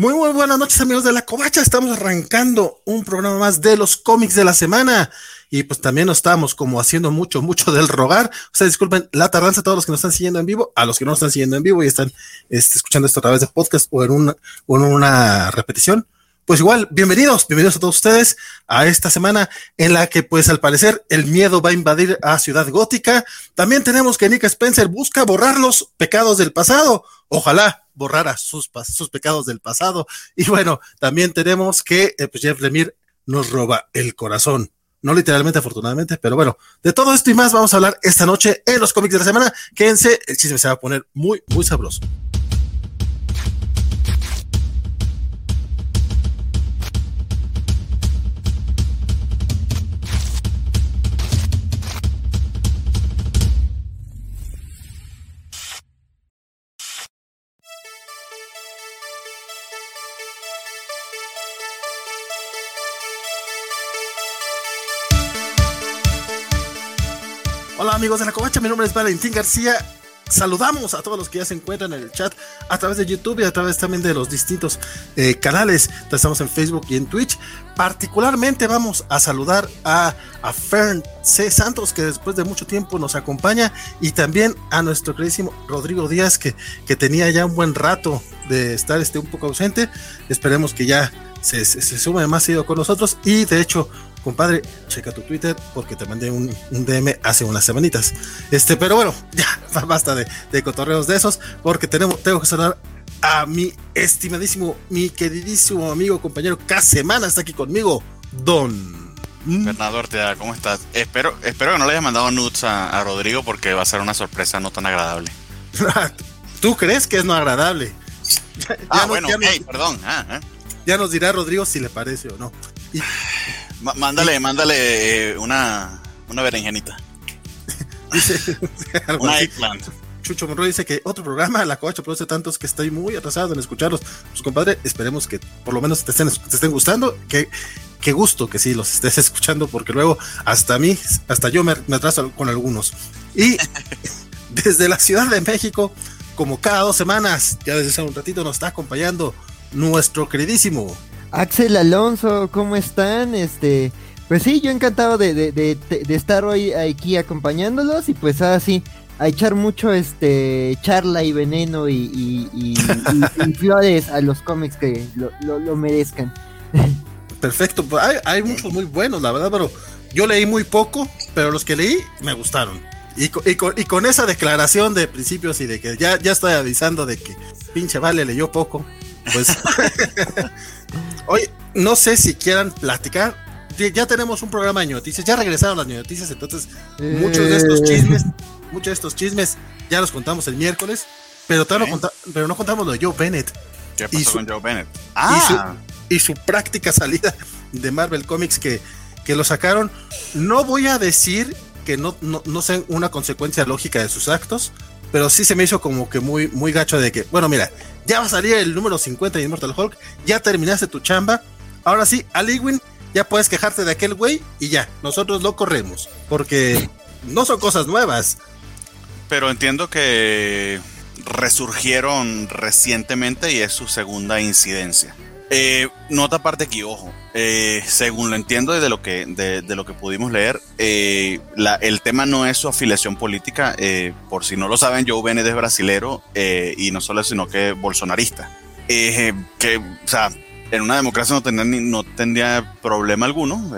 Muy, muy buenas noches, amigos de la Covacha. Estamos arrancando un programa más de los cómics de la semana. Y pues también nos estamos como haciendo mucho, mucho del rogar. O sea, disculpen la tardanza a todos los que nos están siguiendo en vivo, a los que no nos están siguiendo en vivo y están este, escuchando esto a través de podcast o en una, o en una repetición. Pues igual, bienvenidos, bienvenidos a todos ustedes a esta semana en la que, pues al parecer, el miedo va a invadir a Ciudad Gótica. También tenemos que Nick Spencer busca borrar los pecados del pasado. Ojalá borrara sus, sus pecados del pasado. Y bueno, también tenemos que eh, pues Jeff Lemire nos roba el corazón. No literalmente, afortunadamente, pero bueno, de todo esto y más vamos a hablar esta noche en los cómics de la semana. Quédense, el chisme se va a poner muy, muy sabroso. Amigos de la Covacha, mi nombre es Valentín García. Saludamos a todos los que ya se encuentran en el chat a través de YouTube y a través también de los distintos eh, canales. Estamos en Facebook y en Twitch. Particularmente vamos a saludar a, Fern C. Santos, que después de mucho tiempo nos acompaña, y también a nuestro queridísimo Rodrigo Díaz, que, que tenía ya un buen rato de estar este, un poco ausente. Esperemos que ya se sume más seguido con nosotros. Y de hecho, compadre, checa tu Twitter porque te mandé un, un, DM hace unas semanitas. Este, pero bueno, ya basta de, de cotorreos de esos porque tenemos, tengo que saludar a mi estimadísimo, mi queridísimo amigo, compañero, cada semana está aquí conmigo, Don. Bernardo Ortega, ¿cómo estás? Espero, espero que no le hayas mandado nudes a, a Rodrigo porque va a ser una sorpresa no tan agradable. ¿Tú crees que es no agradable? Ya, ah, ya bueno, nos, hey, perdón. Ah, ah. Ya nos dirá Rodrigo si le parece o no. Y, mándale, mándale eh, una, una berenjenita. dice, una eggplant. Chucho Monroy dice que otro programa, La Covacha produce tantos que estoy muy atrasado en escucharlos. Pues compadre, esperemos que por lo menos te estén, te estén gustando. Que, qué gusto que sí los estés escuchando, porque luego hasta mí, hasta yo me, me atraso con algunos. Y desde la Ciudad de México, como cada dos semanas, ya desde hace un ratito nos está acompañando nuestro queridísimo Axel Alonso, ¿cómo están? Este, pues sí, yo encantado de, de, de, estar hoy aquí acompañándolos y pues así a echar mucho este charla y veneno y, flores a los cómics que lo, lo, merezcan. Perfecto, pues hay, hay, muchos muy buenos, la verdad, pero yo leí muy poco, pero los que leí me gustaron. Y con, y, con, y con, esa declaración de principios y de que ya, ya estoy avisando de que pinche Vale leyó poco, pues Oye, no sé si quieran platicar. Ya tenemos un programa de noticias, ya regresaron las noticias, entonces eh. muchos de estos chismes, muchos de estos chismes ya los contamos el miércoles, pero, ¿Eh? no, conta, pero no contamos lo de Joe Bennett. ¿Qué pasó su, con Joe Bennett? Ah. Y su, y su, práctica salida de Marvel Comics que, que lo sacaron. No voy a decir que no, no, no sean una consecuencia lógica de sus actos, pero sí se me hizo como que muy, muy gacho de que, bueno, mira, ya va a salir el número 50 de Immortal Hulk, ya terminaste tu chamba, ahora sí, Aliwin, ya puedes quejarte de aquel güey y ya, nosotros lo corremos, porque no son cosas nuevas. Pero entiendo que resurgieron recientemente y es su segunda incidencia. Eh, nota aparte aquí, ojo, eh, según lo entiendo de lo que, de, de lo que pudimos leer, eh, la, el tema no es su afiliación política. Eh, por si no lo saben, Joe Bennett es brasilero eh, y no solo sino que bolsonarista. que, o sea, en una democracia no tendría, no tendría problema alguno.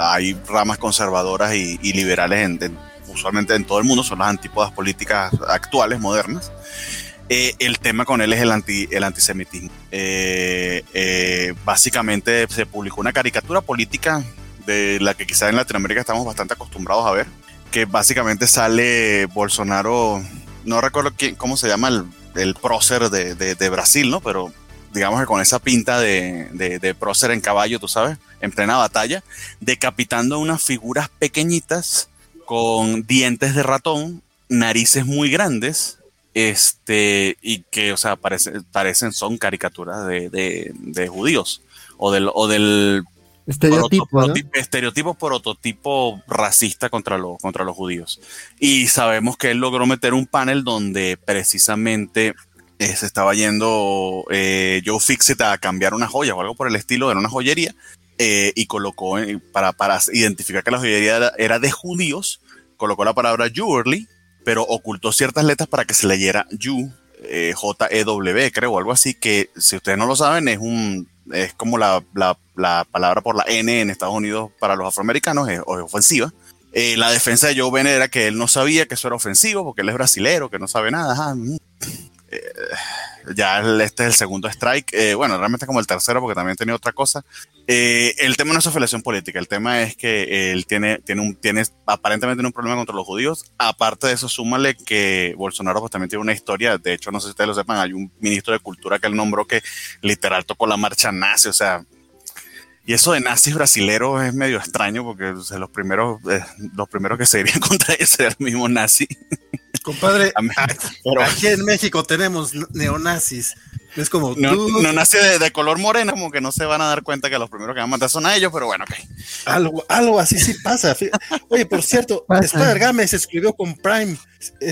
hay ramas conservadoras y, y liberales, en, en, usualmente en todo el mundo, son las antípodas políticas actuales, modernas. Eh, el tema con él es el, anti, el antisemitismo. Eh, eh, básicamente se publicó una caricatura política de la que quizás en Latinoamérica estamos bastante acostumbrados a ver, que básicamente sale Bolsonaro, no recuerdo quién, cómo se llama el, el prócer de, de, de, Brasil, ¿no? Pero digamos que con esa pinta de, de prócer en caballo, tú sabes, en plena batalla, decapitando unas figuras pequeñitas con dientes de ratón, narices muy grandes, este, y que, o sea, parece, parecen, son caricaturas de, de, de judíos, o del, o del estereotipo, prototipo, ¿no? estereotipo prototipo racista contra, lo, contra los judíos. Y sabemos que él logró meter un panel donde precisamente eh, se estaba yendo eh, Joe Fixit a cambiar una joya o algo por el estilo en una joyería eh, y colocó para, para identificar que la joyería era, de judíos, colocó la palabra jewelry, pero ocultó ciertas letras para que se leyera Yu, J-E-W, creo, algo así, que si ustedes no lo saben, es un es como la, la, la palabra por la N en Estados Unidos para los afroamericanos, es, es ofensiva. Eh, la defensa de Joe Bennett era que él no sabía que eso era ofensivo porque él es brasilero, que no sabe nada. Mm. Eh, ya este es el segundo strike. Eh, bueno, realmente como el tercero porque también tenía otra cosa. El tema no es afiliación política. El tema es que él tiene, tiene, un, tiene aparentemente un problema contra los judíos. Aparte de eso, súmale que Bolsonaro pues, también tiene una historia. De hecho, no sé si ustedes lo sepan, hay un ministro de cultura que él nombró que literal tocó la marcha nazi. O sea, y eso de nazis brasileros es medio extraño porque los, primeros, eh, los primeros que se irían contra ellos serían el mismo nazi. Compadre, aquí en México tenemos neonazis. Es como neonazis de, color moreno, como que no se van a dar cuenta que los primeros que van a matar son a ellos, pero bueno, ok. Algo, algo así sí pasa. Oye, por cierto, Spider Game se escribió con Prime.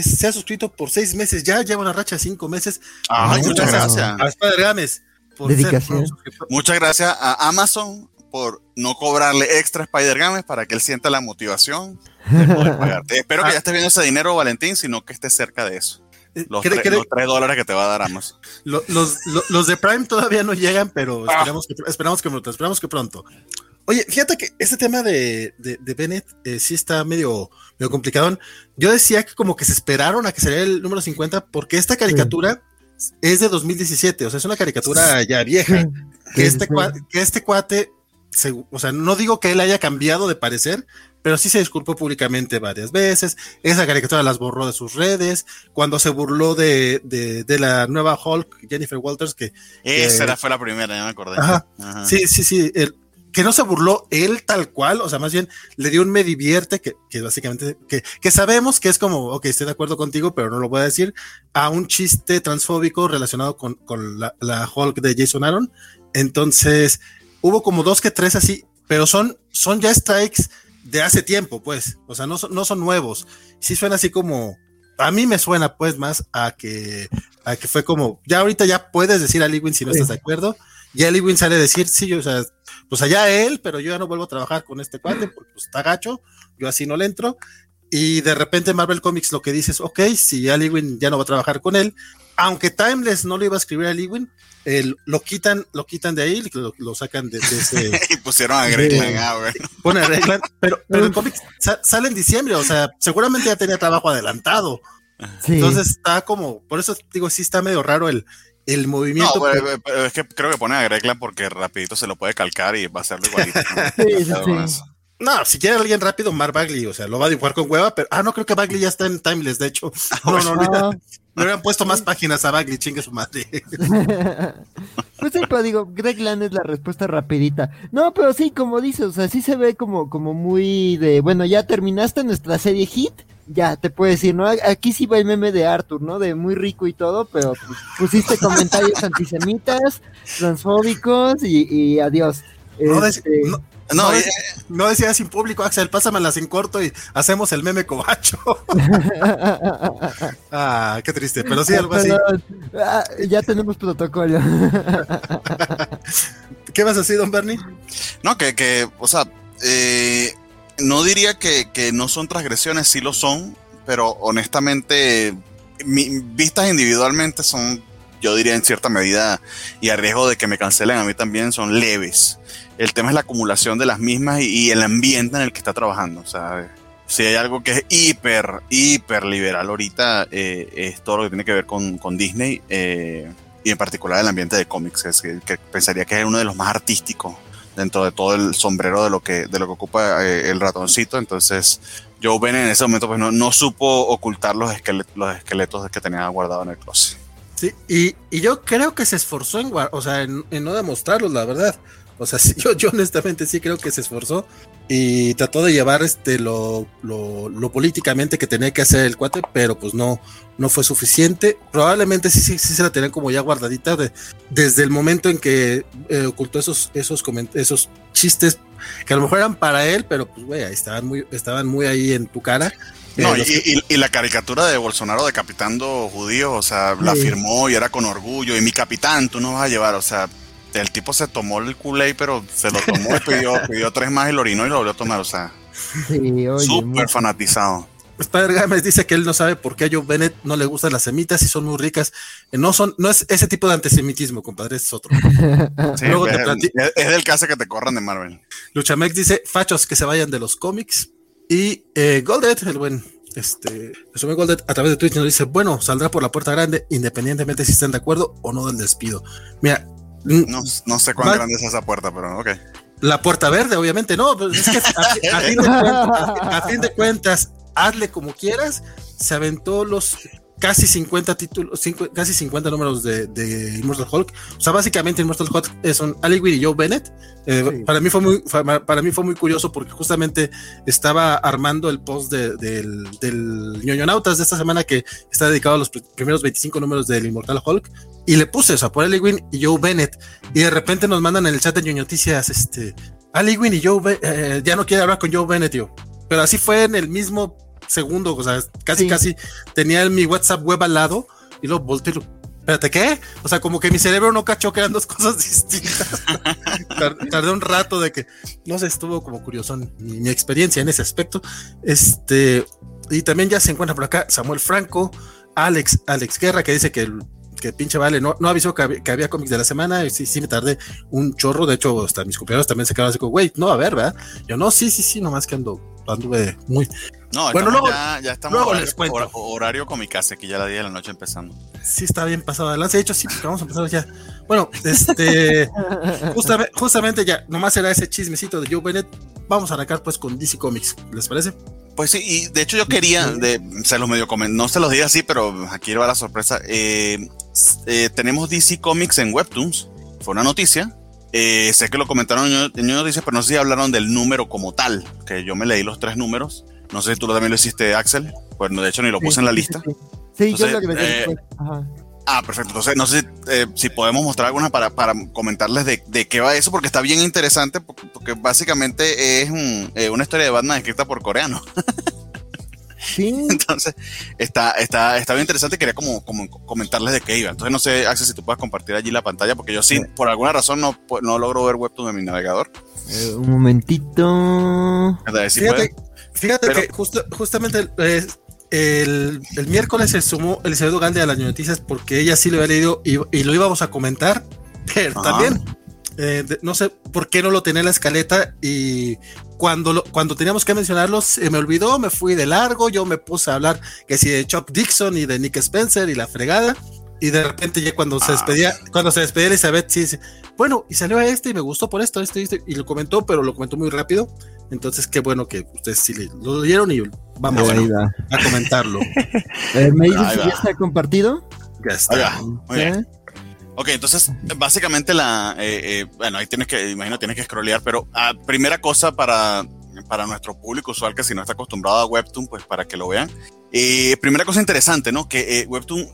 se ha suscrito por seis meses, ya lleva una racha de cinco meses. Ay, muchas gracias. A Spider Games Dedicación. Muchas gracias a Amazon por no cobrarle extra Spider Games para que él sienta la motivación de poder pagarte. Espero que ya estés viendo ese dinero, Valentín, sino que estés cerca de eso. Eh, los, tres, dólares que te va a dar Amazon. Los, los, de Prime todavía no llegan, pero ah. esperamos, que, esperamos, que, pronto, esperamos que pronto. Oye, fíjate que este tema de, de, Bennett eh, sí está medio, medio complicado. Yo decía que como que se esperaron a que saliera el número 50 porque esta caricatura es de 2017, o sea, es una caricatura ya vieja. Que, este, que este cuate, o sea, no digo que él haya cambiado de parecer, pero sí se disculpó públicamente varias veces. Esa caricatura las borró de sus redes. Cuando se burló de, de, la nueva Hulk, Jennifer Walters, que. Esa fue la primera, ya me acordé. Sí, sí, sí. El, que no se burló él tal cual, o sea, más bien le dio un me divierte, que, que básicamente, que, que, sabemos que es como, ok, estoy de acuerdo contigo, pero no lo voy a decir, a un chiste transfóbico relacionado con, con la, la, Hulk de Jason Aaron. Entonces, hubo como dos que tres así, pero son, son ya strikes de hace tiempo, pues, o sea, no son, no son nuevos. Sí suena así como, a mí me suena pues más a que, a que fue como, ya ahorita ya puedes decir a Lewin si no estás de acuerdo, ya Lewin sale a decir, sí, o sea, pues allá él, pero yo ya no vuelvo a trabajar con este cuate porque pues, está gacho, yo así no le entro. Y de repente Marvel Comics lo que dice es, ok, si Ali ya no va a trabajar con él, aunque Timeless no le iba a escribir a Lewin, lo quitan, lo quitan de ahí, lo, lo sacan de, ese. y pusieron a Gregland, ah, Pone a pero, pero el cómic sale en diciembre, o sea, seguramente ya tenía trabajo adelantado. Entonces está como, por eso digo, sí está medio raro el, el movimiento. No, pero, es que creo que pone a Gregland porque rapidito se lo puede calcar y va a hacerlo igualito. ¿no? si quiere alguien rápido, Mar Bagley, o sea, lo va a dibujar con hueva, pero ah, no creo que Bagley ya está en Timeless, de hecho. No, no, no. No habían puesto más páginas a Bagley, chingue su madre. pues sí, pero digo, Greg Land es la respuesta rapidita. No, pero sí, como dices, o sea, sí se ve como, como muy de, bueno, ya terminaste nuestra serie hit, ya te puedo decir, ¿no? Aquí sí va el meme de Arthur, ¿no? De muy rico y todo, pero pues, pusiste comentarios antisemitas, transfóbicos y, adiós. No, este, no, eh, no, decía sin público, Axel, pásamelas en corto y hacemos el meme cobacho. ah, qué triste, pero sí, algo así. Ah, ya tenemos protocolo. ¿Qué vas a decir, don Bernie? No, que, que o sea, eh, no diría que, que, no son transgresiones, sí lo son, pero honestamente, vistas individualmente son, yo diría en cierta medida, y a riesgo de que me cancelen a mí también, son leves. El tema es la acumulación de las mismas y, el ambiente en el que está trabajando. O sea, si hay algo que es hiper, hiper liberal ahorita, eh, es todo lo que tiene que ver con, con Disney eh, y en particular el ambiente de cómics, es que, pensaría que es uno de los más artísticos dentro de todo el sombrero de lo que, de lo que ocupa eh, el ratoncito. Entonces, Joe Bennett en ese momento pues no, no supo ocultar los esqueletos, los esqueletos que tenía guardado en el closet. Sí, y, y yo creo que se esforzó en, o sea, en, en no demostrarlos, la verdad. O sea, yo, yo honestamente sí creo que se esforzó y trató de llevar este lo, lo, políticamente que tenía que hacer el cuate, pero pues no, no fue suficiente. Probablemente sí, sí, sí se la tenían como ya guardadita desde el momento en que eh, ocultó esos, esos, esos chistes que a lo mejor eran para él, pero pues güey, estaban muy, estaban muy ahí en tu cara. No, y, la caricatura de Bolsonaro decapitando judíos, o sea, la firmó y era con orgullo. Y mi capitán, tú no vas a llevar, o sea, el tipo se tomó el culé, pero se lo tomó y pidió, tres más y lo orinó y lo volvió a tomar, o sea, súper fanatizado. Spider Games dice que él no sabe por qué a Joe Bennett no le gustan las semitas y son muy ricas. Eh, no son, no es ese tipo de antisemitismo, compadre, es otro. es, del caso que te corran de Marvel. Luchamex dice, fachos que se vayan de los cómics. Y eh, Goldet, el buen este, Goldet a través de Twitter nos dice, bueno, saldrá por la puerta grande, independientemente si están de acuerdo o no del despido. Mira, no, no sé cuán grande es esa puerta, pero ok. La puerta verde, obviamente, no, pues es que a fin de cuentas, hazle como quieras, se aventó los casi 50 títulos, casi 50 números de, de, Immortal Hulk. O sea, básicamente Immortal Hulk son Ali y Joe Bennett. Eh, para, mí fue muy, para mí fue muy curioso porque justamente estaba armando el post del, del Nautas de esta semana que está dedicado a los primeros 25 números del Immortal Hulk. Y le puse, o sea, por Ali y Joe Bennett. Y de repente nos mandan en el chat de Ñoño Noticias, este, Ali y Joe eh, ya no quiere hablar con Joe Bennett, tío. Pero así fue en el mismo segundo, o sea, casi, casi tenía mi WhatsApp web al lado y luego volteé y lo, espérate, ¿qué? O sea, como que mi cerebro no cachó que eran dos cosas distintas. Tardé un rato de que, no sé, estuvo como curioso mi, mi, experiencia en ese aspecto. Este, y también ya se encuentra por acá Samuel Franco, Alex, Alex Guerra, que dice que que pinche vale, no, no avisó que había, cómics de la semana, y sí, sí me tardé un chorro, de hecho, hasta mis compañeros también se quedaron así como, güey, no, a ver, ¿verdad? Yo no, sí, sí, sí, nomás que ando, anduve muy... No, bueno, luego, ya, ya estamos luego horario, les cuento. horario casa que ya la 10 de la noche empezando. Sí, está bien pasado adelante, de hecho, sí, porque vamos a empezar ya. Bueno, este, justamente, justamente ya, nomás era ese chismecito de Joe Bennett, vamos a arrancar pues con DC Comics, ¿les parece? Pues sí, y de hecho yo quería, de, se los medio no se los diga así, pero aquí va la sorpresa. Eh, eh, tenemos DC Comics en Webtoons, fue una noticia. Eh, sé que lo comentaron en noticias, pero no sé si hablaron del número como tal, que yo me leí los tres números. No sé si tú también lo hiciste, Axel. Bueno, de hecho ni lo puse en la lista. Sí, yo lo que me Ah, perfecto. Entonces, no sé eh, si podemos mostrar alguna para, para comentarles de, de, qué va eso, porque está bien interesante, porque, básicamente es eh, una historia de Batman escrita por coreano. Sí. Entonces, está, está, está bien interesante. Quería como, como comentarles de qué iba. Entonces, no sé, Axel, si tú puedes compartir allí la pantalla, porque yo sí, por alguna razón, no, no logro ver Webtoon en mi navegador. Eh, un momentito. fíjate, fíjate que justo, justamente el, miércoles se sumó Elizabeth Gandhi a las noticias porque ella sí lo había leído y, lo íbamos a comentar, pero también eh, no sé por qué no lo tenía en la escaleta y cuando, cuando teníamos que mencionarlo se me olvidó, me fui de largo, yo me puse a hablar que si de Chuck Dixon y de Nick Spencer y la fregada y de repente ya cuando se ah. despedía, cuando se despedía Elizabeth sí dice, bueno, y salió este y me gustó por esto, este, este, y lo comentó, pero lo comentó muy rápido entonces, qué bueno que ustedes sí lo dieron y vamos a comentarlo. ¿Me dices si ya está compartido? Ya está. Muy bien. Ok, entonces básicamente la, eh, eh, bueno, ahí tienes que, imagino, tienes que scrollear, pero ah, primera cosa para, para nuestro público usual que si no está acostumbrado a Webtoon, pues para que lo vean. Eh, primera cosa interesante, ¿no? Que Webtoon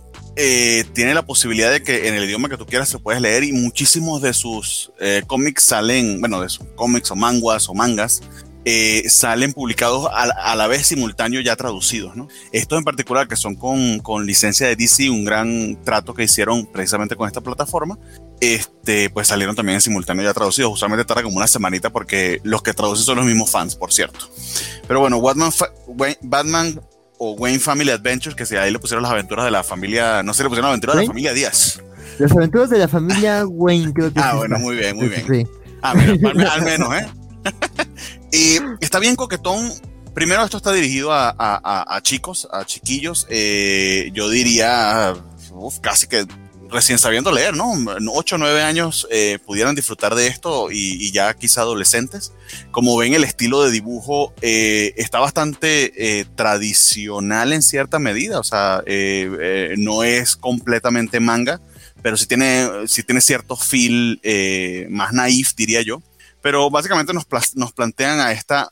tiene la posibilidad de que en el idioma que tú quieras se puedes leer y muchísimos de sus cómics salen, bueno, de sus cómics o manguas o mangas, eh, salen publicados a, la vez simultáneo ya traducidos. ¿no? Estos en particular que son con, con, licencia de DC, un gran trato que hicieron precisamente con esta plataforma, este, pues salieron también en simultáneo ya traducidos. Usualmente tarda como una semanita porque los que traducen son los mismos fans, por cierto. Pero bueno, Batman, Batman o Wayne Family Adventures, que si ahí le pusieron las aventuras de la familia, no sé, le pusieron las aventuras de la familia Díaz. Las aventuras de la familia Wayne, creo que Ah, bueno, muy bien, muy bien. Ah, mira, al menos, ¿eh? Y está bien coquetón. Primero, esto está dirigido a, chicos, a chiquillos. Eh, yo diría, casi que recién sabiendo leer, ¿no? 8 o 9 años eh, pudieran disfrutar de esto y, ya quizá adolescentes. Como ven, el estilo de dibujo eh, está bastante tradicional en cierta medida, o sea, no es completamente manga, pero sí tiene, sí tiene cierto feel más naif, diría yo. Pero básicamente nos, nos plantean a esta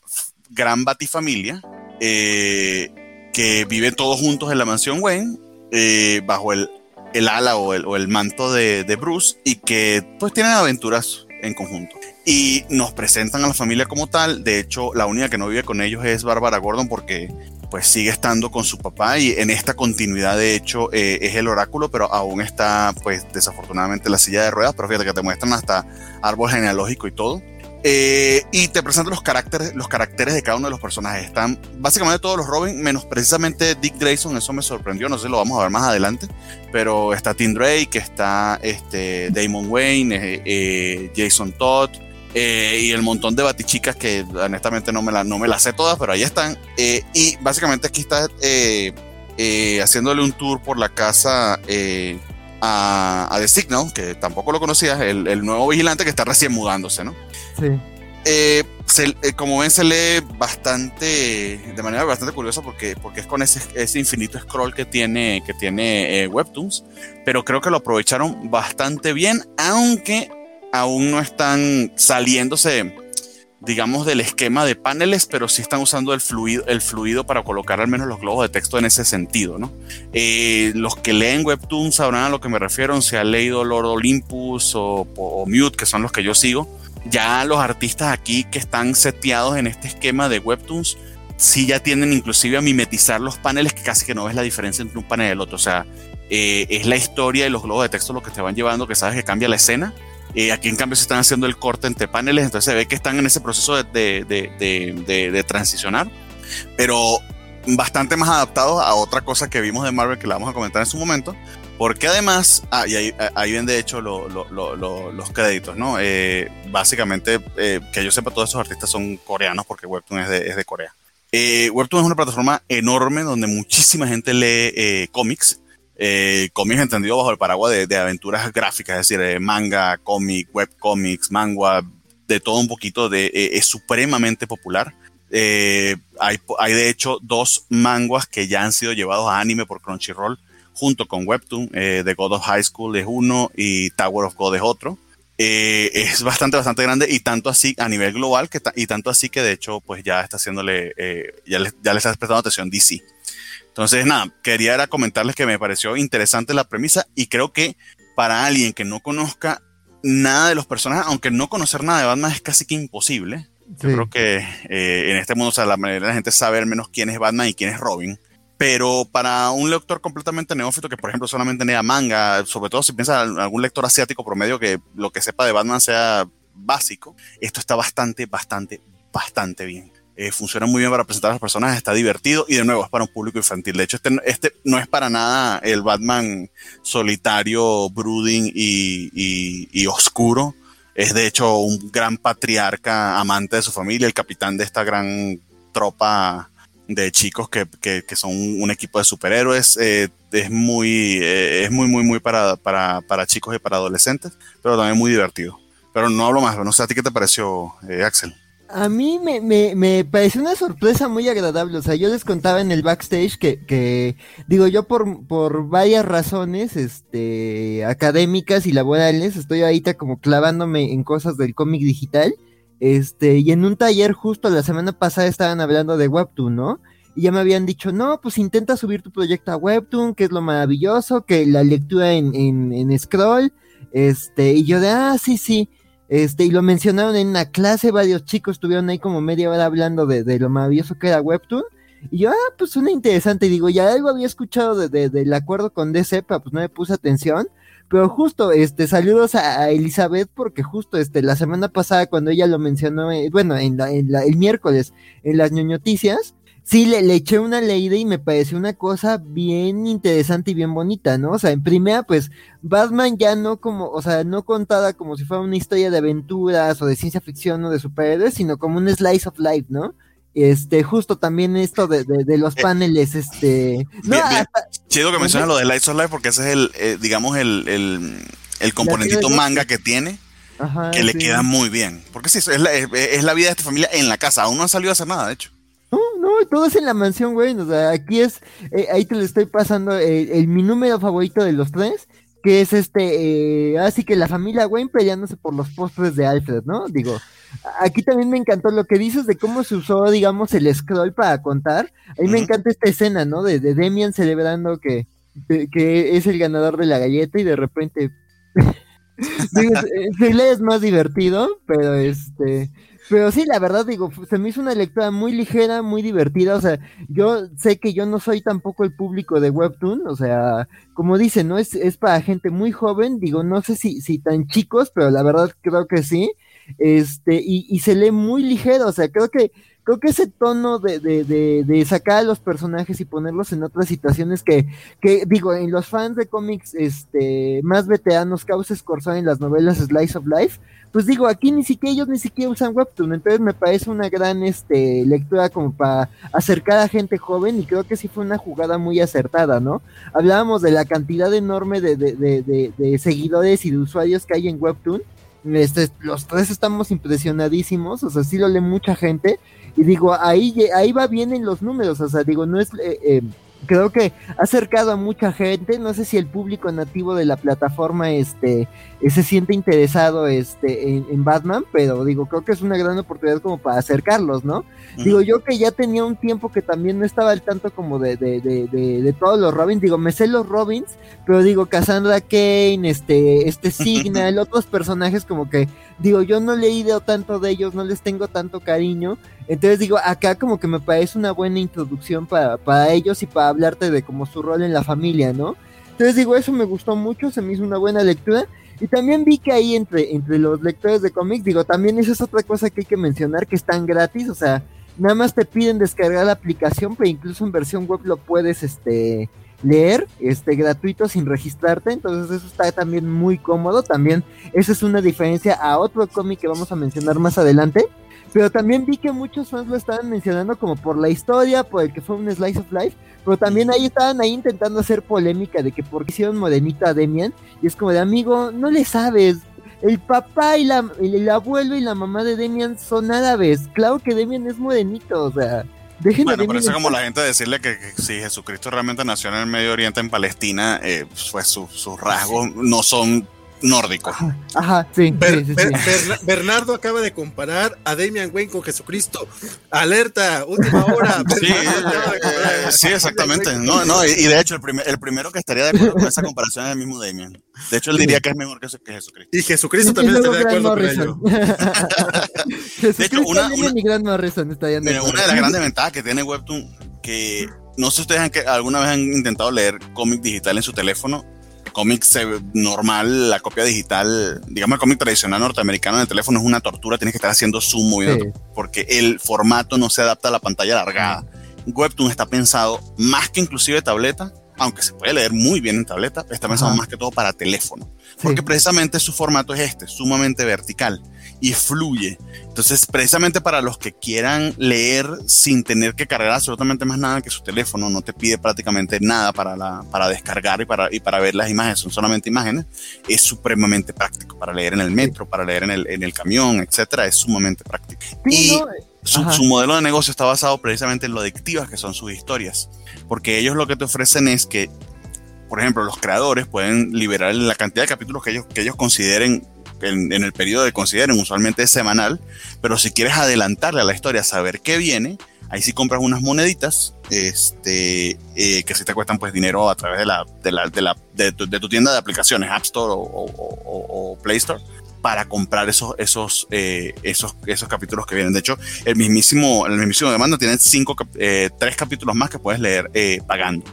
gran batifamilia eh, que vive todos juntos en la mansión Wayne, eh, bajo el, el ala o el, o el manto de, de, Bruce, y que pues tienen aventuras en conjunto. Y nos presentan a la familia como tal. De hecho, la única que no vive con ellos es Bárbara Gordon porque pues sigue estando con su papá y en esta continuidad de hecho eh, es el oráculo, pero aún está pues desafortunadamente en la silla de ruedas, pero fíjate que te muestran hasta árbol genealógico y todo. Eh, y te presentan los caracteres, los caracteres de cada uno de los personajes. Están básicamente todos los Robin, menos precisamente Dick Grayson, eso me sorprendió, no sé, lo vamos a ver más adelante. Pero está Tim Drake, está este, Damon Wayne, eh, Jason Todd, eh, y el montón de batichicas que honestamente no me, la, no me las sé todas, pero ahí están. Eh, y básicamente aquí está eh, haciéndole un tour por la casa a, a, The Signal, que tampoco lo conocías, el, el, nuevo vigilante que está recién mudándose, ¿no? Sí. Se, como ven, se lee bastante, de manera bastante curiosa porque, porque es con ese, ese infinito scroll que tiene, que tiene Webtoons, pero creo que lo aprovecharon bastante bien, aunque aún no están saliéndose, digamos, del esquema de paneles, pero sí están usando el fluido, el fluido para colocar al menos los globos de texto en ese sentido, ¿no? Eh, los que leen Webtoons sabrán a lo que me refiero, si han leído Lord Olympus o, o Mute, que son los que yo sigo. Ya los artistas aquí que están seteados en este esquema de Webtoons, sí ya tienden inclusive a mimetizar los paneles que casi que no ves la diferencia entre un panel y el otro. O sea, eh, es la historia y los globos de texto lo que te van llevando, que sabes que cambia la escena eh, aquí en cambio se están haciendo el corte entre paneles, entonces se ve que están en ese proceso de, de, de, de transicionar, pero bastante más adaptados a otra cosa que vimos de Marvel que la vamos a comentar en su momento, porque además, ah, y ahí, ahí ven de hecho lo, lo, lo, los créditos, ¿no? Eh, básicamente, eh, que yo sepa, todos esos artistas son coreanos porque Webtoon es de, es de Corea. Eh, Webtoon es una plataforma enorme donde muchísima gente lee cómics eh, cómics entendido bajo el paraguas de, aventuras gráficas, es decir, eh, manga, cómic, webcomics, manga, de todo un poquito, de, eh, es supremamente popular. Eh, hay, de hecho dos manguas que ya han sido llevados a anime por Crunchyroll junto con Webtoon, The God of High School es uno y Tower of God es otro. es bastante, bastante grande y tanto así a nivel global que y tanto así que de hecho pues ya está haciéndole, ya, le, ya le está prestando atención DC. Entonces, nada, quería era comentarles que me pareció interesante la premisa y creo que para alguien que no conozca nada de los personajes, aunque no conocer nada de Batman es casi que imposible. Yo creo que eh, en este mundo, o sea, la mayoría de la gente sabe al menos quién es Batman y quién es Robin. Pero para un lector completamente neófito que, por ejemplo, solamente lea manga, sobre todo si piensa en algún lector asiático promedio que lo que sepa de Batman sea básico, esto está bastante, bastante, bastante bien. Eh, funciona muy bien para presentar a las personas, está divertido y de nuevo es para un público infantil. De hecho, este, este no es para nada el Batman solitario, brooding y, oscuro. Es de hecho un gran patriarca, amante de su familia, el capitán de esta gran tropa de chicos que, son un equipo de superhéroes. Eh, es muy, eh, es muy, muy, muy para, para, para, chicos y para adolescentes, pero también muy divertido. Pero no hablo más, no sé a ti qué te pareció, Axel. A mí me, me, me, pareció una sorpresa muy agradable. O sea, yo les contaba en el backstage que, que digo, yo por, por varias razones este, académicas y laborales, estoy ahorita como clavándome en cosas del cómic digital. Este, y en un taller justo la semana pasada estaban hablando de Webtoon, ¿no? Y ya me habían dicho, no, pues intenta subir tu proyecto a Webtoon, que es lo maravilloso, que la lectura en, en, en Scroll, este, y yo de, ah, sí, sí. Este, y lo mencionaron en una clase, varios chicos estuvieron ahí como media hora hablando de, de lo maravilloso que era Webtoon. Y yo, ah, pues suena interesante. Y digo, ya algo había escuchado de, del acuerdo con DC, pero pues no me puse atención. Pero justo, este, saludos a, Elizabeth, porque justo, este, la semana pasada cuando ella lo mencionó, eh, bueno, en, la, en la, el miércoles, en las ñoñoticias, sí le, le, eché una leída y me pareció una cosa bien interesante y bien bonita, ¿no? O sea, en primera, pues, Batman ya no como, o sea, no contada como si fuera una historia de aventuras o de ciencia ficción o de superhéroes, sino como un slice of life, ¿no? Este, justo también esto de, de, de los eh, paneles, este. No, chido que mencionas lo de Slice of Life porque ese es el, eh, digamos, el, el, el componentito manga que tiene. Ajá, que le sí. queda muy bien. Porque sí, es la, es, es la vida de esta familia en la casa. Aún no han salido a hacer nada, de hecho. No, no, todo es en la mansión, güey. O sea, aquí es, eh, ahí te lo estoy pasando el, el, mi número favorito de los tres, que es este, eh, así que la familia Wayne peleándose por los postres de Alfred, ¿no? Digo, aquí también me encantó lo que dices de cómo se usó, digamos, el scroll para contar. A mí me encanta esta escena, ¿no? De, de Demian celebrando que, que es el ganador de la galleta y de repente... Digo, es más divertido, pero este Pero sí, la verdad, digo, se me hizo una lectura muy ligera, muy divertida. O sea, yo sé que yo no soy tampoco el público de Webtoon. O sea, como dicen, ¿no? Es, es para gente muy joven. Digo, no sé si, si tan chicos, pero la verdad creo que sí. Este, y, y se lee muy ligero. O sea, creo que creo que ese tono de, de, de, sacar a los personajes y ponerlos en otras situaciones que, que digo, en los fans de cómics este, más veteranos, causa Scorsese en las novelas Slice of Life, pues digo, aquí ni siquiera ellos ni siquiera usan Webtoon, entonces me parece una gran este, lectura como para acercar a gente joven y creo que sí fue una jugada muy acertada, ¿no? Hablábamos de la cantidad enorme de, de seguidores y de usuarios que hay en Webtoon, este, los tres estamos impresionadísimos, o sea, sí lo lee mucha gente, y digo, ahí, ahí va bien en los números, o sea, digo, no es... Eh, eh, creo que ha acercado a mucha gente, no sé si el público nativo de la plataforma este eh, se siente interesado este en, Batman, pero digo, creo que es una gran oportunidad como para acercarlos, ¿no? Digo, yo que ya tenía un tiempo que también no estaba al tanto como de, de, de, de, todos los Robins, digo, me sé los Robins, pero digo, Cassandra Kane, este, este Signal, otros personajes como que, digo, yo no he leído tanto de ellos, no les tengo tanto cariño, entonces digo, acá como que me parece una buena introducción para, para ellos y para hablarte de como su rol en la familia, ¿no? Entonces digo, eso me gustó mucho, se me hizo una buena lectura. Y también vi que ahí entre, entre los lectores de cómics, digo, también esa es otra cosa que hay que mencionar, que están gratis, o sea, nada más te piden descargar la aplicación, pero incluso en versión web lo puedes este leer este gratuito sin registrarte, entonces eso está también muy cómodo, también esa es una diferencia a otro cómic que vamos a mencionar más adelante, pero también vi que muchos fans lo estaban mencionando como por la historia, por el que fue un slice of life, pero también ahí estaban ahí intentando hacer polémica de que por qué hicieron morenita a Demian, y es como de amigo, no le sabes, el papá y la, el, abuelo y la mamá de Demian son árabes, claro que Demian es morenito, o sea... Dejen bueno, parece como la gente decirle que, si Jesucristo realmente nació en el Medio Oriente, en Palestina, eh, pues sus rasgos no son nórdico. Ajá, sí, Bernardo acaba de comparar a Damian Wayne con Jesucristo. Alerta, última hora. Sí, exactamente. No, no, y, de hecho, el, el, primero que estaría de acuerdo con esa comparación es el mismo Damian. De hecho, él diría que es mejor que, Jesucristo. Y Jesucristo también estaría de acuerdo con ello. de hecho, una, una, una de las grandes ventajas que tiene Webtoon, que no sé si ustedes han, que alguna vez han intentado leer cómic digital en su teléfono cómic normal, la copia digital, digamos el cómic tradicional norteamericano en el teléfono es una tortura, tienes que estar haciendo zoom moviendo porque el formato no se adapta a la pantalla alargada. Webtoon está pensado más que inclusive tableta, aunque se puede leer muy bien en tableta, está pensado más que todo para teléfono. Porque precisamente su formato es este, sumamente vertical y fluye. Entonces, precisamente para los que quieran leer sin tener que cargar absolutamente más nada que su teléfono, no te pide prácticamente nada para, la, para descargar y para, y para ver las imágenes, son solamente imágenes, es supremamente práctico para leer en el metro, para leer en el, en el camión, etcétera, es sumamente práctico. y su, su, modelo de negocio está basado precisamente en lo adictivas que son sus historias, porque ellos lo que te ofrecen es que por ejemplo, los creadores pueden liberar la cantidad de capítulos que ellos, que ellos consideren en, el periodo de consideren, usualmente es semanal, pero si quieres adelantarle a la historia, saber qué viene, ahí sí compras unas moneditas este, eh, que si te cuestan pues dinero a través de, la, de, la, de, la, de, tu, tienda de aplicaciones, App Store o, Play Store para comprar esos, esos, eh, esos, esos capítulos que vienen. De hecho, el mismísimo, el mismísimo demanda tiene cinco, eh, tres capítulos más que puedes leer pagando.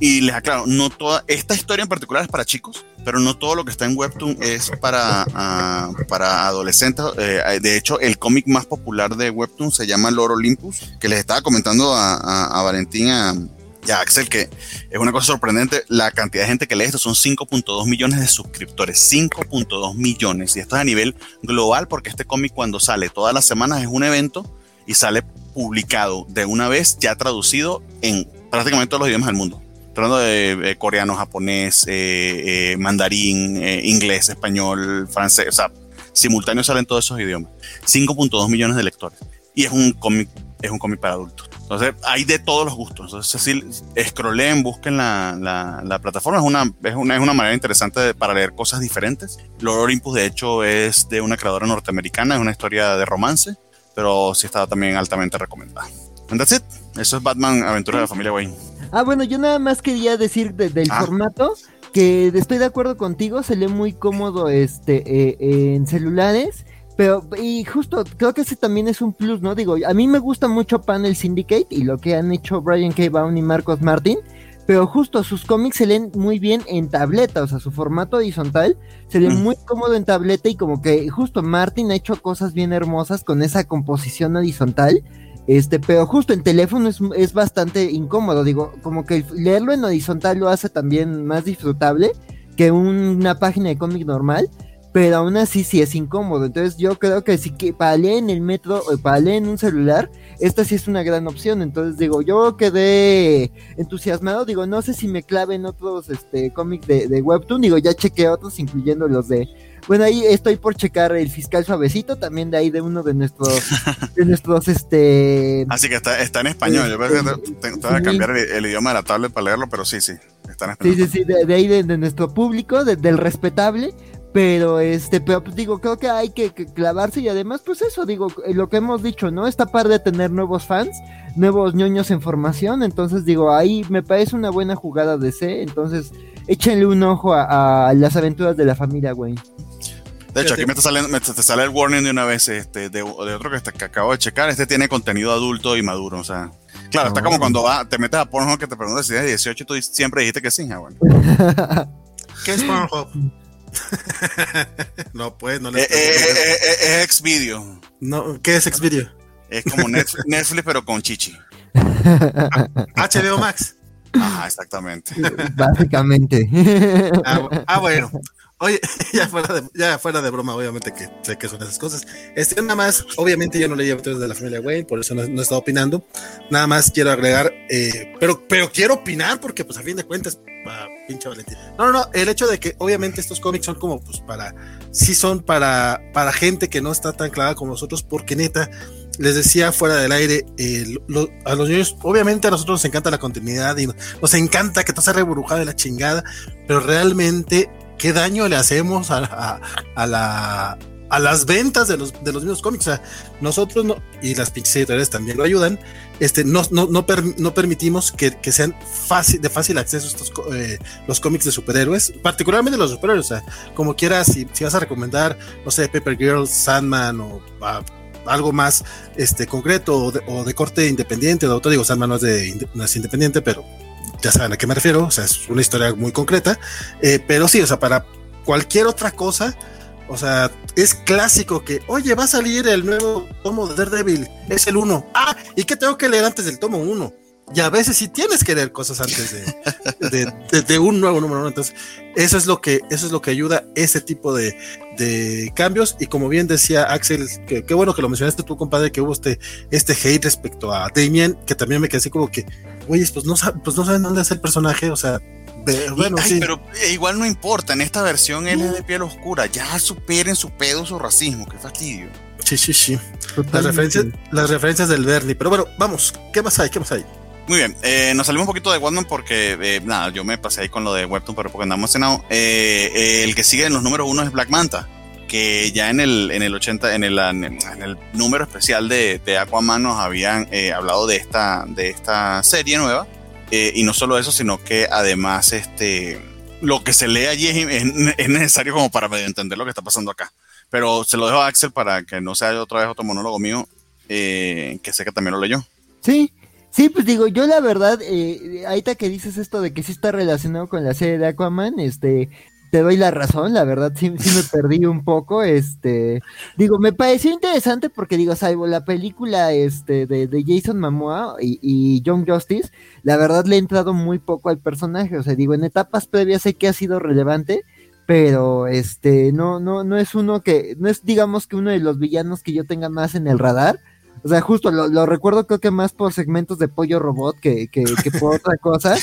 Y, les aclaro, no toda, esta historia en particular es para chicos, pero no todo lo que está en Webtoon es para, ah, para adolescentes. Eh, de hecho, el cómic más popular de Webtoon se llama Lord Olympus, que les estaba comentando a, a, Valentín, y a Axel, que es una cosa sorprendente, la cantidad de gente que lee esto son 5.2 millones de suscriptores, 5.2 millones, y esto es a nivel global porque este cómic cuando sale todas las semanas es un evento y sale publicado de una vez ya traducido en prácticamente todos los idiomas del mundo. Hablando de coreano, japonés, eh, eh, mandarín, eh, inglés, español, francés, o sea, simultáneo salen todos esos idiomas. 5.2 millones de lectores. Y es un cómic, es un cómic para adultos. Entonces, hay de todos los gustos. Entonces, si scrollen, busquen la, la, plataforma. Es una, es, una, es una manera interesante para leer cosas diferentes. Lord Olympus, de hecho, es de una creadora norteamericana. Es una historia de romance, pero sí está también altamente recomendada. And that's it. Eso es Batman Aventura de la Familia Wayne. Ah, bueno, yo nada más quería decir del ah. formato que estoy de acuerdo contigo, se lee muy cómodo este eh, en celulares, Pero, y justo, creo que ese también es un plus, ¿no? Digo, a mí me gusta mucho Panel Syndicate y lo que han hecho Brian K. Vaughan y Marcos Martin, pero justo sus cómics se leen muy bien en tableta, o sea, su formato horizontal se lee muy cómodo en tableta y como que justo Martin ha hecho cosas bien hermosas con esa composición horizontal. Este, pero justo en teléfono es, es bastante incómodo, digo, como que leerlo en horizontal lo hace también más disfrutable que una página de cómic normal pero aún así sí es incómodo. Entonces yo creo que si que para leer en el metro o para leer en un celular, esta sí es una gran opción. Entonces digo, yo quedé entusiasmado, digo, no sé si me clave en otros este cómics de, de, Webtoon, digo, ya chequé otros, incluyendo los de... Bueno, ahí estoy por checar el fiscal suavecito, también de ahí de uno de nuestros, de nuestros, este... Así que está, está en español, yo creo que tengo que cambiar el, el, idioma de la tablet para leerlo, pero sí, sí, está en español. Sí, sí, sí, de, de ahí de, de, nuestro público, del respetable, pero este, pero pues, digo, creo que hay que, que, clavarse y además, pues eso, digo, lo que hemos dicho, ¿no? Esta par de tener nuevos fans, nuevos ñoños en formación, entonces digo, ahí me parece una buena jugada de C, entonces échenle un ojo a, a las aventuras de la familia Wayne. De hecho, aquí me, está saliendo, me te sale el warning de una vez este, de, de otro que, está, que, acabo de checar. Este tiene contenido adulto y maduro. O sea, claro, está como cuando va, te metes a Pornhub que te preguntas si tienes 18 y tú siempre dijiste que sí. Ah, bueno. ¿Qué es Pornhub? no, pues, no le. Eh, eh, eh, es Xvideo. No, ¿qué es Xvideo? Es como Netflix, Netflix pero con chichi. HBO Max. Ah, exactamente. Básicamente. Ah, ah, bueno. Oye, ya fuera, de, ya fuera de broma, obviamente que sé que son esas cosas. Este, nada más, obviamente yo no leí aventuras de la familia Wayne, por eso no, no he estado opinando. Nada más quiero agregar, eh, pero, pero quiero opinar porque, pues, a fin de cuentas, pinche Valentín. No, no, no, el hecho de que obviamente estos cómics son como, pues, para, sí son para, para gente que no está tan clara como nosotros, porque neta, les decía fuera del aire, eh, lo, a los niños, obviamente a nosotros nos encanta la continuidad y nos, nos encanta que todo sea reburujado de la chingada, pero realmente qué daño le hacemos a, a, a, la, a las ventas de los, de los mismos cómics. Nosotros no, y las pinches editoriales también lo ayudan, este, no, no, no, no permitimos que, que, sean fácil, de fácil acceso estos, eh, los cómics de superhéroes, particularmente los superhéroes. Como quieras, si, si vas a recomendar, no sé, Paper Girl, Sandman o algo más este, concreto o de, corte independiente, de autor, digo, Sandman es, de, no es independiente, pero ya saben a qué me refiero, o sea, es una historia muy concreta, eh, pero sí, o sea, para cualquier otra cosa, o sea, es clásico que, oye, va a salir el nuevo tomo de Daredevil, es el 1. Ah, ¿y qué tengo que leer antes del tomo 1? Y a veces sí tienes que leer cosas antes de, de, de, de un nuevo número uno. Entonces, eso es lo que, eso es lo que ayuda ese tipo de, de cambios. Y como bien decía Axel, qué bueno que lo mencionaste tú, compadre, que hubo este, este hate respecto a Damien, que también me quedé así como que, oye, pues no, pues no saben dónde es el personaje, o sea, de, bueno, y, ay, sí. pero igual no importa, en esta versión él es de piel oscura, ya superen su pedo, su racismo, qué fastidio. Sí, sí, sí. Las referencias, las referencias del Bernie. Pero bueno, vamos, ¿qué más hay? ¿Qué más hay? Muy bien, eh, nos salimos un poquito de Webtoon porque, eh, nada, yo me pasé ahí con lo de Webtoon, pero porque andamos emocionado. Eh, el que sigue en los números uno es Black Manta, que ya en el, en el 80, en el, en el número especial de, de Aquaman nos habían eh, hablado de esta, de esta serie nueva. y no solo eso, sino que además este, lo que se lee allí es, es necesario como para medio entender lo que está pasando acá. Pero se lo dejo a Axel para que no sea otra vez otro monólogo mío, que sé que también lo leyó. Sí, Sí, pues digo, yo la verdad, eh, ahorita que dices esto de que sí está relacionado con la serie de Aquaman, este, te doy la razón, la verdad sí, me perdí un poco, este, digo, me pareció interesante porque digo, salvo la película este de, de Jason Momoa y, y John Justice, la verdad le he entrado muy poco al personaje, o sea, digo, en etapas previas sé que ha sido relevante, pero este, no, no, no es uno que, no es digamos que uno de los villanos que yo tenga más en el radar, o sea, justo lo, lo, recuerdo creo que más por segmentos de pollo robot que, que, que por otra cosa.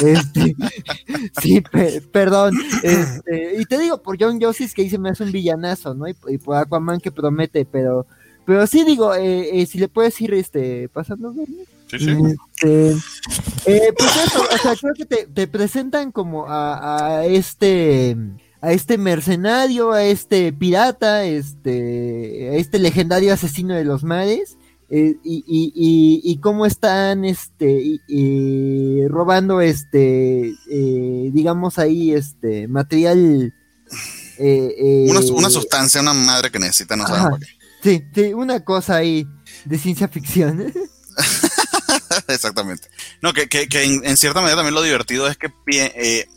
Este, sí, pe, perdón. Este, y te digo, por John Justice que dice me hace un villanazo, ¿no? Y, y, por Aquaman que promete, pero pero sí digo, eh, eh, si le puedes ir este, pasando, ¿verdad? Sí, sí. Este, eh, pues eso, o sea, creo que te, te presentan como a, a este a este mercenario, a este pirata, este, a este legendario asesino de los mares, eh, y, y, y, y, cómo están, este, robando, este, eh, digamos ahí, este, material Eh, eh, una, una, sustancia, una madre que necesita, no sabemos. Sí, sí, una cosa ahí de ciencia ficción. Exactamente. No, que, que, que en, en, cierta medida también lo divertido es que eh,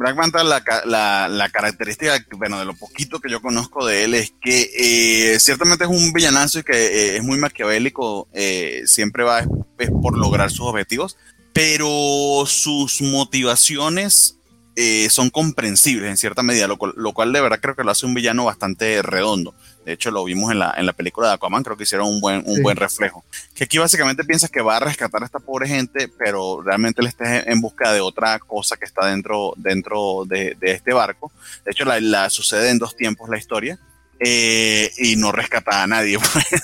Black Manta, la, la, la, característica, bueno, de lo poquito que yo conozco de él es que eh, ciertamente es un villanazo y que eh, es muy maquiavélico, eh, siempre va es por lograr sus objetivos, pero sus motivaciones eh, son comprensibles en cierta medida, lo, lo, cual de verdad creo que lo hace un villano bastante redondo. De hecho, lo vimos en la, en la película de Aquaman, creo que hicieron un buen, un sí. buen reflejo. Que aquí básicamente piensas que va a rescatar a esta pobre gente, pero realmente él está en busca de otra cosa que está dentro, dentro de, de este barco. De hecho, la, la, sucede en dos tiempos la historia. Eh, y no rescata a nadie.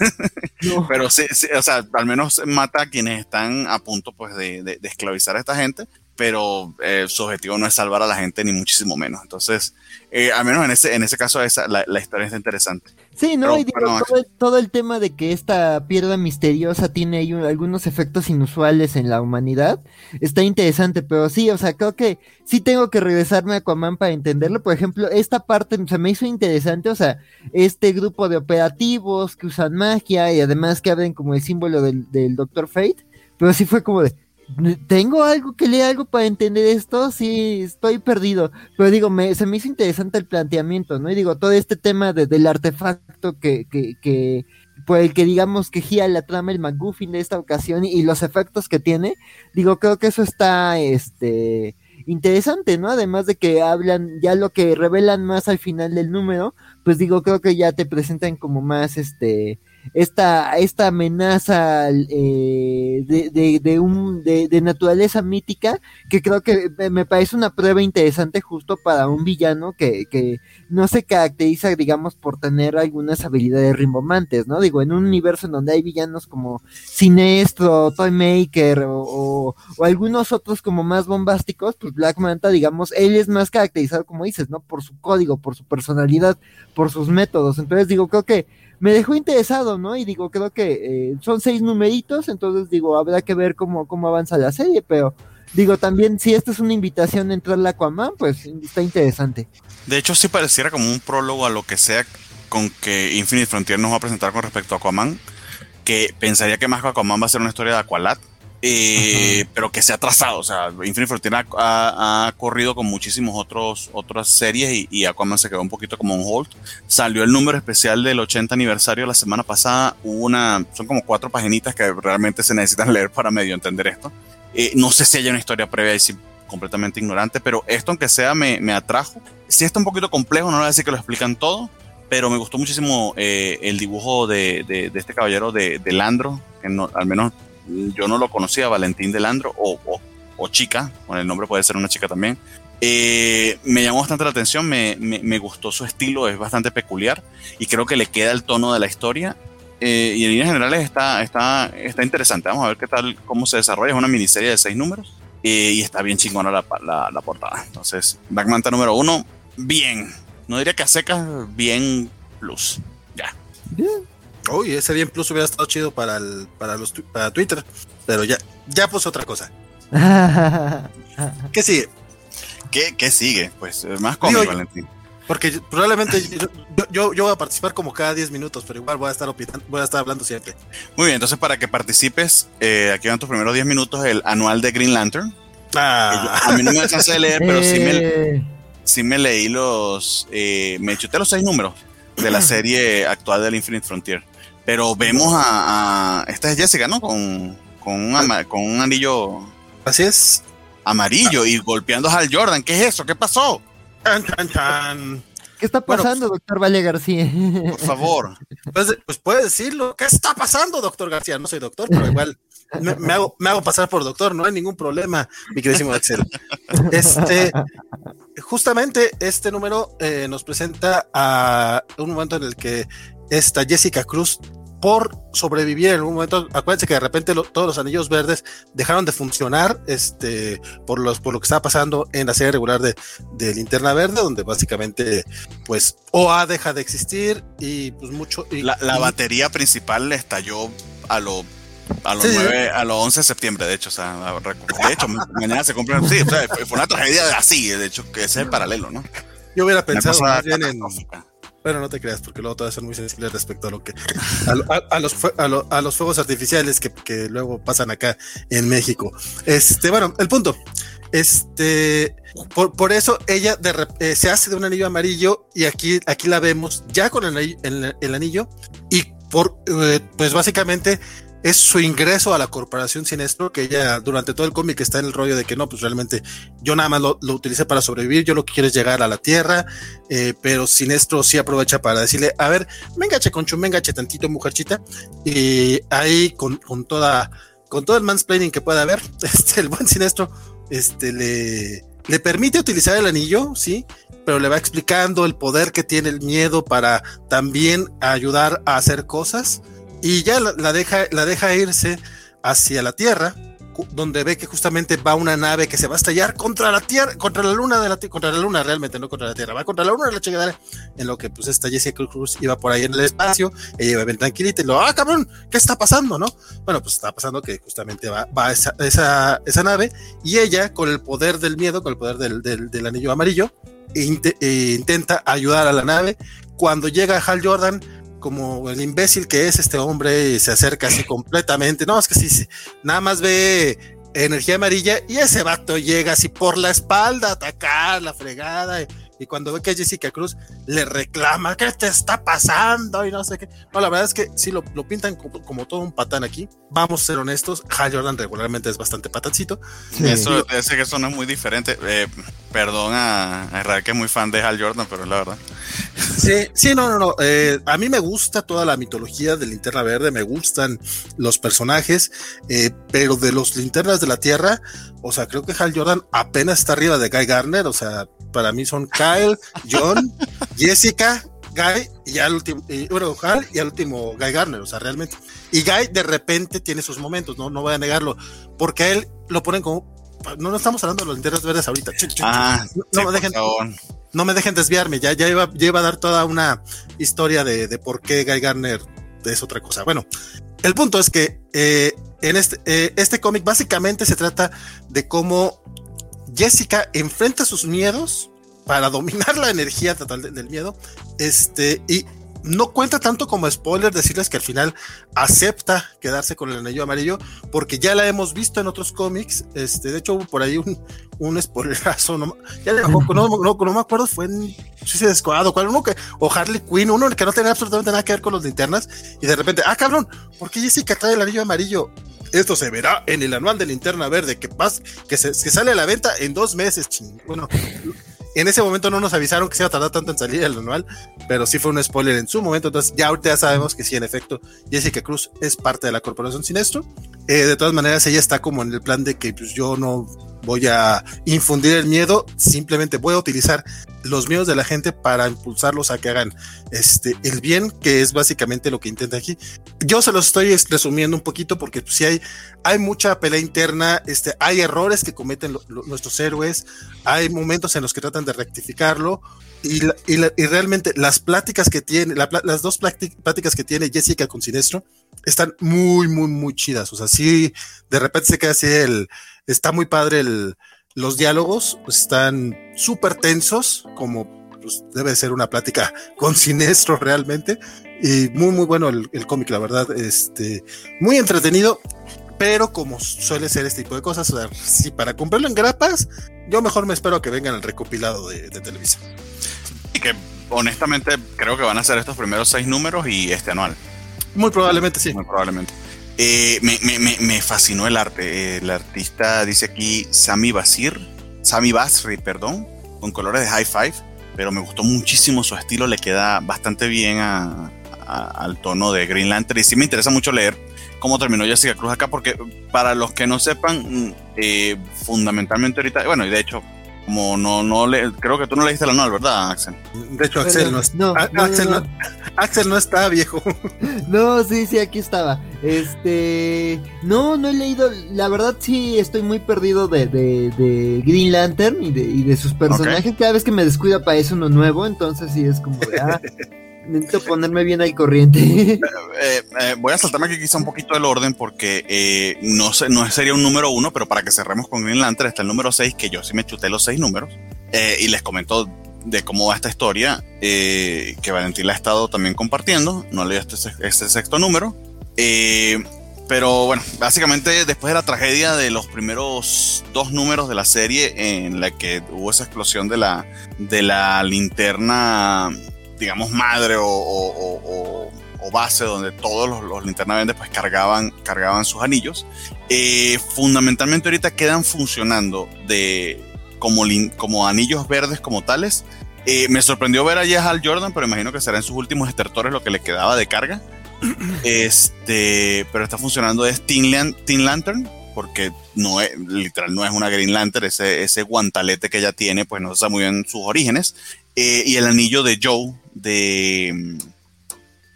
no. Pero sí, sí, o sea, al menos mata a quienes están a punto pues, de, de, de esclavizar a esta gente pero eh, su objetivo no es salvar a la gente ni muchísimo menos. Entonces, eh, al menos en ese, en ese caso, esa, la, la historia está interesante. Sí, ¿no? Pero, y digo, todo, el, todo, el, tema de que esta piedra misteriosa tiene ahí algunos efectos inusuales en la humanidad está interesante, pero sí, o sea, creo que sí tengo que regresarme a Aquaman para entenderlo. Por ejemplo, esta parte se me hizo interesante, o sea, este grupo de operativos que usan magia y además que abren como el símbolo del, del Doctor Fate, pero sí fue como de, tengo algo que leer algo para entender esto, sí, estoy perdido. Pero digo, me, se me hizo interesante el planteamiento, ¿no? Y digo, todo este tema de, del artefacto que, que, que, por el que digamos que gira la trama el McGuffin de esta ocasión y, y los efectos que tiene, digo, creo que eso está, este, interesante, ¿no? Además de que hablan, ya lo que revelan más al final del número, pues digo, creo que ya te presentan como más, este, esta, esta amenaza eh, de, de, de, un, de, de, naturaleza mítica que creo que me parece una prueba interesante justo para un villano que, que no se caracteriza, digamos, por tener algunas habilidades rimbomantes, ¿no? Digo, en un universo en donde hay villanos como Sinestro, Toymaker o, o, o algunos otros como más bombásticos, pues Black Manta, digamos, él es más caracterizado, como dices, ¿no? Por su código, por su personalidad, por sus métodos. Entonces, digo, creo que me dejó interesado, ¿no? Y digo, creo que eh, son seis numeritos, entonces digo, habrá que ver cómo, cómo avanza la serie, pero digo, también si esta es una invitación a entrar a Aquaman, pues está interesante. De hecho, sí pareciera como un prólogo a lo que sea con que Infinite Frontier nos va a presentar con respecto a Aquaman, que pensaría que más que Aquaman va a ser una historia de Aqualad, eh, pero que se ha trazado. O sea, Infinite Frontier ha, ha, ha corrido con muchísimos otros otras series y, y, Aquaman se quedó un poquito como un hold. Salió el número especial del 80 aniversario la semana pasada. Hubo una, son como cuatro paginitas que realmente se necesitan leer para medio entender esto. Eh, no sé si hay una historia previa y si completamente ignorante, pero esto, aunque sea, me, me atrajo. Si está un poquito complejo, no voy a decir que lo explican todo, pero me gustó muchísimo eh, el dibujo de, de, de, este caballero de, de Landro, que no, al menos yo no lo conocía, Valentín Delandro, o, o, o chica, con el nombre puede ser una chica también. Eh, me llamó bastante la atención, me, me, me, gustó su estilo, es bastante peculiar y creo que le queda el tono de la historia. Eh, y en líneas generales está, está, está interesante. Vamos a ver qué tal, cómo se desarrolla. Es una miniserie de seis números eh, y está bien chingona la, la, la, portada. Entonces, Black Manta número uno, bien. No diría que a secas, bien plus. Ya. Bien. Uy, ese bien plus hubiera estado chido para el, para los para Twitter, pero ya ya puso otra cosa. ¿Qué sigue? ¿Qué, ¿Qué, sigue? Pues más cómico, Digo, Valentín. Porque probablemente yo, yo, yo, voy a participar como cada 10 minutos, pero igual voy a estar opinando, voy a estar hablando siempre. Muy bien, entonces para que participes, eh, aquí van tus primeros 10 minutos el anual de Green Lantern. Ah. A mí no me da chance de leer, pero sí me, sí me leí los. Eh, me chuté los seis números de la serie actual del Infinite Frontier. Pero vemos a, a esta es Jessica, ¿no? Con, con, un, ama, con un anillo. Así es. Amarillo ah. y golpeando a Hal Jordan. ¿Qué es eso? ¿Qué pasó? Chan, chan, chan. ¿Qué está pasando, bueno, doctor Vale García? Por favor. Pues, pues puede decirlo. ¿Qué está pasando, doctor García? No soy doctor, pero igual me, me, hago, me hago pasar por doctor, no hay ningún problema, mi queridísimo Axel. Este, justamente este número eh, nos presenta a un momento en el que esta Jessica Cruz por sobrevivir en un momento, acuérdense que de repente lo, todos los anillos verdes dejaron de funcionar este, por, los, por lo que estaba pasando en la serie regular de, de Linterna Verde, donde básicamente pues OA deja de existir y pues mucho... Y, la, la, batería principal estalló a lo a los, sí, 9, a los 11 de septiembre, de hecho, o sea, de hecho, mañana se cumple, sí, o sea, fue una tragedia así, de hecho, que ese es el paralelo, ¿no? Yo hubiera pensado más bien en. Bueno, no te creas, porque luego te vas a ser muy sensible respecto a lo que. A, los, a, los fuegos artificiales que, que, luego pasan acá en México. Este, bueno, el punto. Este. Por, por eso ella eh, se hace de un anillo amarillo y aquí, aquí la vemos ya con el, el anillo y por, eh, pues básicamente es su ingreso a la corporación Sinestro, que ella durante todo el cómic está en el rollo de que no, pues realmente yo nada más lo, lo utilicé para sobrevivir, yo lo que quiero es llegar a la Tierra, eh, pero Sinestro sí aprovecha para decirle, a ver, venga Checoncho, venga tantito mujerchita, y ahí con, con, toda, con todo el mansplaining que pueda haber, este, el buen Sinestro, este, le, le permite utilizar el anillo, sí, pero le va explicando el poder que tiene el miedo para también ayudar a hacer cosas y ya la, deja, la deja irse hacia la Tierra, donde ve que justamente va una nave que se va a estallar contra la Tierra, contra la Luna de la contra la Luna realmente, no contra la Tierra, va contra la Luna de la chingada, en lo que pues esta Jessica Cruz iba por ahí en el espacio, ella iba bien tranquilita y lo, ah cabrón, ¿qué está pasando, no? Bueno, pues está pasando que justamente va, va esa, esa, esa, nave y ella con el poder del miedo, con el poder del, del, anillo amarillo, e intenta ayudar a la nave. Cuando llega Hal Jordan, como el imbécil que es este hombre y se acerca así completamente. No, es que sí, nada más ve energía amarilla y ese vato llega así por la espalda a atacar la fregada. Y, y cuando ve que Jessica Cruz le reclama, ¿qué te está pasando? Y no sé qué. No, la verdad es que sí lo, lo pintan como, todo un patán aquí. Vamos a ser honestos, Hal Jordan regularmente es bastante patancito. Eso, ese que eso no es muy diferente. Eh, perdón a, a que es muy fan de Hal Jordan, pero la verdad. Sí, sí, no, no, no. Eh, a mí me gusta toda la mitología de Linterna Verde, me gustan los personajes, eh, pero de los Linternas de la Tierra, o sea, creo que Hal Jordan apenas está arriba de Guy Garner, o sea, para mí son Kyle, John, Jessica, Guy y al último, bueno, Hal y al último Guy Garner, o sea, realmente. Y Guy de repente tiene sus momentos, no, no voy a negarlo, porque a él lo ponen como, no, no estamos hablando de los linternas verdes ahorita. Ah, no, me dejen, no me dejen desviarme, ya, ya, iba, ya iba a dar toda una historia de, de por qué Guy Garner es otra cosa. Bueno, el punto es que eh, en este, eh, este cómic básicamente se trata de cómo Jessica enfrenta sus miedos para dominar la energía total del miedo. Este, y no cuenta tanto como spoiler decirles que al final acepta quedarse con el anillo amarillo, porque ya la hemos visto en otros cómics. Este, de hecho, hubo por ahí un, un spoilerazo, no, ya no, no, me acuerdo, fue en se Descuadado, cuál uno que, o Harley Quinn, uno que no tenía absolutamente nada que ver con los linternas, y de repente, ah, cabrón, ¿por qué Jessica trae el anillo amarillo? Esto se verá en el anual de linterna verde que, pasa, que, se, que sale a la venta en dos meses. Ching. Bueno, en ese momento no nos avisaron que se iba a tardar tanto en salir el anual, pero sí fue un spoiler en su momento. Entonces, ya ahorita ya sabemos que sí, en efecto, Jessica Cruz es parte de la corporación Sinestro. Eh, de todas maneras, ella está como en el plan de que pues, yo no voy a infundir el miedo, simplemente voy a utilizar los miedos de la gente para impulsarlos a que hagan este, el bien, que es básicamente lo que intenta aquí. Yo se los estoy resumiendo un poquito porque si hay, hay mucha pelea interna, este, hay errores que cometen nuestros héroes, hay momentos en los que tratan de rectificarlo y, y, realmente las pláticas que tiene, las dos pláticas que tiene Jessica con Sinestro están muy, muy, muy chidas. O sea, sí, de repente se queda así el Está muy padre el, los diálogos, pues, están súper tensos, como pues, debe ser una plática con Sinestro realmente. Y muy, muy bueno el, cómic, la verdad. Este, muy entretenido, pero como suele ser este tipo de cosas, o sea, si para comprarlo en grapas, yo mejor me espero a que vengan el recopilado de, de televisión. Y que honestamente creo que van a ser estos primeros seis números y este anual. Muy probablemente sí. Muy probablemente. Eh, me, fascinó el arte. El artista dice aquí Sami Basir, Sami Basri, perdón, con colores de high five, pero me gustó muchísimo su estilo, le queda bastante bien al tono de Green Lantern y sí me interesa mucho leer cómo terminó Jessica Cruz acá, porque para los que no sepan, mm, eh, fundamentalmente ahorita, bueno, y de hecho como no, no le, creo que tú no leíste la novel, ¿verdad, Axel? De hecho, Axel no, está, Axel, no, está viejo. No, sí, sí, aquí estaba. Este, no, no he leído, la verdad sí estoy muy perdido de, de, Green Lantern y de, y de sus personajes. Cada vez que me descuida aparece uno nuevo, entonces sí es como de, ah, Necesito ponerme bien al corriente. Eh, eh, voy a saltarme aquí quizá un poquito el orden porque eh, no, sé, no sería un número uno, pero para que cerremos con Green Lantern está el número 6, que yo sí me chuté los seis números. y les comento de cómo va esta historia, eh, que Valentín la ha estado también compartiendo. No leí este, este sexto número. Eh, pero bueno, básicamente después de la tragedia de los primeros dos números de la serie en la que hubo esa explosión de la, de la linterna, digamos, madre o, base donde todos los, los linternas pues cargaban, cargaban sus anillos, eh, fundamentalmente ahorita quedan funcionando de, como, como anillos verdes como tales. Eh, me sorprendió ver a Hal Jordan, pero imagino que será en sus últimos estertores lo que le quedaba de carga. Este, pero está funcionando es Teen, Lantern, porque no es, literal, no es una Green Lantern, ese, ese guantalete que ella tiene, pues no se sabe muy bien sus orígenes. Eh, y el anillo de Joe, de.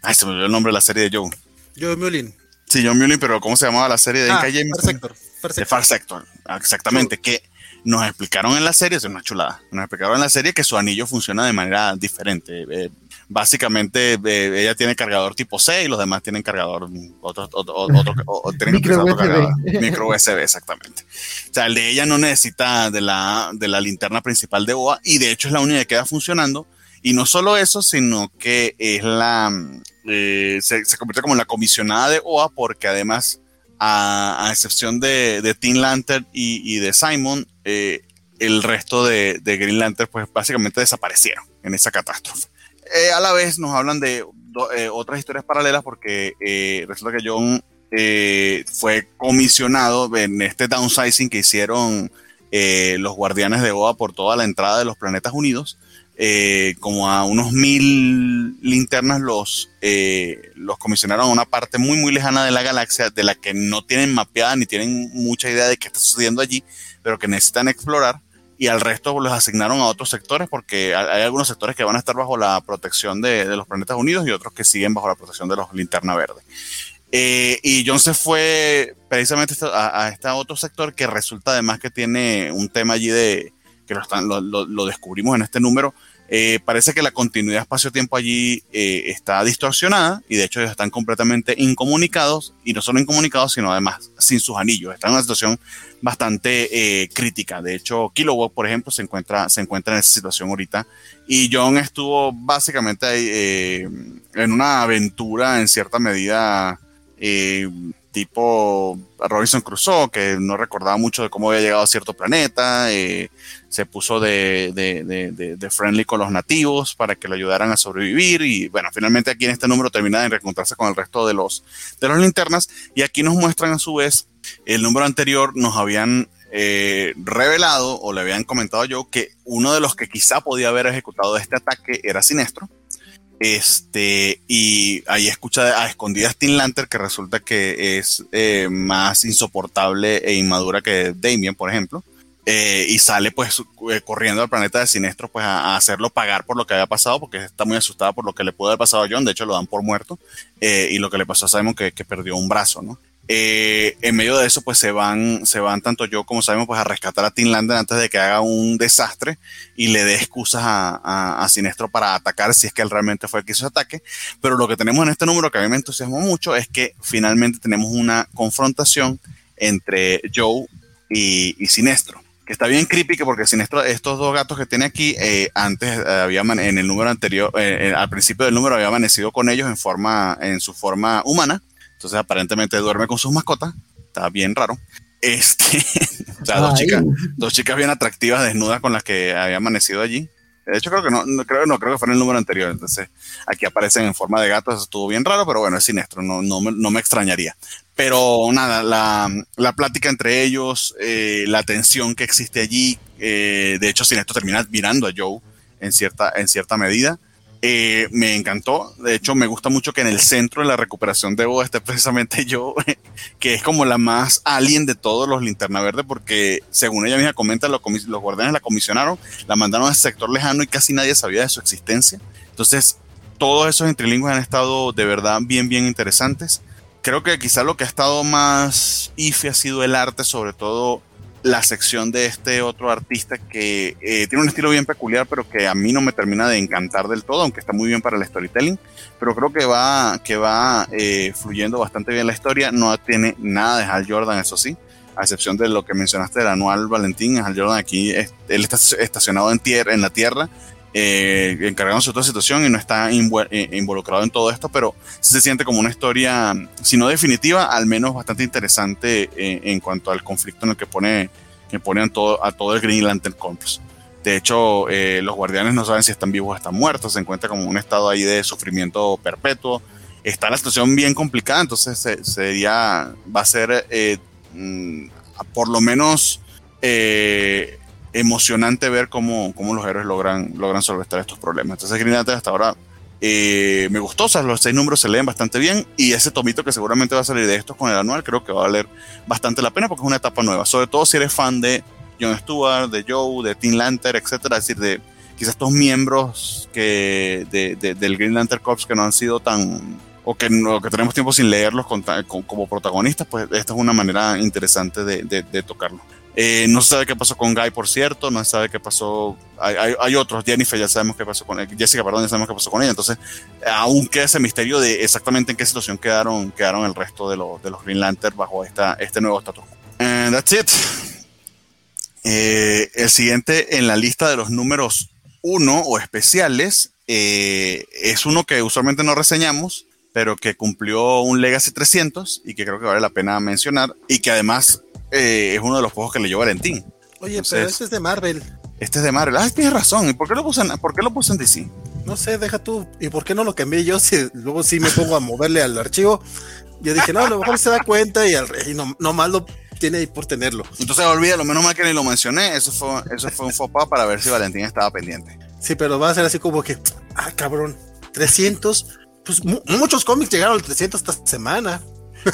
Ay, se me olvidó el nombre de la serie de Joe. Joe Mullin. Sí, Joe Mullin, pero ¿cómo se llamaba la serie de ah, Far Sector, Far Sector. De Far Sector, exactamente. Que nos explicaron en la serie, es una chulada, nos explicaron en la serie que su anillo funciona de manera diferente. Eh, básicamente eh, ella tiene cargador tipo C y los demás tienen cargador otro, otro, otro, micro, USB. micro USB, exactamente. O sea, el de ella no necesita de la, de la linterna principal de OA y de hecho es la única que queda funcionando. Y no solo eso, sino que es la, eh, se, se convierte como la comisionada de OA porque además a, excepción de, de Teen Lantern y, de Simon, eh, el resto de, Green Lantern pues básicamente desaparecieron en esa catástrofe. Eh, a la vez nos hablan de otras historias paralelas porque resulta que John fue comisionado en este downsizing que hicieron los guardianes de Oa por toda la entrada de los planetas unidos eh, como a unos mil linternas los, eh, los comisionaron a una parte muy muy lejana de la galaxia de la que no tienen mapeada ni tienen mucha idea de qué está sucediendo allí, pero que necesitan explorar y al resto los asignaron a otros sectores porque hay algunos sectores que van a estar bajo la protección de, los planetas unidos y otros que siguen bajo la protección de los linterna verde. Eh, y John se fue precisamente a, a, este otro sector que resulta además que tiene un tema allí de, que lo, descubrimos en este número, eh, parece que la continuidad espacio-tiempo allí eh, está distorsionada y de hecho ellos están completamente incomunicados y no solo incomunicados, sino además sin sus anillos. Están en una situación bastante eh, crítica. De hecho, Kilowatt, por ejemplo, se encuentra, se encuentra en esa situación ahorita y John estuvo básicamente ahí, en una aventura en cierta medida tipo Robinson Crusoe, que no recordaba mucho de cómo había llegado a cierto planeta, eh, se puso de, de, de, friendly con los nativos para que lo ayudaran a sobrevivir y bueno, finalmente aquí en este número termina de reencontrarse con el resto de los, de los linternas y aquí nos muestran a su vez el número anterior nos habían eh, revelado o le habían comentado yo que uno de los que quizá podía haber ejecutado este ataque era Sinestro este, y ahí escucha a escondidas Tim Lantern, que resulta que es eh, más insoportable e inmadura que Damien, por ejemplo. Eh, y sale pues eh, corriendo al planeta de Sinestro pues a, hacerlo pagar por lo que había pasado porque está muy asustada por lo que le pudo haber pasado a John, de hecho lo dan por muerto y lo que le pasó a Simon que, que perdió un brazo, ¿no? Eh, en medio de eso, pues se van, se van tanto yo como sabemos, pues a rescatar a Tim Lander antes de que haga un desastre y le dé excusas a, a, Sinestro para atacar si es que él realmente fue el que hizo ese ataque. Pero lo que tenemos en este número que a mí me entusiasmó mucho es que finalmente tenemos una confrontación entre Joe y, Sinestro. Que está bien creepy porque Sinestro, estos dos gatos que tiene aquí, eh, antes eh, había en el número anterior, al principio del número había amanecido con ellos en forma, en su forma humana entonces aparentemente duerme con sus mascotas. Está bien raro. Este, o sea, dos chicas, dos chicas bien atractivas desnudas con las que había amanecido allí. De hecho, creo que no, creo, no, creo que fue en el número anterior. Entonces, aquí aparecen en forma de gatos. Eso estuvo bien raro, pero bueno, es siniestro. No, no, me, no me extrañaría. Pero nada, la, la plática entre ellos, eh, la tensión que existe allí. Eh, de hecho, Sinestro termina mirando a Joe en cierta, en cierta medida. Eh, me encantó. De hecho, me gusta mucho que en el centro de la recuperación de Bo esté precisamente yo, que es como la más alien de todos los linterna verde, porque según ella misma comenta, los, los guardianes la comisionaron, la mandaron a ese sector lejano y casi nadie sabía de su existencia. Entonces, todos esos interlingües han estado de verdad bien, bien interesantes. Creo que quizá lo que ha estado más ife ha sido el arte, sobre todo la sección de este otro artista que eh, tiene un estilo bien peculiar, pero que a mí no me termina de encantar del todo, aunque está muy bien para el storytelling. Pero creo que va, que va eh, fluyendo bastante bien la historia. No tiene nada de Hal Jordan, eso sí, a excepción de lo que mencionaste del anual Valentín. Hal Jordan aquí, él está estacionado en, tierra, en la tierra eh, encargándose de otra situación y no está eh, involucrado en todo esto, pero se siente como una historia, si no definitiva, al menos bastante interesante eh, en cuanto al conflicto en el que pone, que pone a, todo, a todo el Green Lantern Corps. De hecho, los guardianes no saben si están vivos o están muertos, se encuentra como un estado ahí de sufrimiento perpetuo. Está la situación bien complicada, entonces sería, va a ser mm, por lo menos emocionante ver cómo, cómo los héroes logran, logran solventar estos problemas. Entonces, Green Lantern hasta ahora eh, me gustó, o los seis números se leen bastante bien y ese tomito que seguramente va a salir de estos con el anual creo que va a valer bastante la pena porque es una etapa nueva, sobre todo si eres fan de John Stewart, de Joe, de Teen Lantern, etcétera, es decir, de quizás estos miembros que de, del Green Lantern Corps que no han sido tan o que, que tenemos tiempo sin leerlos como protagonistas, pues esta es una manera interesante de, de tocarlo. Eh, no se sabe qué pasó con Guy, por cierto, no se sabe qué pasó. Hay, otros, Jennifer, ya sabemos qué pasó con Jessica, perdón, ya sabemos qué pasó con ella. Entonces, aún queda ese misterio de exactamente en qué situación quedaron, quedaron el resto de, de los Green Lantern bajo esta, este nuevo estatus. And that's it. Eh, el siguiente en la lista de los números uno o especiales eh, es uno que usualmente no reseñamos, pero que cumplió un Legacy 300 y que creo que vale la pena mencionar y que además eh, es uno de los juegos que leyó Valentín. Oye, pero este es de Marvel. Este es de Marvel. Ah, tienes razón. ¿Y por qué lo puse en, por qué lo puse en DC? No sé, deja tú. ¿Y por qué no lo cambié yo? Si luego sí me pongo a moverle al archivo. Yo dije, no, a lo mejor se da cuenta y, al, no, no más lo tiene ahí por tenerlo. Entonces olvida, lo menos mal que ni lo mencioné. Eso fue, eso fue un faux para ver si Valentín estaba pendiente. Sí, pero va a ser así como que, ah, cabrón, 300. Pues muchos cómics llegaron al 300 esta semana.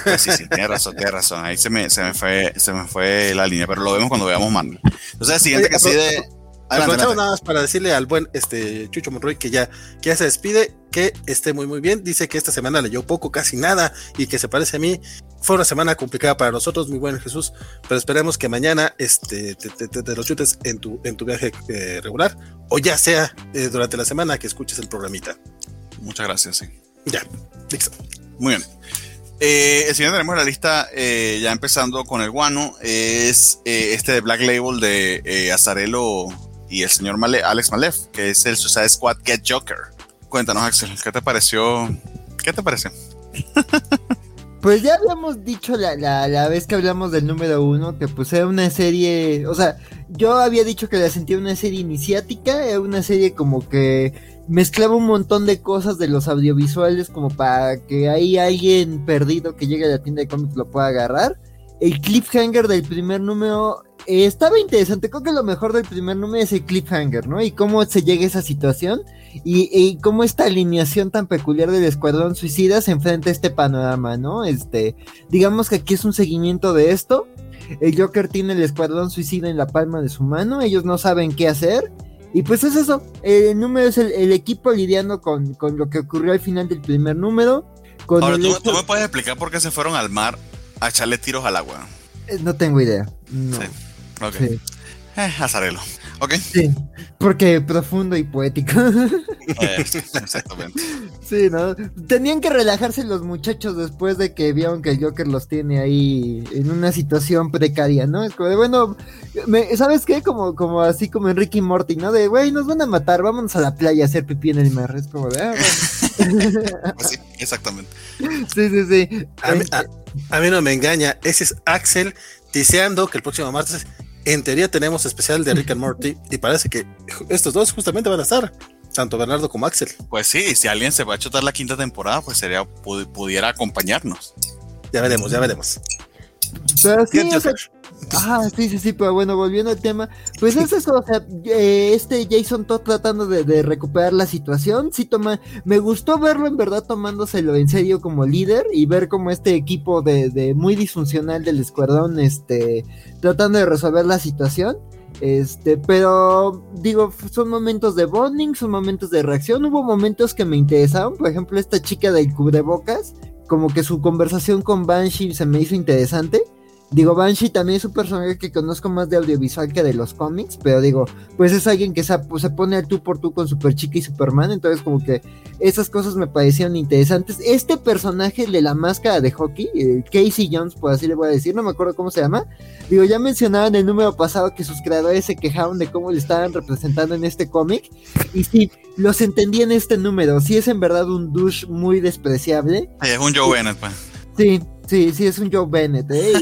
Pues sí, sí, tiene razón, tiene razón. Ahí se me, se me, fue, se me fue la línea, pero lo vemos cuando veamos Mando. Entonces, el siguiente que sigue. Aprovechamos nada más para decirle al buen este Chucho Monroy que ya, que ya se despide, que esté muy muy bien. Dice que esta semana leyó poco, casi nada, y que se parece a mí. Fue una semana complicada para nosotros, muy buen Jesús, pero esperemos que mañana este, te, te, lo chutes en tu, en tu viaje eh, regular, o ya sea eh, durante la semana que escuches el programita. Muchas gracias, sí. Ya, listo. Muy bien. Eh, el siguiente tenemos la lista, eh, ya empezando con el guano, es eh, este de Black Label de eh, Azarelo y el señor Alex Malef, que es el Suicide Squad Get Joker. Cuéntanos, Axel, ¿qué te pareció? ¿Qué te pareció? Pues ya habíamos dicho la, la, la, vez que hablamos del número uno que pues era una serie, o sea, yo había dicho que la sentía una serie iniciática, era una serie como que mezclaba un montón de cosas de los audiovisuales como para que ahí alguien perdido que llegue a la tienda de cómics lo pueda agarrar. El cliffhanger del primer número eh, estaba interesante. Creo que lo mejor del primer número es el cliffhanger, ¿no? Y cómo se llega a esa situación y, cómo esta alineación tan peculiar del Escuadrón Suicida se enfrenta a este panorama, ¿no? Este, digamos que aquí es un seguimiento de esto. El Joker tiene el Escuadrón Suicida en la palma de su mano. Ellos no saben qué hacer y pues es eso, el número es el, equipo lidiando con, lo que ocurrió al final del primer número. Ahora, ¿tú, me puedes explicar por qué se fueron al mar a echarle tiros al agua? Eh, no tengo idea. No. Sí. Ok. Eh, azarelo. Ok. Sí, porque profundo y poético. exactamente. Sí, ¿no? Tenían que relajarse los muchachos después de que vieron que el Joker los tiene ahí en una situación precaria, ¿no? Es como de, bueno, ¿sabes qué? Como, como así como Enrique y Morty, ¿no? De, güey, nos van a matar, vámonos a la playa a hacer pipí en el mar. Es como de, ah, pues sí, exactamente. Sí, sí, sí. A mí, a mí no me engaña, ese es Axel deseando que el próximo martes en teoría tenemos especial de Rick and Morty y parece que estos dos justamente van a estar, tanto Bernardo como Axel. Pues sí, si alguien se va a chutar la quinta temporada, pues sería pudiera acompañarnos. Ya veremos, ya veremos. Ah, sí, sí, sí, pero bueno, volviendo al tema, pues es eso, o sea, eh, este Jason Todd tratando de, recuperar la situación, sí toma, me gustó verlo en verdad tomándoselo en serio como líder y ver como este equipo de, muy disfuncional del escuadrón, este, tratando de resolver la situación. Este, pero digo, son momentos de bonding, son momentos de reacción. Hubo momentos que me interesaron, por ejemplo, esta chica del cubrebocas, como que su conversación con Banshee se me hizo interesante. Digo, Banshee también es un personaje que conozco más de audiovisual que de los cómics, pero digo, pues es alguien que se, pues, se pone al tú por tú con Super Chica y Superman, entonces como que esas cosas me parecieron interesantes. Este personaje de la máscara de hockey, eh, Casey Jones, por así le voy a decir, no me acuerdo cómo se llama, digo, ya mencionaba en el número pasado que sus creadores se quejaron de cómo le estaban representando en este cómic, y sí, los entendí en este número, sí es en verdad un douche muy despreciable. Es un Joe Bennett, pues. Sí, Sí, sí, es un Joe Bennett. ¿eh?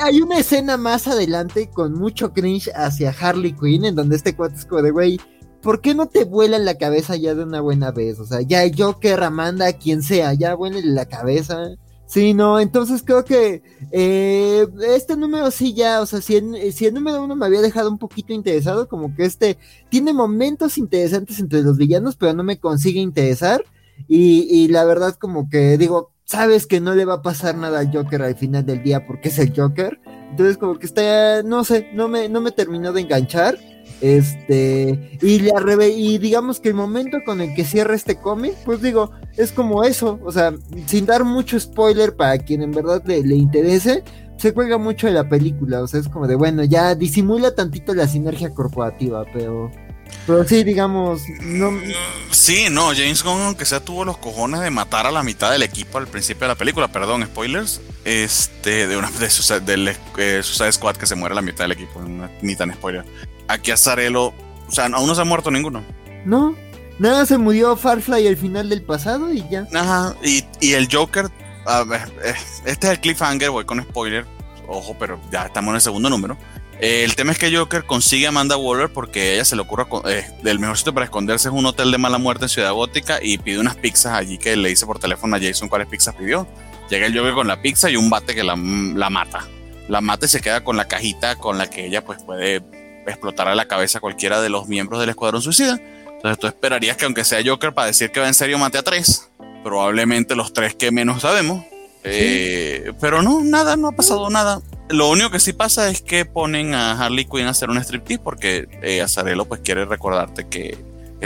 hay, una escena más adelante con mucho cringe hacia Harley Quinn, en donde este cuate es como de, güey, ¿por qué no te vuela en la cabeza ya de una buena vez? O sea, ya Joker, Amanda, quien sea, ya en la cabeza. Sí, no, entonces creo que eh, este número sí ya, o sea, si, si el número uno me había dejado un poquito interesado, como que este tiene momentos interesantes entre los villanos, pero no me consigue interesar. Y, y la verdad como que digo, sabes que no le va a pasar nada al Joker al final del día porque es el Joker. Entonces como que está, no sé, no me, no me terminó de enganchar. Este, y, la y digamos que el momento con el que cierra este cómic, pues digo, es como eso, o sea, sin dar mucho spoiler para quien en verdad le, le interese, se juega mucho de la película, o sea, es como de, bueno, ya disimula tantito la sinergia corporativa, pero pero sí, digamos, no... Sí, no, James Gunn, aunque sea, tuvo los cojones de matar a la mitad del equipo al principio de la película, perdón, spoilers, este, de una de sus, del eh, Suicide Squad que se muere la mitad del equipo, ni tan spoiler. Aquí a Zarelo, o sea, aún no se ha muerto ninguno. No, nada, se murió Farfly al final del pasado y ya. Ajá, y, y el Joker, a ver, eh, este es el cliffhanger, voy con spoiler, ojo, pero ya estamos en el segundo número. Eh, el tema es que Joker consigue a Amanda Waller porque ella se le ocurre, eh, el mejor sitio para esconderse es un hotel de mala muerte en Ciudad Gótica y pide unas pizzas allí que le dice por teléfono a Jason cuáles pizzas pidió. Llega el Joker con la pizza y un bate que la, mata. La mata y se queda con la cajita con la que ella pues puede explotar a la cabeza a cualquiera de los miembros del Escuadrón Suicida. Entonces tú esperarías que aunque sea Joker para decir que va en serio mate a tres, probablemente los tres que menos sabemos. Eh, pero no, nada, no ha pasado nada. Lo único que sí pasa es que ponen a Harley Quinn a hacer un striptease porque eh, Azarelo pues quiere recordarte que,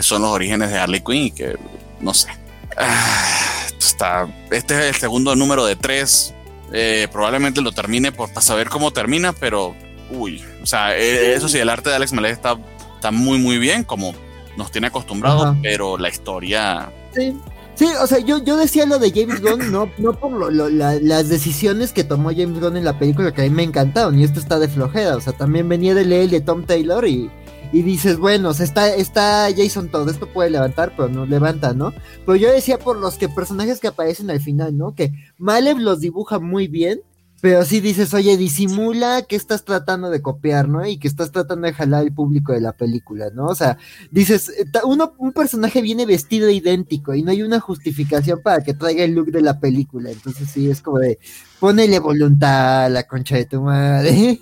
son los orígenes de Harley Quinn y que no sé. Ah, está, este es el segundo número de tres. Eh, probablemente lo termine por, para saber cómo termina, pero uy, o sea, eh, eso sí, el arte de Alex Malek está, está muy, muy bien, como nos tiene acostumbrados, pero la historia. Sí. Sí, o sea, yo, yo decía lo de James Gunn, no, no por lo, las decisiones que tomó James Gunn en la película que a mí me encantaron, y esto está de flojera, o sea, también venía de leer de Tom Taylor y, y dices, bueno, o sea, está, está Jason todo esto puede levantar, pero no levanta, ¿no? Pero yo decía por los que personajes que aparecen al final, ¿no? Que Malev los dibuja muy bien, pero sí dices, oye, disimula que estás tratando de copiar, ¿no? Y que estás tratando de jalar al público de la película, ¿no? O sea, dices, eh, uno, un personaje viene vestido idéntico y no hay una justificación para que traiga el look de la película. Entonces sí, es como de, ponele voluntad a la concha de tu madre.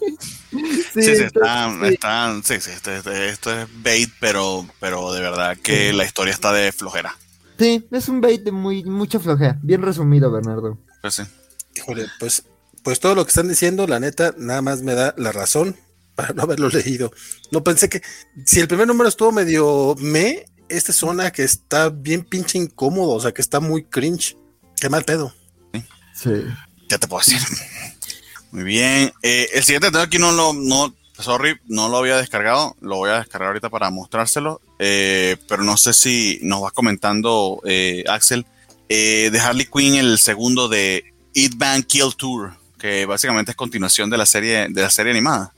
sí, sí, están, están, sí, sí, esto, es bait, pero, pero de verdad que la historia está de flojera. Sí, es un bait de muy, mucha flojera. Bien resumido, Bernardo. Pues sí. Híjole, pues pues todo lo que están diciendo, la neta, nada más me da la razón para no haberlo leído. No pensé que si el primer número estuvo medio me, esta zona que está bien pinche incómodo, o sea, que está muy cringe. Qué mal pedo. Sí. Ya te puedo decir. Muy bien. Eh, el siguiente tema aquí no lo, no, sorry, no lo había descargado. Lo voy a descargar ahorita para mostrárselo. Eh, pero no sé si nos vas comentando, eh, Axel, de Harley Quinn, el segundo de Eat Band Kill Tour que básicamente es continuación de la serie, de la serie animada.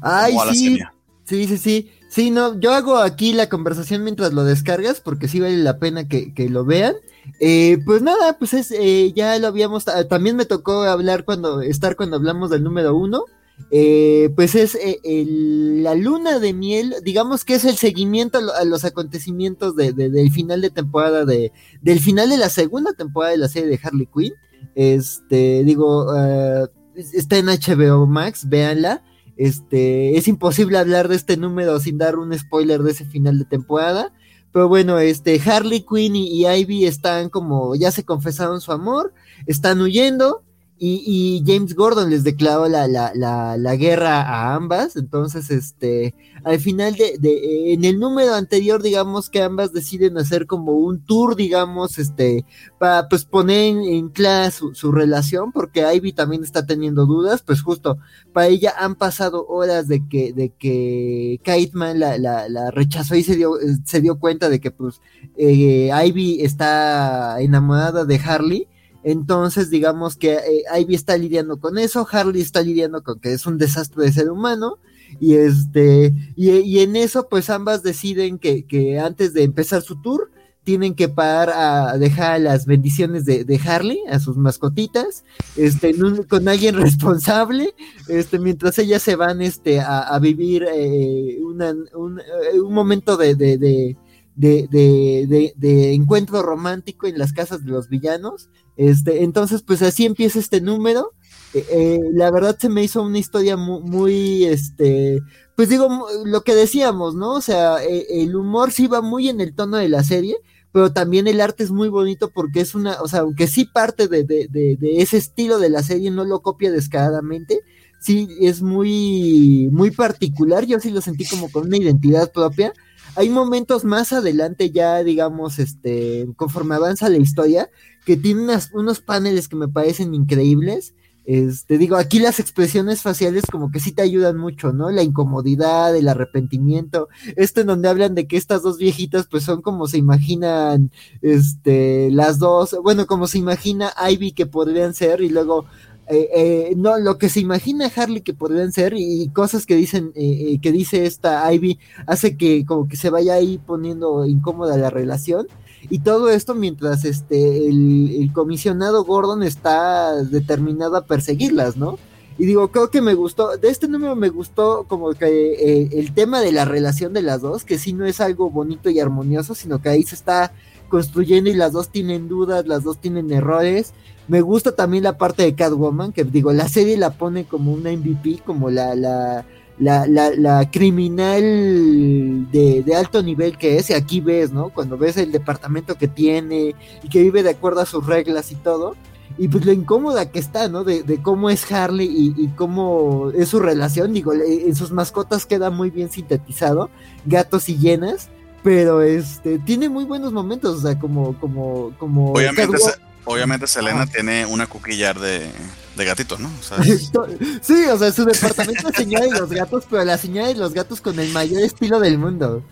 Ay, sí. Sí, sí, sí. Sí, no, yo hago aquí la conversación mientras lo descargas, porque sí vale la pena que, lo vean. Eh, pues nada, pues es, eh, ya lo habíamos, también me tocó hablar cuando, estar cuando hablamos del número uno. Eh, pues es la luna de miel, digamos que es el seguimiento a, los acontecimientos del final de temporada de, del final de la segunda temporada de la serie de Harley Quinn. Este, digo, uh, está en HBO Max, véanla. Este, es imposible hablar de este número sin dar un spoiler de ese final de temporada. Pero bueno, este, Harley Quinn y, Ivy están como, ya se confesaron su amor, están huyendo. Y, James Gordon les declaró la, la, la, guerra a ambas. Entonces, este, al final de, de, en el número anterior, digamos que ambas deciden hacer como un tour, digamos, este, para pues poner en, clase su, relación, porque Ivy también está teniendo dudas, pues justo para ella han pasado horas de que, de que Kaitman la, la, la rechazó y se dio, se dio cuenta de que pues eh, Ivy está enamorada de Harley entonces, digamos que eh, Ivy está lidiando con eso, Harley está lidiando con que es un desastre de ser humano, y este, y, en eso, pues ambas deciden que, que, antes de empezar su tour, tienen que parar a dejar las bendiciones de, Harley a sus mascotitas, este, con alguien responsable, este, mientras ellas se van, este, a, vivir eh, un, eh, un, momento de, de, de, encuentro romántico en las casas de los villanos. Este, entonces, pues así empieza este número. Eh, eh, la verdad se me hizo una historia muy, este, pues digo, lo que decíamos, ¿no? O sea, e, el humor sí va muy en el tono de la serie, pero también el arte es muy bonito porque es una, o sea, aunque sí parte de, de, de, de ese estilo de la serie, no lo copia descaradamente, sí es muy, muy particular, yo sí lo sentí como con una identidad propia, hay momentos más adelante ya, digamos, este, conforme avanza la historia, que tiene unos paneles que me parecen increíbles. Este, digo, aquí las expresiones faciales como que sí te ayudan mucho, ¿no? La incomodidad, el arrepentimiento. Esto en donde hablan de que estas dos viejitas pues son como se imaginan, este, las dos, bueno, como se imagina Ivy que podrían ser y luego eh, eh, no, lo que se imagina Harley que podrían ser y, cosas que dicen, eh, que dice esta Ivy, hace que como que se vaya ahí poniendo incómoda la relación. Y todo esto mientras este el, comisionado Gordon está determinado a perseguirlas, ¿no? Y digo, creo que me gustó, de este número me gustó como que el tema de la relación de las dos, que sí no es algo bonito y armonioso, sino que ahí se está construyendo y las dos tienen dudas, las dos tienen errores, me gusta también la parte de Catwoman, que digo, la serie la pone como una MVP, como la, la, la, la, criminal de, alto nivel que es, y aquí ves, ¿no? Cuando ves el departamento que tiene y que vive de acuerdo a sus reglas y todo, y pues lo incómoda que está, ¿no? De, de cómo es Harley y, y, cómo es su relación, digo, en sus mascotas queda muy bien sintetizado, gatos y llenas, pero este, tiene muy buenos momentos, o sea, como, como, como... Obviamente, Obviamente Selena tiene una cuquillar de, de gatitos, ¿no? sí, o sea, su departamento es señora de los gatos, pero la señora de los gatos con el mayor estilo del mundo.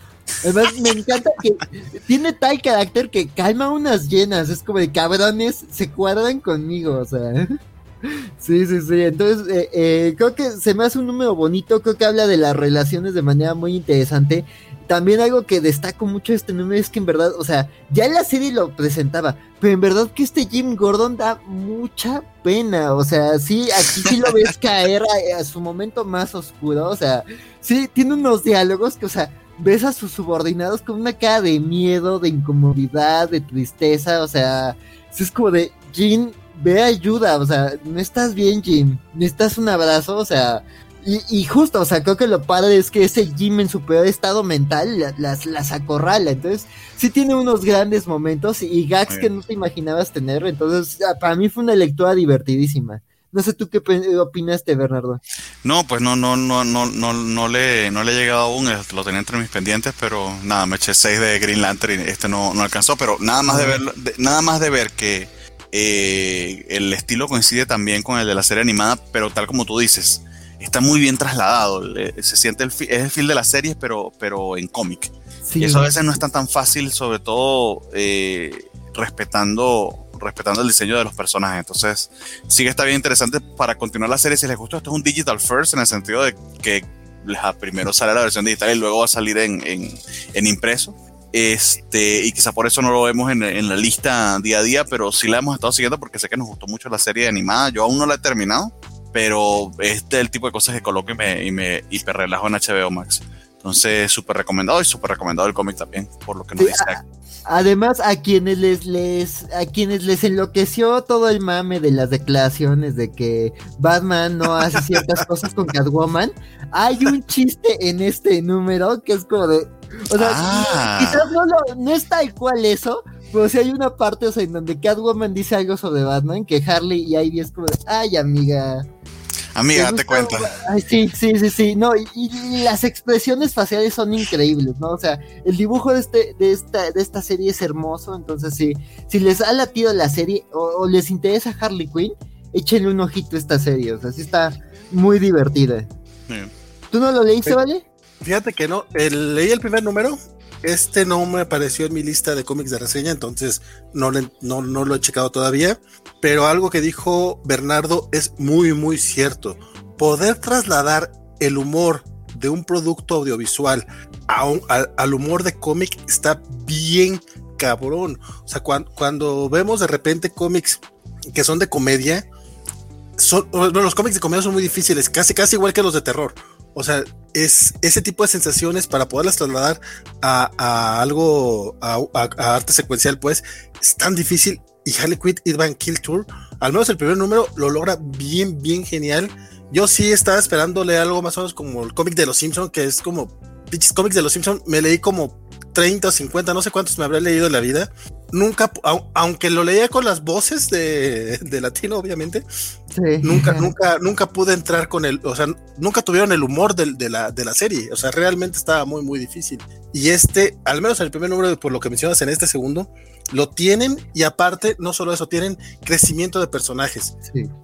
Además, me encanta que tiene tal carácter que calma unas llenas. Es como de cabrones, se cuadran conmigo, o sea. Sí, sí, sí. Entonces, eh, eh, creo que se me hace un número bonito. Creo que habla de las relaciones de manera muy interesante también algo que destaco mucho este número es que en verdad, o sea, ya la serie lo presentaba, pero en verdad que este Jim Gordon da mucha pena, o sea, sí, aquí sí lo ves caer a, su momento más oscuro, o sea, sí, tiene unos diálogos que, o sea, ves a sus subordinados con una cara de miedo, de incomodidad, de tristeza, o sea, es como de, Jim, ve ayuda, o sea, no estás bien, Jim, necesitas un abrazo, o sea, y, justo, o sea, creo que lo padre es que ese Jim en su peor estado mental las, las acorrala. Entonces, sí tiene unos grandes momentos y gags que no te imaginabas tener. Entonces, ah, para mí fue una lectura divertidísima. No sé tú qué opinaste, Bernardo. No, pues no, no, no, no, no, no le, no le he llegado aún, lo tenía entre mis pendientes, pero nada, me eché seis de Green Lantern y este no, no alcanzó, pero nada más de ver, nada más de ver que eh, el estilo coincide también con el de la serie animada, pero tal como tú dices, está muy bien trasladado. Se siente el, es el feel de las series, pero, pero en cómic. Y eso a veces no es tan, tan fácil, sobre todo eh, respetando respetando el diseño de los personajes. Entonces, sí que está bien interesante para continuar la serie. Si les gustó, esto es un digital first en el sentido de que primero sale la versión digital y luego va a salir en, en, impreso. Este, y quizá por eso no lo vemos en, en, la lista día a día, pero sí la hemos estado siguiendo porque sé que nos gustó mucho la serie animada. Yo aún no la he terminado, pero este es el tipo de cosas que coloco y me, y me hiper relajo en HBO Max. Entonces, súper recomendado y súper recomendado el cómic también, por lo que nos dice. Además, a quienes les, les, a quienes les enloqueció todo el mame de las declaraciones de que Batman no hace ciertas cosas con Catwoman, hay un chiste en este número que es como de, o sea, ah. quizás no, no es tal cual eso, Pero si hay una parte, o sea, en donde Catwoman dice algo sobre Batman, que Harley y Ivy es como, ay, amiga. Amiga, te cuenta. Ay, sí, sí, sí, sí. No, y, las expresiones faciales son increíbles, ¿no? O sea, el dibujo de este, de esta, de esta serie es hermoso. Entonces, sí, si les ha latido la serie o, les interesa Harley Quinn, échenle un ojito a esta serie. O sea, sí está muy divertida. ¿Tú no lo leíste, vale? Fíjate que no, leí el primer número. Este no me apareció en mi lista de cómics de reseña, entonces no, no, no lo he checado todavía. Pero algo que dijo Bernardo es muy, muy cierto. Poder trasladar el humor de un producto audiovisual a al, humor de cómic está bien cabrón. O sea, cuando, vemos de repente cómics que son de comedia, son, los cómics de comedia son muy difíciles, casi, casi igual que los de terror. O sea, es ese tipo de sensaciones para poderlas trasladar a, algo, a, arte secuencial, pues, es tan difícil. Y Harley Quinn It Kill Tour, al menos el primer número, lo logra bien, bien genial. Yo sí estaba esperándole algo más o menos como el cómic de los Simpsons, que es como, pinches cómics de los Simpsons, me leí como 30 o 50, no sé cuántos me habré leído en la vida. Nunca, aunque lo leía con las voces de, latino, obviamente, nunca, nunca, nunca pude entrar con el, o sea, nunca tuvieron el humor de, la, de la serie. O sea, realmente estaba muy, muy difícil. Y este, al menos el primer número, por lo que mencionas en este segundo, lo tienen y aparte, no solo eso, tienen crecimiento de personajes.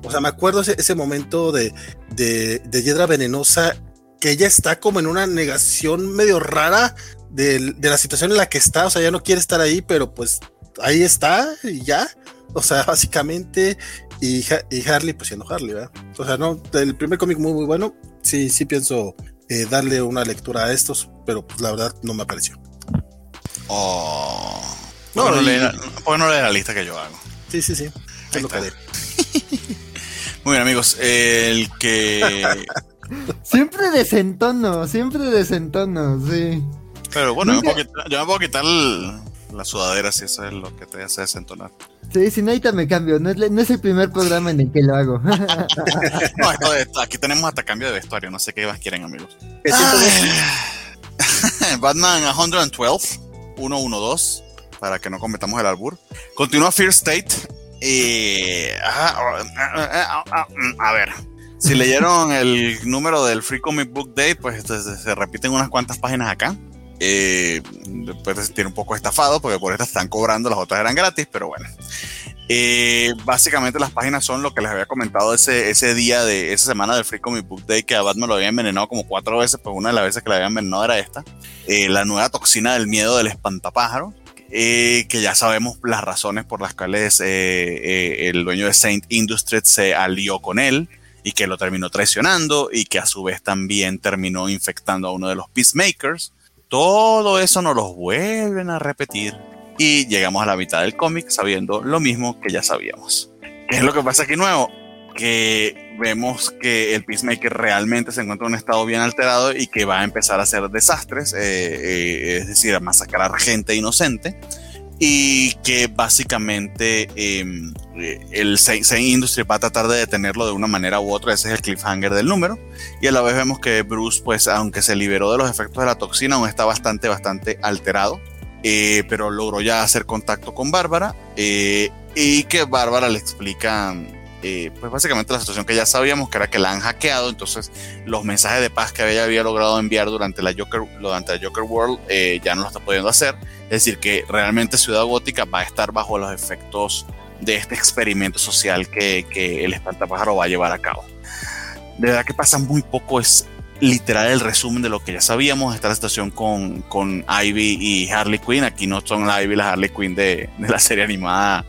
O sea, me acuerdo ese, ese momento de, de, de Yedra Venenosa que ella está como en una negación medio rara de, la situación en la que está, o sea, ya no quiere estar ahí, pero pues ahí está y ya, o sea, básicamente, y, Harley, pues siendo Harley, ¿verdad? O sea, no, el primer cómic muy, muy bueno, sí, sí pienso eh, darle una lectura a estos, pero pues la verdad no me apareció. Oh. No, no, le, no le la lista que yo hago. Sí, sí, sí. Es lo que Muy bien, amigos. El que. siempre desentono, siempre desentono, sí. Pero bueno, yo, me puedo quitar la sudadera si eso es lo que te hace desentonar. Sí, si ahorita me cambio, no es, el primer programa en el que lo hago. no, aquí tenemos hasta cambio de vestuario, no sé qué más quieren, amigos. Batman 112, 112, para que no cometamos el albur. Continúa Fear State. a ver, si leyeron el número del Free Comic Book Day, pues se repiten unas cuantas páginas acá. Eh, después tiene un poco estafado porque por estas están cobrando, las otras eran gratis, pero bueno. Eh, básicamente las páginas son lo que les había comentado ese, ese día de esa semana del Free Comic Book Day que a Batman lo había envenenado como cuatro veces, pues una de las veces que le había envenenado era esta. Eh, la nueva toxina del miedo del espantapájaro. que ya sabemos las razones por las cuales el dueño de Saint Industries se alió con él y que lo terminó traicionando y que a su vez también terminó infectando a uno de los Peacemakers. Todo eso nos lo vuelven a repetir y llegamos a la mitad del cómic sabiendo lo mismo que ya sabíamos. ¿Qué es lo que pasa aquí nuevo? Que vemos que el Peacemaker realmente se encuentra en un estado bien alterado y que va a empezar a hacer desastres, eh, eh, es decir, a masacrar gente inocente y que básicamente em, el Saint Industry va a tratar de detenerlo de una manera u otra, ese es el cliffhanger del número, y a la vez vemos que Bruce, pues aunque se liberó de los efectos de la toxina, aún está bastante, bastante alterado, eh, pero logró ya hacer contacto con Bárbara, eh, y que Bárbara le explica eh, pues básicamente la situación que ya sabíamos, que era que la han hackeado, entonces los mensajes de paz que ella había logrado enviar durante la Joker, durante la Joker World eh, ya no lo está pudiendo hacer, es decir, que realmente Ciudad Gótica va a estar bajo los efectos de este experimento social que, el espantapájaro va a llevar a cabo. De verdad que pasa muy poco, es literal el resumen de lo que ya sabíamos. Está la situación con, con Ivy y Harley Quinn. Aquí no son la Ivy y la Harley Quinn de, de la serie animada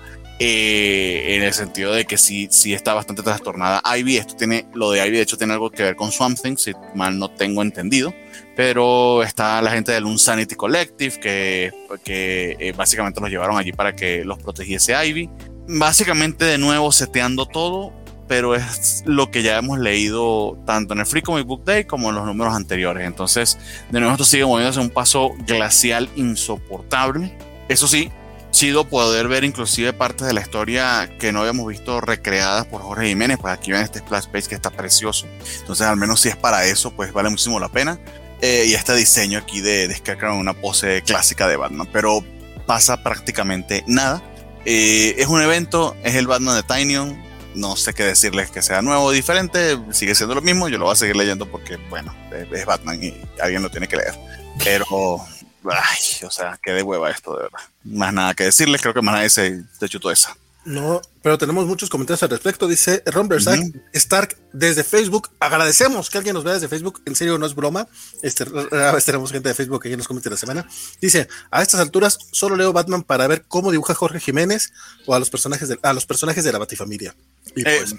eh, en el sentido de que sí, sí está bastante trastornada Ivy. Esto tiene, lo de Ivy de hecho tiene algo que ver con Swamp Thing, si mal no tengo entendido. Pero está la gente del Unsanity Collective que, que eh, básicamente los llevaron allí para que los protegiese Ivy. Básicamente de nuevo seteando todo, pero es lo que ya hemos leído tanto en el Free Comic Book Day como en los números anteriores. Entonces, de nuevo esto sigue moviéndose un paso glacial insoportable. Eso sí, chido poder ver inclusive partes de la historia que no habíamos visto recreadas por Jorge Jiménez, pues aquí ven este splash page que está precioso. Entonces, al menos si es para eso, pues vale muchísimo la pena. Eh, y este diseño aquí de, de Scarecrow una pose clásica de Batman. Pero pasa prácticamente nada. Eh, es un evento, es el Batman de Tinyon. No sé qué decirles que sea nuevo o diferente, sigue siendo lo mismo. Yo lo voy a seguir leyendo porque, bueno, es Batman y alguien lo tiene que leer. Pero, ay, o sea, qué de hueva esto, de verdad. Más nada que decirles, creo que más nadie se, se chutó esa. No, pero tenemos muchos comentarios al respecto. Dice Ron Bersac, Stark desde Facebook. Agradecemos que alguien nos vea desde Facebook. En serio, no es broma. Este, a veces tenemos gente de Facebook que ya nos comenta la semana. Dice: A estas alturas solo leo Batman para ver cómo dibuja Jorge Jiménez o a los personajes de, a los personajes de la Batifamilia. Y, eh, pues,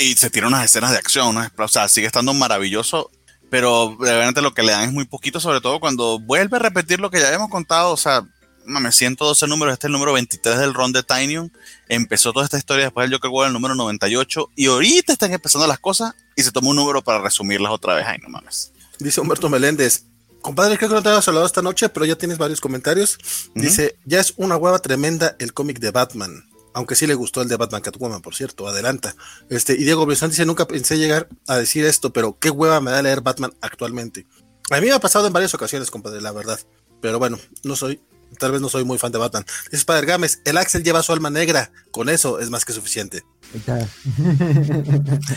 y se tiran unas escenas de acción, ¿no? O sea, sigue estando maravilloso. Pero realmente lo que le dan es muy poquito, sobre todo cuando vuelve a repetir lo que ya habíamos contado. O sea, mames, 112 números, este es el número 23 del Ron de Tinyon. Empezó toda esta historia después del Joker War, el número 98. Y ahorita están empezando las cosas y se tomó un número para resumirlas otra vez. Ay, no mames. Dice Humberto Meléndez. Compadre, creo que no te habías hablado esta noche, pero ya tienes varios comentarios. Dice, ya es una hueva tremenda el cómic de Batman. Aunque sí le gustó el de Batman Catwoman, por cierto, adelanta. Este, y Diego Besán dice, nunca pensé llegar a decir esto, pero qué hueva me da leer Batman actualmente. A mí me ha pasado en varias ocasiones, compadre, la verdad. Pero bueno, no soy Tal vez no soy muy fan de Batman. Dice Spider Games, el Axel lleva su alma negra. Con eso es más que suficiente.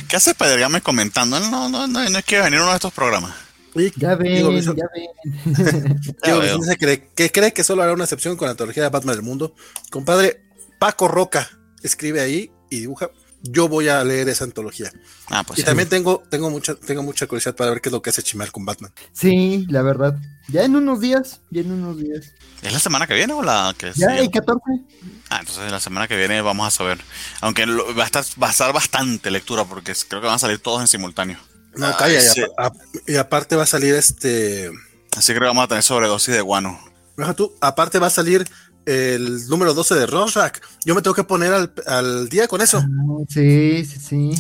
¿Qué hace Spider Games comentando? No, no, no, no quiere venir uno de estos programas. ya ven, ya ven. dice que, que cree que solo hará una excepción con la antología de Batman del mundo. Compadre, Paco Roca escribe ahí y dibuja yo voy a leer esa antología. Ah, pues y también tengo, tengo, mucha, tengo mucha curiosidad para ver qué es lo que hace Chimel con Batman. Sí, la verdad. Ya en unos días, ya en unos días. ¿Es la semana que viene o la que Ya, el 14. Ah, entonces la semana que viene vamos a saber. Aunque va, a estar, va a estar bastante lectura porque creo que van a salir todos en simultáneo. No, calla, y, aparte va a salir este... Así creo que vamos a tener sobredosis de guano. tú, aparte va a salir el número 12 de Rorschach. Yo me tengo que poner al, día con eso. Ah, sí, sí, sí.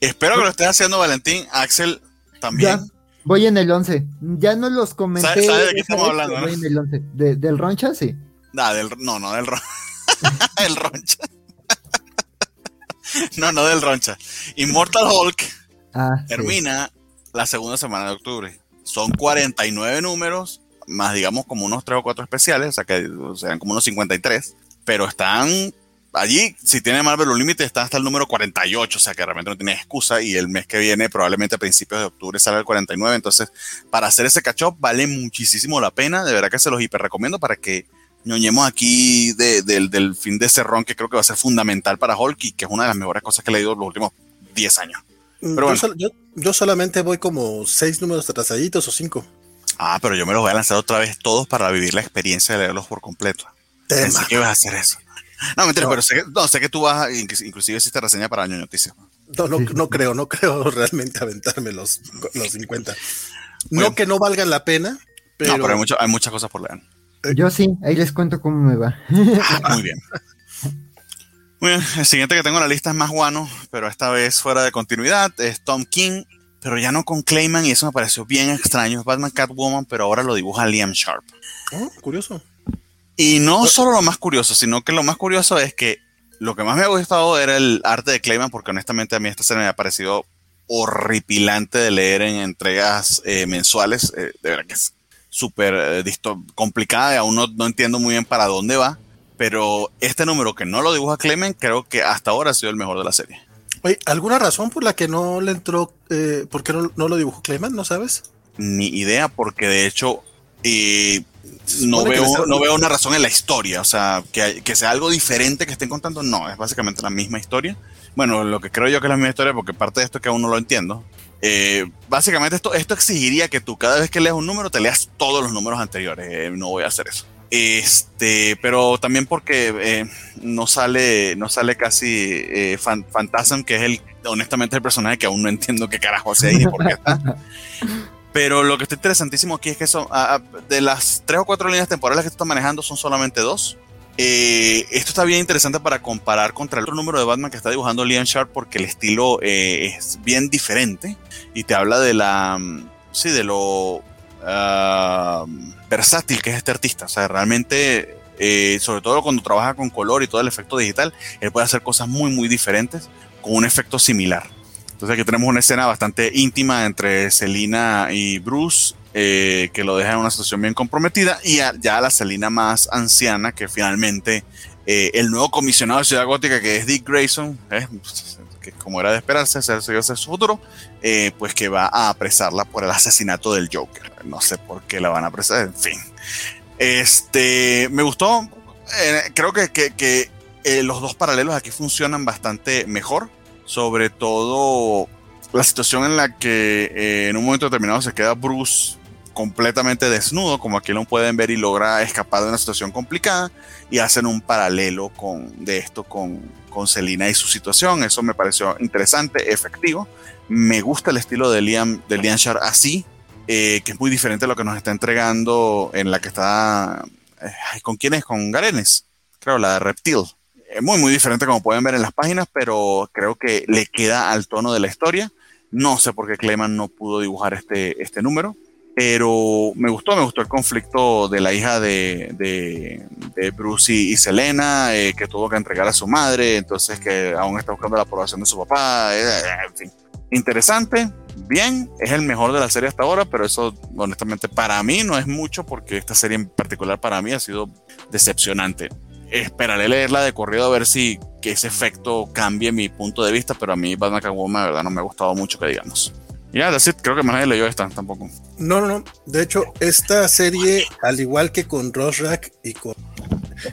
Espero que lo estés haciendo, Valentín. Axel también. Ya, voy en el 11. Ya no los comenté. ¿Sabes de qué estamos hablando? Voy en el 11. ¿Del Roncha? Sí. Nah, del, no, no, del Roncha. el Roncha. no, no del Roncha. Immortal Hulk ah, termina la segunda semana de octubre. Son 49 números más digamos como unos 3 o 4 especiales, o sea que sean como unos 53, pero están allí, si tiene Marvel Unlimited, está hasta el número 48, o sea que realmente no tiene excusa y el mes que viene, probablemente a principios de octubre, sale el 49, entonces para hacer ese catch up vale muchísimo la pena, de verdad que se los hiper recomiendo para que ñoñemos aquí del fin de cerrón que creo que va a ser fundamental para Hulk y que es una de las mejores cosas que he leído los últimos 10 años. Pero yo, yo, solamente voy como 6 números atrasaditos o 5. Ah, pero yo me los voy a lanzar otra vez todos para vivir la experiencia de leerlos por completo. Pensé que ibas a hacer eso. No, mentira, pero sé que, no, sé que tú vas, inclusive hiciste reseña para Año Noticias. No, no, no creo, no creo realmente aventarme los, los 50. No que no valgan la pena, pero... No, pero hay, mucho, hay muchas cosas por leer. Yo sí, ahí les cuento cómo me va. Ah, muy bien. Muy bien, el siguiente que tengo en la lista es más guano, pero esta vez fuera de continuidad, es Tom King pero ya no con Clayman y eso me pareció bien extraño. Es Batman Catwoman, pero ahora lo dibuja Liam Sharp. Oh, curioso. Y no solo lo más curioso, sino que lo más curioso es que lo que más me ha gustado era el arte de Clayman, porque honestamente a mí esta serie me ha parecido horripilante de leer en entregas eh, mensuales. Eh, de verdad que es súper eh, complicada y aún no, no, entiendo muy bien para dónde va. Pero este número que no lo dibuja Clayman, creo que hasta ahora ha sido el mejor de la serie. ¿Alguna razón por la que no le entró, eh, por qué no, lo dibujó Clayman? ¿No sabes? Ni idea, porque de hecho eh, no, veo, no veo una razón en la historia. O sea, que, que, sea algo diferente que estén contando, no, es básicamente la misma historia. Bueno, lo que creo yo que es la misma historia, porque parte de esto que aún no lo entiendo. Eh, básicamente esto, esto exigiría que tú cada vez que leas un número te leas todos los números anteriores. Eh, no voy a hacer eso. Este, pero también porque eh, no sale, no sale casi eh, Phantasm, que es el, honestamente, el personaje que aún no entiendo qué carajo hace ahí ni por qué está. Pero lo que está interesantísimo aquí es que son, de las tres o cuatro líneas temporales que están manejando, son solamente dos. Eh, esto está bien interesante para comparar contra el otro número de Batman que está dibujando Liam Sharp porque el estilo es bien diferente y te habla de la, sí, de lo uh, versátil que es este artista. O sea, realmente, eh, sobre todo cuando trabaja con color y todo el efecto digital, él puede hacer cosas muy, muy diferentes con un efecto similar. Entonces aquí tenemos una escena bastante íntima entre Selina y Bruce, eh, que lo deja en una situación bien comprometida, y ya la Selina más anciana, que finalmente eh, el nuevo comisionado de Ciudad Gótica, que es Dick Grayson, eh, que como era de esperarse, ser su futuro, pues que va a apresarla por el asesinato del Joker. No sé por qué la van a apresar, en fin. Este, me gustó, creo que, que los dos paralelos aquí funcionan bastante mejor, sobre todo la situación en la que eh, en un momento determinado se queda Bruce completamente desnudo, como aquí lo pueden ver, y logra escapar de una situación complicada, y hacen un paralelo con, de esto con, con Selina y su situación. Eso me pareció interesante, efectivo. Me gusta el estilo de Liam, de Liam Shar así, eh, que es muy diferente a lo que nos está entregando en la que está. Eh, ¿Con quién es? Con Garenes, creo, la de Reptil. muy, muy diferente como pueden ver en las páginas, pero creo que le queda al tono de la historia. No sé por qué Clayman no pudo dibujar este, este número, pero me gustó, me gustó el conflicto de la hija de, de, Bruce y, Selena, eh, que tuvo que entregar a su madre, entonces que aún está buscando la aprobación de su papá, eh, eh, en fin. Interesante, bien, es el mejor de la serie hasta ahora, pero eso honestamente para mí no es mucho porque esta serie en particular para mí ha sido decepcionante esperaré leerla de corrido a ver si que ese efecto cambie mi punto de vista, pero a mí Batman Catwoman de verdad no me ha gustado mucho que digamos. Ya, yeah, creo que más nadie leyó esta tampoco. No, no, no. De hecho, esta serie, al igual que con Rosrak y con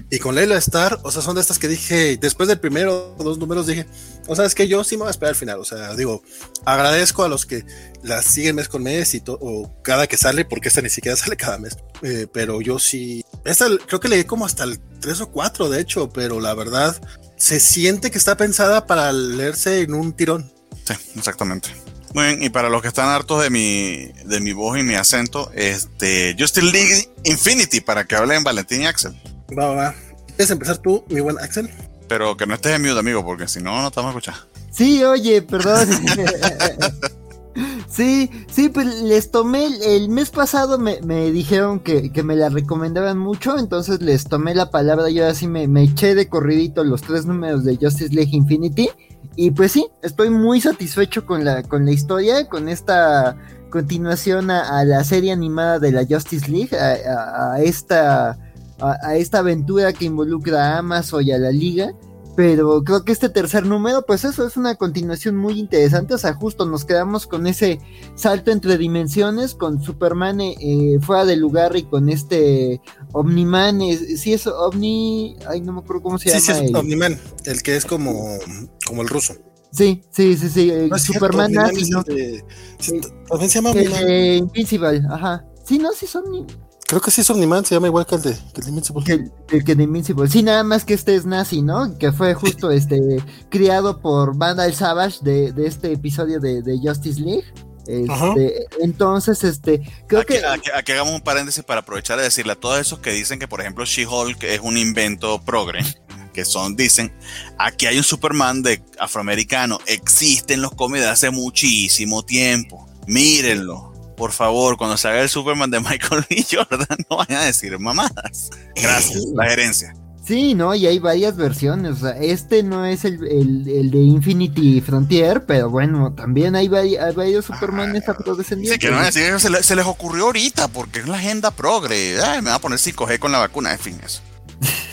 y con Leila Star, o sea, son de estas que dije, después del primero dos números dije, o sea, es que yo sí me voy a esperar al final, o sea, digo, agradezco a los que las siguen mes con mes y o cada que sale, porque esta ni siquiera sale cada mes, eh, pero yo sí, esta creo que leí como hasta el 3 o 4, de hecho, pero la verdad, se siente que está pensada para leerse en un tirón. Sí, exactamente. Muy bien, y para los que están hartos de mi, de mi voz y mi acento, este, Justin League Infinity, para que hablen Valentín y Axel. Va, va. ¿Quieres empezar tú, mi buen Axel? Pero que no estés en mute, amigo, porque si no, no te vamos a escuchar. Sí, oye, perdón. sí, sí, pues les tomé, el mes pasado me, dijeron que, me la recomendaban mucho, entonces les tomé la palabra, yo así me, me eché de corridito los tres números de Justice League Infinity. Y pues sí, estoy muy satisfecho con la, con la historia, con esta continuación a, la serie animada de la Justice League, a esta a, esta aventura que involucra a Amazon y a la liga. Pero creo que este tercer número, pues eso es una continuación muy interesante. O sea, justo nos quedamos con ese salto entre dimensiones, con Superman eh, fuera del lugar y con este Omniman. Eh, sí, es Omni. Ay, no me acuerdo cómo se llama. Sí, es Omniman, el que es como, como el ruso. Sí, sí, sí, sí. Superman nazi, ¿no? también se llama Omniman. Invincible, ajá. Sí, no, sí son. Creo que sí es Omniman, se llama igual que el de, que el Invincible. el, que de Invincible. Sí, nada más que este es nazi, ¿no? Que fue justo este criado por Vandal Savage de, de este episodio de, de Justice League. Este, entonces, este, creo que... Aquí, hagamos un paréntesis para aprovechar de decirle a todos esos que dicen que, por ejemplo, She-Hulk es un invento progre, que son, dicen, aquí hay un Superman de afroamericano, existe en los cómics de hace muchísimo tiempo, mírenlo, por favor, cuando se haga el Superman de Michael B. Jordan, no vayan a decir mamadas. Gracias, la gerencia. Sí, no, y hay varias versiones. O sea, este no es el, de Infinity Frontier, pero bueno, también hay, varios Supermanes ah, afrodescendientes. Sí, que no decir, se, se, les ocurrió ahorita, porque es la agenda progre. me va a poner 5G con la vacuna, en fin, eso.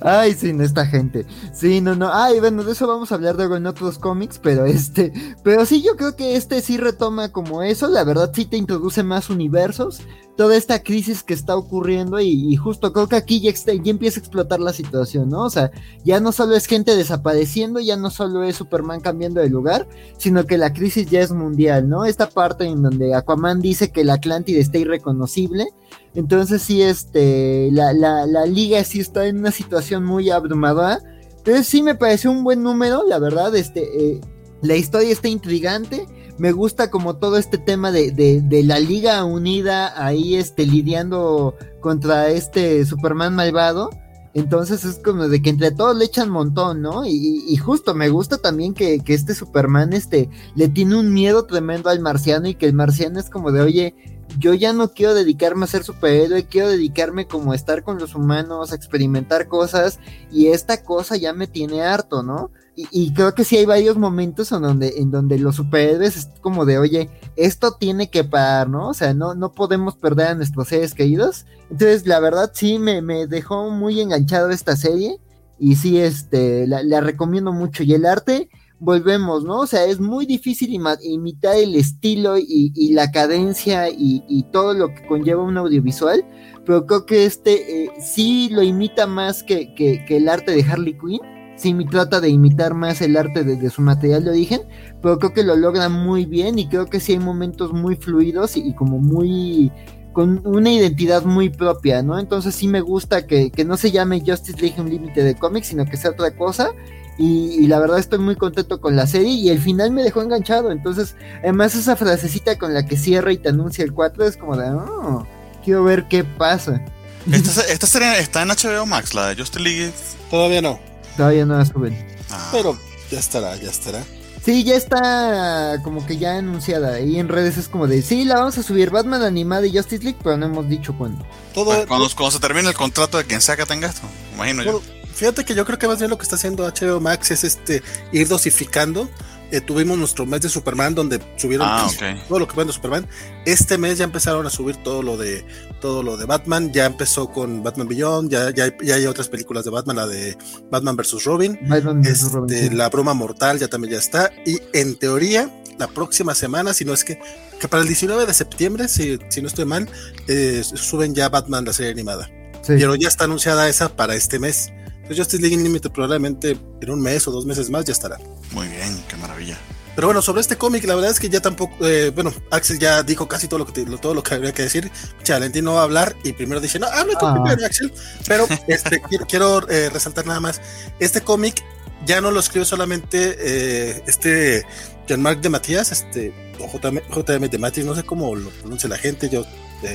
Ay, sin esta gente. Sí, no, no. Ay, bueno, de eso vamos a hablar luego en otros cómics, pero este. Pero sí, yo creo que este sí retoma como eso. La verdad, sí te introduce más universos. Toda esta crisis que está ocurriendo. Y, justo creo que aquí ya, ya, empieza a explotar la situación, ¿no? O sea, ya no solo es gente desapareciendo, ya no solo es Superman cambiando de lugar, sino que la crisis ya es mundial, ¿no? Esta parte en donde Aquaman dice que la Atlántida está irreconocible entonces sí, este, la, la, la liga sí está en una situación muy abrumadora. Entonces sí me pareció un buen número, la verdad, este, eh, la historia está intrigante. Me gusta como todo este tema de, de, de, la liga unida ahí, este, lidiando contra este Superman malvado. Entonces es como de que entre todos le echan montón, ¿no? Y, y justo me gusta también que, que, este Superman, este, le tiene un miedo tremendo al marciano y que el marciano es como de, oye, yo ya no quiero dedicarme a ser superhéroe, quiero dedicarme como a estar con los humanos, a experimentar cosas, y esta cosa ya me tiene harto, ¿no? y, creo que sí hay varios momentos en donde, en donde los superhéroes es como de, oye, esto tiene que parar, ¿no? O sea, no, no podemos perder a nuestros seres queridos. Entonces, la verdad, sí, me, me dejó muy enganchado esta serie. Y sí, este, la, recomiendo mucho. Y el arte, volvemos, ¿no? O sea, es muy difícil imitar el estilo y, la cadencia y, todo lo que conlleva un audiovisual. Pero creo que este eh, sí lo imita más que, que el arte de Harley Quinn sí trata de imitar más el arte de, su material de origen, pero creo que lo logra muy bien y creo que sí hay momentos muy fluidos y, como muy con una identidad muy propia, ¿no? Entonces sí me gusta que, no se llame Justice League un límite de cómics, sino que sea otra cosa. Y, la verdad estoy muy contento con la serie y el final me dejó enganchado. Entonces, además esa frasecita con la que cierra y te anuncia el 4 es como de, oh, quiero ver qué pasa. ¿Esta, esta serie está en HBO Max, la de Justice League? Todavía no. Todavía no la suben. Ah. Pero ya estará, ya estará. Sí, ya está como que ya anunciada. Y en redes es como de, sí, la vamos a subir Batman animada y Justice League, pero no hemos dicho cuándo. Todo, cuando, se termine el contrato de quien sea que tenga esto, imagino yo. Fíjate que yo creo que más bien lo que está haciendo HBO Max es este ir dosificando eh, tuvimos nuestro mes de Superman donde subieron ah, todo lo que fue de Superman. Este mes ya empezaron a subir todo lo de todo lo de Batman. Ya empezó con Batman Beyond, ya, ya, hay otras películas de Batman, la de Batman vs. Robin. Este, la broma mortal ya también ya está. Y en teoría, la próxima semana, si no es que, que para el 19 de septiembre, si, si no estoy mal, eh, suben ya Batman la serie animada. Pero ya está anunciada esa para este mes. Entonces Justice League Unlimited probablemente en un mes o dos meses más ya estará. Muy bien, qué maravilla. Pero bueno, sobre este cómic, la verdad es que ya tampoco, eh, bueno, Axel ya dijo casi todo lo que todo lo que había que decir. Valentín no va a hablar y primero dice, no, habla tú ah. primero, Axel. Pero este, quiero, eh, resaltar nada más, este cómic ya no lo escribe solamente eh, este Jean-Marc de Matías, este, o JM, JM de Matías, no sé cómo lo pronuncia la gente, yo,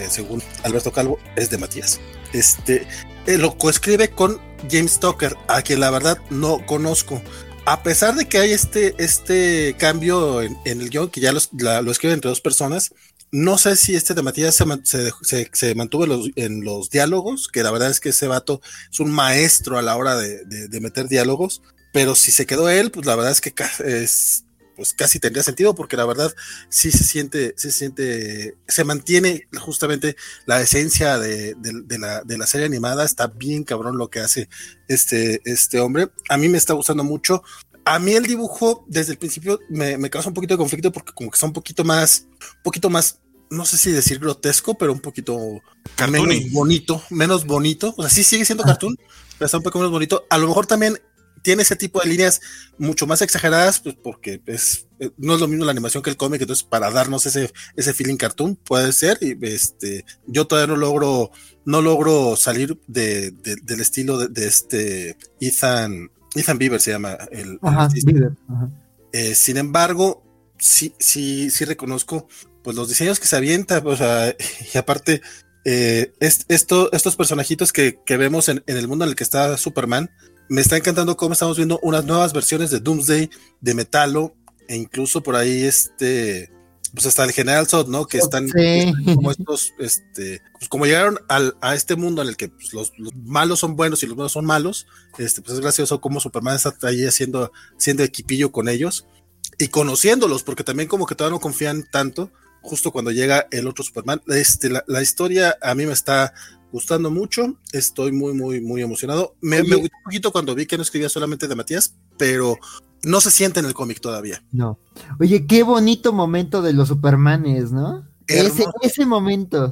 según Alberto Calvo, es de Matías. Este, lo coescribe con James Tucker, a quien la verdad no conozco. A pesar de que hay este, este cambio en, el guion, que ya lo escriben entre dos personas, no sé si este de Matías se, mantuvo en los, diálogos, que la verdad es que ese vato es un maestro a la hora de, de meter diálogos, pero si se quedó él, pues la verdad es que es, pues casi tendría sentido porque la verdad sí se siente, se siente, se mantiene justamente la esencia de, la, serie animada, está bien cabrón lo que hace este, este hombre. A mí me está gustando mucho. A mí el dibujo desde el principio me, causa un poquito de conflicto porque como que está un poquito más, un poquito más, no sé si decir grotesco, pero un poquito menos bonito, menos bonito. O sea, sí sigue siendo cartoon, pero está un poco menos bonito. A lo mejor también tiene ese tipo de líneas mucho más exageradas, pues porque es, eh, no es lo mismo la animación que el cómic, entonces para darnos ese, ese feeling cartoon puede ser, y este, yo todavía no logro, no logro salir de, del estilo de, este Ethan, Ethan Bieber se llama el, eh, sin embargo, sí, sí, sí reconozco, pues los diseños que se avienta, o sea, y aparte, eh, esto, estos personajitos que, que vemos en, en, el mundo en el que está Superman, me está encantando cómo estamos viendo unas nuevas versiones de Doomsday, de Metalo, e incluso por ahí este, pues hasta el General Zod, ¿no? Que están, como estos, este, pues como llegaron al, a este mundo en el que pues, los, malos son buenos y los buenos son malos, este, pues es gracioso cómo Superman está ahí haciendo, haciendo equipillo con ellos y conociéndolos, porque también como que todavía no confían tanto, justo cuando llega el otro Superman. Este, la, la historia a mí me está gustando mucho. Estoy muy, muy, muy emocionado. Me, me gustó un poquito cuando vi que no escribía solamente de Matías, pero no se siente en el cómic todavía. No. Oye, qué bonito momento de los Supermanes, ¿no? Ese, ese, momento.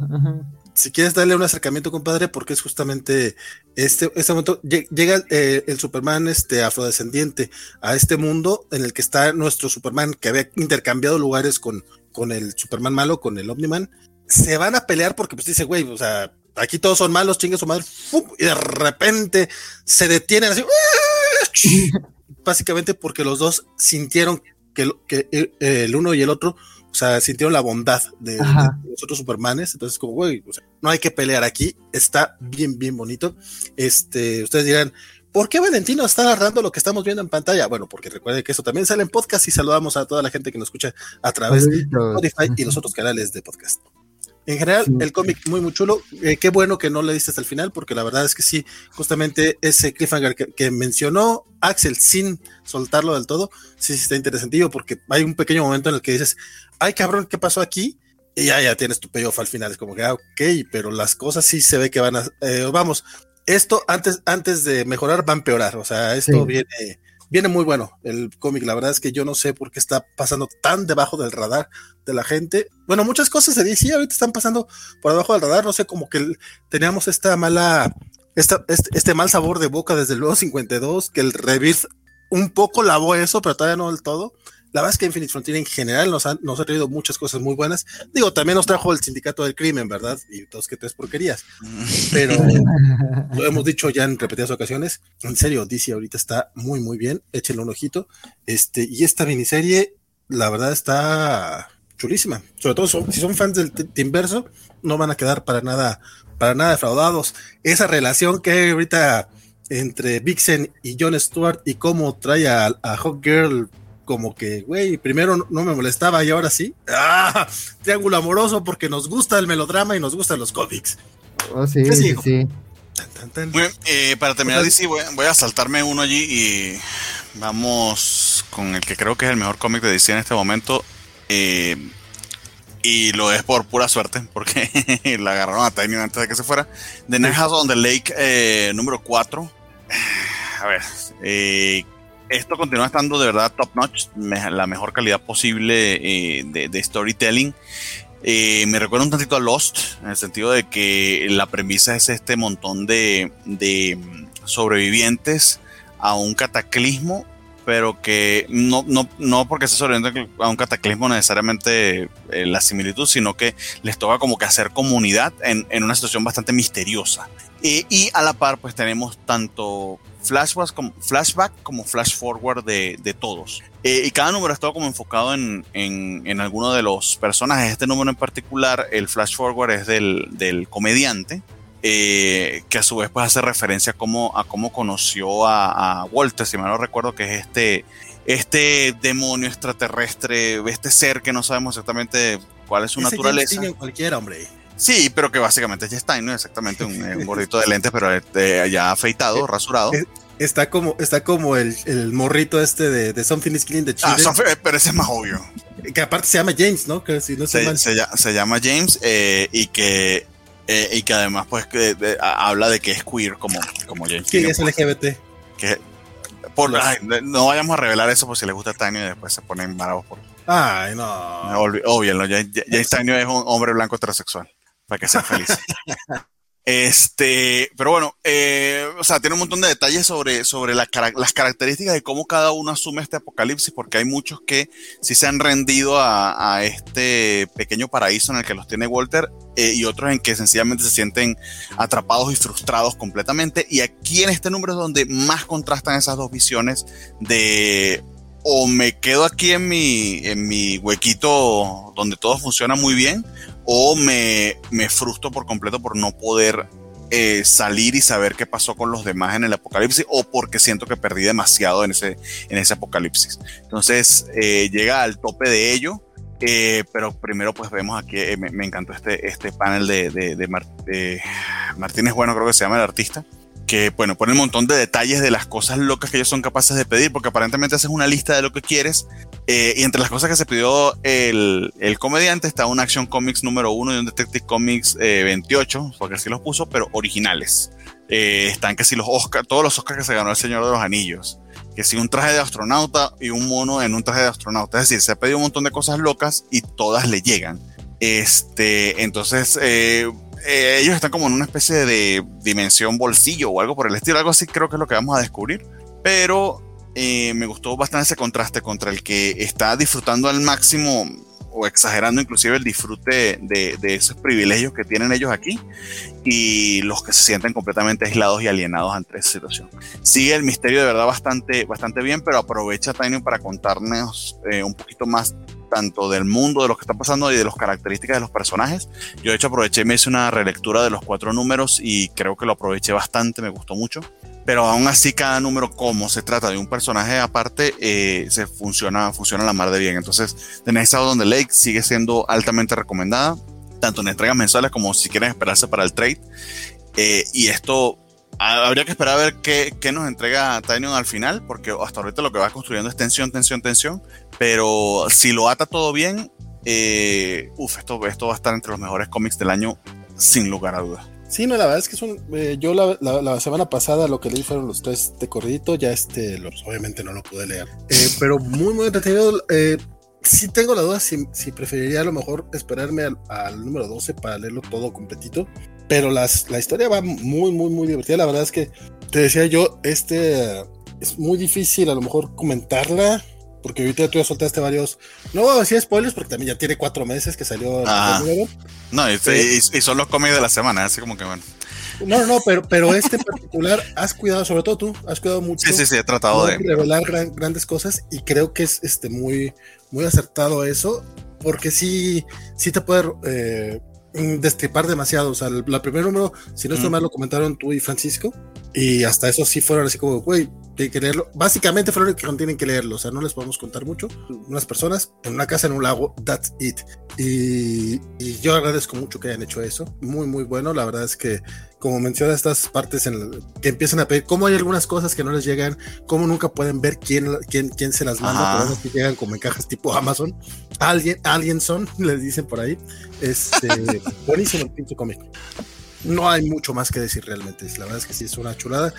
Si quieres darle un acercamiento, compadre, porque es justamente este, este momento, llega eh, el Superman este, afrodescendiente a este mundo en el que está nuestro Superman que había intercambiado lugares con, con el Superman malo, con el Omniman. Se van a pelear porque pues dice, güey, o sea, aquí todos son malos, chingue su madre, y de repente se detienen así, básicamente porque los dos sintieron que, que el uno y el otro, o sea, sintieron la bondad de, los otros Supermanes, entonces como, güey, no hay que pelear aquí, está bien, bien bonito. Este, ustedes dirán, ¿por qué Valentino está narrando lo que estamos viendo en pantalla? Bueno, porque recuerden que eso también sale en podcast y saludamos a toda la gente que nos escucha a través de Spotify y los otros canales de podcast. En general, el cómic muy, muy chulo. Eh, qué bueno que no le diste hasta el final, porque la verdad es que sí, justamente ese cliffhanger que, mencionó Axel sin soltarlo del todo, sí, sí está interesantillo, porque hay un pequeño momento en el que dices, ay cabrón, ¿qué pasó aquí? Y ya, ya tienes tu payoff al final. Es como que, ah, ok, pero las cosas sí se ve que van a. Eh, vamos, esto antes, antes de mejorar va a empeorar. O sea, esto viene viene muy bueno el cómic. La verdad es que yo no sé por qué está pasando tan debajo del radar de la gente. Bueno, muchas cosas se dicen, ahorita están pasando por debajo del radar. No sé, como que teníamos esta mala, esta, este, este, mal sabor de boca desde el nuevo 52, que el Rebirth un poco lavó eso, pero todavía no del todo. La verdad es que Infinite Frontier en general nos ha, nos ha traído muchas cosas muy buenas. Digo, también nos trajo el sindicato del crimen, ¿verdad? Y dos que tres porquerías. Pero lo hemos dicho ya en repetidas ocasiones. En serio, DC ahorita está muy, muy bien. Échenle un ojito. Este, y esta miniserie, la verdad, está chulísima. Sobre todo si son fans del Timverso, no van a quedar para nada, para nada defraudados. Esa relación que hay ahorita entre Vixen y Jon Stewart y cómo trae a, a Hawk Girl como que, güey, primero no me molestaba y ahora sí. ¡Ah! Triángulo amoroso porque nos gusta el melodrama y nos gustan los cómics. Oh, sí, sí, sí. Eh, para terminar, DC, voy, voy, a saltarme uno allí y vamos con el que creo que es el mejor cómic de DC en este momento. Eh, y lo es por pura suerte, porque la agarraron a Tiny antes de que se fuera. The Night House on the Lake eh, número 4. A ver, eh, esto continúa estando de verdad top notch, la mejor calidad posible eh, de, storytelling. Eh, me recuerda un tantito a Lost, en el sentido de que la premisa es este montón de, sobrevivientes a un cataclismo, pero que no, no, no porque se sobreviviente a un cataclismo necesariamente eh, la similitud, sino que les toca como que hacer comunidad en, en una situación bastante misteriosa. y a la par, pues tenemos tanto flashbacks como, flashback como flash forward de, de todos. Eh, y cada número está como enfocado en, en, en, alguno de los personajes. Este número en particular, el flash forward es del, del comediante, eh, que a su vez pues hace referencia a cómo, a cómo conoció a, a, Walter, si mal no recuerdo, que es este, este demonio extraterrestre, este ser que no sabemos exactamente cuál es su Ese naturaleza. cualquiera, hombre. Sí, pero que básicamente es Stein, ¿no? Exactamente un, un gordito de lentes, pero este, ya afeitado, eh, rasurado. Eh, está como, está como el, el morrito este de, de Something is Clean de Chile. Ah, pero ese es más obvio. Que aparte se llama James, ¿no? Que si no se, se, se, llama James eh, y que eh, y que además pues que, de, habla de que es queer como, como James. Sí, es LGBT. Que, por, ay, no vayamos a revelar eso por si les gusta Tiny y después se ponen bravos por... Ay, no. Obvio, ¿no? James Tiny es un hombre blanco heterosexual para que sean felices. Este, pero bueno, eh, o sea, tiene un montón de detalles sobre, sobre la, las características de cómo cada uno asume este apocalipsis, porque hay muchos que sí se han rendido a, este pequeño paraíso en el que los tiene Walter eh, y otros en que sencillamente se sienten atrapados y frustrados completamente. Y aquí en este número es donde más contrastan esas dos visiones de o me quedo aquí en mi, en mi huequito donde todo funciona muy bien, o me, me frustro por completo por no poder eh, salir y saber qué pasó con los demás en el apocalipsis o porque siento que perdí demasiado en ese, en ese apocalipsis. Entonces eh, llega al tope de ello, eh, pero primero pues vemos aquí, eh, me, me, encantó este, este panel de, de, de, Mar, de, Martínez Bueno, creo que se llama el artista, que bueno, pone un montón de detalles de las cosas locas que ellos son capaces de pedir, porque aparentemente haces una lista de lo que quieres, eh, y entre las cosas que se pidió el, el comediante está un Action Comics número uno y un Detective Comics eh, 28, porque así los puso, pero originales. Eh, están que si los Oscar, todos los Oscars que se ganó el Señor de los Anillos, que si un traje de astronauta y un mono en un traje de astronauta, es decir, se ha pedido un montón de cosas locas y todas le llegan. Este, entonces, eh, eh, ellos están como en una especie de dimensión bolsillo o algo por el estilo, algo así creo que es lo que vamos a descubrir. Pero eh, me gustó bastante ese contraste contra el que está disfrutando al máximo o exagerando inclusive el disfrute de, esos privilegios que tienen ellos aquí y los que se sienten completamente aislados y alienados ante esa situación. Sigue el misterio de verdad bastante, bastante bien, pero aprovecha Tiny para contarnos eh, un poquito más tanto del mundo, de lo que está pasando y de las características de los personajes. Yo de hecho aproveché y me hice una relectura de los cuatro números y creo que lo aproveché bastante, me gustó mucho. Pero aún así cada número, como se trata de un personaje aparte, eh, se funciona, funciona la mar de bien. Entonces, The Next Out on the Lake sigue siendo altamente recomendada. tanto en entregas mensuales como si quieren esperarse para el trade. Eh, y esto habría que esperar a ver qué, qué nos entrega Tinyon al final, porque hasta ahorita lo que va construyendo es tensión, tensión, tensión. Pero si lo ata todo bien, eh, uf, esto, esto va a estar entre los mejores cómics del año, sin lugar a dudas. Sí, no, la verdad es que es un. Eh, yo la, la, semana pasada lo que leí fueron los tres de corridito, ya este, los, obviamente no lo pude leer. Eh, pero muy, muy entretenido. Eh, sí tengo la duda si, si preferiría a lo mejor esperarme al, al, número 12 para leerlo todo completito. Pero las, la historia va muy, muy, muy divertida. La verdad es que te decía yo, este es muy difícil a lo mejor comentarla porque ahorita tú ya soltaste varios. No voy a decir spoilers porque también ya tiene cuatro meses que salió ah, el No, y, y, y, son los cómics de la semana, así como que bueno. No, no, pero, pero este en particular has cuidado, sobre todo tú, has cuidado mucho. Sí, sí, sí, he tratado de revelar gran, grandes cosas y creo que es este muy, muy acertado eso, porque sí, sí te puede eh, destripar demasiado. O sea, el, la primer número, si no estoy mm. mal, lo comentaron tú y Francisco, y hasta eso sí fueron así como, güey, tienen que leerlo. Básicamente fueron que tienen que leerlo, o sea, no les podemos contar mucho. Unas personas en una casa en un lago, that's it. Y, y, yo agradezco mucho que hayan hecho eso. Muy, muy bueno. La verdad es que, como menciona estas partes en que empiezan a pedir, cómo hay algunas cosas que no les llegan, cómo nunca pueden ver quién, quién, quién se las manda, pero que llegan como en cajas tipo Amazon. Alguien, alguien son, les dicen por ahí. Este, buenísimo el pinche cómic no hay mucho más que decir realmente. La verdad es que sí es una chulada.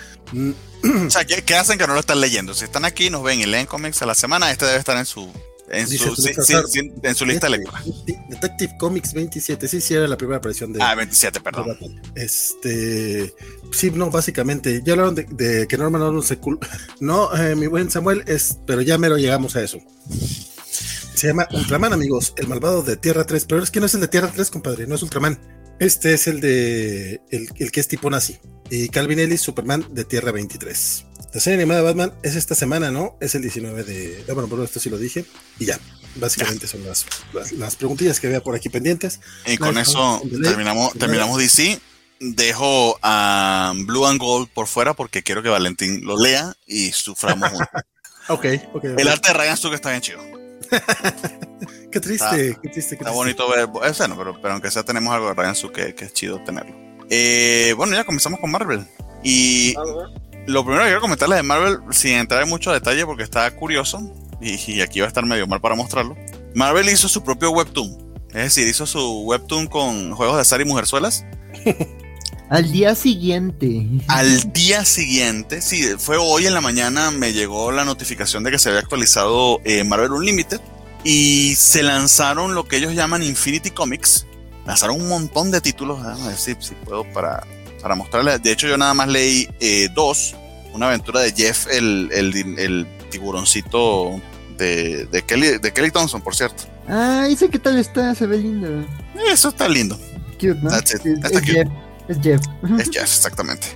o sea, ¿qué, hacen que no lo están leyendo? Si están aquí, nos ven y leen cómics a la semana, este debe estar en su, en, su, sí, sí, sí, en su, lista de lectura. Detective Comics 27, sí, sí, era la primera aparición de. Ah, 27, perdón. Este. Sí, no, básicamente. Ya hablaron de, de que Norman no se. No, eh, mi buen Samuel, es, pero ya mero llegamos a eso. Se llama Ultraman, amigos, el malvado de Tierra 3, pero es que no es el de Tierra 3, compadre, no es Ultraman. Este es el de el, el, que es tipo nazi. Y Calvin Ellis, Superman de Tierra 23. La serie animada de Batman es esta semana, ¿no? Es el 19 de. Ah, bueno, por esto sí lo dije. Y ya. Básicamente son las, las, las, preguntillas que había por aquí pendientes. Y con eso terminamos, terminamos DC. Dejo a Blue and Gold por fuera porque quiero que Valentín lo lea y suframos okay, ok, El arte de Ryan Stuck está bien chido. qué triste, qué triste. está bonito ver, es bueno, pero, pero aunque sea tenemos algo de Ryan Su que, que es chido tenerlo. Eh, bueno, ya comenzamos con Marvel. Y lo primero que quiero comentarles de Marvel, sin entrar en mucho detalle porque está curioso, y, y, aquí va a estar medio mal para mostrarlo. Marvel hizo su propio webtoon. Es decir, hizo su webtoon con juegos de azar y mujerzuelas. Al día siguiente. Al día siguiente, sí, fue hoy en la mañana, me llegó la notificación de que se había actualizado eh, Marvel Unlimited y se lanzaron lo que ellos llaman Infinity Comics. Lanzaron un montón de títulos, déjame ver si, si puedo para, para mostrarles. De hecho, yo nada más leí eh, dos. Una aventura de Jeff, el, el, el tiburoncito de, de, Kelly, de Kelly Thompson, por cierto. Ah, dice qué tal está, se ve lindo. Eso está lindo. Cute, ¿no? That's it. Cute. Jeff. Es Jeff. Es Jeff, exactamente.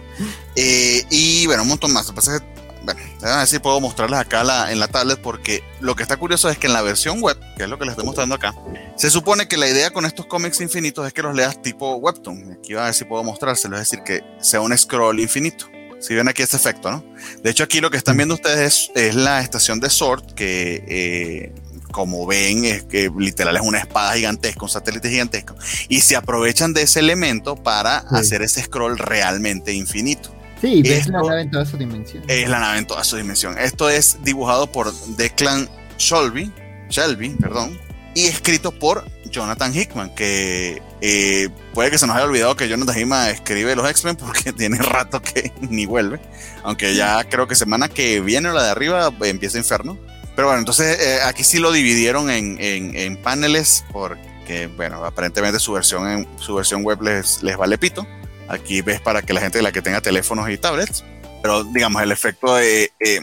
Eh, y bueno, un montón más. Lo que pasa es que, bueno, a ver si puedo mostrarles acá la, en la tablet porque lo que está curioso es que en la versión web, que es lo que les estoy mostrando acá, se supone que la idea con estos cómics infinitos es que los leas tipo webtoon. Aquí va a ver si puedo mostrárselo, es decir, que sea un scroll infinito. Si ven aquí ese efecto, ¿no? De hecho, aquí lo que están viendo ustedes es, es la estación de Sword, que eh, como ven, es que literal es una espada gigantesca, un satélite gigantesco, y se aprovechan de ese elemento para sí. hacer ese scroll realmente infinito. Sí, ves la nave en toda su dimensión. Es la nave en toda su dimensión. Esto es dibujado por Declan Shelby, Shelby, perdón, y escrito por Jonathan Hickman, que eh, puede que se nos haya olvidado que Jonathan Hickman escribe los X-Men porque tiene rato que ni vuelve, aunque ya creo que semana que viene la de arriba empieza Inferno. Pero bueno, entonces eh, aquí sí lo dividieron en, en, en, paneles porque, bueno, aparentemente su versión, en, su versión web les, les vale pito. Aquí ves para que la gente la que tenga teléfonos y tablets, pero digamos, el efecto de, eh,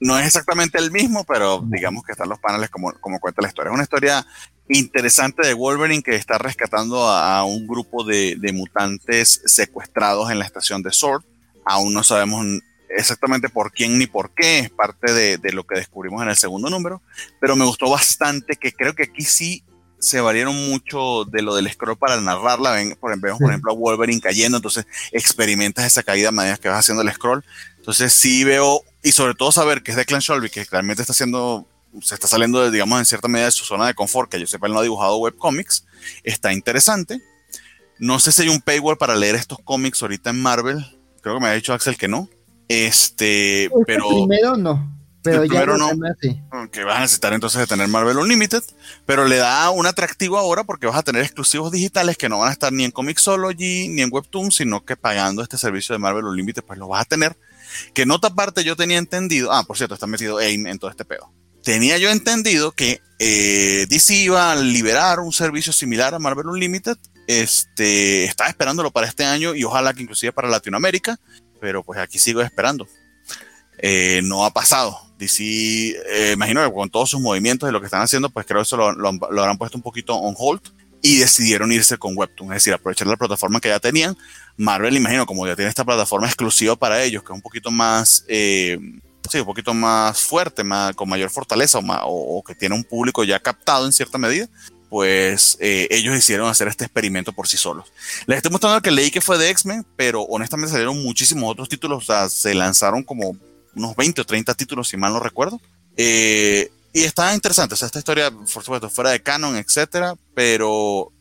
no es exactamente el mismo, pero digamos que están los paneles como, como cuenta la historia. Es una historia interesante de Wolverine que está rescatando a, un grupo de, de mutantes secuestrados en la estación de Sword. Aún no sabemos exactamente por quién ni por qué, es parte de, de, lo que descubrimos en el segundo número, pero me gustó bastante que creo que aquí sí se valieron mucho de lo del scroll para narrarla, ven, por, vemos por ejemplo a Wolverine cayendo, entonces experimentas esa caída a medida que vas haciendo el scroll, entonces sí veo, y sobre todo saber que es de Clan Shelby, que realmente está haciendo se está saliendo, de, digamos, en cierta medida de su zona de confort, que yo sepa, él no ha dibujado webcomics. Está interesante. No sé si hay un paywall para leer estos cómics ahorita en Marvel. Creo que me ha dicho Axel que no. Este, Este pero. Primero no. Pero ya no. demás sí. que vas a necesitar entonces de tener Marvel Unlimited, pero le da un atractivo ahora porque vas a tener exclusivos digitales que no van a estar ni en Comixology ni en Webtoon, sino que pagando este servicio de Marvel Unlimited, pues lo vas a tener. Que nota aparte yo tenía entendido, ah, por cierto, está metido AIM en todo este pedo. Tenía yo entendido que eh, DC iba a liberar un servicio similar a Marvel Unlimited. Este, estaba esperándolo para este año y ojalá que inclusive para Latinoamérica, pero pues aquí sigo esperando. Eh, no ha pasado. DC, eh, imagino que con todos sus movimientos y lo que están haciendo, pues creo que eso lo, lo, lo habrán puesto un poquito on hold y decidieron irse con Webtoon, es decir, aprovechar la plataforma que ya tenían. Marvel, imagino, como ya tiene esta plataforma exclusiva para ellos, que es un poquito más, eh, sí, un poquito más fuerte, más, con mayor fortaleza o, más, o, o, que tiene un público ya captado en cierta medida, pues eh, ellos decidieron hacer este experimento por sí solos. Les estoy mostrando que leí que fue de X-Men, pero honestamente salieron muchísimos otros títulos, o sea, se lanzaron como unos 20 o 30 títulos, si mal no recuerdo. Eh, y está interesante, o sea, esta historia, por supuesto, fuera de canon, etcétera, pero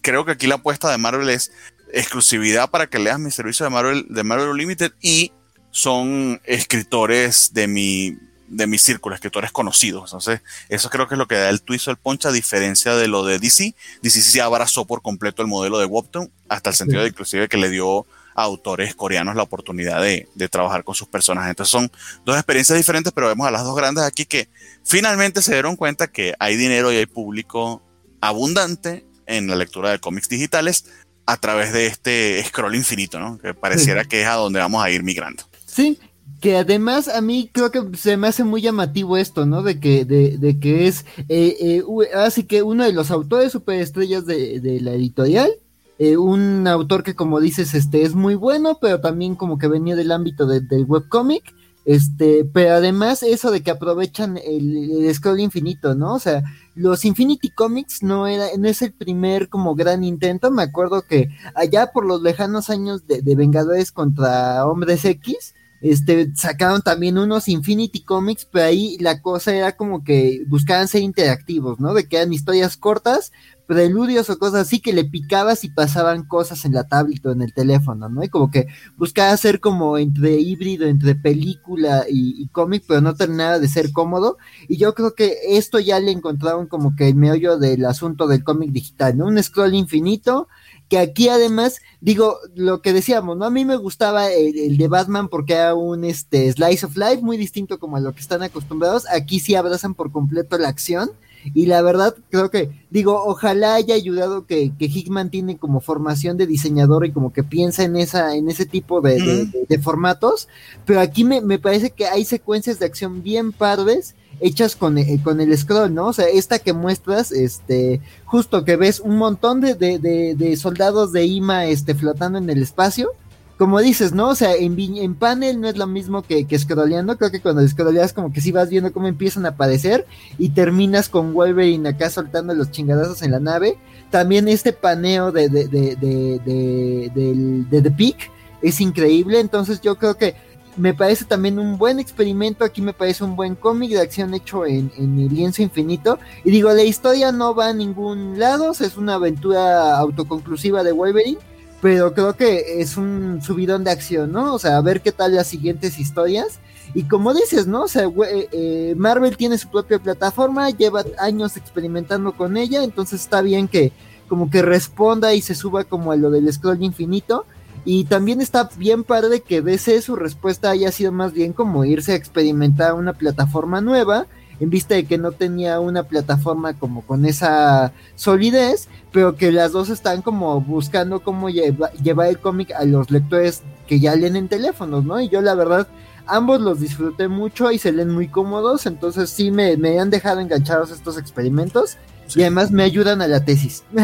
creo que aquí la apuesta de Marvel es exclusividad para que leas mi servicio de Marvel, de Marvel Unlimited y son escritores de mi, de mi círculo, escritores conocidos. Entonces, eso creo que es lo que da el twist o el punch, a diferencia de lo de DC. DC sí abrazó por completo el modelo de Webtoon, hasta el sentido de inclusive que le dio a autores coreanos la oportunidad de, de, trabajar con sus personajes. Entonces son dos experiencias diferentes, pero vemos a las dos grandes aquí que finalmente se dieron cuenta que hay dinero y hay público abundante en la lectura de cómics digitales a través de este scroll infinito, ¿no? Que pareciera sí. que es a donde vamos a ir migrando. Sí, que además a mí creo que se me hace muy llamativo esto, ¿no? De que, de, de que es, eh, eh, así que uno de los autores superestrellas de, de la editorial, eh, un autor que como dices, este es muy bueno, pero también como que venía del ámbito de, del webcomic, este, pero además eso de que aprovechan el, el, scroll infinito, ¿no? O sea, los Infinity Comics no era, no es el primer como gran intento, me acuerdo que allá por los lejanos años de Vengadores contra Hombres X, este, sacaron también unos Infinity Comics, pero ahí la cosa era como que buscaban ser interactivos, ¿no? De que eran historias cortas, preludios o cosas así que le picabas y pasaban cosas en la tablet o en el teléfono, ¿no? Y como que buscaba ser como entre híbrido, entre película y, y cómic, pero no terminaba de ser cómodo. Y yo creo que esto ya le encontraron como que el meollo del asunto del cómic digital, ¿no? Un scroll infinito, que aquí además, digo, lo que decíamos, ¿no? A mí me gustaba el, el, de Batman porque era un este slice of life muy distinto como a lo que están acostumbrados. Aquí sí abrazan por completo la acción. Y la verdad, creo que, digo, ojalá haya ayudado que, que Hickman tiene como formación de diseñador y como que piensa en esa, en ese tipo de, de, de, de formatos. Pero aquí me, me, parece que hay secuencias de acción bien padres hechas con, eh, con el scroll, ¿no? O sea, esta que muestras, este, justo que ves un montón de, de, de, soldados de IMA este, flotando en el espacio. Como dices, ¿no? O sea, en, en panel no es lo mismo que, que scrolleando. Creo que cuando scrolleas como que sí vas viendo cómo empiezan a aparecer y terminas con Wolverine acá soltando los chingadazos en la nave. También este paneo de, de, de, de, de, de, de The Peak es increíble. Entonces yo creo que me parece también un buen experimento. Aquí me parece un buen cómic de acción hecho en, en, el lienzo infinito. Y digo, la historia no va a ningún lado. Es una aventura autoconclusiva de Wolverine. Pero creo que es un subidón de acción, ¿no? O sea, a ver qué tal las siguientes historias. Y como dices, ¿no? O sea, eh, Marvel tiene su propia plataforma, lleva años experimentando con ella, entonces está bien que como que responda y se suba como a lo del scroll infinito. Y también está bien padre que DC su respuesta haya sido más bien como irse a experimentar una plataforma nueva, en vista de que no tenía una plataforma como con esa solidez, pero que las dos están como buscando cómo lleva, llevar el cómic a los lectores que ya leen en teléfonos, ¿no? Y yo la verdad, ambos los disfruté mucho y se leen muy cómodos, entonces sí me, me han dejado enganchados estos experimentos sí. y además me ayudan a la tesis.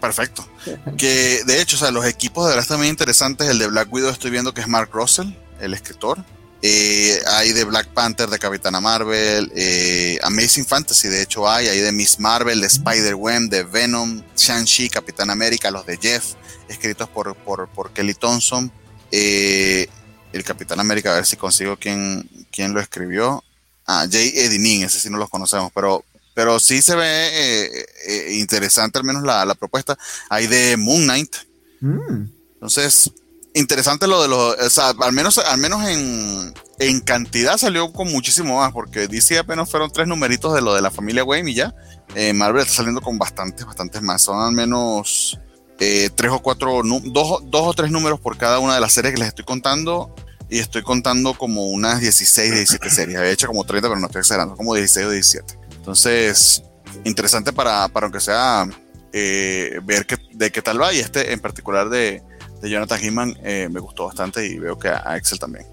Perfecto. Que de hecho, o sea, los equipos de verdad están muy interesantes. El de Black Widow estoy viendo que es Mark Russell, el escritor. Eh, hay de Black Panther, de Capitana Marvel, eh, Amazing Fantasy, de hecho hay, hay de Miss Marvel, de Spider-Man, de Venom, Shang-Chi, Capitán América, los de Jeff, escritos por, por, por Kelly Thompson. Eh, el Capitán América, a ver si consigo quién, quién lo escribió. Ah, Jay Edinin, ese sí no los conocemos, pero, pero sí se ve eh, eh, interesante al menos la, la, propuesta. Hay de Moon Knight. Mm. Entonces, interesante lo de los, o sea, al menos, al menos en, en cantidad salió con muchísimo más, porque DC apenas fueron tres numeritos de lo de la familia Wayne y ya. Eh, Marvel está saliendo con bastantes, bastantes más. Son al menos eh, tres o cuatro, dos, dos, o tres números por cada una de las series que les estoy contando. Y estoy contando como unas 16, 17 series. Había hecho como 30, pero no estoy exagerando, como 16 o 17. Entonces, interesante para, para aunque sea eh, ver que, de qué tal va. Y este en particular de, Jonathan Hickman eh, me gustó bastante y veo que a Excel también.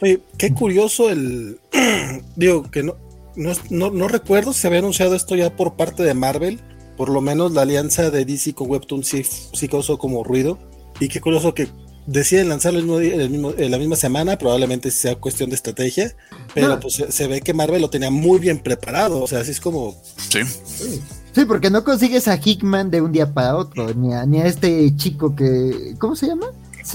Oye, qué curioso el. digo, que no, no, no, recuerdo si había anunciado esto ya por parte de Marvel. Por lo menos la alianza de DC con Webtoon sí, sí causó como ruido. Y qué curioso que deciden lanzarlo el mismo, en la misma semana. Probablemente sea cuestión de estrategia. Pero pues se, ve que Marvel lo tenía muy bien preparado. O sea, así es como. Sí. sí. porque no consigues a Hickman de un día para otro, ni a, ni a este chico que. ¿Cómo se llama?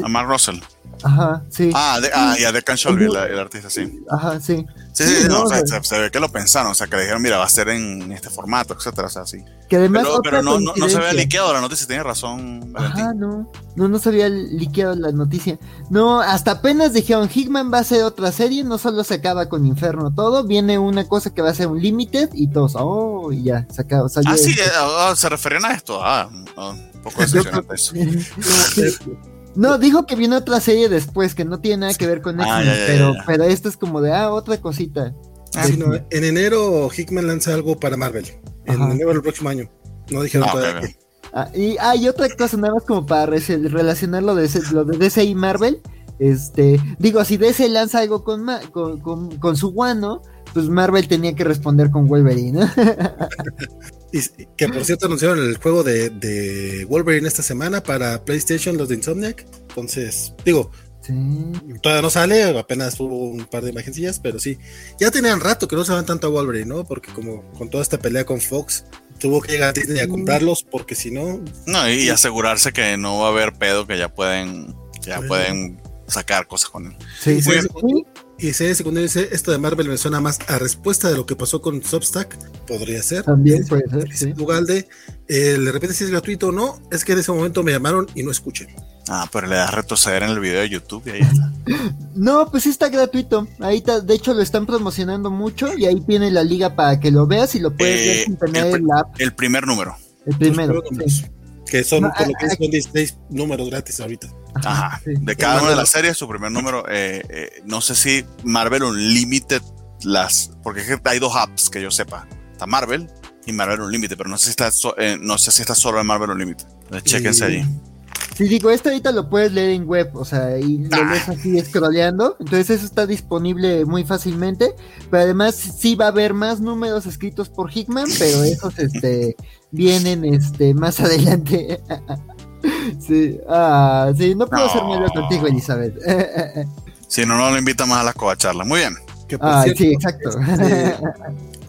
A Mark Russell. Ajá, sí. Ah, de, ah ya de Shelby, el, el, artista, sí. Ajá, sí. Sí, sí, no, o sea, se, se, ve que lo pensaron, o sea, que le dijeron, mira, va a ser en este formato, etcétera, o sea, sí. Que además pero, pero no, no, no, se había liqueado la noticia, tiene razón. Valentín. Ajá, no, no, no se había liqueado la noticia. No, hasta apenas dijeron, Hickman va a ser otra serie, no solo se acaba con Inferno todo, viene una cosa que va a ser un Limited y todos, oh, y ya, se acaba. Ah, sí, oh, se referían a esto, ah, oh, un poco decepcionante eso. No, dijo que viene otra serie después, que no tiene nada que ver con ah, pero, pero esto es como de, ah, otra cosita. Ah, sí, no, en enero Hickman lanza algo para Marvel. En enero del próximo año. No dijeron ah, todavía ah, y hay otra cosa, nada más como para relacionar lo de, lo de DC y Marvel. Este, digo, si DC lanza algo con, con, con, con su guano, pues Marvel tenía que responder con Wolverine. y, que por cierto anunciaron el juego de, Wolverine esta semana para PlayStation, los de Insomniac. Entonces, digo, todavía no sale, apenas hubo un par de imagencillas, pero sí. Ya tenían rato que no se van tanto a Wolverine, ¿no? Porque como con toda esta pelea con Fox, tuvo que llegar a Disney a comprarlos porque si no... No, y asegurarse que no va a haber pedo, que ya pueden, ya pueden sacar cosas con él. Sí, sí, y ese secundario dice, esto de Marvel me suena más a respuesta de lo que pasó con Substack. Podría ser. También puede ser. Sí. Ugalde, eh, de repente si es gratuito o no, es que en ese momento me llamaron y no escuché. Ah, pero le das retroceder en el video de YouTube y ahí está. no, pues sí está gratuito. Ahí está, de hecho lo están promocionando mucho y ahí tiene la liga para que lo veas y lo puedes ver eh, sin tener el, la El primer número. El primero. Que son, por lo que son 16 números gratis ahorita. Ajá. De cada una de las series, su primer número. Eh, eh, no sé si Marvel Unlimited las. Porque hay dos apps que yo sepa. Está Marvel y Marvel Unlimited, pero no sé si está, eh, no sé si está solo en Marvel Unlimited. Entonces, chéquense allí. Sí, digo, esto ahorita lo puedes leer en web, o sea, y lo ah. ves así scrolleando. Entonces, eso está disponible muy fácilmente. Pero además, sí va a haber más números escritos por Hickman, pero esos este, vienen este, más adelante. Sí, ah, sí, no puedo ser malo contigo, Elizabeth. si no, no lo invita más a la charla Muy bien. ah, sí, exacto.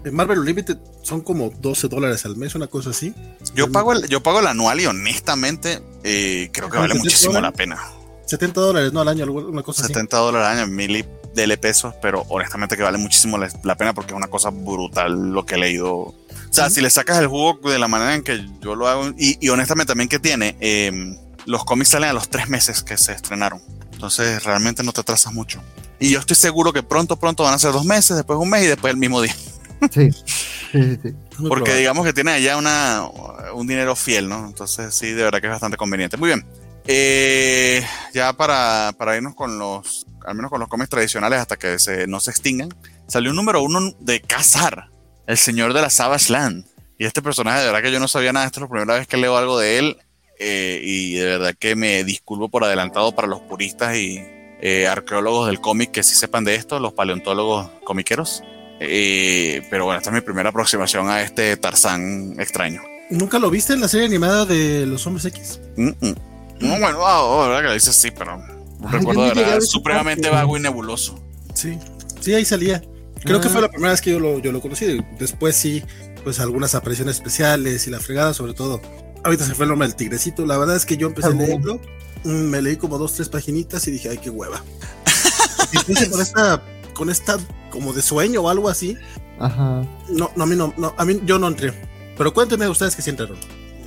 Este, Marvel Unlimited son como 12 dólares al mes, una cosa así. Yo pago el, yo pago el anual y honestamente eh, creo que vale muchísimo la pena. 70 dólares, ¿no? Al año, una cosa 70 dólares al año, mil y dele pesos, pero honestamente que vale muchísimo la, pena porque es una cosa brutal lo que he leído. O sea, si le sacas el jugo de la manera en que yo lo hago, y, honestamente también que tiene, em, los cómics salen a los tres meses que se estrenaron. Entonces realmente no te atrasas mucho. Y yo estoy seguro que pronto, pronto van a ser dos meses, después un mes y después el mismo día. Sí, sí, sí. Porque digamos que tiene allá una, un dinero fiel, ¿no? Entonces sí, de verdad que es bastante conveniente. Muy bien. Eh, ya para, para, irnos con los, al menos con los cómics tradicionales hasta que se, no se extingan, salió un número uno de Cazar, el señor de la Savage Land. Y este personaje, de verdad que yo no sabía nada de esto, es la primera vez que leo algo de él. Eh, y de verdad que me disculpo por adelantado para los puristas y eh, arqueólogos del cómic que sí sepan de esto, los paleontólogos comiqueros. Eh, pero bueno, esta es mi primera aproximación a este Tarzán extraño. ¿Nunca lo viste en la serie animada de Los Hombres X? No, bueno, oh, verdad que lo dices sí, pero recuerdo de verdad, supremamente vago y nebuloso. Sí, sí, ahí salía. Creo que fue la primera vez que yo lo, yo lo conocí. Después sí, pues algunas apariciones especiales y la fregada, sobre todo. Ahorita se fue el nombre del tigrecito. La verdad es que yo empecé a leerlo, mm, me leí como dos, tres paginitas y dije, ay, qué hueva. y por esta con esta como de sueño o algo así. Ajá. No, no, a mí no, no, a mí yo no entré. Pero cuéntenme ustedes que sí entraron.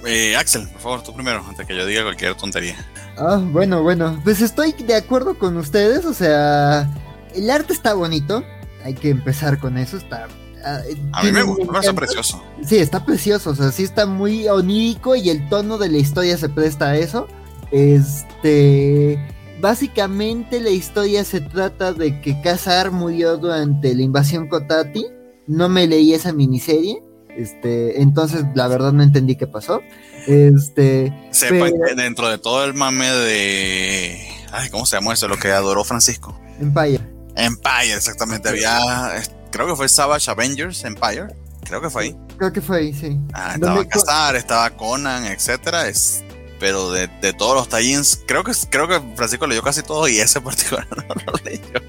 Eh, Axel, por favor, tú primero, antes que yo diga cualquier tontería. Ah, bueno, bueno, pues estoy de acuerdo con ustedes, o sea, el arte está bonito, hay que empezar con eso, está... ah, a mí me gusta, parece precioso. Sí, está precioso, o sea, sí está muy onírico y el tono de la historia se presta a eso. Este... Básicamente la historia se trata de que Kazar murió durante la invasión Kotati. No me leí esa miniserie. Este, entonces la verdad no entendí qué pasó. Este, Sepa pero... dentro de todo el mame de ay, ¿cómo se llama eso? Lo que adoró Francisco. Empire. Empire, exactamente. Había creo que fue Savage Avengers Empire. Creo que fue ahí. Creo que fue ahí, sí. Ah, estaba Kazar, estaba Conan, etcétera. Es, pero de, de, todos los tie-ins, creo que, creo que Francisco leyó casi todo y ese particular no lo leyó.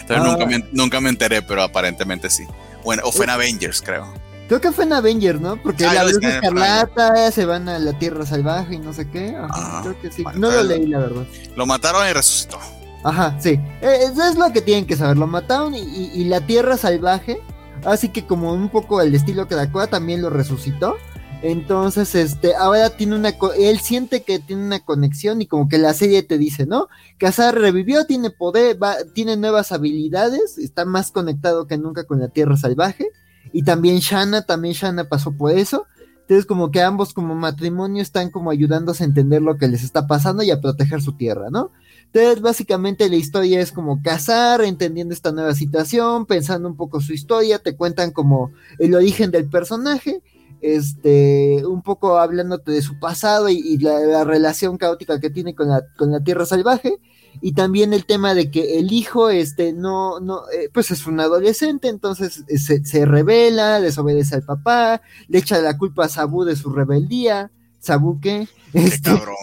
Entonces ah. nunca, me, nunca me enteré, pero aparentemente sí. Bueno, o fue en Avengers, creo. Creo que fue en Avengers, ¿no? Porque ah, la Bruja Escarlata se van a la Tierra Salvaje y no sé qué. Ajá, ah, creo que sí. Bueno, no lo leí, la verdad. Lo mataron y resucitó. Ajá, sí. Eso es lo que tienen que saber. Lo mataron y, la Tierra Salvaje, así que como un poco el estilo da también lo resucitó. Entonces, este, ahora tiene una, él siente que tiene una conexión y como que la serie te dice, ¿no? Kazar revivió, tiene poder, va, tiene nuevas habilidades, está más conectado que nunca con la Tierra Salvaje. Y también Shanna, también Shanna pasó por eso. Entonces como que ambos como matrimonio están como ayudándose a entender lo que les está pasando y a proteger su tierra, ¿no? Entonces básicamente la historia es como casar, entendiendo esta nueva situación, pensando un poco su historia, te cuentan como el origen del personaje, este, un poco hablándote de su pasado y, y la, la, relación caótica que tiene con la, con la tierra salvaje y también el tema de que el hijo este no no eh, pues es un adolescente entonces eh, se, se, revela desobedece al papá le echa la culpa a Sabu de su rebeldía Sabu qué este, cabrón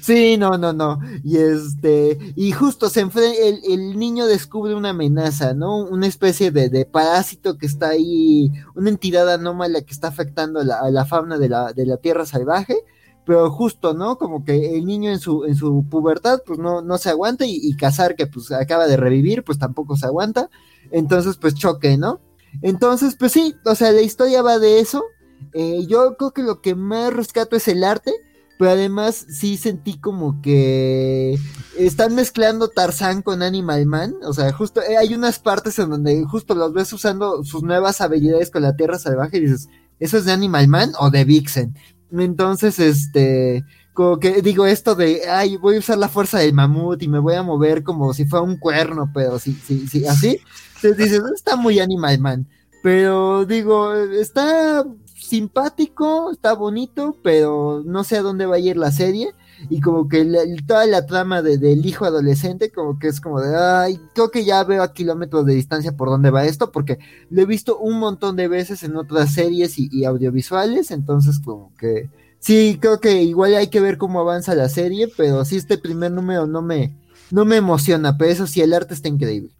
sí no no no y este y justo se el, el, niño descubre una amenaza no una especie de, de, parásito que está ahí una entidad anómala que está afectando a la, a la fauna de la, de la tierra salvaje pero justo, ¿no? Como que el niño en su, en su pubertad, pues no, no se aguanta y, y Casar, que pues acaba de revivir, pues tampoco se aguanta. Entonces, pues choque, ¿no? Entonces, pues sí, o sea, la historia va de eso. Eh, yo creo que lo que más rescato es el arte, pero además sí sentí como que están mezclando Tarzán con Animal Man. O sea, justo eh, hay unas partes en donde justo los ves usando sus nuevas habilidades con la tierra salvaje y dices, ¿eso es de Animal Man o de Vixen? Entonces, este, como que digo esto de, ay, voy a usar la fuerza del mamut y me voy a mover como si fuera un cuerno, pero sí, sí, sí, así. Entonces dices, está muy Animal Man. Pero digo, está simpático, está bonito, pero no sé a dónde va a ir la serie. Y como que toda la trama de, del hijo adolescente, como que es como de, ay, creo que ya veo a kilómetros de distancia por dónde va esto, porque lo he visto un montón de veces en otras series y, y audiovisuales, entonces como que sí, creo que igual hay que ver cómo avanza la serie, pero sí este primer número no me, no me emociona, pero eso sí, el arte está increíble.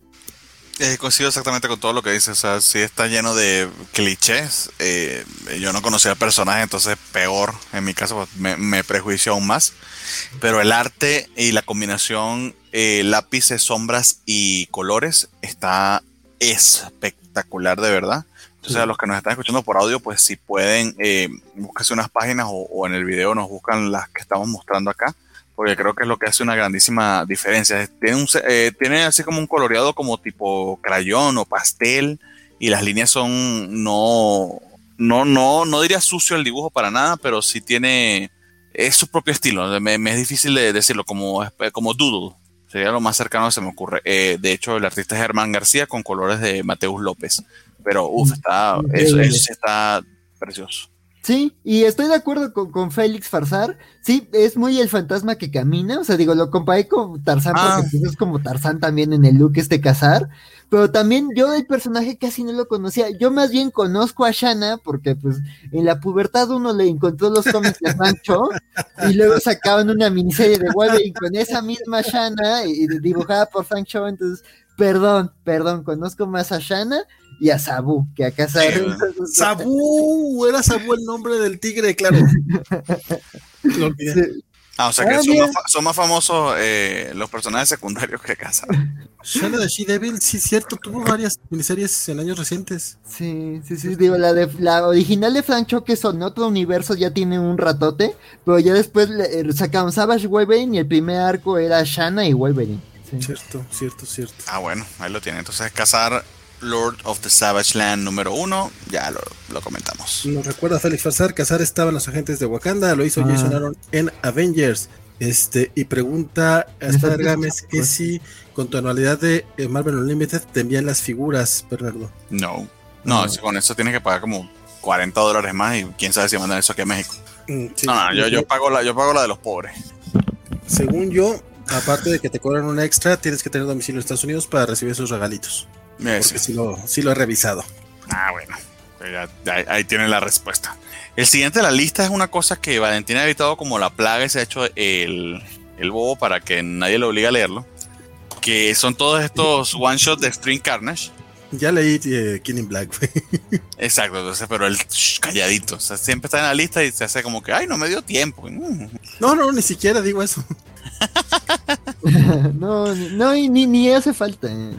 Eh, coincido exactamente con todo lo que dices, o sea, sí está lleno de clichés. Eh, yo no conocía al personaje, entonces peor, en mi caso, pues, me, me prejuició aún más. Pero el arte y la combinación eh, lápices, sombras y colores está espectacular, de verdad. Entonces, sí. a los que nos están escuchando por audio, pues si pueden, eh, búsquense unas páginas o, o en el video nos buscan las que estamos mostrando acá porque creo que es lo que hace una grandísima diferencia. Tiene, un, eh, tiene así como un coloreado como tipo crayón o pastel y las líneas son no, no, no, no diría sucio el dibujo para nada, pero sí tiene, es su propio estilo. Me, me es difícil de decirlo como, como doodle. Sería lo más cercano que se me ocurre. Eh, de hecho, el artista es Germán García con colores de Mateus López. Pero, uff, está, eso, eso está precioso. Sí, y estoy de acuerdo con, con, Félix Farsar. Sí, es muy el fantasma que camina. O sea, digo, lo comparé con Tarzán ah. porque pues, es como Tarzán también en el look este cazar. Pero también yo el personaje casi no lo conocía. Yo más bien conozco a Shanna porque pues en la pubertad uno le encontró los cómics de Sancho y luego sacaban una miniserie de Wolverine con esa misma Shanna y dibujada por Frank Cho. Entonces, perdón, perdón, conozco más a Shanna y a Sabu, que acá. Sabu, era Sabu el nombre del tigre, claro. sí. Ah, o sea que Ah, son, más, fa- son más famosos eh, los personajes secundarios que Casa. Shana de She-Devil, sí, cierto, tuvo varias miniseries en años recientes. Sí, sí, sí, digo, la, de, la original de Frank Choques en otro universo ya tiene un ratote, pero ya después le- eh, sacaron Savage Wolverine y el primer arco era Shanna y Wolverine. Sí. Cierto, cierto, cierto. Ah, bueno, ahí lo tienen. Entonces, cazar Lord of the Savage Land número uno, ya lo, lo comentamos. Nos recuerda Félix Farsar, Cazar estaban los agentes de Wakanda, lo hizo Ah. Jason Aaron en Avengers. Este, y pregunta a Spider es Games que pues. si con tu anualidad de eh, Marvel Unlimited te envían las figuras, Bernardo. No, no, No. es- con eso tienes que pagar como 40 dólares más y quién sabe si mandan eso aquí a México. Mm, sí. No, no, yo, yo, pago la, yo pago la de los pobres. Según yo, aparte de que te cobran un extra, tienes que tener domicilio en Estados Unidos para recibir esos regalitos. Porque sí. lo, sí lo he revisado. Ah, bueno, pues ya- ahí, ahí tienen la respuesta. El siguiente de la lista es una cosa que Valentín ha evitado como la plaga y se ha hecho el, el bobo para que nadie lo obligue a leerlo. Que son todos estos one shots de String Carnage. Ya leí eh, King in Black, güey. Exacto, entonces, pero él shh, calladito. O sea, siempre está en la lista y se hace como que, ay, no me dio tiempo. No, no, ni siquiera digo eso. no, ni- no, y ni, ni hace falta. eh.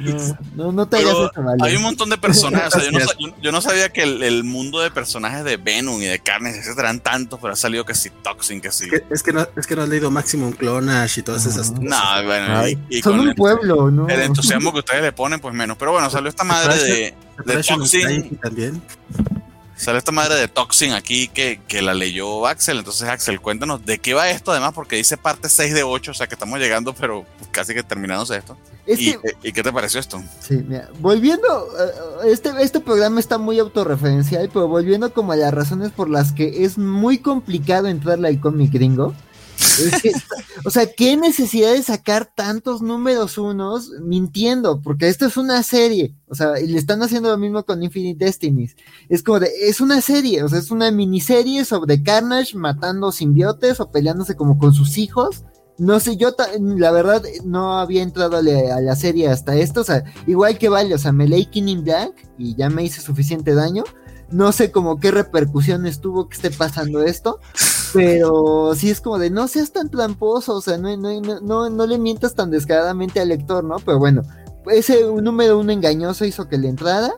No, no, no te hagas Pero eso, vale. hay un montón de personajes. o sea, yo, no, yo- no sabía que el, el mundo de personajes de Venom y de Carnage, etcétera, eran tantos, pero ha salido que si Toxin, que si. Es que, es que no, es que no has leído Maximum Clonage y todas esas Ajá. cosas. No, bueno, Ay, y, y son un el, pueblo, ¿no? el entusiasmo que ustedes le ponen, pues menos. Pero bueno, salió esta madre de, de Toxin. También. Sale esta madre de Toxin aquí que, que la leyó Axel. Entonces, Axel, cuéntanos de qué va esto, además, porque dice parte 6 de 8, o sea que estamos llegando, pero casi que terminándose esto. Es ¿Y, que, ¿Y qué te pareció esto? sí, mira, volviendo, eh, este, este programa está muy autorreferencial, pero volviendo como a las razones por las que es muy complicado entrarle al cómic gringo. O sea, ¿qué necesidad de sacar tantos números unos mintiendo? Porque esto es una serie. O sea, y le están haciendo lo mismo con Infinite Destinies. Es como de, es una serie, o sea, es una miniserie sobre Carnage matando simbiotes o peleándose como con sus hijos. No sé, yo la verdad no había entrado a la, a la serie hasta esto. O sea, igual que vale, o sea, me leí King in Black y ya me hice suficiente daño. No sé como qué repercusiones tuvo que esté pasando esto. Pero sí es como de no seas tan tramposo, o sea, no, no, no, no, le mientas tan descaradamente al lector, ¿no? Pero bueno, ese número uno engañoso hizo que le entrara.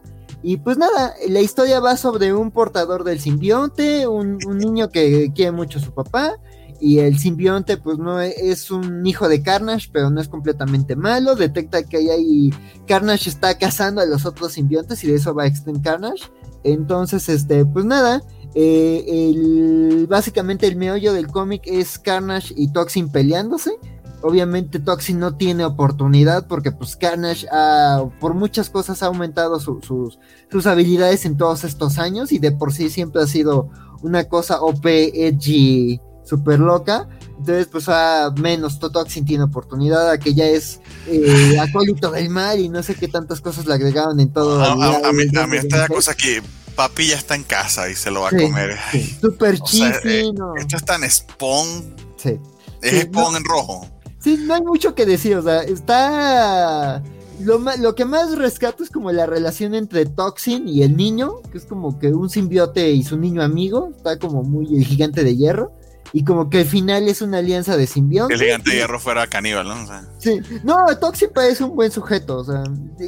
Y pues nada, la historia va sobre un portador del simbionte, un, niño que quiere mucho a su papá, y el simbionte pues no es un hijo de Carnage, pero no es completamente malo, detecta que ahí hay Carnage está cazando a los otros simbiontes y de eso va Extreme Carnage. Entonces, este, pues nada, eh, el, básicamente el meollo del cómic es Carnage y Toxin peleándose. Obviamente Toxin no tiene oportunidad porque pues Carnage ha, por muchas cosas ha aumentado su- sus, sus habilidades en todos estos años y de por sí siempre ha sido una cosa OP, edgy, super loca. Entonces pues a menos To- Toxin tiene oportunidad, a que ya es eh, acólito del mal y no sé qué tantas cosas le agregaron en todo. A, el a- a mí, a mí esta Gameplay. cosa que papi ya está en casa y se lo va a Sí, comer. Sí, Super O sea, eh. Esto es tan spawn. Sí. Es spawn no. en rojo. Sí, no hay mucho que decir, o sea, está... Lo, lo que más rescato es como la relación entre Toxin y el niño, que es como que un simbiote y su niño amigo, está como muy el gigante de hierro, y como que al final es una alianza de simbiontes. Que el gigante de hierro fuera caníbal, ¿no? O sea, Sí. No, Toxin parece un buen sujeto, o sea,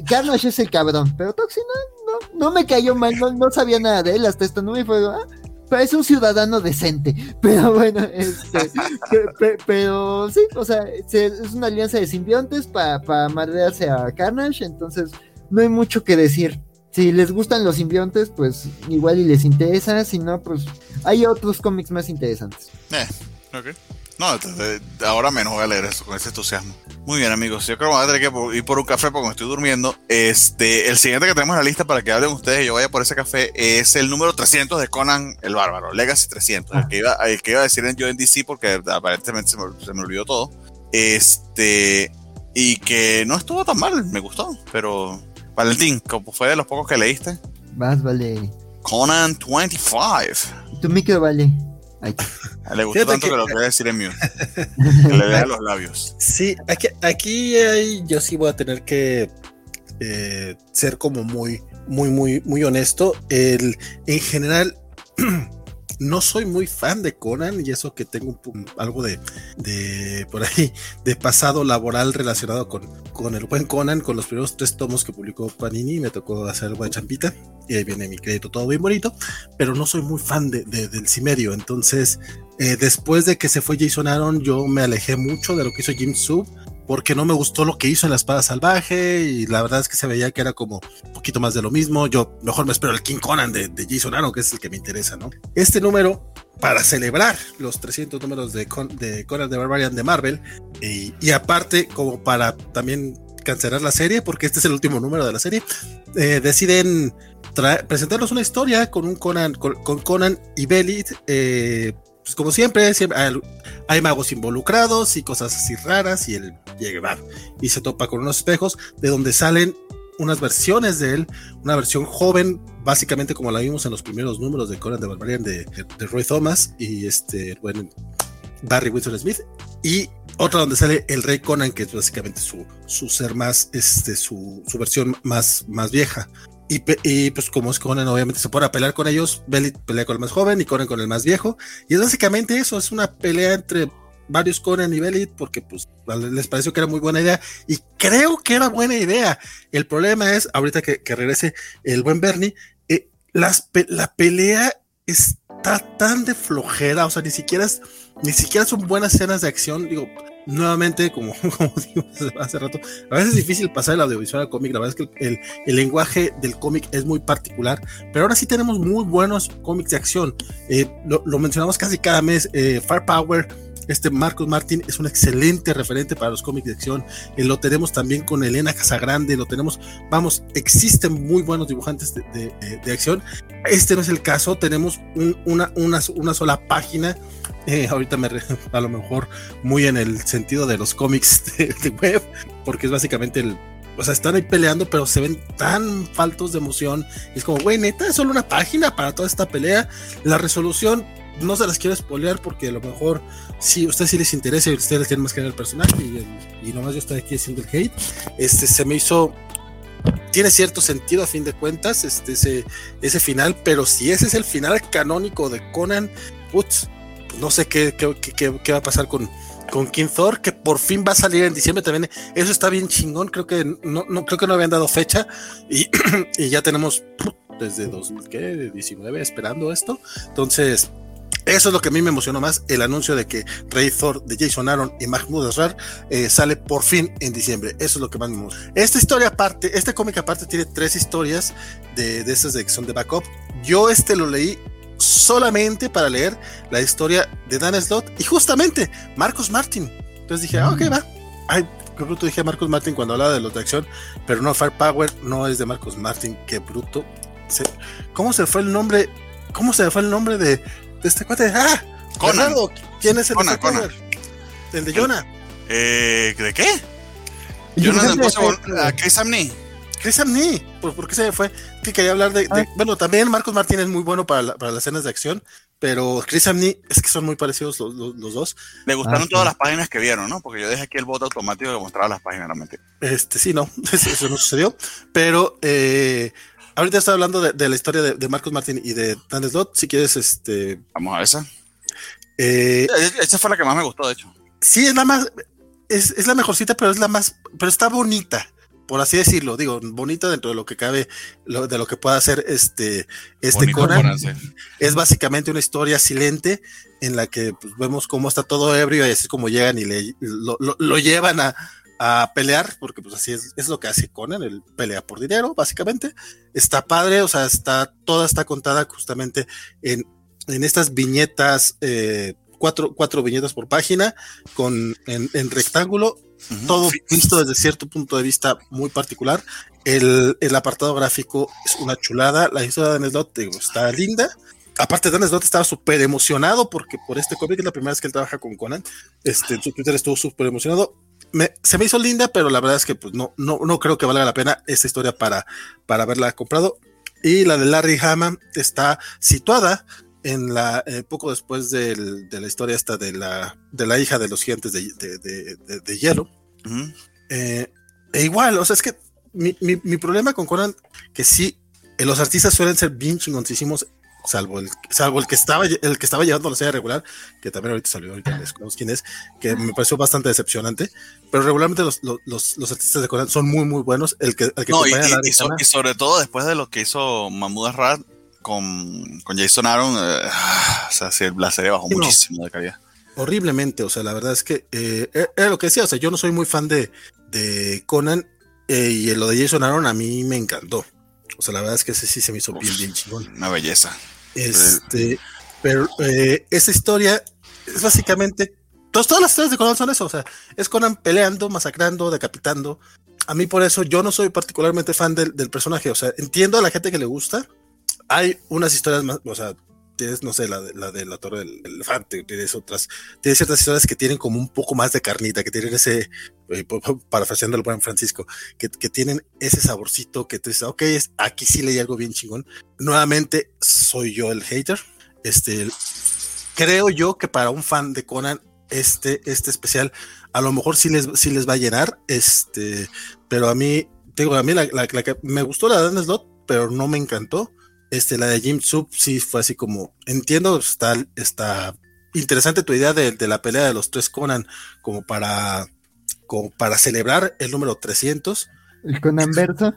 Carnage es el cabrón, pero Toxin no, no, no me cayó mal, no, no sabía nada de él hasta esta nube fue, ah, parece un ciudadano decente, pero bueno, este, pe- pe- pero sí, o sea, se- es una alianza de simbiontes para madrearse a Carnage, entonces no hay mucho que decir. Si les gustan los simbiontes, pues igual y les interesa, si no, pues hay otros cómics más interesantes. eh, ok. No, entonces, ahora menos voy a leer eso con ese entusiasmo. Muy bien, amigos. Yo creo que voy a tener que ir por un café porque me estoy durmiendo. Este, el siguiente que tenemos en la lista para que hablen ustedes y yo vaya por ese café es el número 300 de Conan el Bárbaro, Legacy 300. El, que iba, el que iba a decir en yo en DC porque aparentemente se me, se me olvidó todo. Este, y que no estuvo tan mal, me gustó. Pero, Valentín, como fue de los pocos que leíste, Más vale. Conan 25. Tu micro vale. Le gustó Fíjate tanto que, que- lo voy a decir en mute. Que le lea los labios. Sí, aquí, aquí hay- yo sí voy a tener que eh, ser como muy, muy, muy, muy honesto. El, en general, no soy muy fan de Conan y eso que tengo un, algo de, de, por ahí de pasado laboral relacionado con, con el buen Conan, con los primeros tres tomos que publicó Panini, me tocó hacer buena champita y ahí viene mi crédito todo bien bonito, pero no soy muy fan de, del Cimerio, entonces eh, después de que se fue Jason Aaron yo me alejé mucho de lo que hizo Jim Sub porque no me gustó lo que hizo en la espada salvaje y la verdad es que se veía que era como un poquito más de lo mismo. Yo mejor me espero el King Conan de, Jason Aaron, que es el que me interesa, ¿no? Este número, para celebrar los 300 números de, de Conan de Barbarian de Marvel y, aparte como para también cancelar la serie, porque este es el último número de la serie, eh, deciden presentarnos una historia con un Conan, con, Conan y Belit, eh, pues como siempre, siempre hay, magos involucrados y cosas así raras y él llega y se topa con unos espejos de donde salen unas versiones de él, una versión joven, básicamente como la vimos en los primeros números de Conan de Barbarian de, de, Roy Thomas y este, bueno, Barry Wilson Smith, y otra donde sale el Rey Conan, que es básicamente su, su ser más, este, su, su versión más, más vieja. Y, pues como es Conan, obviamente se pone a pelear con ellos, Belly pelea con el más joven y Conan con el más viejo. Y es básicamente eso, es una pelea entre varios Conan y Belly porque pues les pareció que era muy buena idea y creo que era buena idea. El problema es, ahorita que, regrese el buen Bernie, eh, la pelea está tan de flojera, o sea, ni siquiera, ni siquiera son buenas escenas de acción, digo, nuevamente, como, como digo hace rato, a veces es difícil pasar el audiovisual al cómic, la verdad es que el, el lenguaje del cómic es muy particular, pero ahora sí tenemos muy buenos cómics de acción. Eh, lo, lo, mencionamos casi cada mes, eh, Firepower, este Marcos Martín es un excelente referente para los cómics de acción. Eh, lo tenemos también con Elena Casagrande, lo tenemos, vamos, existen muy buenos dibujantes de, de, de acción. Este no es el caso, tenemos un, una, una, una sola página ahorita me a lo mejor muy en el sentido de los cómics de, web, porque es básicamente el, o sea, están ahí peleando, pero se ven tan faltos de emoción. Y es como, güey, neta, es solo una página para toda esta pelea. La resolución no se las quiero spoilear porque a lo mejor si a ustedes sí les interesa y ustedes tienen más que ver el personaje y, y nomás yo estoy aquí haciendo el hate, este se me hizo tiene cierto sentido a fin de cuentas este ese, ese final, pero si ese es el final canónico de Conan, putz, no sé qué, qué, va a pasar con, con King Thor, que por fin va a salir en diciembre también. Eso está bien chingón, creo que no, no creo que no habían dado fecha y, ya tenemos desde 2019 esperando esto. Entonces, eso es lo que a mí me emocionó más, el anuncio de que Rey Thor de Jason Aaron y Mahmoud Asrar eh, sale por fin en diciembre. Eso es lo que más me emociona. Esta historia aparte, este cómic aparte tiene tres historias de, de esas de que son de backup. Yo este lo leí solamente para leer la historia de Dan Slott y justamente Marcos Martin. Entonces dije, ah, ok, mm. va. Ay, qué bruto dije Marcos Martin cuando hablaba de los de acción, pero no, Firepower no es de Marcos Martin, qué bruto. ¿Cómo se fue el nombre? ¿Cómo se fue el nombre de, de este cuate? ¡Ah! Conan. ¿Quién es el Conan, Conan. El de Jonah. Eh, ¿De qué? Jonah de Chris Amney. Chris Amney, ¿por, qué se fue? Que quería hablar de, ah. bueno, también Marcos Martín es muy bueno para, para las escenas de acción, pero Chris Amney es que son muy parecidos los, los, dos. Me gustaron ah, todas las páginas que vieron, ¿no? Porque yo dejé aquí el voto automático que mostraba las páginas realmente. Este, sí, no, eso, no sucedió, pero eh, ahorita estoy hablando de, la historia de, Marcos Martín y de Dan Slot, si quieres, este... Vamos a esa. Eh, esa fue la que más me gustó, de hecho. Sí, es la más, es, es la mejorcita, pero es la más, pero está bonita por así decirlo, digo, bonito dentro de lo que cabe, de lo que pueda hacer este, este Conan. Es básicamente una historia silente en la que pues, vemos cómo está todo ebrio y así como llegan y le, lo, llevan a, pelear, porque pues así es, es lo que hace Conan, el pelea por dinero, básicamente. Está padre, o sea, está, toda está contada justamente en, en estas viñetas, eh, cuatro, cuatro viñetas por página, con, en, en rectángulo, todo visto desde cierto punto de vista muy particular. El, el apartado gráfico es una chulada. La historia de Dan Slott está linda. Aparte, Dan Slott estaba súper emocionado porque por este cómic es la primera vez que él trabaja con Conan. Este, en su Twitter estuvo súper emocionado. Me, se me hizo linda, pero la verdad es que pues, no, no, no creo que valga la pena esta historia para, para haberla comprado. Y la de Larry Hama está situada en la eh, poco después del, de la historia esta de la, de la hija de los gigantes de, de, de, hielo. Eh, e igual, o sea, es que mi, mi, mi, problema con Conan, que sí, eh, los artistas suelen ser bien chingoncísimos, salvo el, salvo el que estaba el que estaba llevando la serie regular, que también ahorita salió, ahorita quién es, que me pareció bastante decepcionante, pero regularmente los, los, los, artistas de Conan son muy muy buenos, el que, el que no, y, y, sobre todo después de lo que hizo Mahmoud Arad con, con Jason Aaron, eh, o sea, la serie bajó muchísimo de calidad. Horriblemente, o sea, la verdad es que eh, e, era lo que decía, o sea, yo no soy muy fan de, de Conan eh, y lo de Jason Aaron a mí me encantó. O sea, la verdad es que ese sí se me hizo bien, bien chingón. Una belleza. Este, pero eh, esa historia es básicamente. Todas, todas las historias de Conan son eso. O sea, es Conan peleando, masacrando, decapitando. A mí, por eso, yo no soy particularmente fan del, del personaje. O sea, entiendo a la gente que le gusta. Hay unas historias más, o sea, tienes, no sé, la de la, de la Torre del Elefante, tienes otras, tienes ciertas historias que tienen como un poco más de carnita, que tienen ese, eh, parafraseando al buen Francisco, que, que, tienen ese saborcito que tú dices, ok, aquí sí leí algo bien chingón. Nuevamente, soy yo el hater. Este, creo yo que para un fan de Conan, este, este especial, a lo mejor sí les, sí les va a llenar, este, pero a mí, digo, a mí la, la, que me gustó la de Dan Slot, pero no me encantó este, la de Jim Sub sí fue así como, entiendo, está, está interesante tu idea de, la pelea de los tres Conan como para, como para celebrar el número 300. El Conan verso.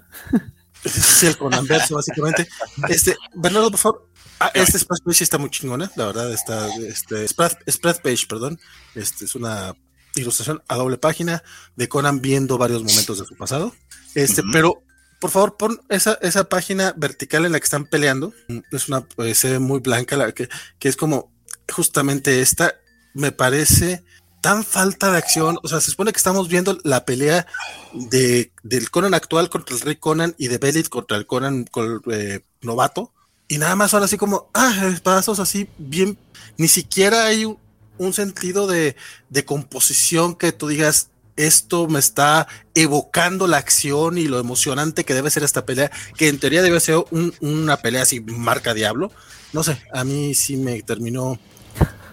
Sí, el Conan verso, básicamente. Este, Bernardo, por favor. Ah, este splash page está muy chingona, la verdad, está, este, splash, page, perdón. Este es una ilustración a doble página de Conan viendo varios momentos de su pasado. Este, pero por favor, pon esa, esa página vertical en la que están peleando. Es una, pues, se ve muy blanca, la que, que es como justamente esta. Me parece tan falta de acción. O sea, se supone que estamos viendo la pelea de, del Conan actual contra el Rey Conan y de Belit contra el Conan con, eh, novato. Y nada más son así como, ah, pasos así, bien. Ni siquiera hay un, un sentido de, de composición que tú digas, esto me está evocando la acción y lo emocionante que debe ser esta pelea, que en teoría debe ser una pelea así marca diablo. No sé, a mí sí me terminó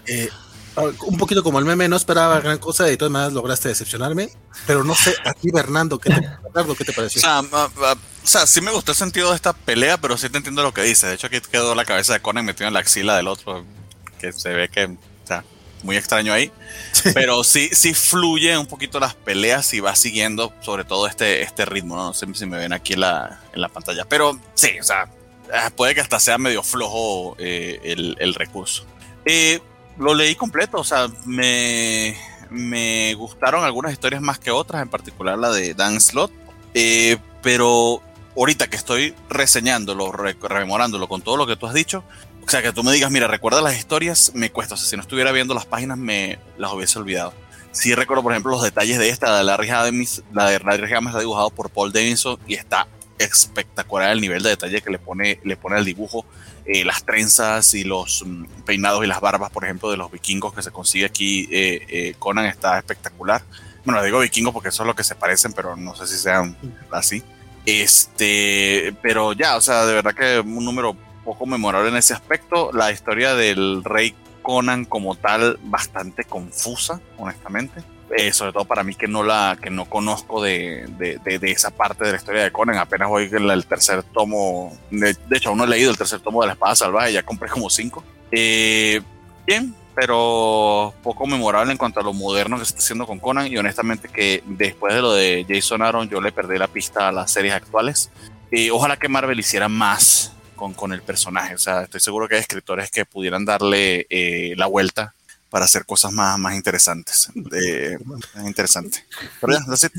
eh, un poquito como el meme, no esperaba gran cosa y de todas maneras lograste decepcionarme, pero no sé, a ti Bernardo, ¿qué te, ¿qué te pareció? O sea, sí me gustó el sentido de esta pelea, pero sí te entiendo lo que dice. De hecho, aquí quedó la cabeza de Conan metido en la axila del otro, que se ve que, o sea, muy extraño ahí. Pero sí, sí fluye un poquito las peleas y va siguiendo sobre todo este, este ritmo, ¿no? sé si me ven aquí en la, en la pantalla. Pero sí, o sea, eh, puede que hasta sea medio flojo eh, el, el, recurso. Eh, lo leí completo, o sea, me, me gustaron algunas historias más que otras, en particular la de Dan Slot. pero ahorita que estoy reseñándolo, rememorándolo con todo lo que tú has dicho, o sea, que tú me digas, mira, recuerda las historias, me cuesta. O sea, si no estuviera viendo las páginas, me las hubiese olvidado. Sí recuerdo, por ejemplo, los detalles de esta, de Larry Hammond, la de Larry Hammond está dibujado por Paul Davidson y está espectacular el nivel de detalle que le pone, le pone al dibujo. Eh, las trenzas y los mm, peinados y las barbas, por ejemplo, de los vikingos que se consigue aquí, eh, eh, Conan está espectacular. Bueno, digo vikingos porque eso es lo que se parecen, pero no sé si sean así. Este, pero ya, o sea, de verdad que un número poco memorable en ese aspecto. La historia del rey Conan como tal, bastante confusa, honestamente. Eh, sobre todo para mí que no la que no conozco de, de, de, esa parte de la historia de Conan. Apenas voy en el tercer tomo. De, hecho, aún no he leído el tercer tomo de la espada salvaje, ya compré como cinco. Eh, bien, pero poco memorable en cuanto a lo moderno que se está haciendo con Conan. Y honestamente, que después de lo de Jason Aaron, yo le perdí la pista a las series actuales. y ojalá que Marvel hiciera más con, con, el personaje. O sea, estoy seguro que hay escritores que pudieran darle eh, la vuelta para hacer cosas más, más interesantes. Eh, interesante. Pero ya, no sé.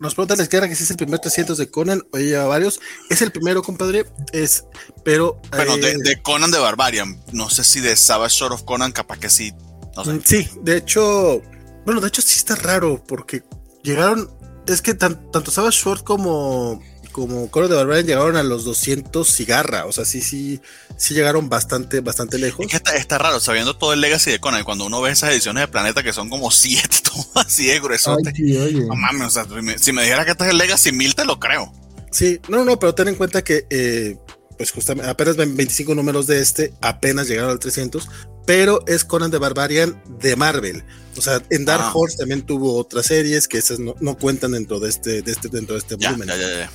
Nos pregunta la izquierda que si es el primer 300 de Conan, o lleva varios. Es el primero, compadre. Es, pero. Bueno, de, eh, de, Conan de Barbarian. No sé si de Savage Sword of Conan, capaz que sí. No sé. Sí, de hecho. Bueno, de hecho sí está raro, porque llegaron. Es que tanto Savage Sword como como Coro de Barbarian llegaron a los 200 cigarra, o sea, sí, sí, sí llegaron bastante, bastante lejos. Es que está, raro, sabiendo todo el legacy de Conan, cuando uno ve esas ediciones de Planeta que son como 7, todo así de grueso. No mames, o sea, si me dijera que este es el legacy 1000 te lo creo. Sí, no, no, pero ten en cuenta que, eh, pues justamente, apenas 25 números de este, apenas llegaron al 300, pero es Conan de Barbarian de Marvel. O sea, en Dark ah. también tuvo otras series que esas no, cuentan dentro de este, de este, dentro de este volumen. Ya, ya, ya.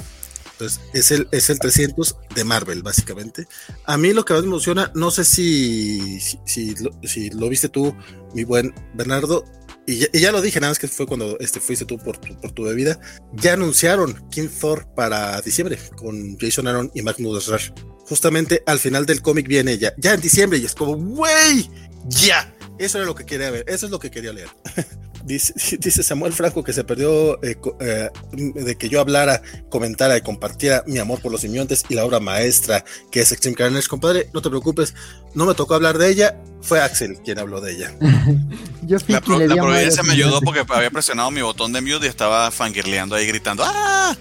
Entonces, es el, es el 300 de Marvel, básicamente. A mí lo que más me emociona, no sé si, si, lo, viste tú, mi buen Bernardo, y ya, lo dije, nada más que fue cuando este, fuiste tú por tu, por tu bebida, ya anunciaron King Thor para diciembre con Jason Aaron y Magnus Rush. Justamente al final del cómic viene ya, ya en diciembre, y es como, wey, ya. Eso era lo que quería ver, eso es lo que quería leer. Dice, dice, Samuel Franco que se perdió eh, eh, de que yo hablara, comentara y compartiera mi amor por los simbiontes y la obra maestra que es Extreme Carnage. Compadre, no te preocupes, no me tocó hablar de ella, fue Axel quien habló de ella. yo la, pro, la providencia me ayudó porque había presionado mi botón de mute y estaba fangirleando ahí gritando ¡Ah!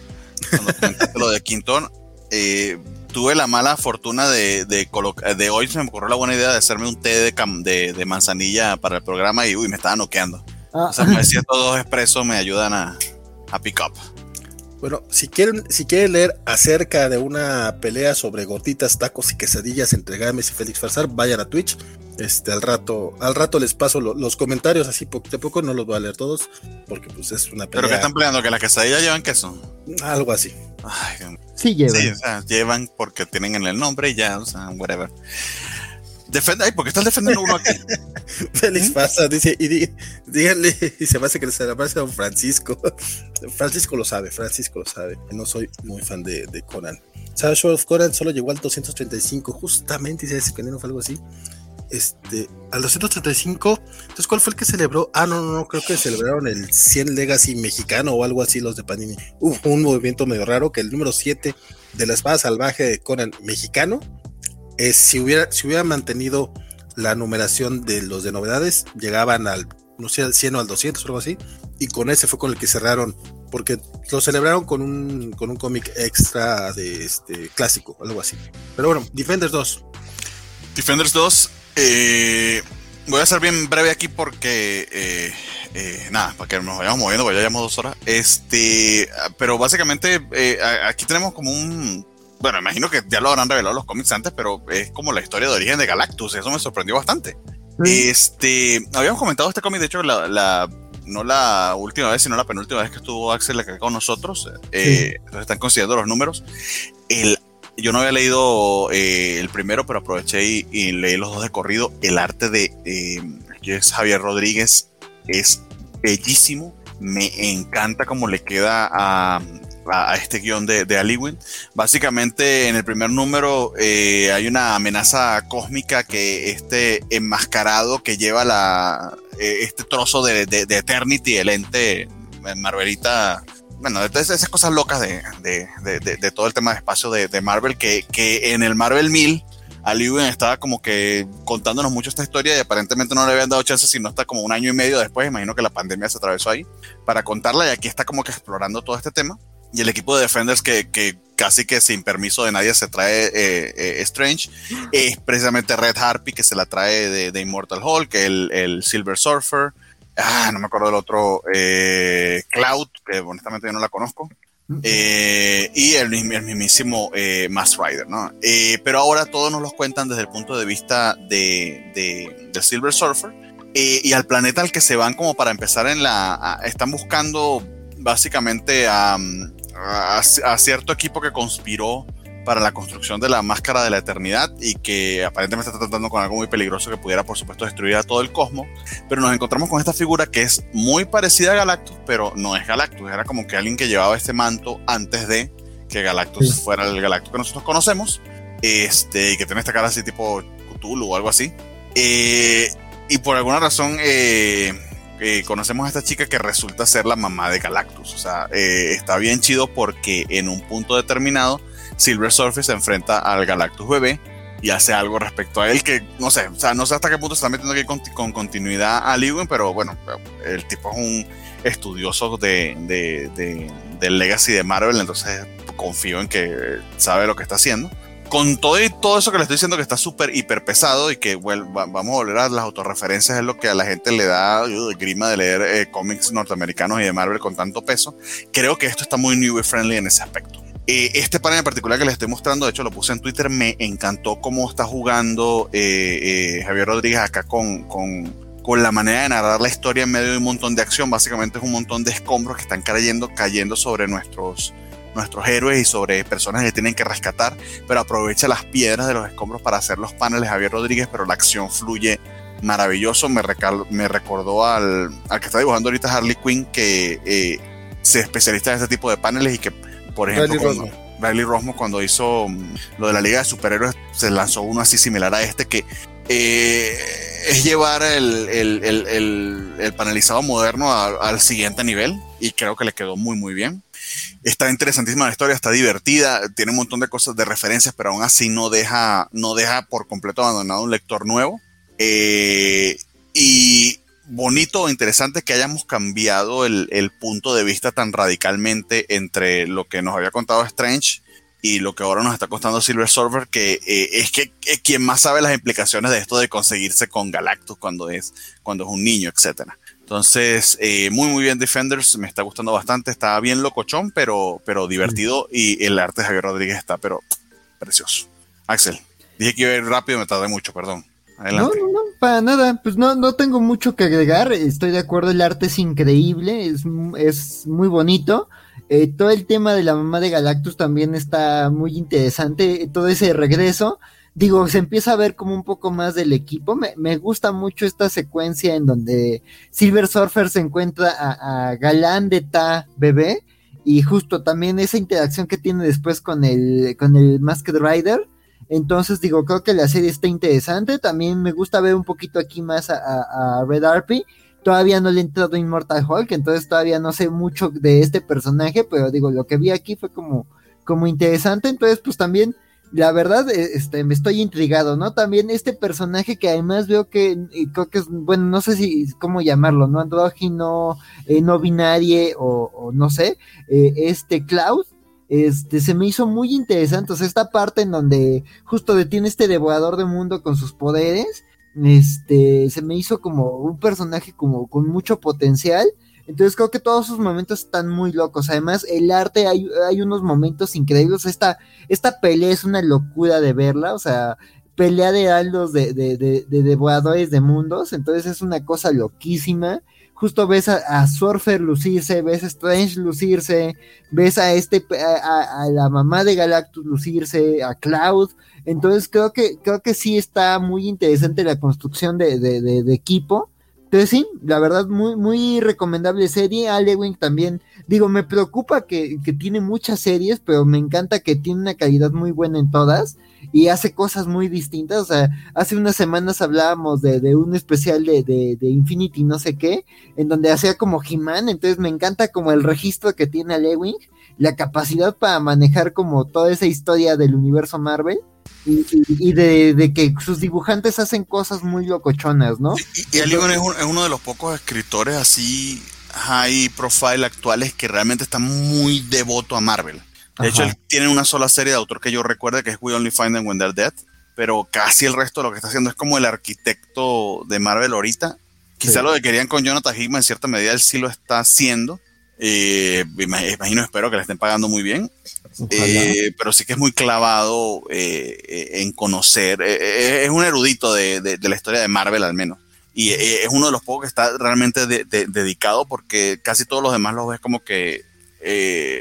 Cuando lo de Quintón, eh, tuve la mala fortuna de, de, de hoy se me ocurrió la buena idea de hacerme un té de, de, de manzanilla para el programa y uy, me estaba noqueando. Ah. O sea, me siento dos expresos me ayudan a, a pick up. Bueno, si quieren, si quieren leer acerca de una pelea sobre gorditas, tacos y quesadillas entre Games y Félix Farsar, vayan a Twitch. Este, al rato, al rato les paso lo, los comentarios, así poquito a poco, no los voy a leer todos, porque pues es una pelea. ¿Pero qué están peleando? ¿Que las quesadillas llevan queso? Algo así. Ay, sí llevan. Sí, o sea, llevan porque tienen en el nombre y ya, o sea, whatever. Defende, ay, ¿por qué estás defendiendo uno aquí? Félix pasa, dice, y di, díganle, y se me hace que se le aparece a don Francisco. Francisco lo sabe, Francisco lo sabe. No soy muy fan de, de Conan. ¿Sabes? Show of Conan solo llegó al 235, justamente, y se que no fue algo así. Este, al 235, entonces, ¿cuál fue el que celebró? Ah, no, no, no, creo que celebraron el 100 Legacy mexicano o algo así, los de Panini. Hubo un movimiento medio raro que el número 7 de la espada salvaje de Conan mexicano eh, si, hubiera, si hubiera mantenido la numeración de los de novedades, llegaban al, no sé, al 100 o al 200 o algo así, y con ese fue con el que cerraron, porque lo celebraron con un, con un cómic extra de este clásico, algo así. Pero bueno, Defenders 2. Defenders 2, eh, voy a ser bien breve aquí porque, eh, eh, nada, para que nos vayamos moviendo, porque ya llevamos dos horas. Este, pero básicamente eh, aquí tenemos como un bueno, imagino que ya lo habrán revelado los cómics antes, pero es como la historia de origen de Galactus. Eso me sorprendió bastante. Sí. Este, habíamos comentado este cómic, de hecho, la, la, no la última vez, sino la penúltima vez que estuvo Axel acá con nosotros. Eh, sí. Entonces están considerando los números. El, yo no había leído eh, el primero, pero aproveché y, leí los dos de corrido. El arte de eh, Javier Rodríguez es bellísimo. Me encanta cómo le queda a, este guion de, de. Básicamente, en el primer número eh, hay una amenaza cósmica que este enmascarado que lleva la, eh, este trozo de, de, Eternity, el ente Marvelita. Bueno, de todas esas cosas locas de, de todo el tema de espacio de, Marvel, que, que en el Marvel 1000 Aliwin estaba como que contándonos mucho esta historia y aparentemente no le habían dado chance sino hasta como un año y medio después, imagino que la pandemia se atravesó ahí, para contarla y aquí está como que explorando todo este tema. Y el equipo de Defenders que, que, casi que sin permiso de nadie se trae eh, eh, Strange es precisamente Red Harpy que se la trae de, de Immortal Hulk, el, el, Silver Surfer, ah, no me acuerdo del otro, eh, Cloud, que honestamente yo no la conozco. Eh, y el, el mismísimo eh, Mass Rider, ¿no? Eh, pero ahora todos nos los cuentan desde el punto de vista de, de, de Silver Surfer y al planeta al que se van como para empezar en la... A, están buscando básicamente a, a, a, cierto equipo que conspiró para la construcción de la máscara de la eternidad y que aparentemente está tratando con algo muy peligroso que pudiera, por supuesto, destruir a todo el cosmos. Pero nos encontramos con esta figura que es muy parecida a Galactus, pero no es Galactus. Era como que alguien que llevaba este manto antes de que Galactus sí. fuera el Galactus que nosotros conocemos. Este, y que tiene esta cara así tipo Cthulhu o algo así. Eh, y por alguna razón, eh, eh, conocemos a esta chica que resulta ser la mamá de Galactus. O sea, eh, está bien chido porque en un punto determinado Silver Surfer se enfrenta al Galactus bebé y hace algo respecto a él que no sé, o sea, no sé hasta qué punto se está metiendo aquí con, con continuidad a Lewin, pero bueno, el tipo es un estudioso de, de, de, del legacy de Marvel, entonces confío en que sabe lo que está haciendo. Con todo y todo eso que le estoy diciendo que está súper hiper pesado y que vamos a volver a las autorreferencias es lo que a la gente le da uh, grima de leer eh, cómics norteamericanos y de Marvel con tanto peso creo que esto está muy new friendly en ese aspecto eh, este panel en particular que les estoy mostrando de hecho lo puse en Twitter me encantó cómo está jugando eh, Javier Rodríguez acá con, con, con la manera de narrar la historia en medio de un montón de acción básicamente es un montón de escombros que están cayendo cayendo sobre nuestros nuestros héroes y sobre personas que tienen que rescatar, pero aprovecha las piedras de los escombros para hacer los paneles Javier Rodríguez, pero la acción fluye maravilloso. Me, me recordó al, al, que está dibujando ahorita Harley Quinn, que eh, se especializa en este tipo de paneles y que, por ejemplo, Riley Rosmo cuando hizo mm, lo de la Liga de Superhéroes se lanzó uno así similar a este que eh, es llevar el, el, el, el panelizado moderno al siguiente nivel y creo que le quedó muy muy bien. Está interesantísima la historia, está divertida, tiene un montón de cosas de referencias, pero aún así no deja, no deja por completo abandonado un lector nuevo. Eh, y bonito o interesante que hayamos cambiado el, el, punto de vista tan radicalmente entre lo que nos había contado Strange y lo que ahora nos está costando Silver Surfer, que eh, es que quien más sabe las implicaciones de esto de conseguirse con Galactus cuando es, cuando es un niño, etcétera. Entonces, eh, muy, muy bien Defenders, me está gustando bastante, está bien locochón, pero, pero divertido y el arte de Javier Rodríguez está, pero precioso. Axel, dije que iba a ir rápido, me tardé mucho, perdón. No, no, no, para nada, pues no, no tengo mucho que agregar, estoy de acuerdo, el arte es increíble, es, es muy bonito. Eh, todo el tema de la mamá de Galactus también está muy interesante, todo ese regreso. Digo, se empieza a ver como un poco más del equipo. Me, me gusta mucho esta secuencia en donde Silver Surfer se encuentra a, a Galán de Ta bebé y justo también esa interacción que tiene después con el, con el Masked Rider. Entonces digo, creo que la serie está interesante. También me gusta ver un poquito aquí más a, a, a Red Arpy Todavía no le he entrado Immortal Hulk, entonces todavía no sé mucho de este personaje, pero digo, lo que vi aquí fue como, como interesante, entonces pues también, la verdad, e, este, me estoy intrigado, ¿no? También este personaje que además veo que, creo que es, bueno, no sé si, cómo llamarlo, ¿no? Andrógino, eh, no binario o, no sé, eh, este Klaus, este, se me hizo muy interesante, o sea, esta parte en donde justo detiene este devorador de mundo con sus poderes, este, se me hizo como un personaje como con mucho potencial. Entonces creo que todos sus momentos están muy locos. Además, el arte, hay, hay unos momentos increíbles. Esta, esta pelea es una locura de verla. O sea, pelea de aldos de, de, de, de devoradores de mundos. Entonces es una cosa loquísima. Justo ves a, Surfer lucirse, ves a Strange lucirse, ves a este a, a, la mamá de Galactus lucirse, a Cloud. Entonces creo que, creo que sí está muy interesante la construcción de, de, equipo. Entonces sí, la verdad, muy, muy recomendable serie. Alewing también, digo, me preocupa que, que, tiene muchas series, pero me encanta que tiene una calidad muy buena en todas y hace cosas muy distintas. O sea, hace unas semanas hablábamos de, de un especial de, de, Infinity no sé qué, en donde hacía como He-Man, entonces me encanta como el registro que tiene Alewing, la capacidad para manejar como toda esa historia del universo Marvel y, de, que sus dibujantes hacen cosas muy locochonas, ¿no? Y, y es, uno de los pocos escritores así high profile actuales que realmente está muy devoto a Marvel. De hecho, él tiene una sola serie de autor que yo recuerdo que es We Only Find Them When They're Dead, pero casi el resto de lo que está haciendo es como el arquitecto de Marvel ahorita. Quizá lo que querían con Jonathan Hickman en cierta medida él sí lo está haciendo. Eh, imagino, espero que le estén pagando muy bien. Eh, pero sí que es muy clavado eh, en conocer, es un erudito de, de, de, la historia de Marvel al menos. Y es uno de los pocos que está realmente de, dedicado porque casi todos los demás los ves como que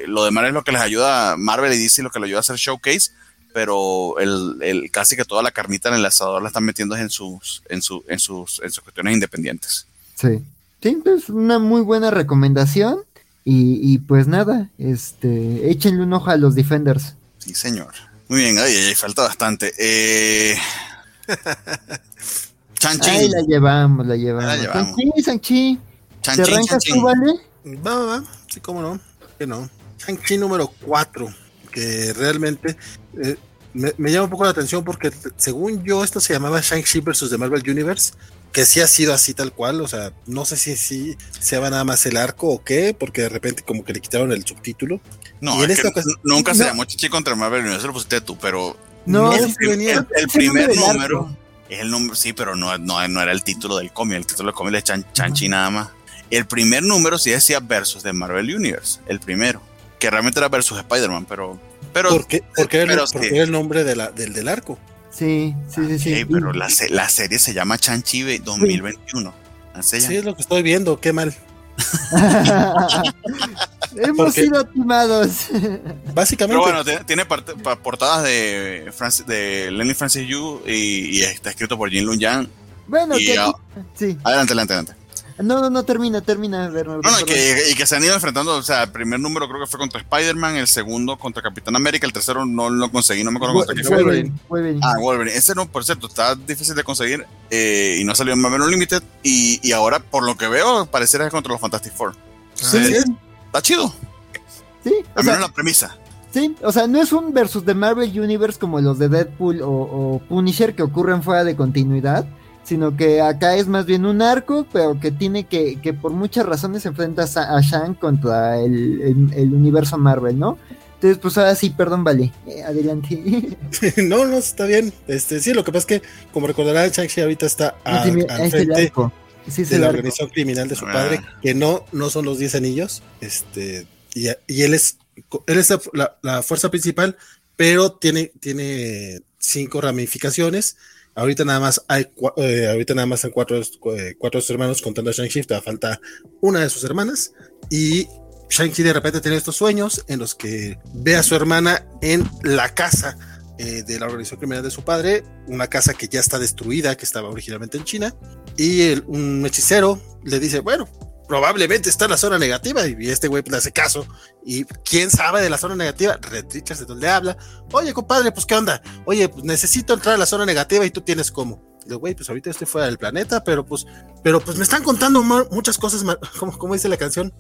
lo demás es lo que les ayuda, Marvel y DC lo que le ayuda a hacer showcase, pero el, el, casi que toda la carnita en el asador la están metiendo en sus, en, su, en, sus, en sus cuestiones independientes. Sí. Sí, entonces una muy buena recomendación. Y, y, pues nada, este, échenle un ojo a los Defenders. Sí, señor. Muy bien, ay, ay, falta bastante. Eh... Chanchi. Ahí la llevamos, la llevamos. La llevamos. Sanchi, Sanchi. ¿Te arrancas tú, vale? Va, va, va. Sí, cómo no. Que no. Sanchi número 4. Que realmente eh, me, me, llama un poco la atención porque, según yo, esto se llamaba Shang-Chi versus The Marvel Universe que sí ha sido así tal cual, o sea, no sé si, si se va nada más el arco o qué, porque de repente como que le quitaron el subtítulo. No, es que ocasión, nunca no. se llamó Chichi contra Marvel, no se lo pusiste tú, pero no, el, el, el, el primer número es el número, sí, pero no, no, no era el título del cómic, el título del cómic es Chan, Chanchi nada más. El primer número sí decía versus de Marvel Universe, el primero, que realmente era versus Spider-Man, pero, pero... ¿Por qué, pero, era el nombre de la, del, del arco? Sí, sí, sí, sí. pero la, la, serie se llama Chanchi 2021. Sí. sí, es lo que estoy viendo, qué mal. Hemos Porque- sido timados. Básicamente, Pero bueno, tiene, tiene parte- pa- portadas de, Francis, de Lenny Francis Yu y, y está escrito por Jin Lun Yang. bueno, Y que sí. Adelante, adelante, adelante. No, no, no, termina, termina. Bernardo, No, no, y que, y que se han ido enfrentando, o sea, el primer número creo que fue contra Spider-Man, el segundo contra Capitán América, el tercero no lo conseguí, no me acuerdo contra quién fue. Wolverine, Wolverine. Ah, Wolverine. Ese no, por cierto, está difícil de conseguir eh, y no salió en Marvel Unlimited. Y, y ahora, por lo que veo, pareciera que es contra los Fantastic Four. Sí, Eh, sí, Está chido, sí, o sea, menos la premisa. sí, o sea, no es un versus de Marvel Universe como los de Deadpool o, o Punisher que ocurren fuera de continuidad, sino que acá es más bien un arco, pero que tiene que, que por muchas razones se enfrenta a, Sa- a Shang contra el, el- el universo Marvel, ¿no? Entonces, pues ahora sí, perdón, vale, eh, adelante. no, no, está bien. Este, sí, lo que pasa es que, como recordarán, Shang-Chi ahorita está a- Sí, mira, al es el arco. Sí, es de el la arco. organización criminal de su Ah. padre, que no, no son los 10 anillos, este, y, y él es, él es la, la- la fuerza principal, pero tiene, tiene cinco ramificaciones. Ahorita nada más hay, eh, ahorita nada más hay cuatro, eh, cuatro de sus hermanos contando a Shang-Chi, falta una de sus hermanas, y Shang-Chi de repente tiene estos sueños en los que ve a su hermana en la casa eh, de la organización criminal de su padre, una casa que ya está destruida, que estaba originalmente en China, y el- un hechicero le dice, bueno, probablemente está en la zona negativa, y este güey pues, le hace caso, y quién sabe de la zona negativa, Red de donde habla, oye compadre, pues qué onda, oye, pues necesito entrar a la zona negativa y tú tienes cómo. Y yo, güey, pues ahorita estoy fuera del planeta, pero pues, pero pues me están contando muchas cosas, como, como dice la canción,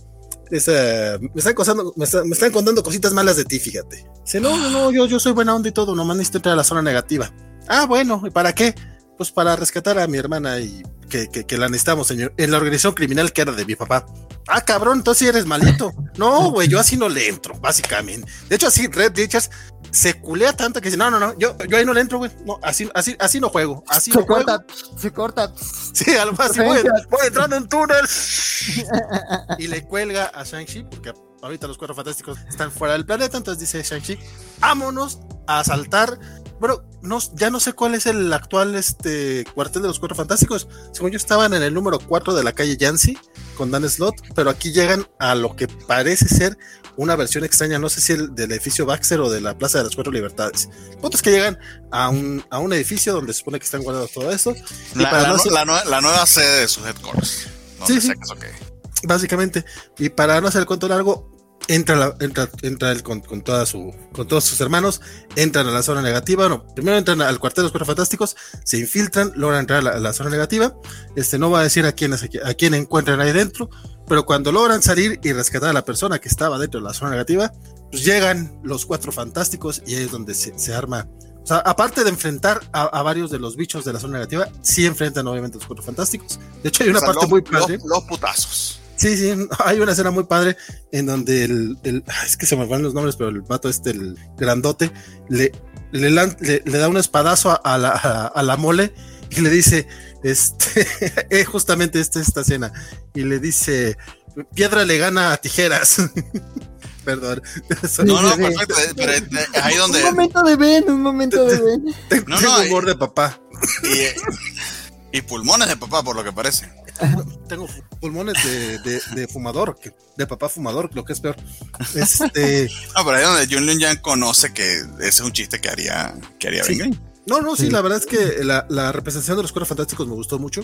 es, eh, me, están contando, me están contando cositas malas de ti, fíjate. Dice, no, no, no, yo, yo soy buena onda y todo, nomás necesito entrar a la zona negativa. Ah, bueno, ¿y para qué? Pues para rescatar a mi hermana y que, que, que la necesitamos, señor, en la organización criminal que era de mi papá. Ah, cabrón, entonces eres malito. No, güey, yo así no le entro, básicamente. De hecho, así Red Richards se culea tanto que dice, no, no, no, yo, yo ahí no le entro, güey. No, así, así, así no juego. Así Se no juego. corta, se corta. Sí, algo así, voy, voy entrando en túnel. y le cuelga a Shang-Chi, porque ahorita los cuatro fantásticos están fuera del planeta, entonces dice Shang-Chi, vámonos a asaltar. Bueno, no, ya no sé cuál es el actual este, cuartel de los cuatro fantásticos. Según yo estaban en el número 4 de la calle Yancy con Dan Slot, pero aquí llegan a lo que parece ser una versión extraña, no sé si el del edificio Baxter o de la Plaza de las Cuatro Libertades. El punto es que llegan a un, a un edificio donde se supone que están guardados todo esto. Y La, para la no nue- ser- la nue- la nueva sede de sus headquarters. Sí, sí. que básicamente. Y para no hacer el cuento largo, entra, la- entra, entra él con, con, toda su, con todos sus hermanos, entran a la zona negativa. No, primero entran al cuartel de los cuatro fantásticos, se infiltran, logran entrar a la, a la zona negativa. Este no va a decir a quién, a quién encuentran ahí dentro, pero cuando logran salir y rescatar a la persona que estaba dentro de la zona negativa, pues llegan los cuatro fantásticos y ahí es donde se, se arma. O sea, aparte de enfrentar a, a varios de los bichos de la zona negativa, sí enfrentan obviamente a los cuatro fantásticos. De hecho, hay una O sea, parte los, muy los- padre. los putazos. Sí, sí, hay una escena muy padre en donde el, el- ah, es que se me van los nombres, pero el vato este, el grandote, le, le, lan- le- le da un espadazo a, a la, a, a la mole y le dice, este, es justamente esta, esta escena, y le dice, piedra le gana a tijeras. Perdón. Eso- No, no, perfecto. eh, Pero eh, ahí donde. Un momento de Ben, un momento de Ben. Tengo No, no, humor de papá. Y, y pulmones de papá, por lo que parece. Tengo pulmones de, de, de fumador, que- de papá fumador, lo que es peor. Este, No, pero ahí donde Jun Lin Yang conoce que ese es un chiste que haría, que haría Sí. No, no, sí, Sí. la verdad es que la, la representación de los cuatro fantásticos me gustó mucho.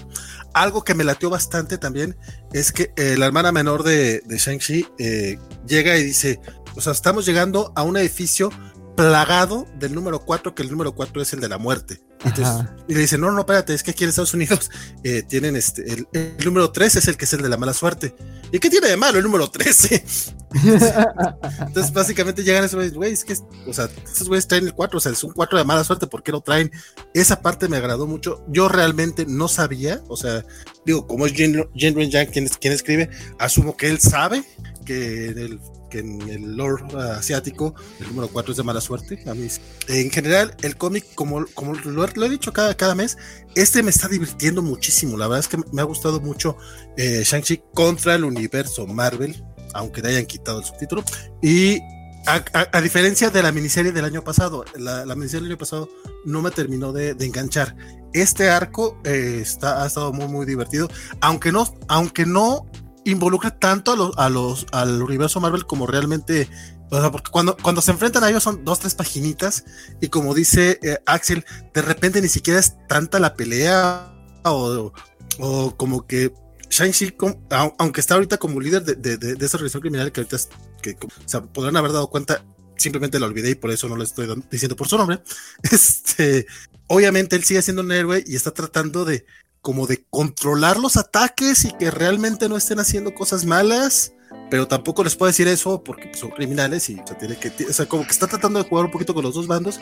Algo que me latió bastante también es que eh, la hermana menor de, de Shang-Chi eh, llega y dice: O sea, estamos llegando a un edificio plagado del número 4, que el número 4 es el de la muerte. Entonces, y le dice, no, no, espérate, es que aquí en Estados Unidos eh, tienen este, el, el número 3 es el que es el de la mala suerte. ¿Y qué tiene de malo el número 13? Entonces, básicamente llegan esos güeyes, güey, es que, o sea, esos güeyes traen el 4, o sea, es un 4 de mala suerte, ¿por qué lo traen? Esa parte me agradó mucho. Yo realmente no sabía, o sea, digo, como es Ren Yang quien, quien escribe, asumo que él sabe que en el, que en el lore asiático el número 4 es de mala suerte. A mí, en general, el cómic, como, como lo, lo he dicho cada, cada mes, este me está divirtiendo muchísimo. La verdad es que me ha gustado mucho eh, Shang-Chi contra el universo Marvel, aunque le hayan quitado el subtítulo. Y a, a- a diferencia de la miniserie del año pasado, la, la miniserie del año pasado no me terminó de, de enganchar. Este arco eh, está, ha estado muy, muy divertido, aunque no, aunque no involucra tanto a los, a los, al universo Marvel como realmente, o sea, porque cuando, cuando se enfrentan a ellos son dos, tres paginitas, y como dice eh, Axel, de repente ni siquiera es tanta la pelea, o, o como que Shang-Chi, aunque está ahorita como líder de, esa organización criminal que ahorita, o sea, podrán haber dado cuenta, simplemente lo olvidé y por eso no le estoy diciendo por su nombre, este, obviamente él sigue siendo un héroe y está tratando de, como de controlar los ataques y que realmente no estén haciendo cosas malas, pero tampoco les puedo decir eso porque son criminales y o tiene que, o sea, como que está tratando de jugar un poquito con los dos bandos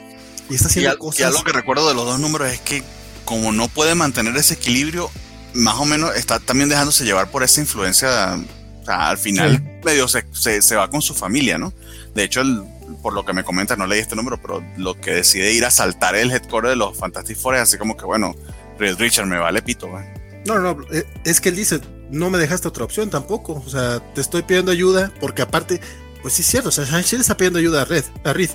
y está haciendo cosas. Y algo que recuerdo de los dos números es que como no puede mantener ese equilibrio, más o menos está también dejándose llevar por esa influencia. O sea, al final medio se, se, va con su familia, ¿no? De hecho, el, por lo que me comenta, no leí este número, pero lo que decide ir a saltar el headquarter de los Fantastic Four es así como que, bueno, Richard, me vale pito, No, no, eh, es que él dice, no me dejaste otra opción tampoco. O sea, te estoy pidiendo ayuda porque aparte, pues sí es cierto, o sea, Shang-Chi le está pidiendo ayuda a Red, a Reed.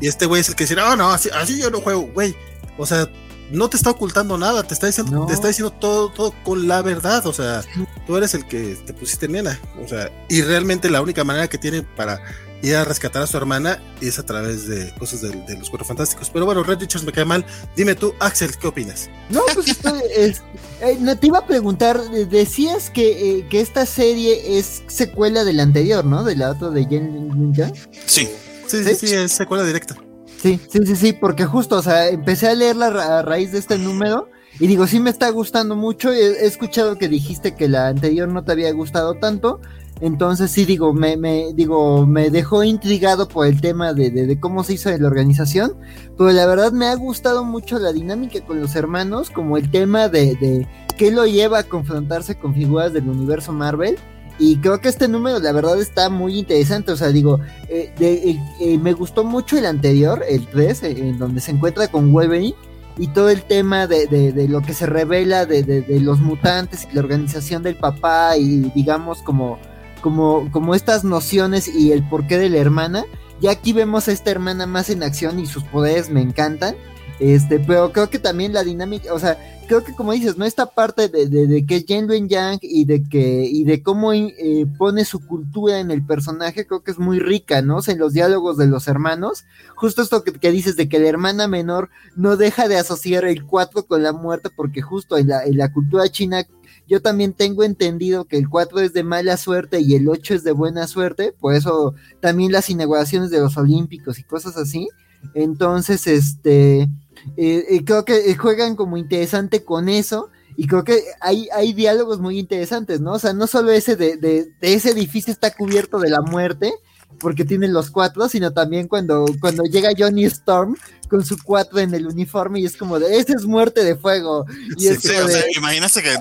Y este güey es el que dice, no, no, así, así yo no juego, güey. O sea, no te está ocultando nada, te está diciendo, te está diciendo todo, todo con la verdad. O sea, tú eres el que te pusiste nena. O sea, y realmente la única manera que tiene para ir a rescatar a su hermana es a través de cosas de, los cuatro fantásticos. Pero bueno, Red Richards me cae mal. Dime tú, Axel, ¿qué opinas? No, pues es, eh, te iba a preguntar, decías que, eh, que, esta serie es secuela de la anterior, ¿no? De la otra de Jen Ninja. Sí. Sí, sí, sí, es secuela directa. Sí, sí, sí, sí, porque justo, o sea, empecé a leerla a raíz de este número y digo, sí me está gustando mucho. he, escuchado que dijiste que la anterior no te había gustado tanto, entonces sí digo, me, me, digo, me dejó intrigado por el tema de, de, cómo se hizo la organización, pero la verdad me ha gustado mucho la dinámica con los hermanos, como el tema de, de qué lo lleva a confrontarse con figuras del universo Marvel. Y creo que este número, la verdad, está muy interesante. O sea, digo, eh, eh, eh, me gustó mucho el anterior, el 3, en donde se encuentra con Wolverine. Y todo el tema de, de lo que se revela de, los mutantes y la organización del papá. Y digamos, como como, como estas nociones y el porqué de la hermana. Ya aquí vemos a esta hermana más en acción y sus poderes me encantan. Este, pero creo que también la dinámica, o sea, creo que como dices, ¿no? Esta parte de, de, que es Jen Yang y de que, y de cómo eh, pone su cultura en el personaje, creo que es muy rica, ¿no? en los diálogos de los hermanos, justo esto que, dices de que la hermana menor no deja de asociar el 4 con la muerte, porque justo en la, en la cultura china yo también tengo entendido que el 4 es de mala suerte y el 8 es de buena suerte, por eso también las inauguraciones de los Olímpicos y cosas así. Entonces, este, eh, eh, creo que eh, juegan como interesante con eso. Y creo que hay, hay diálogos muy interesantes, ¿no? O sea, no solo ese de, de, de ese edificio está cubierto de la muerte, porque tienen los cuatro, sino también cuando, cuando llega Johnny Storm con su cuatro en el uniforme y es como de, ese es muerte de fuego. Y sí, o sea, imagínate que,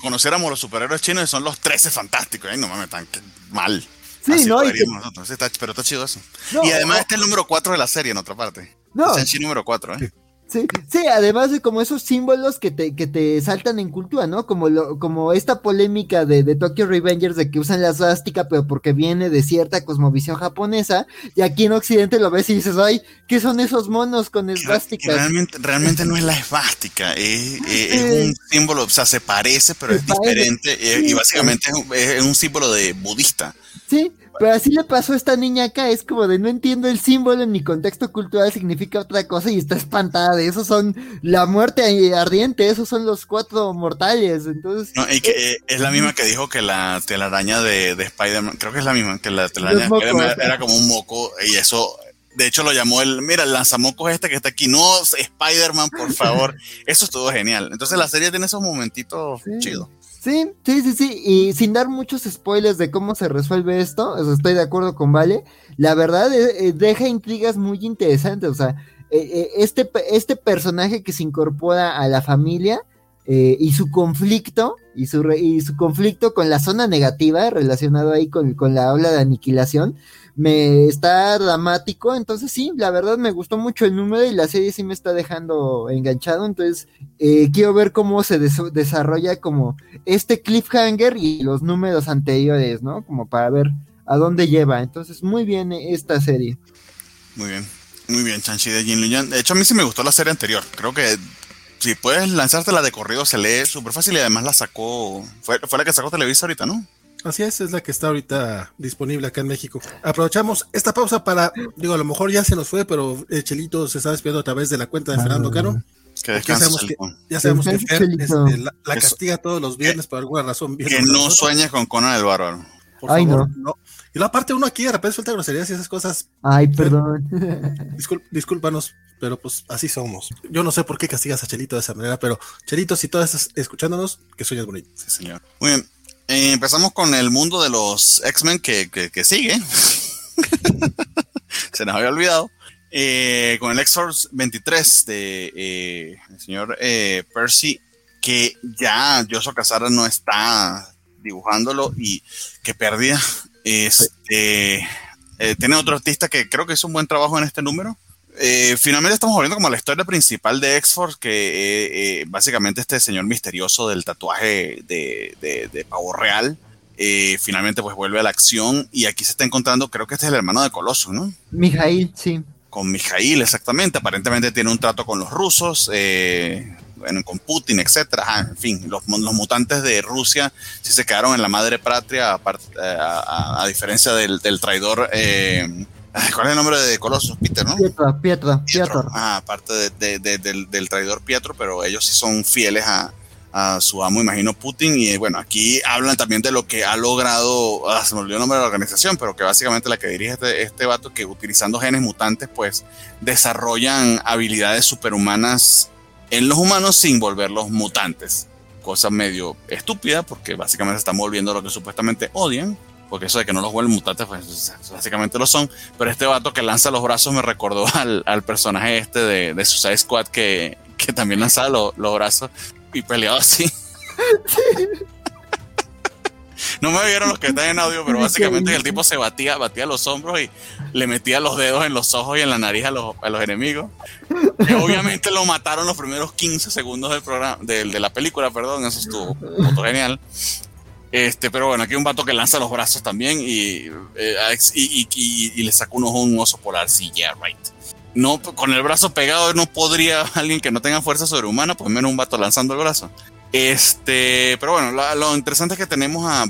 conociéramos los superhéroes chinos y son los 13 fantásticos, ay no mames, tan mal. Sí, ¿no? pero está chido eso. y además este es el número 4 de la serie en otra parte. No. Es el número 4, ¿eh? Sí, sí, además de como esos símbolos que te, que te saltan en cultura, ¿no? Como lo, como esta polémica de, de Tokyo Revengers de que usan la svástica, pero porque viene de cierta cosmovisión japonesa, y aquí en Occidente lo ves y dices, ay, ¿qué son esos monos con esvásticas? Realmente, realmente no es la esvástica, es, un símbolo, o sea, se parece, pero es diferente, y básicamente es un símbolo de budista. Sí, pero así le pasó a esta niña acá, es como de no entiendo el símbolo en mi contexto cultural, significa otra cosa y está espantada de esos son la muerte ardiente, esos son los cuatro mortales, entonces... No, y que eh, es la misma que dijo que la telaraña de, de Spider-Man, creo que es la misma, que la telaraña de Spider-Man era como un moco y eso... De hecho, lo llamó el, mira, el lanzamocos este que está aquí, no, Spider-Man, por favor. Eso estuvo genial. Entonces la serie tiene esos momentitos chidos. Sí, sí, sí, sí, y sin dar muchos spoilers de cómo se resuelve esto, estoy de acuerdo con Vale, la verdad eh, eh, deja intrigas muy interesantes, o sea, eh, este, este personaje que se incorpora a la familia y su conflicto, y su, y su conflicto con la zona negativa relacionado ahí con, con la ola de aniquilación, me está dramático, entonces sí, la verdad me gustó mucho el número y la serie sí me está dejando enganchado, entonces eh, quiero ver cómo se desarrolla como este cliffhanger y los números anteriores, ¿no? Como para ver a dónde lleva, entonces muy bien esta serie. Muy bien, muy bien, Chanchi de Jin Luyan. De hecho, a mí sí me gustó la serie anterior, creo que si puedes lanzarte la de corrido se lee súper fácil y además la sacó, fue, fue la que sacó Televisa ahorita, ¿no? Así es, es la que está ahorita disponible acá en México. Aprovechamos esta pausa para, digo, a lo mejor ya se nos fue, pero el Chelito se está despidiendo a través de la cuenta de Fernando Caro. Que Ya sabemos que, ya sabemos que Fer este, la, la castiga todos los viernes por alguna razón. Que no sueñes con Conan el Bárbaro. Por Ay, favor, no. no. Y luego aparte uno aquí de repente suelta groserías y esas cosas. Ay, perdón. Discul- discúlpanos, pero pues así somos. Yo no sé por qué castigas a Chelito de esa manera, pero Chelito, si todas estás escuchándonos, que sueñas bonito. Sí, señor. Muy bien. Eh, empezamos con el mundo de los X-Men que, que, que sigue. Se nos había olvidado. Eh, con el X-Force 23 de eh, el señor eh, Percy, que ya Yoso Casara no está dibujándolo y que perdía. Este, eh, tiene otro artista que creo que hizo un buen trabajo en este número. Eh, finalmente estamos volviendo como a la historia principal de X-Force, que eh, eh, básicamente este señor misterioso del tatuaje de, de, de pavo real, eh, finalmente pues vuelve a la acción y aquí se está encontrando, creo que este es el hermano de Colossus, ¿no? Mijail, sí. Con Mijail, exactamente, aparentemente tiene un trato con los rusos, eh, bueno, con Putin, etcétera, en fin, los, los mutantes de Rusia sí se quedaron en la madre patria, eh, a, a- a diferencia del, del traidor, eh, ¿cuál es el nombre de Colossus? Peter, ¿no? Pietro, Pietro, Pietro. Pietro. Ah, aparte de- de- de- del, del traidor Pietro, pero ellos sí son fieles a, a su amo, imagino, Putin. Y bueno, aquí hablan también de lo que ha logrado, ah, se me olvidó el nombre de la organización, pero que básicamente la que dirige este, este vato, que utilizando genes mutantes, pues desarrollan habilidades superhumanas en los humanos sin volverlos mutantes. Cosa medio estúpida, porque básicamente se están volviendo lo que supuestamente odian. Porque eso de que no los vuelven mutantes, pues básicamente lo son. Pero este vato que lanza los brazos me recordó al, al personaje este de, de Suicide Squad que, que también lanzaba lo- los brazos y peleaba así. No me vieron los que están en audio, pero básicamente el tipo se batía, batía los hombros y le metía los dedos en los ojos y en la nariz a los, a los enemigos. Y obviamente lo mataron los primeros 15 segundos del programa, del- de, la película, perdón, eso estuvo, estuvo genial. Este, pero bueno, aquí hay un vato que lanza los brazos también y, eh, y, y- y- y le saca un ojo un oso polar. Sí, yeah, right. No, con el brazo pegado no podría alguien que no tenga fuerza sobrehumana, pues menos un vato lanzando el brazo. Este, pero bueno, lo interesante es que tenemos a,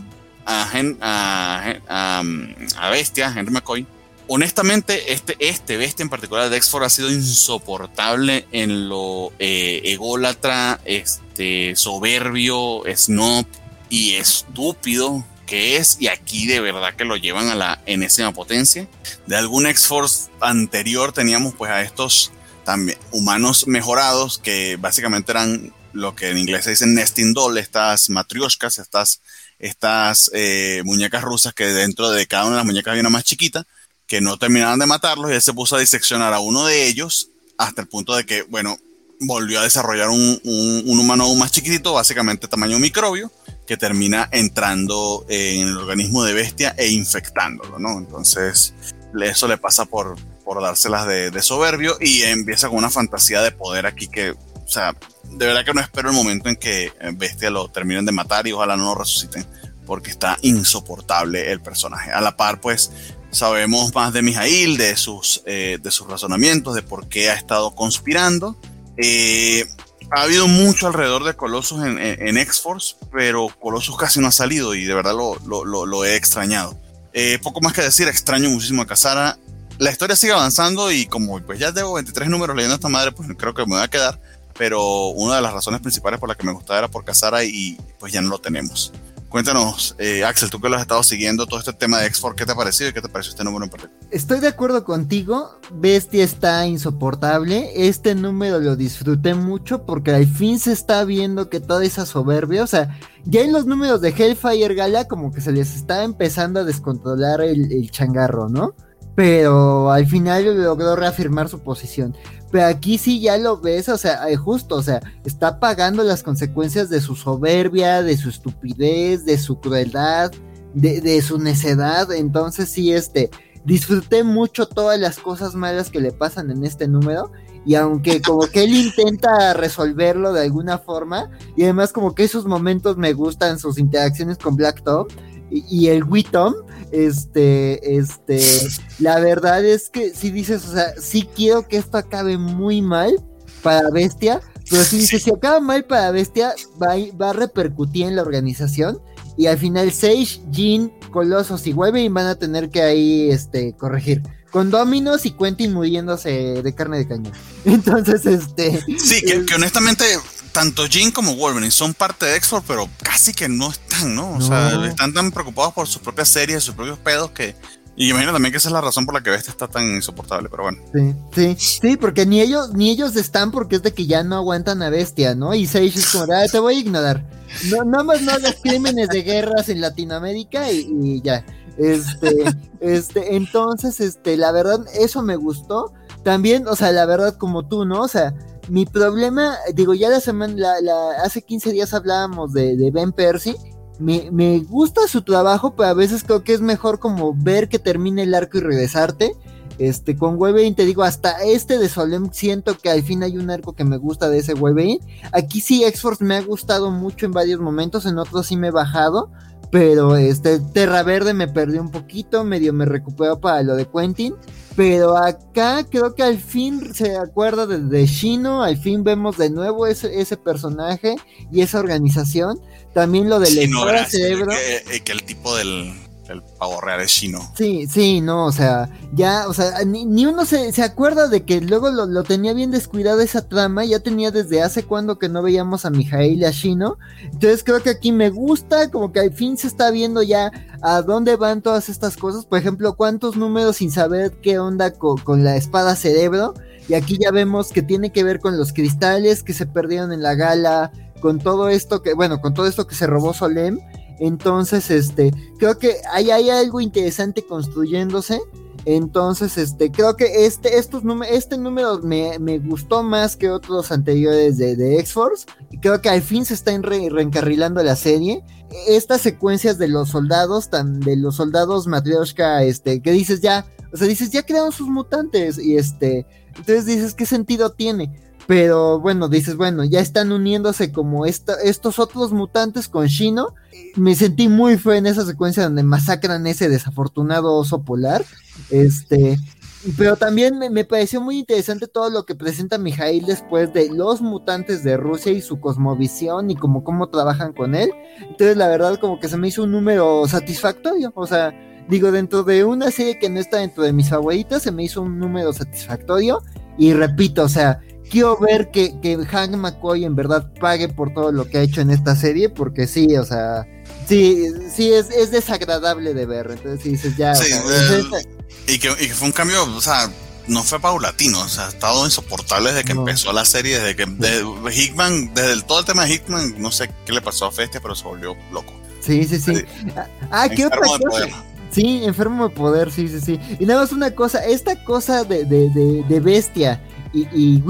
a, um, a Bestia, Henry McCoy. Honestamente, este, este Bestia en particular de X4 ha sido insoportable en lo eh, ególatra, este, soberbio, snob y estúpido que es. Y aquí de verdad que lo llevan a la enésima potencia. De algún X-Force anterior teníamos pues a estos también humanos mejorados que básicamente eran lo que en inglés se dice nesting doll, estas matrioshkas, estas, estas eh, muñecas rusas que dentro de cada una de las muñecas había una más chiquita, que no terminaban de matarlos y él se puso a diseccionar a uno de ellos hasta el punto de que, bueno, volvió a desarrollar un, un- humano aún más chiquitito, básicamente tamaño microbio, que termina entrando en el organismo de bestia e infectándolo, ¿no? Entonces, eso le pasa por, por dárselas de soberbio y empieza con una fantasía de poder aquí que, o sea, de verdad que no espero el momento en que eh, Bestia lo terminen de matar y ojalá no lo resuciten, porque está insoportable el personaje. A la par, pues, sabemos más de Mijail, de sus, eh, de sus razonamientos, de por qué ha estado conspirando. Eh, ha habido mucho alrededor de Colossus en, en- X-Force, pero Colossus casi no ha salido y de verdad lo, lo- lo- he extrañado. Poco más que decir, extraño muchísimo a Casara. La historia sigue avanzando y como pues ya tengo 23 números leyendo esta madre, pues creo que me voy a quedar. Pero una de las razones principales por la que me gustaba era por Casara y pues ya no lo tenemos. Cuéntanos, eh, Axel, tú que lo has estado siguiendo todo este tema de X-Force, ¿qué te ha parecido y qué te pareció este número en particular? Estoy de acuerdo contigo, Bestia está insoportable, este número lo disfruté mucho porque al fin se está viendo que toda esa soberbia, o sea, ya en los números de Hellfire Gala como que se les está empezando a descontrolar el changarro, ¿no? Pero al final logró reafirmar su posición. Pero aquí sí ya lo ves, o sea, eh, justo, o sea, está pagando las consecuencias de su soberbia, de su estupidez, de su crueldad, de, su necedad. Entonces sí, este, disfruté mucho todas las cosas malas que le pasan en este número. Y aunque como que él intenta resolverlo de alguna forma, y además como que esos momentos me gustan sus interacciones con Black Tom y, y el Wii Tom, este, este, la verdad es que si dices, o sea, sí quiero que esto acabe muy mal para Bestia, pero si dices, si acaba mal para Bestia, va, a- va a repercutir en la organización y al final Sage, Jean, Colossus y van a tener que ahí este, corregir. Con Dominos y Quentin muriéndose de carne de cañón. Entonces, este. Sí, que, honestamente, tanto Jean como Wolverine son parte de X-Force, pero casi que no están, ¿no? O sea, están tan preocupados por sus propias series, sus propios pedos que y imagino también que esa es la razón por la que Bestia está tan insoportable, pero bueno. Sí, sí, sí, porque ni ellos, ni ellos están porque es de que ya no aguantan a Bestia, ¿no? Y Sage es como, ah, te voy a ignorar. No, nada más no hagas crímenes de guerras en Latinoamérica y, ya. Este, este, entonces, este, la verdad, eso me gustó. También, o sea, la verdad, como tú, ¿no? O sea, mi problema, digo, ya la semana, la, la, hace 15 días hablábamos de, Ben Percy me, me, gusta su trabajo, pero a veces creo que es mejor como ver que termine el arco y regresarte. Este, con Wolverine te digo, hasta este de Solem siento que al fin hay un arco que me gusta de ese Wolverine. Aquí sí, X-Force me ha gustado mucho en varios momentos, en otros sí me he bajado. Pero este, Terra Verde me perdió un poquito, medio me recuperó para lo de Quentin. Pero acá creo que al fin se acuerda de, de Shino, al fin vemos de nuevo ese, ese personaje y esa organización. También lo del cerebro. Que, que, el tipo del, el pavo real es chino. Sí, sí, no, o sea, ya, o sea, ni, uno se, se, acuerda de que luego lo, tenía bien descuidado esa trama, ya tenía desde hace cuando que no veíamos a Mijail y a Shino, entonces creo que aquí me gusta, como que al fin se está viendo ya a dónde van todas estas cosas, por ejemplo, cuántos números sin saber qué onda con la espada cerebro, y aquí ya vemos que tiene que ver con los cristales que se perdieron en la gala, con todo esto que, bueno, con todo esto que se robó Solem. Entonces, este, creo que hay, hay algo interesante construyéndose. Entonces, este, creo que este, estos este número me, me, gustó más que otros anteriores de, de X-Force. Creo que al fin se está reencarrilando la serie. Estas secuencias de los soldados, tan, de los soldados Matryoshka, este, que dices ya, o sea, dices, ya crearon sus mutantes. Y este, entonces dices, ¿qué sentido tiene? Pero bueno, dices, bueno, ya están uniéndose como estos otros mutantes con Shino. Me sentí muy feo en esa secuencia donde masacran ese desafortunado oso polar. Este, pero también me, pareció muy interesante todo lo que presenta Mijail después de los mutantes de Rusia y su cosmovisión y como cómo trabajan con él. Entonces, la verdad, como que se me hizo un número satisfactorio. O sea, digo, dentro de una serie que no está dentro de mis favoritas, se me hizo un número satisfactorio. Y repito, o sea, quiero ver que, que Hank McCoy en verdad pague por todo lo que ha hecho en esta serie, porque sí, o sea, sí, sí, es, es desagradable de ver. Entonces, sí, dices, ya. Sí, y, que, y, que, fue un cambio, o sea, no fue paulatino, o sea, ha estado insoportable desde que empezó la serie, desde que de, Hickman, desde el, todo el tema de Hickman, no sé qué le pasó a Festia, pero se volvió loco. Sí, sí, sí. Ah, ¿qué otra cosa? Sí, enfermo de poder, sí, sí, sí. Y nada más una cosa, esta cosa de, de, de, de bestia y, y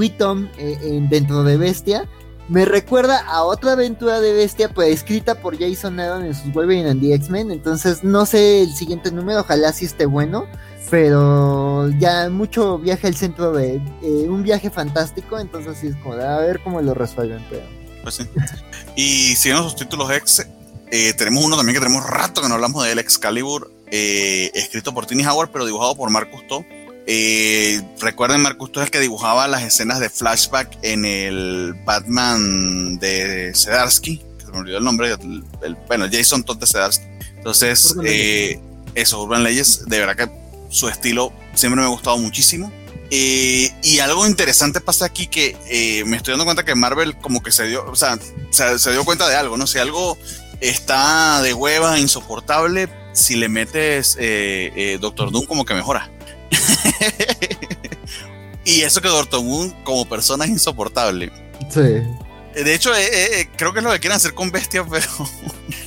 eh, dentro de Bestia, me recuerda a otra aventura de Bestia, pues escrita por Jason Aaron en sus Wolverine and the X-Men. Entonces, no sé el siguiente número, ojalá sí esté bueno. Pero ya mucho viaje al centro de eh, un viaje fantástico. Entonces, sí es como a ver cómo lo resuelven. Pero... Pues sí. Y siguiendo sus títulos X, eh, tenemos uno también que tenemos rato que no hablamos de él, Excalibur, escrito por Tiny Howard, pero dibujado por Marcus To eh, recuerden, Marcus, tú es el que dibujaba las escenas de flashback en el Batman de Sedarsky, que se me olvidó el nombre, el, bueno, Jason Todd de Sedarsky. Entonces, eh, eso, Urban Leyes, de verdad que su estilo siempre me ha gustado muchísimo. Eh, y algo interesante pasa aquí que eh, me estoy dando cuenta que Marvel como que se dio, o sea, se, se dio cuenta de algo, ¿no? Si algo está de hueva, insoportable, si le metes Doctor Doom como que mejora. y eso que Dortmund como persona es insoportable. Sí. De hecho, eh, eh, creo que es lo que quieren hacer con Bestia, pero,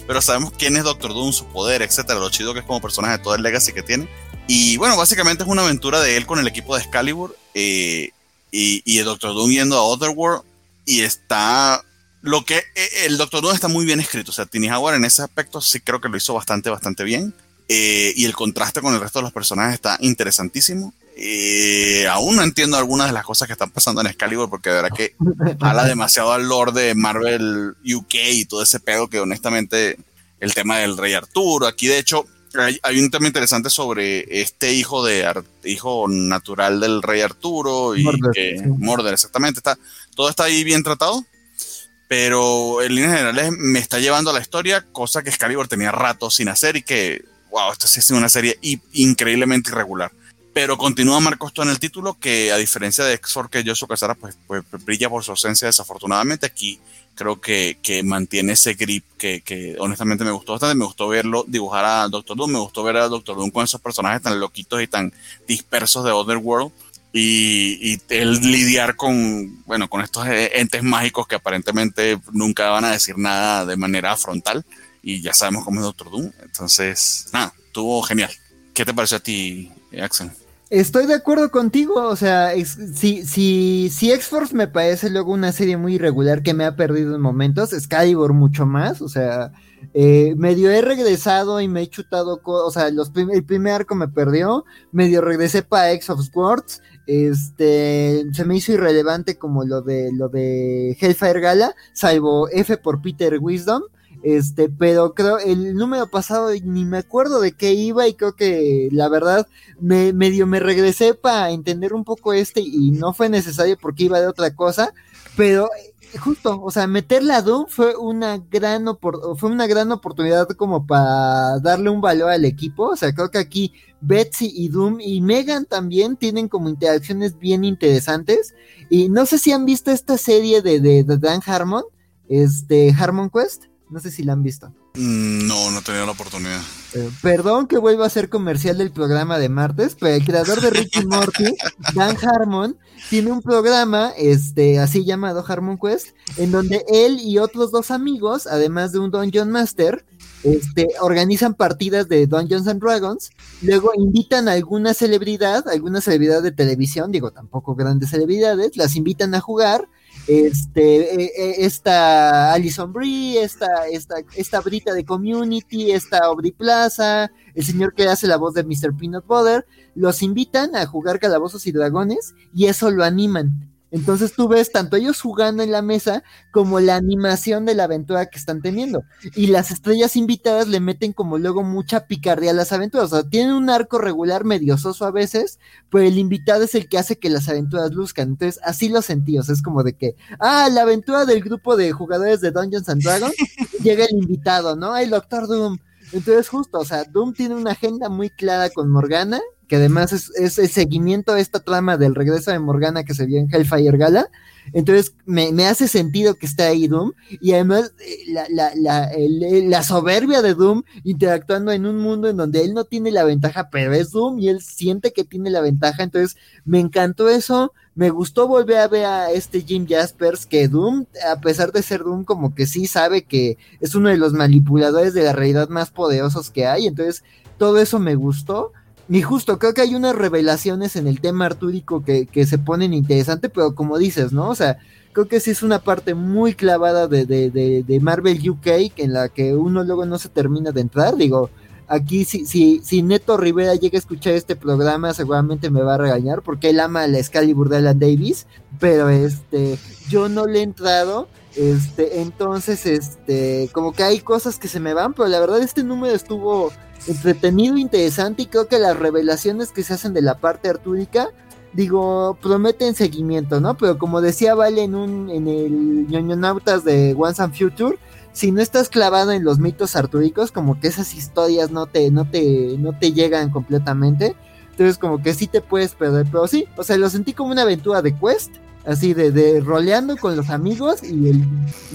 pero sabemos quién es Doctor Doom, su poder, etcétera, lo chido que es como personaje, todo el legacy que tiene. Y bueno, básicamente es una aventura de él con el equipo de Excalibur eh, y, y, el Doctor Doom yendo a Otherworld. Y está. Lo que. El Doctor Doom está muy bien escrito. O sea, Tiny Howard en ese aspecto sí creo que lo hizo bastante, bastante bien. Eh, y el contraste con el resto de los personajes está interesantísimo. Eh, aún no entiendo algunas de las cosas que están pasando en Excalibur porque de verdad que habla demasiado al lord de Marvel UK y todo ese pedo que honestamente el tema del rey Arturo, aquí de hecho hay, un tema interesante sobre este hijo de hijo natural del rey Arturo y que exactamente está todo está ahí bien tratado pero en líneas generales me está llevando a la historia, cosa que Excalibur tenía rato sin hacer y que, wow, esta sí es una serie increíblemente irregular. Pero continúa Marcos en el título, que a diferencia de X-Force que Yosuke Casara, pues, pues, brilla por su ausencia desafortunadamente. Aquí creo que, que mantiene ese grip que, que, honestamente me gustó bastante. Me gustó verlo dibujar a Doctor Doom, me gustó ver a Doctor Doom con esos personajes tan loquitos y tan dispersos de Otherworld. Y, y el lidiar con, bueno, con estos entes mágicos que aparentemente nunca van a decir nada de manera frontal. Y ya sabemos cómo es Doctor Doom. Entonces, nada, estuvo genial. ¿Qué te pareció a ti, Axel? Estoy de acuerdo contigo, o sea, si, si, si X-Force me parece luego una serie muy irregular que me ha perdido en momentos, Skybor mucho más, o sea, eh, medio he regresado y me he chutado, o sea, el primer arco me perdió, medio regresé para X of Swords, este, se me hizo irrelevante como lo de, lo de Hellfire Gala, salvo F por Peter Wisdom, este, pero creo el número pasado ni me acuerdo de qué iba y creo que la verdad me medio me regresé para entender un poco este y no fue necesario porque iba de otra cosa, pero eh, justo, o sea, meterla a Doom fue una gran fue una gran oportunidad como para darle un valor al equipo, o sea, creo que aquí Betsy y Doom y Megan también tienen como interacciones bien interesantes y no sé si han visto esta serie de, de, de Dan Harmon, este Harmon Quest. No sé si la han visto. Mm, no, no tenido la oportunidad. Eh, perdón que vuelva a ser comercial del programa de martes, pero el creador de Ricky Morty, Dan Harmon, tiene un programa, este, así llamado Harmon Quest, en donde él y otros dos amigos, además de un Dungeon Master, este, organizan partidas de Dungeons and Dragons, luego invitan a alguna celebridad, alguna celebridad de televisión, digo, tampoco grandes celebridades, las invitan a jugar este, eh, eh, esta Alison Brie, esta, esta, esta Brita de Community, esta Aubrey Plaza, el señor que hace la voz de Mr. Peanut Butter, los invitan a jugar calabozos y dragones y eso lo animan. Entonces tú ves tanto ellos jugando en la mesa como la animación de la aventura que están teniendo. Y las estrellas invitadas le meten como luego mucha picardía a las aventuras. O sea, tienen un arco regular medio soso a veces, pero el invitado es el que hace que las aventuras luzcan. Entonces así lo sentí. O sea, es como de que, ah, la aventura del grupo de jugadores de Dungeons and Dragons, llega el invitado, ¿no? El Doctor Doom. Entonces justo, o sea, Doom tiene una agenda muy clara con Morgana que además es, el seguimiento a esta trama del regreso de Morgana que se vio en Hellfire Gala. Entonces me, hace sentido que esté ahí Doom y además eh, la, la, la, soberbia de Doom interactuando en un mundo en donde él no tiene la ventaja, pero es Doom y él siente que tiene la ventaja. Entonces me encantó eso. Me gustó volver a ver a este Jim Jaspers que Doom, a pesar de ser Doom, como que sí sabe que es uno de los manipuladores de la realidad más poderosos que hay. Entonces todo eso me gustó ni justo, creo que hay unas revelaciones en el tema artúrico que, que se ponen interesante, pero como dices, ¿no? O sea, creo que sí es una parte muy clavada de, de, de, Marvel UK en la que uno luego no se termina de entrar. Digo, aquí si, si, si Neto Rivera llega a escuchar este programa, seguramente me va a regañar porque él ama la Excalibur de Alan Davis, pero este, yo no le he entrado. Este, entonces, este, como que hay cosas que se me van, pero la verdad este número estuvo entretenido, interesante y creo que las revelaciones que se hacen de la parte artúrica, digo, prometen seguimiento, ¿no? Pero como decía Vale en un en el ñoñonautas de Once and Future, si no estás clavado en los mitos artúricos, como que esas historias no te no te no te llegan completamente. Entonces como que sí te puedes perder, pero sí, o sea, lo sentí como una aventura de quest, así de, de roleando con los amigos y el,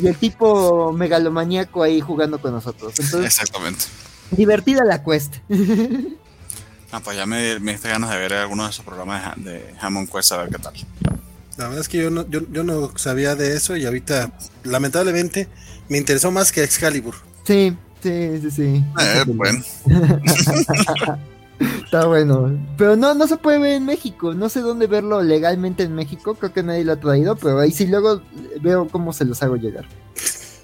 y el tipo megalomaníaco ahí jugando con nosotros. Exactamente. Divertida la quest. ah, pues ya me, me ganas de ver algunos de esos programas de Hammond Quest a ver qué tal. La verdad es que yo no, yo, yo no sabía de eso y ahorita, lamentablemente, me interesó más que Excalibur. Sí, sí, sí, sí. Eh, bueno. Está bueno. Pero no, no se puede ver en México. No sé dónde verlo legalmente en México. Creo que nadie lo ha traído. Pero ahí sí luego veo cómo se los hago llegar.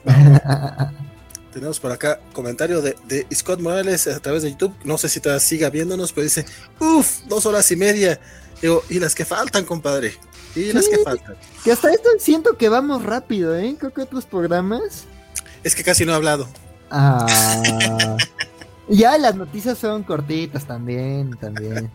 Tenemos por acá comentario de, de, Scott Morales a través de YouTube. No sé si todavía siga viéndonos, pero dice, uff, dos horas y media. Digo, y las que faltan, compadre. Y las que faltan. Que hasta esto siento que vamos rápido, ¿eh? Creo que otros programas. Es que casi no he hablado. Ah. ya las noticias son cortitas también, también.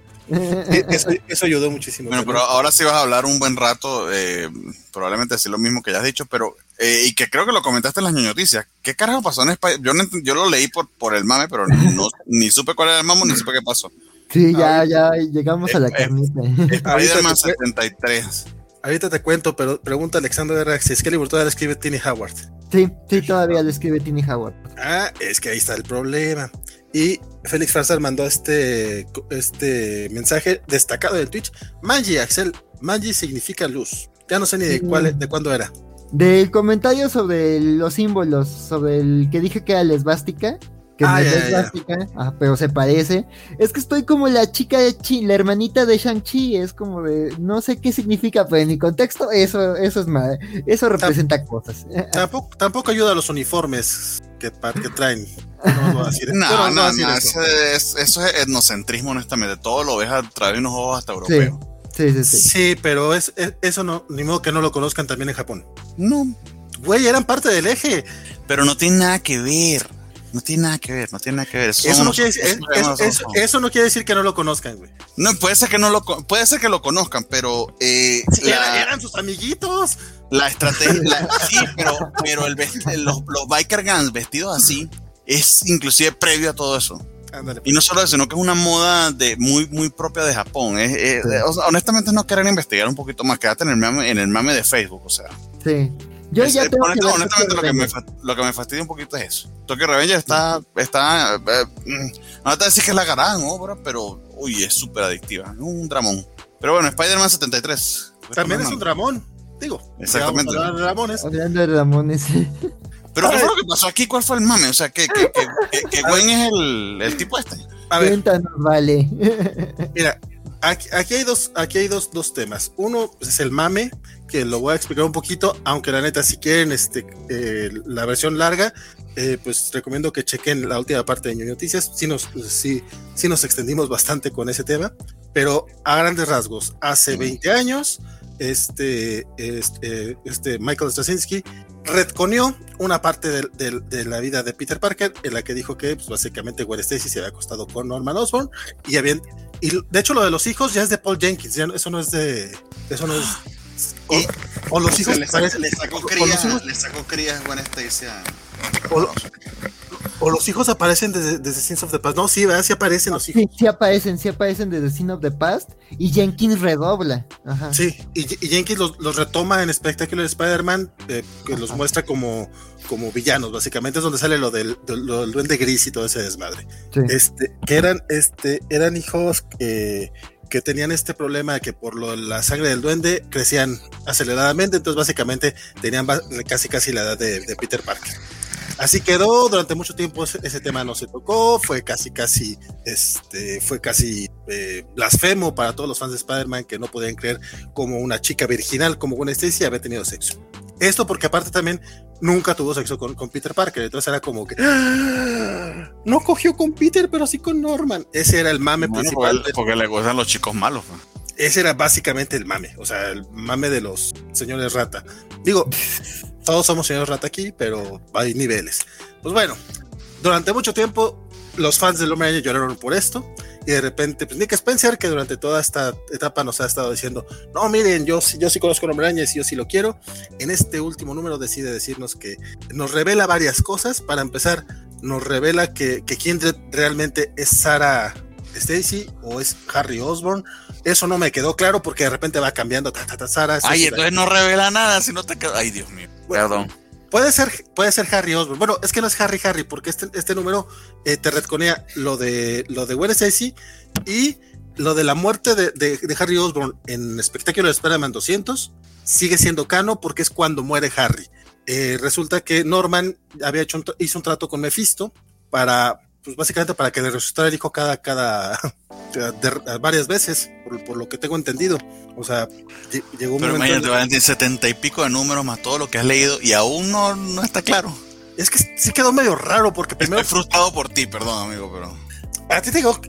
eso, ayudó muchísimo. Bueno, pero ahora sí vas a hablar un buen rato, eh, probablemente decir lo mismo que ya has dicho, pero eh, y que creo que lo comentaste en las noticias. ¿Qué carajo pasó en España? Yo, yo lo leí por, por el mame, pero no, ni supe cuál era el mamo, ni supe qué pasó. Sí, ya, ya llegamos a la carnita. Spider-Man 73. Ahorita te cuento, pero pregunta Alexander R. si Excalibur todavía le escribe Tiny Howard. Sí, sí, todavía le escribe Tiny Howard. Ah, es que ahí está el problema. Y Félix Farsar mandó este, este mensaje destacado en Twitch. Manji, Axel, Manji significa luz. Ya no sé ni de cuál, de cuándo era. Del comentario sobre los símbolos, sobre el que dije que era lesbástica, que ah, no es lesbástica, ah, pero se parece. Es que estoy como la chica de Chi, la hermanita de Shang-Chi, es como de, no sé qué significa, pero en mi contexto eso, eso es mal, eso representa cosas. Tampoco, tampoco ayuda a los uniformes que, que traen. No, no, no, eso, es, etnocentrismo, honestamente. Todo lo ves a través de unos ojos hasta europeos. Sí, sí, sí. Sí, pero es, eso no, ni modo que no lo conozcan también en Japón. No. Güey, eran parte del eje. Pero no tiene nada que ver. No tiene nada que ver, no tiene nada que ver. eso, no quiere, eso, no quiere, decir que no lo conozcan, güey. No, puede ser que no lo puede ser que lo conozcan, pero eh, eran sus amiguitos. La estrategia, sí, pero, pero el, los, los biker guns vestidos así es inclusive previo a todo eso. Pues. Y no solo eso, sino que es una moda de muy, muy propia de Japón. honestamente no quieren investigar un poquito más, quédate en el mame, en el mame de Facebook, o sea. Sí. Yo ya tengo honestamente, lo, que me, lo que me fastidia un poquito es eso. Tokyo Revenger está, está eh, mm, no te decir que es la gran obra, pero uy, es súper adictiva, es un dramón. Pero bueno, Spider-Man 73. También es un dramón, digo. Exactamente. Hablando de dramones. Hablando de dramones. Pero ¿qué fue lo que pasó aquí? ¿Cuál fue el mame? O sea, que, que, que, Gwen es el, el, tipo este. A ver. Cuéntanos, vale. Mira, aquí, aquí, hay, dos, aquí hay dos, dos temas. Uno es el mame, que lo voy a explicar un poquito, aunque la neta, si quieren este, eh, la versión larga, eh, pues recomiendo que chequen la última parte de New Noticias. Sí nos, sí, sí nos extendimos bastante con ese tema, pero a grandes rasgos, hace 20 años, este, este, este Michael Straczynski retconió una parte de, la vida de Peter Parker en la que dijo que pues, básicamente Gwen Stacy se había acostado con Norman Osborn y habían y de hecho lo de los hijos ya es de Paul Jenkins, eso no es de eso no es o, los hijos le, sacó, le sacó crías Gwen Stacy a, o los hijos aparecen desde, desde Sins of the Past. No, sí, ¿verdad? Sí aparecen los hijos. Sí, sí aparecen, sí aparecen desde Sins of the Past. Y Jenkins redobla. Sí, y, Jenkins los, retoma en Spectacular Spider-Man, eh, que los muestra como, como villanos, básicamente. Es donde sale lo del, duende gris y todo ese desmadre. Este, que eran, este, eran hijos que que tenían este problema de que por lo, la sangre del duende crecían aceleradamente, entonces básicamente tenían casi casi la edad de Peter Parker. Así quedó, durante mucho tiempo ese, tema no se tocó, fue casi, casi, este, fue casi eh, blasfemo para todos los fans de Spider-Man que no podían creer como una chica virginal como Gwen Stacy había tenido sexo. Esto porque aparte también nunca tuvo sexo con, Peter Parker, entonces era como que ¡Ah! no cogió con Peter, pero sí con Norman. Ese era el mame principal. Porque, le gustan los chicos malos. Ese era básicamente el mame, o sea, el mame de los señores rata. Digo, todos somos señores rata aquí, pero hay niveles. Pues bueno, durante mucho tiempo los fans del Hombre lloraron por esto y de repente, pues Nick Spencer, que durante toda esta etapa nos ha estado diciendo, no, miren, yo, yo sí conozco al Hombre y yo sí lo quiero, en este último número decide decirnos que nos revela varias cosas. Para empezar, nos revela que, que quien realmente es Sarah Stacy o es Harry Osborn. Eso no me quedó claro porque de repente va cambiando. Ta, Sarah, Ay, entonces no revela nada, si no te quedó. Ay, Dios mío. Perdón. Puede ser, puede ser Harry Osborn. Bueno, es que no es Harry Harry, porque este, este número eh, te retconea lo de lo de Gwen Stacy y lo de la muerte de, de, Harry Osborn en espectáculo de Spider-Man 200 sigue siendo cano porque es cuando muere Harry. Eh, resulta que Norman había hecho hizo un trato con Mephisto para, pues básicamente para que le resucitara el hijo cada, cada, varias veces, por, lo que tengo entendido. O sea, llegó un Pero momento. Imagínate, setenta y pico de números más todo lo que has leído y aún no, no está claro. Es que sí quedó medio raro porque primero. Estoy frustrado por ti, perdón, amigo, pero. A ti te digo,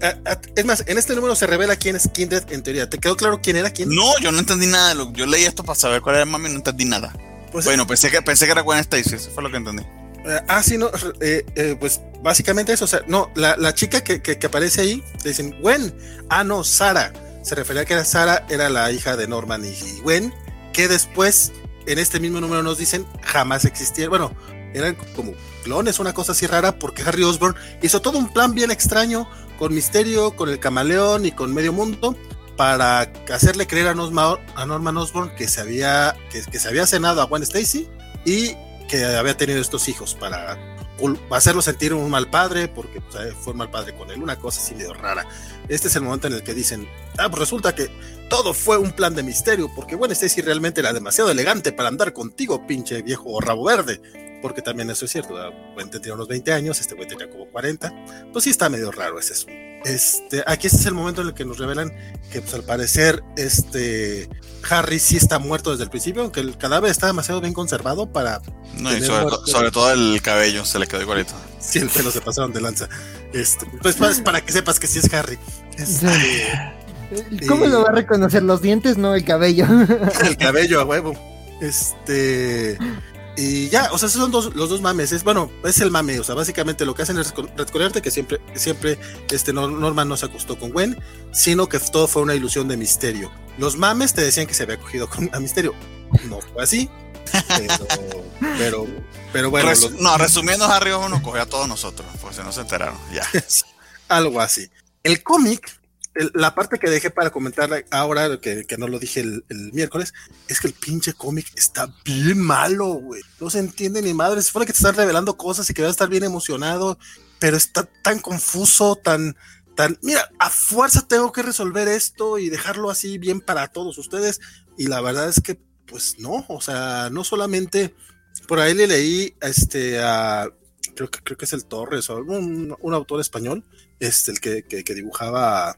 es más, en este número se revela quién es Kindred en teoría. ¿Te quedó claro quién era quién? No, yo no entendí nada. De lo, yo leí esto para saber cuál era el mami y no entendí nada. Pues bueno, pensé que, pensé que era Gwen Stacy, eso fue lo que entendí. Eh, ah, sí, no, eh, eh, pues básicamente eso, o sea, no, la, chica que, que, aparece ahí, le dicen, Gwen, ah, no, Sara, se refería a que era Sara, era la hija de Norman y, Gwen, que después en este mismo número nos dicen jamás existieron. Bueno, eran como clones, una cosa así rara, porque Harry Osborn hizo todo un plan bien extraño con Misterio, con el Camaleón y con Medio Mundo para hacerle creer a, Norman Osborn que se había que, que se había cenado a Gwen Stacy y que había tenido estos hijos para hacerlo sentir un mal padre, porque fue un mal padre con él, una cosa así medio rara. Este es el momento en el que dicen, ah, pues resulta que todo fue un plan de misterio, porque bueno, Stacy realmente era demasiado elegante para andar contigo, pinche viejo rabo verde, porque también eso es cierto, Gwen tenía unos 20 años, este güey tenía como 40, pues sí está medio raro ese es este, aquí este es el momento en el que nos revelan que pues al parecer este Harry sí está muerto desde el principio, aunque el cadáver está demasiado bien conservado para... No, y sobre, todo el cabello se le quedó igualito. Sí, el pelo se pasaron de lanza. Este, pues para, que sepas que sí es Harry. Este, ¿Cómo lo va a reconocer? Los dientes, no el cabello. el cabello a huevo. Este. Y ya, o sea, esos son los dos mames. Es, bueno, es el mame. O sea, básicamente lo que hacen es recordarte que siempre, siempre este Norman no se acostó con Gwen, sino que todo fue una ilusión de misterio. Los mames te decían que se había cogido con a misterio. No fue así. Pero, pero, bueno. No, resumiendo, Harry uno cogió a todos nosotros, pues si no se enteraron. Ya. Algo así. El cómic la parte que dejé para comentar ahora, que, no lo dije el, miércoles, es que el pinche cómic está bien malo, güey. No se entiende ni madre. Se supone que te están revelando cosas y que vas a estar bien emocionado, pero está tan confuso, tan, tan. Mira, a fuerza tengo que resolver esto y dejarlo así bien para todos ustedes. Y la verdad es que, pues no, o sea, no solamente. Por ahí le leí este, a. Creo que, creo que es el Torres, o un, un autor español, este, el que, que, que dibujaba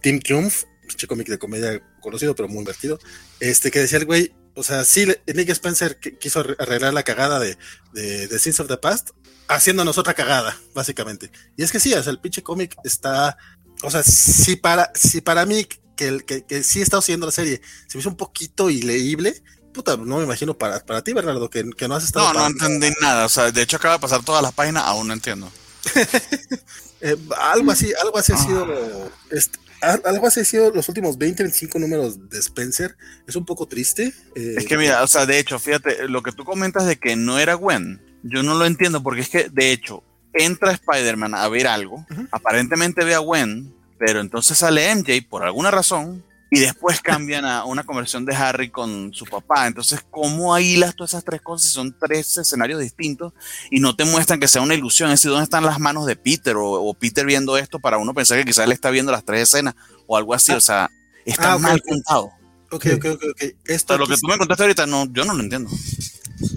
Team Triumph, pinche cómic de comedia conocido, pero muy divertido, este, que decía el güey, o sea, sí, Nick Spencer quiso arreglar la cagada de, de, de Sins of the Past, haciéndonos otra cagada, básicamente. Y es que sí, o sea, el pinche cómic está, o sea, si para, si para mí, que, que, que sí he estado siguiendo la serie, se me hizo un poquito ileíble, puta, no me imagino para, para ti, Bernardo, que, que no has estado. No, no entendí nada, o sea, de hecho acaba de pasar todas las páginas, aún no entiendo. Eh, algo así, algo así ha sido ah. este, algo así ha sido los últimos 20, 25 números de Spencer. Es un poco triste. Eh, es que mira, o sea, de hecho, fíjate, lo que tú comentas de que no era Gwen, yo no lo entiendo porque es que, de hecho, entra Spider-Man a ver algo, aparentemente ve a Gwen, pero entonces sale MJ por alguna razón y después cambian a una conversión de Harry con su papá. Entonces, ¿cómo hilas todas esas tres cosas? Son tres escenarios distintos y no te muestran que sea una ilusión. Es decir, ¿dónde están las manos de Peter? O, Peter viendo esto para uno pensar que quizás él está viendo las tres escenas o algo así. O sea, está ah, mal contado. Ok, ok, ok. okay. Esto lo que tú me contaste ahorita, no, yo no lo entiendo.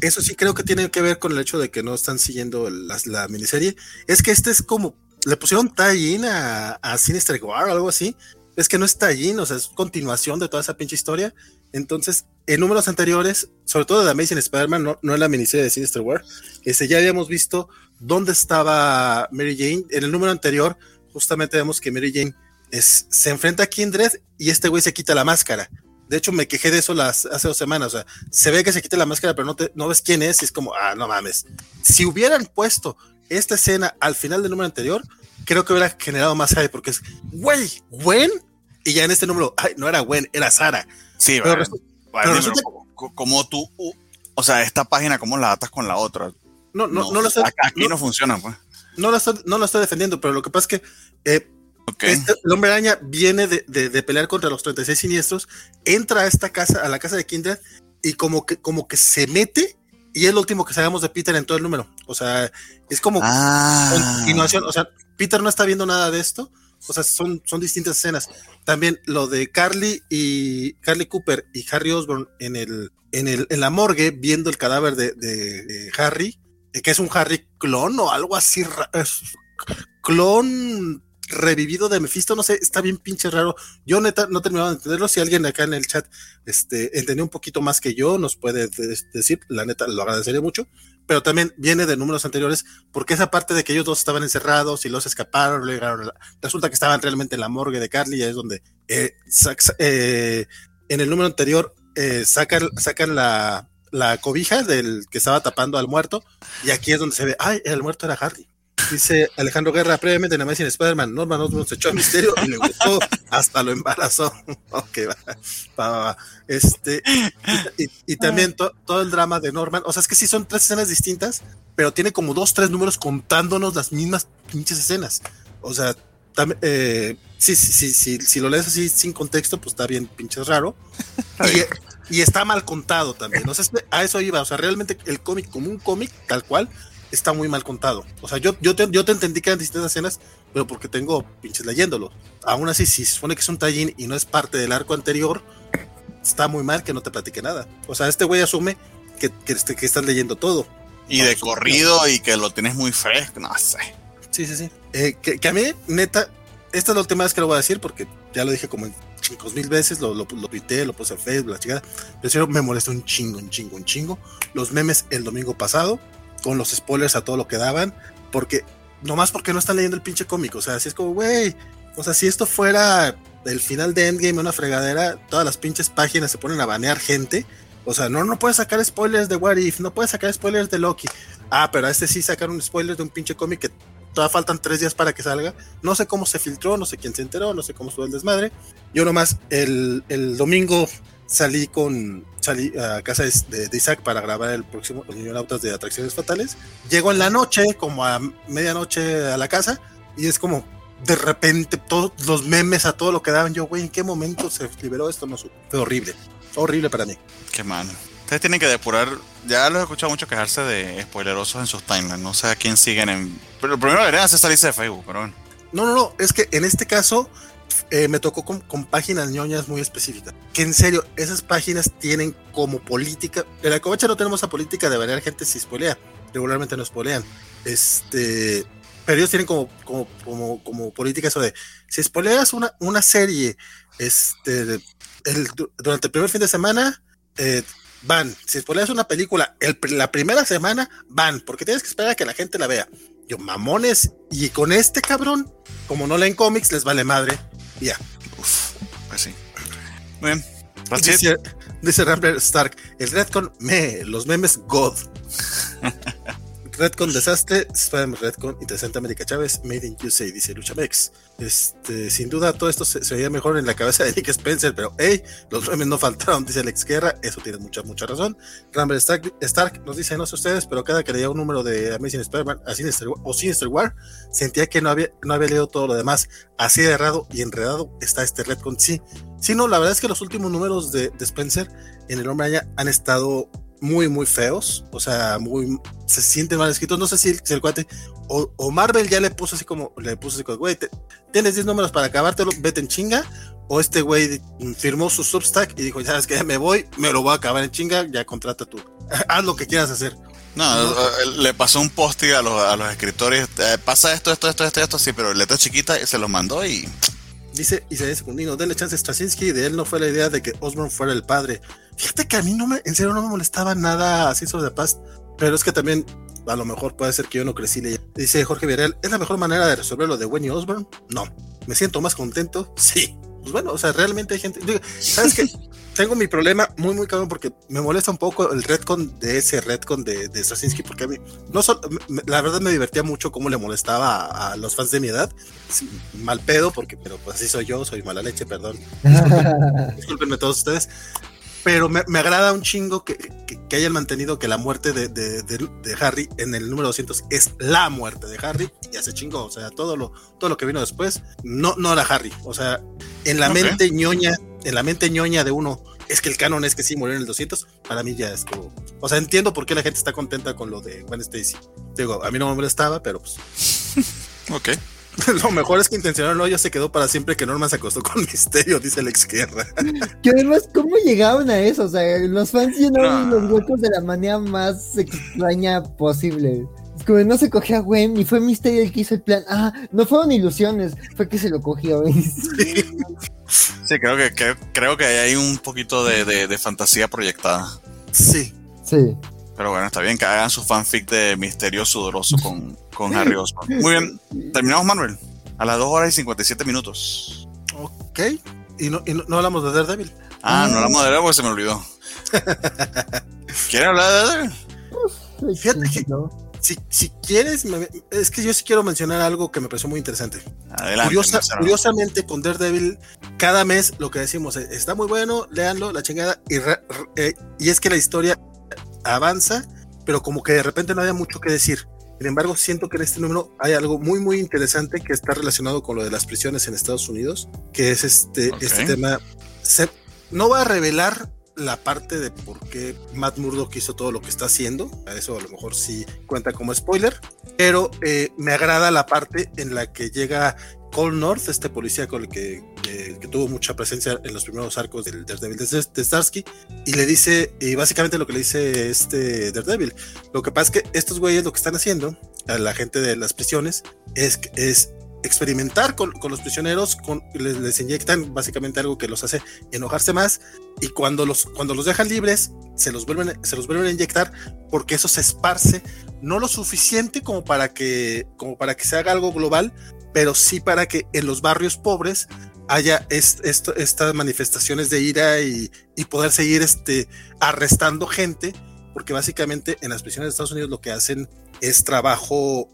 Eso sí creo que tiene que ver con el hecho de que no están siguiendo la, miniserie. Es que este es como, le pusieron tie-in a, a Sinister War o algo así, es que no está allí, o sea, es continuación de toda esa pinche historia. Entonces, en números anteriores, sobre todo de Amazing Spider-Man, no, no en la miniserie de Sinister War, este, ya habíamos visto dónde estaba Mary Jane. En el número anterior, justamente vemos que Mary Jane es, se enfrenta a Kindred y este güey se quita la máscara. De hecho, me quejé de eso las, hace dos semanas. O sea, se ve que se quita la máscara, pero no, te, no ves quién es y es como, ah, no mames. Si hubieran puesto esta escena al final del número anterior, creo que hubiera generado más hype porque es, güey, Gwen, y ya en este número, ay, no era Gwen, era Sara. Sí, pero, resulta, como tú, o sea, esta página, ¿cómo la atas con la otra? No, no, no, lo estoy, Aquí no, funciona, pues. No lo, estoy, no lo estoy defendiendo, pero lo que pasa es que eh, este, el hombre araña viene de, de, pelear contra los 36 siniestros, entra a esta casa, a la casa de Kindred, y como que, como que se mete y es lo último que sabemos de Peter en todo el número. O sea, es como ah. continuación. O sea, Peter no está viendo nada de esto. O sea, son, son distintas escenas. También lo de Carly y Carly Cooper y Harry Osborn en el, en el, en la morgue viendo el cadáver de, de, Harry, eh, que es un Harry clon o algo así, clon revivido de Mephisto, no sé, está bien pinche raro. Yo neta no terminaba de entenderlo. Si alguien acá en el chat este, entendió un poquito más que yo, nos puede decir, la neta lo agradecería mucho. Pero también viene de números anteriores, porque esa parte de que ellos dos estaban encerrados y los escaparon, resulta que estaban realmente en la morgue de Carly, y es donde eh, eh, en el número anterior eh, sacan, sacan la, la cobija del que estaba tapando al muerto, y aquí es donde se ve, ay, el muerto era Harry. Dice Alejandro Guerra, previamente en Amazing Spider-Man, Norman Osborn se echó a misterio y le gustó, hasta lo embarazó. ok, va, va, va. Este, y, y- y también to- todo el drama de Norman, o sea, es que sí son tres escenas distintas, pero tiene como dos, tres números contándonos las mismas pinches escenas. O sea, tam- eh, sí, sí, sí, sí, si lo lees así sin contexto, pues está bien pinches raro. Y, y está mal contado también. O sea, a eso iba. O sea, realmente el cómic, como un cómic, tal cual, está muy mal contado. O sea, yo, yo, te, yo te entendí que eran distintas escenas, pero porque tengo pinches leyéndolo. Aún así, si se supone que es un tallín y no es parte del arco anterior, está muy mal que no te platique nada. O sea, este güey asume que, que, este- que estás leyendo todo. Y de corrido y que lo tienes muy fresco, no sé. Sí, sí, sí. Eh, que, que a mí, neta, esta es la última vez que lo voy a decir porque ya lo dije como en cinco mil veces, lo, lo, lo tuiteé, lo puse en Facebook, la chingada. Pero me molestó un chingo, un chingo, un chingo. Los memes el domingo pasado, con los spoilers a todo lo que daban, porque nomás porque no están leyendo el pinche cómic. O sea, así es como, güey, o sea, si esto fuera el final de Endgame, una fregadera, todas las pinches páginas se ponen a banear gente. O sea, no, no puedes sacar spoilers de What If, no puedes sacar spoilers de Loki. Ah, pero a este sí sacaron spoilers de un pinche cómic que todavía faltan tres días para que salga. No sé cómo se filtró, no sé quién se enteró, no sé cómo estuvo el desmadre. Yo nomás el, el domingo salí con salí a casa de, de Isaac para grabar el próximo Los Niñonautas de Atracciones Fatales. Llego en la noche, como a medianoche a la casa, y es como de repente todos los memes a todo lo que daban. Yo, güey, ¿en qué momento se liberó esto? No supe. Fue horrible. Horrible para mí. Qué mal. Ustedes tienen que depurar. Ya los he escuchado mucho quejarse de spoilerosos en sus timelines. No sé a quién siguen en. Pero primero deberían hacer esa lista de Facebook, pero bueno. No, no, no, es que en este caso eh, me tocó con, páginas ñoñas muy específicas. Que en serio, esas páginas tienen como política. En la covacha no tenemos esa política de variar gente si spoilea. Regularmente no spoilean. Este. Pero ellos tienen como, como, como, política eso de si spoileas una, una serie este, durante el primer fin de semana, eh, van. Si spoileas una película el la primera semana, van, porque tienes que esperar a que la gente la vea. Yo, mamones, y con este cabrón, como no leen cómics, les vale madre. Ya. Uf, pues sí. Muy bien. Dice, dice Rambler Stark, el Redcon me, los memes God. Redcon desastre, Spider-Man Redcon, interesante América Chávez, Made in USA, dice Luchamex. Este, sin duda todo esto se, veía mejor en la cabeza de Nick Spencer, pero hey, los memes no faltaron, dice Alex Guerra, eso tiene mucha, mucha razón. Rambler Stark, nos dice, no sé ustedes, pero cada que leía un número de Amazing Spider-Man o Sinister War, sentía que no había, no había leído todo lo demás. Así de errado y enredado está este Redcon. Sí, sí, no, la verdad es que los últimos números de, Spencer en el Hombre Araña han estado muy, muy feos. O sea, muy, se sienten mal escritos. No sé si el, si el cuate o, o Marvel ya le puso así como, le puso así como, güey, tienes 10 números para acabártelo, vete en chinga. O este güey firmó su Substack y dijo, ya sabes que ya me voy, me lo voy a acabar en chinga, ya contrata tú. Haz lo que quieras hacer. No, eh, le pasó un post a los, a los escritores. eh, pasa esto, esto, esto, esto, esto, sí, pero letra chiquita y se los mandó y. Dice Isaías Secundino, denle chance a Straczynski, de él no fue la idea de que Osborn fuera el padre. Fíjate que a mí no me, en serio no me molestaba nada así sobre The Past, pero es que también a lo mejor puede ser que yo no crecí leyendo. Dice Jorge Villarreal, ¿es la mejor manera de resolver lo de Wendy Osborn? No. ¿Me siento más contento? Sí. Pues bueno, o sea, realmente hay gente. ¿Sabes qué? Tengo mi problema muy, muy cabrón porque me molesta un poco el retcon de ese retcon de, de Straczynski, porque a mí, no solo, me- la verdad me divertía mucho cómo le molestaba a, a los fans de mi edad. Sí, mal pedo, porque, pero pues así soy yo, soy mala leche, perdón. Discúlpenme todos ustedes. Pero me, me agrada un chingo que, que- que hayan mantenido que la muerte de, de- de- de Harry en el número 200 es la muerte de Harry. Ya se chingó. O sea, todo lo, todo lo que vino después no, no era Harry. O sea, en la Ok. mente ñoña, en la mente ñoña de uno, es que el canon es que sí murió en el 200. Para mí ya es como. O sea, entiendo por qué la gente está contenta con lo de Gwen Stacy. Digo, a mí no me molestaba, pero pues. Ok. Lo mejor es que intencional no, ya se quedó para siempre que Norman se acostó con Misterio, dice Alex Guerra. Que además, ¿cómo llegaban a eso? O sea, los fans llenaron No. los huecos de la manera más extraña posible. Como no se cogió a Gwen y fue Misterio el que hizo el plan. Ah, no fueron ilusiones, fue que se lo cogió. Sí, creo que, que- creo que hay un poquito de, de- de fantasía proyectada. Sí. sí. Pero bueno, está bien que hagan su fanfic de misterio sudoroso con, con Harry Osborn. Muy bien. Terminamos, Manuel. A las 2 horas y 57 minutos. Ok. Y no, y no, no hablamos de Daredevil. Ah, no la modera porque se me olvidó. ¿Quieren hablar de Daredevil? Fíjate que- sí, ¿no? Si, si quieres, me- es que yo sí quiero mencionar algo que me pareció muy interesante. Adelante. Curiosa- curiosamente, con Daredevil, cada mes lo que decimos es, está muy bueno, léanlo, la chingada, y, re- re- eh, y es que la historia avanza, pero como que de repente no había mucho que decir. Sin embargo, siento que en este número hay algo muy, muy interesante que está relacionado con lo de las prisiones en Estados Unidos, que es este, este tema. Se- no va a revelar la parte de por qué Matt Murdock hizo todo lo que está haciendo. Eso a lo mejor sí cuenta como spoiler. Pero eh, me agrada la parte en la que llega Cole North, este policía con el que, eh, que tuvo mucha presencia en los primeros arcos del Daredevil de, de Starsky, y le dice, y básicamente lo que le dice este Daredevil, lo que pasa es que estos güeyes lo que están haciendo, a la gente de las prisiones, es, es experimentar con, con los prisioneros, con, les, les inyectan básicamente algo que los hace enojarse más, y cuando los, cuando los dejan libres, se los, vuelven, se los vuelven a inyectar porque eso se esparce, no lo suficiente como para que, como para que se haga algo global, pero sí para que en los barrios pobres haya est- esto- estas manifestaciones de ira y, y poder seguir este, arrestando gente, porque básicamente en las prisiones de Estados Unidos lo que hacen es trabajo,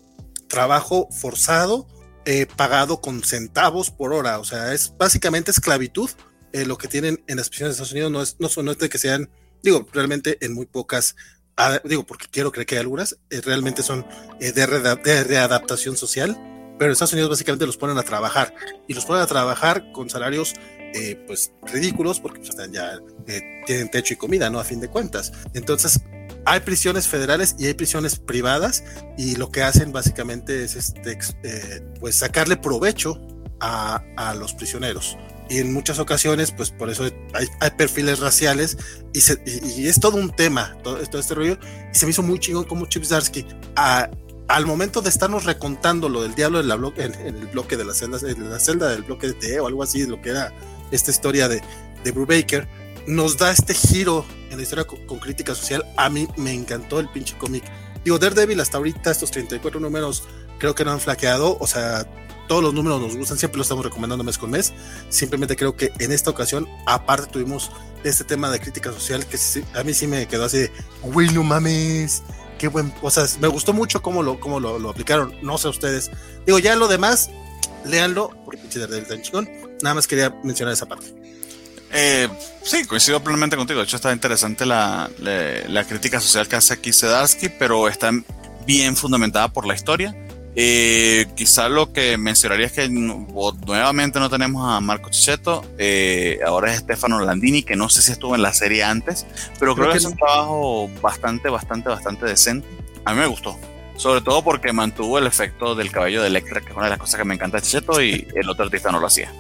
trabajo forzado, eh, pagado con centavos por hora, o sea, es básicamente esclavitud. eh, lo que tienen en las prisiones de Estados Unidos no es, no son, no es de que sean, digo, realmente en muy pocas, ah, digo, porque quiero creer que hay algunas, eh, realmente son eh, de, reda- de readaptación social, pero en Estados Unidos básicamente los ponen a trabajar y los ponen a trabajar con salarios eh, pues ridículos porque pues, ya eh, tienen techo y comida, ¿no? A fin de cuentas. Entonces, hay prisiones federales y hay prisiones privadas y lo que hacen básicamente es este, eh, pues sacarle provecho a, a los prisioneros. Y en muchas ocasiones, pues por eso hay, hay perfiles raciales y, es todo un tema, todo, todo este rollo. Y se me hizo muy chingón como Chip Zdarsky a- al momento de estarnos recontando lo del diablo en, la blo- en- el bloque de la celda, en la celda del bloque de T o algo así, lo que era esta historia de, de Brubaker, nos da este giro en la historia con, con crítica social. A mí me encantó el pinche cómic. Digo, Daredevil hasta ahorita, estos 34 números, creo que no han flaqueado. O sea, todos los números nos gustan, siempre los estamos recomendando mes con mes. Simplemente creo que en esta ocasión, aparte tuvimos este tema de crítica social que sí- a mí sí me quedó así de, güey, no mames, qué buen, o sea, me gustó mucho cómo lo, cómo lo, lo aplicaron, no sé ustedes. Digo, ya lo demás, léanlo, porque pinche Daredevil está chingón. Nada más quería mencionar esa parte. Eh, sí, coincido plenamente contigo. De hecho, está interesante la, la- la crítica social que hace aquí Sedarsky, pero está bien fundamentada por la historia. Eh, quizá lo que mencionaría es que nuevamente no tenemos a Marco Chicheto, eh, ahora es Stefano Landini, que no sé si estuvo en la serie antes, pero creo, Creo que, es un trabajo bastante, bastante, bastante decente. A mí me gustó. Sobre todo porque mantuvo el efecto del cabello de Electra, que es una de las cosas que me encanta de Chicheto, y el otro artista no lo hacía.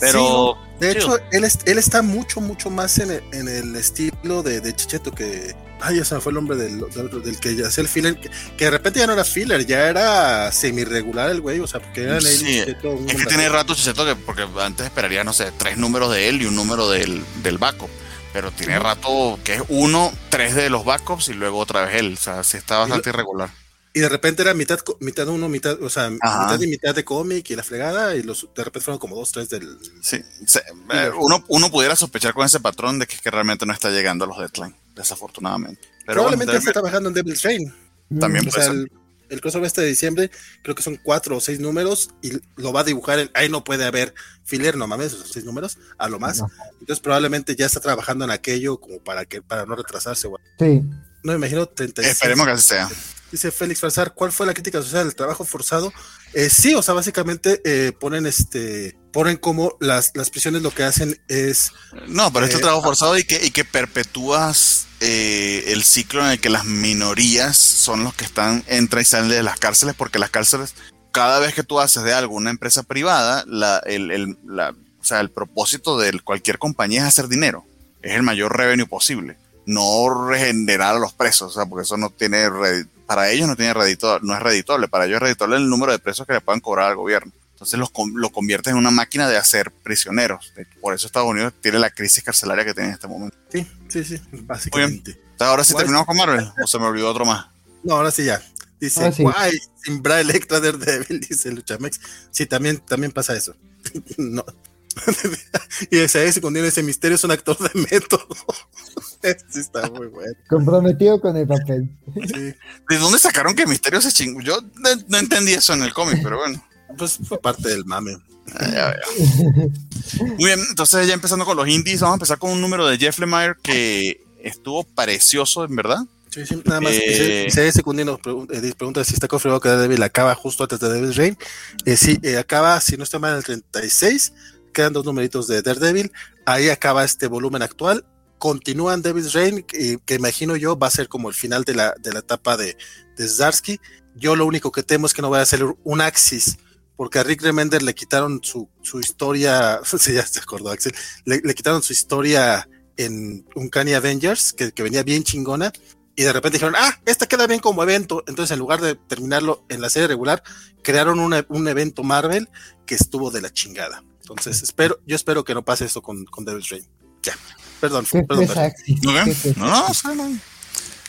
Pero De hecho, él, es- él está mucho, mucho más en el, en el estilo de, de Chicheto que. Ay, ya se me fue el nombre del, del, del que hacía el filler. Que, que de repente ya no era filler, ya era semi-regular el güey. O sea, porque era Sí, Chicheto. Es que tiene rato Chicheto que, porque antes esperaría, no sé, tres números de él y un número del, del backup. Pero tiene rato que es uno, tres de los backups y luego otra vez él. O sea, sí está bastante irregular. Y de repente era mitad, mitad uno, mitad, o sea, Ajá. mitad y mitad de cómic y la fregada. Y los de repente fueron como dos, tres del. Sí, se- eh, uno, uno pudiera sospechar con ese patrón de que, realmente no está llegando a los deadlines, desafortunadamente. Pero bueno, Probablemente está trabajando en Devil's Train. también O puede sea, ser. el, el crossover este de diciembre, creo que son cuatro o seis números y lo va a dibujar. En, ahí no puede haber filler, no mames, esos seis números, a lo más. No. Entonces probablemente ya está trabajando en aquello como para que para no retrasarse. Sí. No me imagino 36. Esperemos que así sea. Dice Félix Farsar, ¿cuál fue la crítica social del trabajo forzado? Eh, sí, o sea, básicamente eh, ponen este, ponen como las, las prisiones lo que hacen es No, pero este Eh, trabajo forzado y que, y que perpetúas eh, el ciclo en el que las minorías son los que están, entran y salen de las cárceles, porque las cárceles, cada vez que tú haces de algo una empresa privada, la, el, el- la- o sea, el propósito de cualquier compañía es hacer dinero, es el mayor revenue posible, no regenerar a los presos, o sea, porque eso no tiene, para ellos no tiene redito, no es reditable, para ellos es reditable el número de presos que le puedan cobrar al gobierno. Entonces los, con- lo conviertes en una máquina de hacer prisioneros. Por eso Estados Unidos tiene la crisis carcelaria que tiene en este momento. Sí, sí, sí, básicamente. Entonces, ahora sí Guay. terminamos con Marvel. O se me olvidó otro más. No, ahora sí ya. Dice, sí. guay, sin Bra Electra Daredevil, dice Luchamex. Sí, también, también pasa eso. no. y ese secundario ese misterio es un actor de método. sí está muy bueno. Comprometido con el papel. ¿De dónde sacaron que Misterio se chingó? Yo no, entendí eso en el cómic, pero bueno. Pues fue parte del mame. Ah, muy bien, entonces ya empezando con los indies, vamos a empezar con un número de Jeff Lemire que estuvo precioso, en verdad. Sí, sí, nada más. Eh, ese secundino eh, pregunta si está confirmado que Daredevil acaba justo antes de Devil's Reign. Eh, sí, eh, acaba, si no está mal, en el 36. Quedan dos numeritos de Daredevil. Ahí acaba este volumen actual. Continúan Devil's Reign, que, que imagino yo va a ser como el final de la, de la etapa de, de. Yo lo único que temo es que no vaya a ser un Axis porque a Rick Remender le quitaron su, su historia, sí, ya se acordó Axel, le, quitaron su historia en Uncanny Avengers, que, que, venía bien chingona, y de repente dijeron, ah, esta queda bien como evento. Entonces, en lugar de terminarlo en la serie regular, crearon una, un evento Marvel que estuvo de la chingada. Entonces, espero, yo espero que no pase esto con, con Devil's Reign. Ya, perdón. perdón, perdón. No, no, no,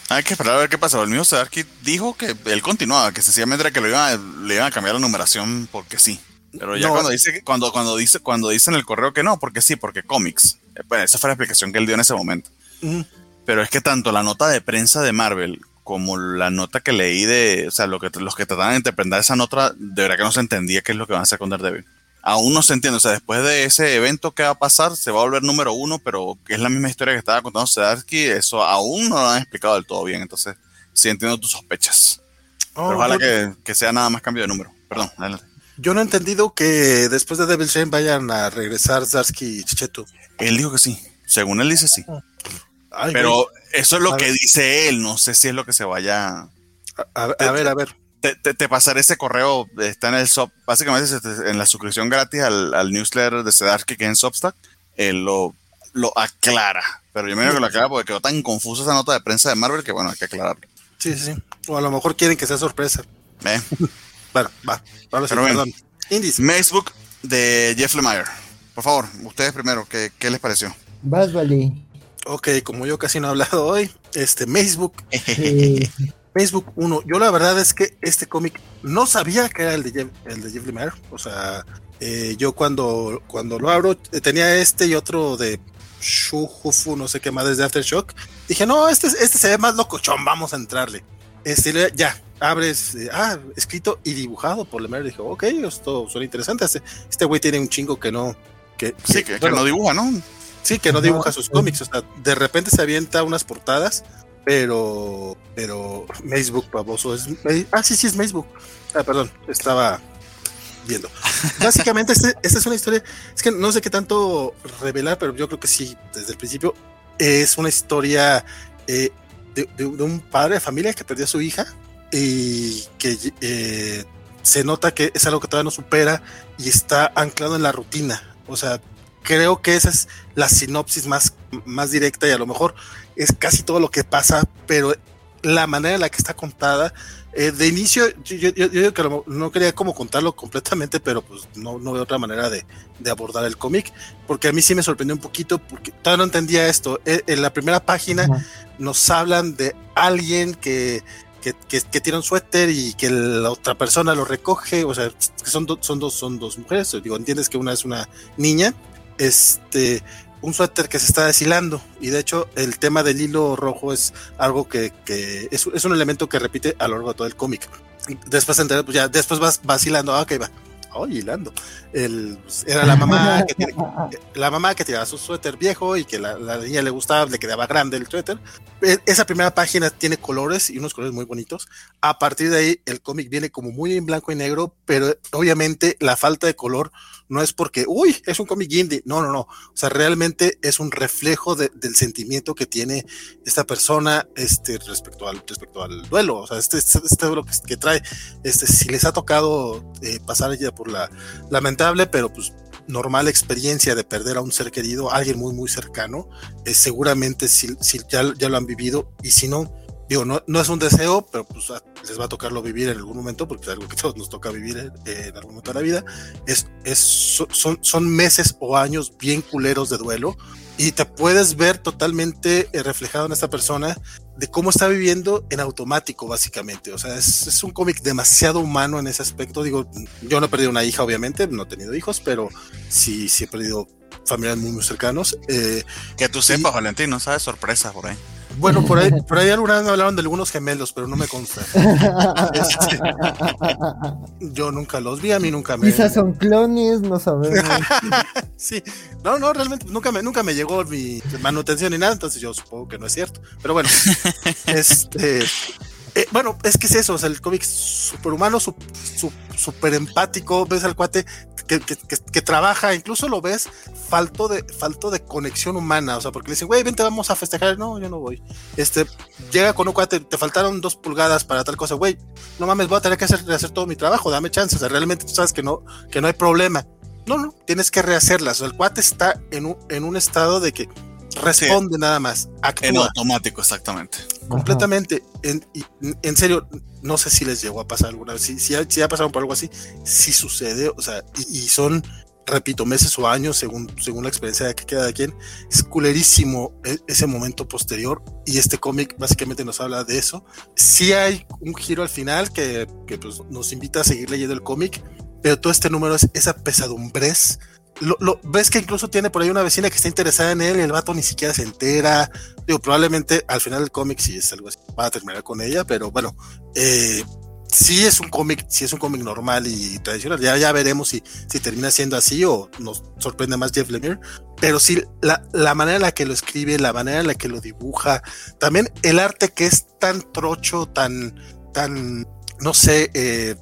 Hay que esperar a ver qué pasa. El mismo Sedarki dijo que él continuaba, que sencillamente era que lo iba, le iban a cambiar la numeración porque sí. Pero ya no. cuando dice cuando, cuando dice cuando dice en el correo que no, porque sí, porque cómics. Bueno, esa fue la explicación que él dio en ese momento. Uh -huh. Pero es que tanto la nota de prensa de Marvel como la nota que leí de, o sea, lo que, los que trataban de interpretar esa nota, de verdad que no se entendía qué es lo que van a hacer con Daredevil. Aún no se entiende, o sea, después de ese evento, ¿qué va a pasar? Se va a volver número uno, pero es la misma historia que estaba contando Sedarsky, eso aún no lo han explicado del todo bien, entonces sí entiendo tus sospechas. Oh, pero ojalá que, que, sea nada más cambio de número. Perdón, adelante. Yo no he entendido que después de Devil Shane vayan a regresar Zarsky y Chicheto. Él dijo que sí, según él dice sí. Ay, pero güey. eso es lo a que ver. dice él, no sé si es lo que se vaya... A, a, a ver, a ver. Te, te, te, pasaré ese correo, está en el sub, básicamente en la suscripción gratis al, al newsletter de Sedarki que es en Substack, él lo, lo aclara. Pero yo me digo que lo aclara porque quedó tan confusa esa nota de prensa de Marvel que bueno, hay que aclararlo. Sí, sí, sí. O a lo mejor quieren que sea sorpresa. ¿Eh? bueno, va. Sí, Pero perdón. Indies. Facebook de Jeff Lemire. Por favor, ustedes primero, ¿qué, qué les pareció? Vas, vale. Ok, como yo casi no he hablado hoy, este Facebook. Facebook 1. Yo la verdad es que este cómic no sabía que era el de Jeff, el de Jeff Lemire. O sea, eh, yo cuando, cuando lo abro eh, tenía este y otro de Shuhufu, no sé qué más desde Aftershock. Dije, no, este, este se ve más locochón, vamos a entrarle. Este, ya, abres, eh, ah, escrito y dibujado por Lemire. Dije, ok, esto suena interesante. Este güey tiene un chingo que no. Que, sí, que, bueno, que no dibuja, ¿no? Sí, que no dibuja sus cómics. O sea, de repente se avienta unas portadas, pero. Pero. Facebook, baboso. Es, ah, sí, sí, es Facebook. Ah, perdón, estaba viendo. Básicamente, este, esta es una historia. Es que no sé qué tanto revelar, pero yo creo que sí, desde el principio. Es una historia eh, de, de, de, un padre de familia que perdió a su hija y que eh, se nota que es algo que todavía no supera y está anclado en la rutina. O sea, creo que esa es la sinopsis más, más directa y a lo mejor es casi todo lo que pasa, pero la manera en la que está contada, eh, de inicio, yo, yo, yo, digo que no, no quería como contarlo completamente, pero pues no, no veo otra manera de, de abordar el cómic, porque a mí sí me sorprendió un poquito, porque todavía no entendía esto. En, en la primera página uh -huh. nos hablan de alguien que, que, que, que, tiene un suéter y que la otra persona lo recoge, o sea, son, do, son, dos, son dos mujeres, digo, entiendes que una es una niña, este, un suéter que se está deshilando y de hecho el tema del hilo rojo es algo que, que es, un elemento que repite a lo largo de todo el cómic. Después pues ya después vas vacilando, ah, ok, va. Oh, hilando. El, era la mamá que la mamá que tiraba su suéter viejo y que la, la, niña le gustaba, le quedaba grande el suéter. E, esa primera página tiene colores y unos colores muy bonitos. A partir de ahí el cómic viene como muy en blanco y negro, pero obviamente la falta de color no es porque, uy, es un cómic indie. No, no, no. O sea, realmente es un reflejo de, del sentimiento que tiene esta persona este, respecto, al, respecto al duelo. O sea, este, este, este duelo que, que, trae, este, si les ha tocado eh, pasar ya por la lamentable, pero pues normal experiencia de perder a un ser querido, a alguien muy, muy cercano, eh, seguramente si, si ya, ya, lo han vivido y si no, digo, no, no es un deseo, pero pues les va a tocarlo vivir en algún momento, porque es algo que todos nos toca vivir eh, en algún momento de la vida, es, es, son, son meses o años bien culeros de duelo y te puedes ver totalmente eh, reflejado en esta persona de cómo está viviendo en automático, básicamente. O sea, es, es un cómic demasiado humano en ese aspecto. Digo, yo no he perdido una hija, obviamente, no he tenido hijos, pero sí, sí he perdido familiares muy, muy cercanos. Eh, que tú sepas, Valentín, no sabes sorpresas por ahí. Bueno, por ahí, por ahí alguna vez me hablaron de algunos gemelos, pero no me consta. Este, yo nunca los vi, a mí nunca me. Quizás son clones, no sabemos. sí, no, no, realmente nunca me, nunca me llegó mi manutención ni nada, entonces yo supongo que no es cierto. Pero bueno, este. Eh, bueno, es que es eso, o sea, el cómic superhumano, súper empático, ves al cuate que, que, trabaja, incluso lo ves falto de, de conexión humana, o sea, porque le dicen, güey, vente, vamos a festejar, no, yo no voy. Este, llega con un cuate, te faltaron dos pulgadas para tal cosa, güey, no mames, voy a tener que hacer, todo mi trabajo, dame chance, o sea, realmente tú sabes que no, que no hay problema. No, no, tienes que rehacerlas, el cuate está en un, en un estado de que responde nada más. Actúa. En automático, exactamente. Completamente. En, en, serio, no sé si les llegó a pasar alguna vez. Si, si, si ha pasado por algo así, si sucede, o sea, y, y, son, repito, meses o años según, según la experiencia de que queda de quien. Es culerísimo e, ese momento posterior y este cómic básicamente nos habla de eso. Sí hay un giro al final que, que pues, nos invita a seguir leyendo el cómic, pero todo este número es esa pesadumbrez lo, ves que incluso tiene por ahí una vecina que está interesada en él y el vato ni siquiera se entera. Digo, probablemente al final del cómic, si es algo así, va a terminar con ella, pero bueno, eh, sí es un cómic, sí es un cómic normal y tradicional. Ya, ya veremos si, si termina siendo así o nos sorprende más Jeff Lemire. Pero sí, la, la manera en la que lo escribe, la manera en la que lo dibuja, también el arte que es tan trocho, tan, tan, no sé, eh,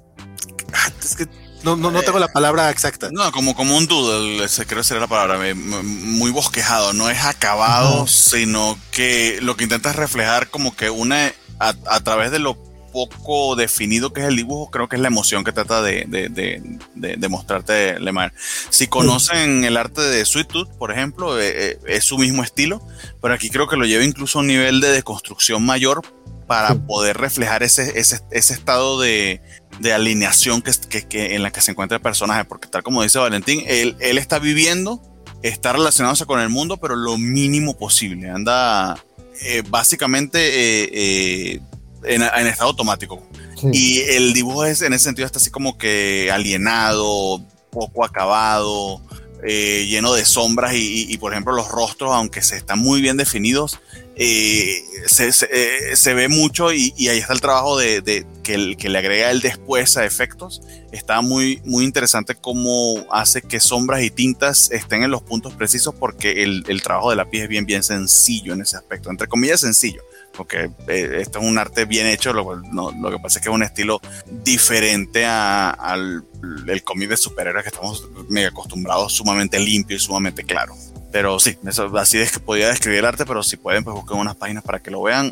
ah, es que no, no, no tengo la palabra exacta. No, como, como un doodle, creo que sería la palabra, muy bosquejado, no es acabado, sino que lo que intenta es reflejar como que una, a, través de lo poco definido que es el dibujo, creo que es la emoción que trata de, de, de, de mostrarte Lemar. Si conocen el arte de Sweet Tooth, por ejemplo, eh, eh, es su mismo estilo, pero aquí creo que lo lleva incluso a un nivel de deconstrucción mayor para poder reflejar ese, ese, ese estado de, de alineación que, que, en la que se encuentra el personaje, porque tal como dice Valentín, él, él está viviendo, está relacionándose con el mundo, pero lo mínimo posible. Anda eh, básicamente eh, eh, en, en, estado automático. Y el dibujo es, en ese sentido está así como que alienado, poco acabado, lleno de sombras y, y, por ejemplo los rostros, aunque se están muy bien definidos, eh, se, eh, se, ve mucho y, y, ahí está el trabajo de, de que, el, que, le agrega el después a efectos. Está muy, muy interesante cómo hace que sombras y tintas estén en los puntos precisos porque el, el trabajo de lápiz es bien, bien sencillo en ese aspecto, entre comillas sencillo. Porque eh, esto es un arte bien hecho, lo, no, lo, que pasa es que es un estilo diferente al el cómic de superhéroes que estamos mega acostumbrados, sumamente limpio y sumamente claro. Pero sí, eso, así es que podía describir el arte, pero si pueden, pues busquen unas páginas para que lo vean.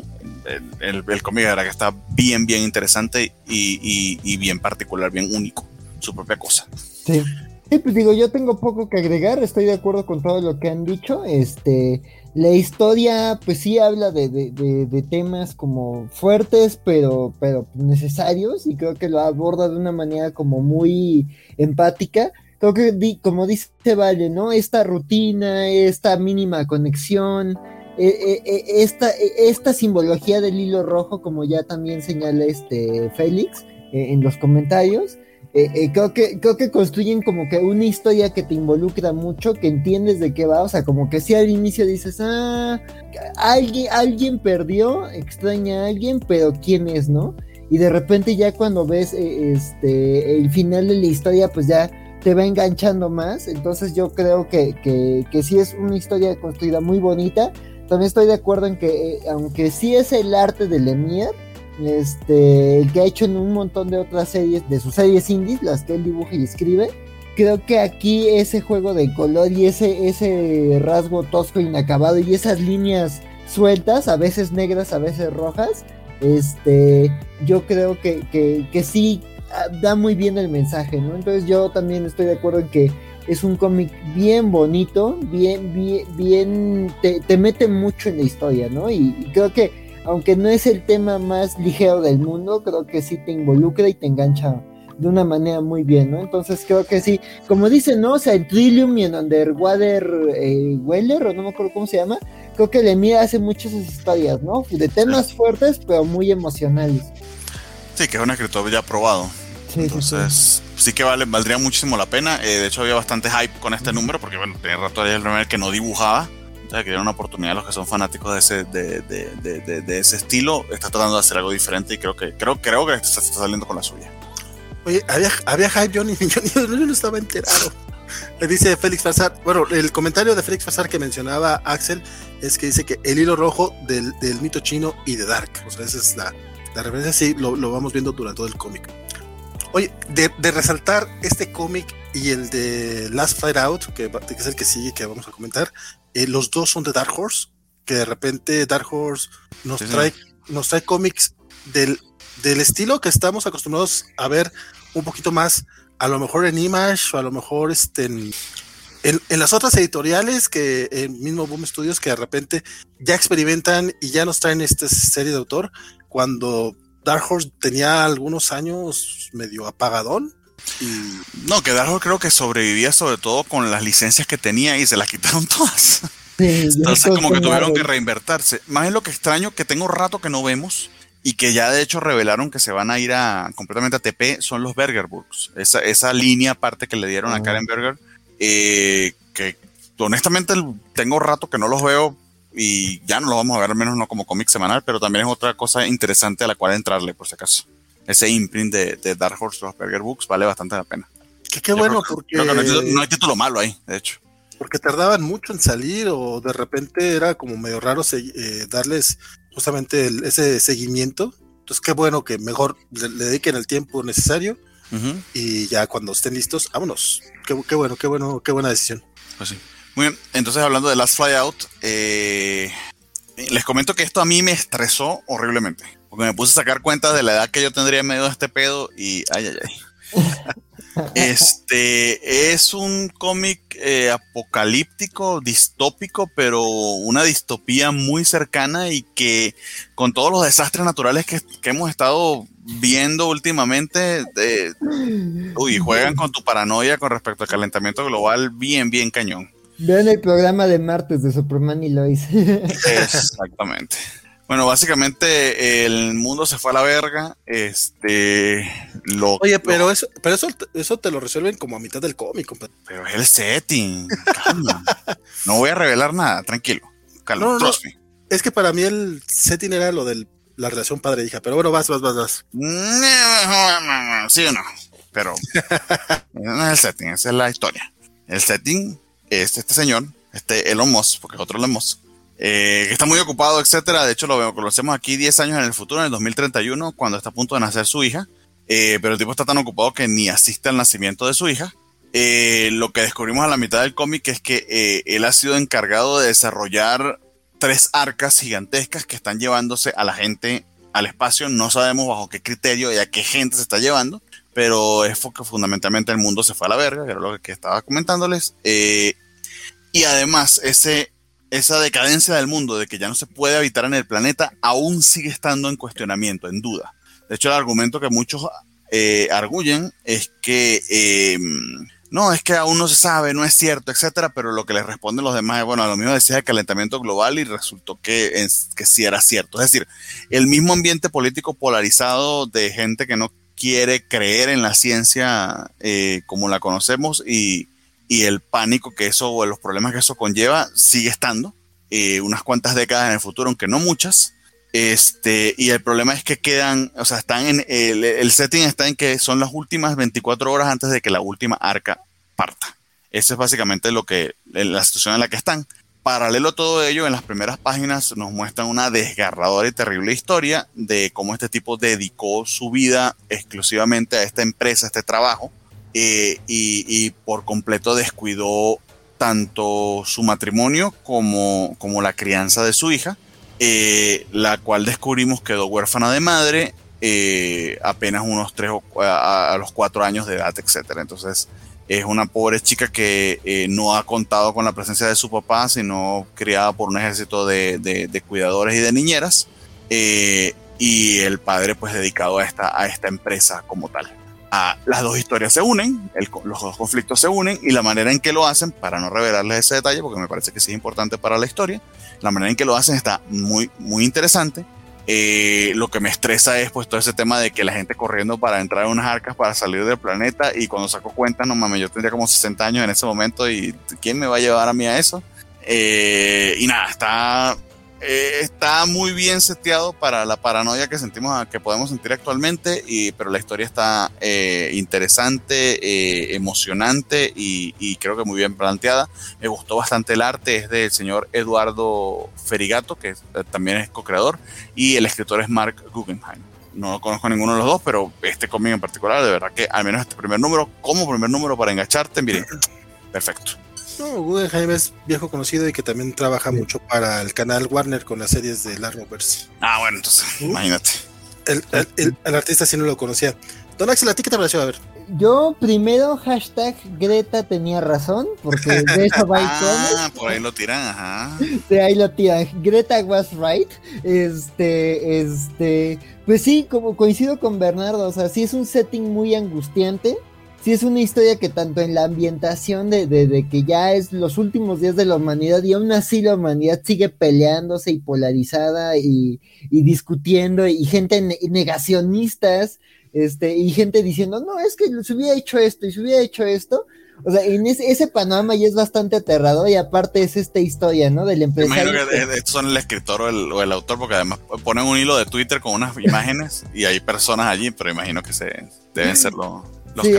El, el, cómic, de verdad que está bien, bien interesante y, y, bien particular, bien único, su propia cosa. Sí. Sí, pues digo, yo tengo poco que agregar, estoy de acuerdo con todo lo que han dicho. Este, la historia, pues sí habla de, de, de, de, temas como fuertes, pero, pero necesarios, y creo que lo aborda de una manera como muy empática creo que como dice Vale, ¿no? Esta rutina, esta mínima conexión, eh, eh, eh, esta, esta simbología del hilo rojo, como ya también señala este Félix en los comentarios, creo, que, creo que construyen como que una historia que te involucra mucho, que entiendes de qué va, o sea, como que si al inicio dices, ah, alguien, alguien perdió, extraña a alguien, pero ¿quién es, no? Y de repente ya cuando ves este, el final de la historia, pues ya te va enganchando más. Entonces yo creo que, que, que sí es una historia construida muy bonita. También estoy de acuerdo en que, eh, aunque sí es el arte de Lemire, este, que ha hecho en un montón de otras series, de sus series indies, las que él dibuja y escribe, creo que aquí ese juego de color y ese, ese rasgo tosco inacabado y esas líneas sueltas, a veces negras, a veces rojas, este, yo creo que, que, que sí da muy bien el mensaje, ¿no? Entonces yo también estoy de acuerdo en que es un cómic bien bonito, bien, bien, bien, te, mete mucho en la historia, ¿no? Y, creo que, aunque no es el tema más ligero del mundo, creo que sí te involucra y te engancha de una manera muy bien, ¿no? Entonces creo que sí, como dicen, ¿no? O sea, en Trillium y en Underwater eh, Weller, o no me acuerdo cómo se llama, creo que Lemire hace muchas historias, ¿no? De temas fuertes, pero muy emocionales. Sí, que es un escritor ya probado. Entonces, sí, que vale, valdría muchísimo la pena. Eh, de hecho, había bastante hype con este número, porque bueno, tenía rato ahí el primer que no dibujaba. Sea, que dieron una oportunidad a los que son fanáticos de ese, de, de, de, de, ese estilo. Está tratando de hacer algo diferente y creo que, creo, creo que está, está saliendo con la suya. Oye, había, había hype, Johnny, yo, no estaba enterado. Le dice Félix Fazar, bueno, el comentario de Félix Fazar que mencionaba Axel es que dice que el hilo rojo del, del mito chino y de Dark. O sea, esa es la, la referencia, sí, lo, lo, vamos viendo durante todo el cómic. Oye, de, de resaltar este cómic y el de Last Flight Out, que, que, es el que sigue, que vamos a comentar, eh, los dos son de Dark Horse, que de repente Dark Horse nos sí, trae, sí. nos trae cómics del, del estilo que estamos acostumbrados a ver un poquito más, a lo mejor en Image o a lo mejor este, en, en, en, las otras editoriales que el mismo Boom Studios que de repente ya experimentan y ya nos traen esta serie de autor cuando Dark Horse tenía algunos años medio apagadón. Y... No, que Dark Horse creo que sobrevivía sobre todo con las licencias que tenía y se las quitaron todas. Sí, Entonces como que tuvieron que reinvertirse. Más es lo que extraño que tengo rato que no vemos y que ya de hecho revelaron que se van a ir a completamente a TP son los Burger Books. Esa, esa línea aparte que le dieron uh -huh. a Karen Berger, eh, que honestamente tengo rato que no los veo y ya no lo vamos a ver, al menos no como cómic semanal, pero también es otra cosa interesante a la cual entrarle, por si acaso. Ese imprint de, de Dark Horse, los Burger Books, vale bastante la pena. Que qué bueno, creo, porque. Creo que no, hay título, no, hay título, malo ahí, de hecho. Porque tardaban mucho en salir, o de repente era como medio raro eh, darles justamente el, ese seguimiento. Entonces, qué bueno que mejor le, le dediquen el tiempo necesario. Uh -huh. Y ya cuando estén listos, vámonos. Qué, qué bueno, qué bueno, qué buena decisión. Pues sí. Muy bien, entonces hablando de Last Fly Out, eh, les comento que esto a mí me estresó horriblemente. Porque me puse a sacar cuenta de la edad que yo tendría en medio de este pedo y ay, ay, ay. este es un cómic eh, apocalíptico, distópico, pero una distopía muy cercana y que con todos los desastres naturales que, que hemos estado viendo últimamente, eh, uy, juegan con tu paranoia con respecto al calentamiento global bien, bien cañón. Vean el programa de martes de Superman y Lois. Exactamente. Bueno, básicamente el mundo se fue a la verga. Este. Lo, Oye, pero, lo, eso, pero eso, eso te lo resuelven como a mitad del cómic. Pero es el setting. Calma. no voy a revelar nada, tranquilo. Calma, no, no, trust me. Es que para mí el setting era lo de la relación padre-hija. Pero bueno, vas, vas, vas, vas. Sí o no. Pero no es el setting, esa es la historia. El setting es este señor, este Elon Musk, porque es otro Elon Musk, eh, que está muy ocupado, etcétera. De hecho, lo conocemos aquí 10 años en el futuro, en el 2031, cuando está a punto de nacer su hija. Eh, pero el tipo está tan ocupado que ni asiste al nacimiento de su hija. Eh, lo que descubrimos a la mitad del cómic es que él ha sido encargado de desarrollar tres arcas gigantescas que están llevándose a la gente al espacio. No sabemos bajo qué criterio y a qué gente se está llevando, pero es porque fundamentalmente el mundo se fue a la verga, que era lo que estaba comentándoles. Eh, y además, ese, esa decadencia del mundo, de que ya no se puede habitar en el planeta, aún sigue estando en cuestionamiento, en duda. De hecho, el argumento que muchos eh, arguyen es que eh, no, es que aún no se sabe, no es cierto, etcétera, pero lo que les responden los demás es, bueno, lo mismo decía el calentamiento global y resultó que, que sí era cierto. Es decir, el mismo ambiente político polarizado de gente que no quiere creer en la ciencia eh, como la conocemos y, el pánico que eso o los problemas que eso conlleva sigue estando eh, unas cuantas décadas en el futuro, aunque no muchas. Este, y el problema es que quedan, o sea, están en el, el, setting está en que son las últimas 24 horas antes de que la última arca parta. Esa es básicamente lo que, la situación en la que están. Paralelo a todo ello, en las primeras páginas nos muestran una desgarradora y terrible historia de cómo este tipo dedicó su vida exclusivamente a esta empresa, a este trabajo, eh, y, por completo descuidó tanto su matrimonio como, la crianza de su hija, eh, la cual descubrimos quedó huérfana de madre eh, apenas unos tres o a, los cuatro años de edad, etcétera. Entonces, es una pobre chica que eh, no ha contado con la presencia de su papá, sino criada por un ejército de, de, cuidadores y de niñeras. Eh, y el padre, pues, dedicado a esta, a esta empresa como tal. a, las dos historias se unen, los dos conflictos se unen y la manera en que lo hacen, para no revelarles ese detalle, porque me parece que sí es importante para la historia, la manera en que lo hacen está muy, muy interesante. Eh, lo que me estresa es pues todo ese tema de que la gente corriendo para entrar en unas arcas para salir del planeta y cuando saco cuenta, no mames, yo tendría como 60 años en ese momento y ¿quién me va a llevar a mí a eso? Eh, y nada, está eh, está muy bien seteado para la paranoia que sentimos, que podemos sentir actualmente, y, pero la historia está eh, interesante, eh, emocionante y, creo que muy bien planteada. Me gustó bastante el arte, es del señor Eduardo Ferigato, que también es co-creador, y el escritor es Mark Guggenheim. No conozco ninguno de los dos, pero este cómic en particular, de verdad que al menos este primer número, como primer número para engancharte, miren, perfecto. No, Guggenheim es viejo conocido y que también trabaja mucho para el canal Warner con las series de Larmoverse. Ah, bueno, entonces, imagínate. El, artista sí no lo conocía. Don Axel, ¿a ti qué te pareció? A ver. Yo primero, hashtag Greta tenía razón, porque de eso va Ah, por ahí lo tiran, ajá. De ahí lo tiran. Greta was right. Este, este, pues sí, como coincido con Bernardo, o sea, sí es un setting muy angustiante sí es una historia que tanto en la ambientación de, de, que ya es los últimos días de la humanidad y aún así la humanidad sigue peleándose y polarizada y, discutiendo y gente negacionistas este, y gente diciendo, no, es que se hubiera hecho esto y se hubiera hecho esto. O sea, en ese, ese panorama ya es bastante aterrador y aparte es esta historia, ¿no? Del empresario. Imagino que estos son el escritor o el, o el, autor porque además ponen un hilo de Twitter con unas imágenes y hay personas allí, pero imagino que se deben ser los sí,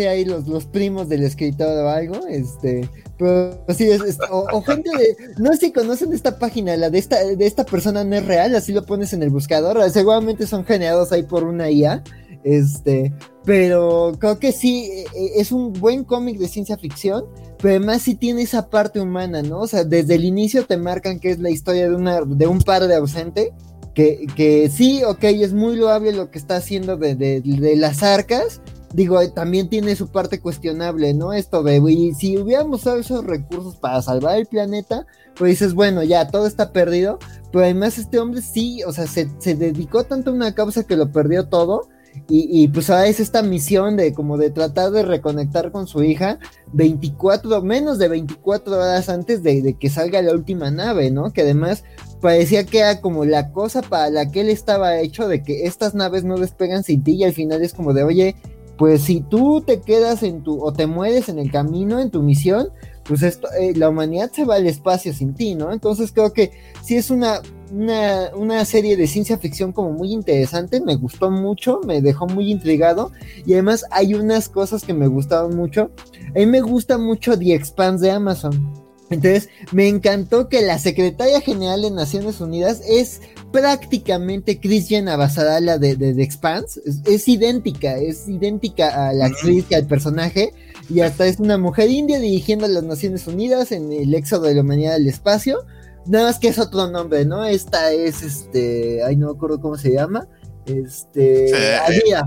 Hay, ahí los, los primos del escritor o algo, este, pero sí, es, o, gente de, no sé si conocen esta página, la de esta, de esta persona no es real, así lo pones en el buscador, seguramente son generados ahí por una IA, este, pero creo que sí, e, e, es un buen cómic de ciencia ficción, pero además sí tiene esa parte humana, ¿no? O sea, desde el inicio te marcan que es la historia de, una, de un par de ausente, que, que sí, ok, es muy loable lo que está haciendo de, de, de las arcas, digo, también tiene su parte cuestionable, ¿no? Esto de, y si hubiéramos usado esos recursos para salvar el planeta, pues dices, bueno, ya, todo está perdido, pero además este hombre sí, o sea, se, dedicó tanto a una causa que lo perdió todo, y, pues ahora es esta misión de como de tratar de reconectar con su hija 24, menos de 24 horas antes de, de, que salga la última nave, ¿no? Que además parecía que era como la cosa para la que él estaba hecho de que estas naves no despegan sin ti y al final es como de, oye, pues si tú te quedas en tu, o te mueres en el camino, en tu misión, pues esto, eh, la humanidad se va al espacio sin ti, ¿no? Entonces creo que sí es una, una, una, serie de ciencia ficción como muy interesante, me gustó mucho, me dejó muy intrigado y además hay unas cosas que me gustaron mucho. A mí me gusta mucho The Expanse de Amazon. Entonces, me encantó que la secretaria general de Naciones Unidas es prácticamente Chris Jenna Basadala de, de, Expanse. Es, idéntica, es idéntica a la actriz y al personaje. Y hasta es una mujer india dirigiendo a las Naciones Unidas en el éxodo de la humanidad al espacio. Nada más que es otro nombre, ¿no? Esta es este. Ay, no me acuerdo cómo se llama. Este. Adira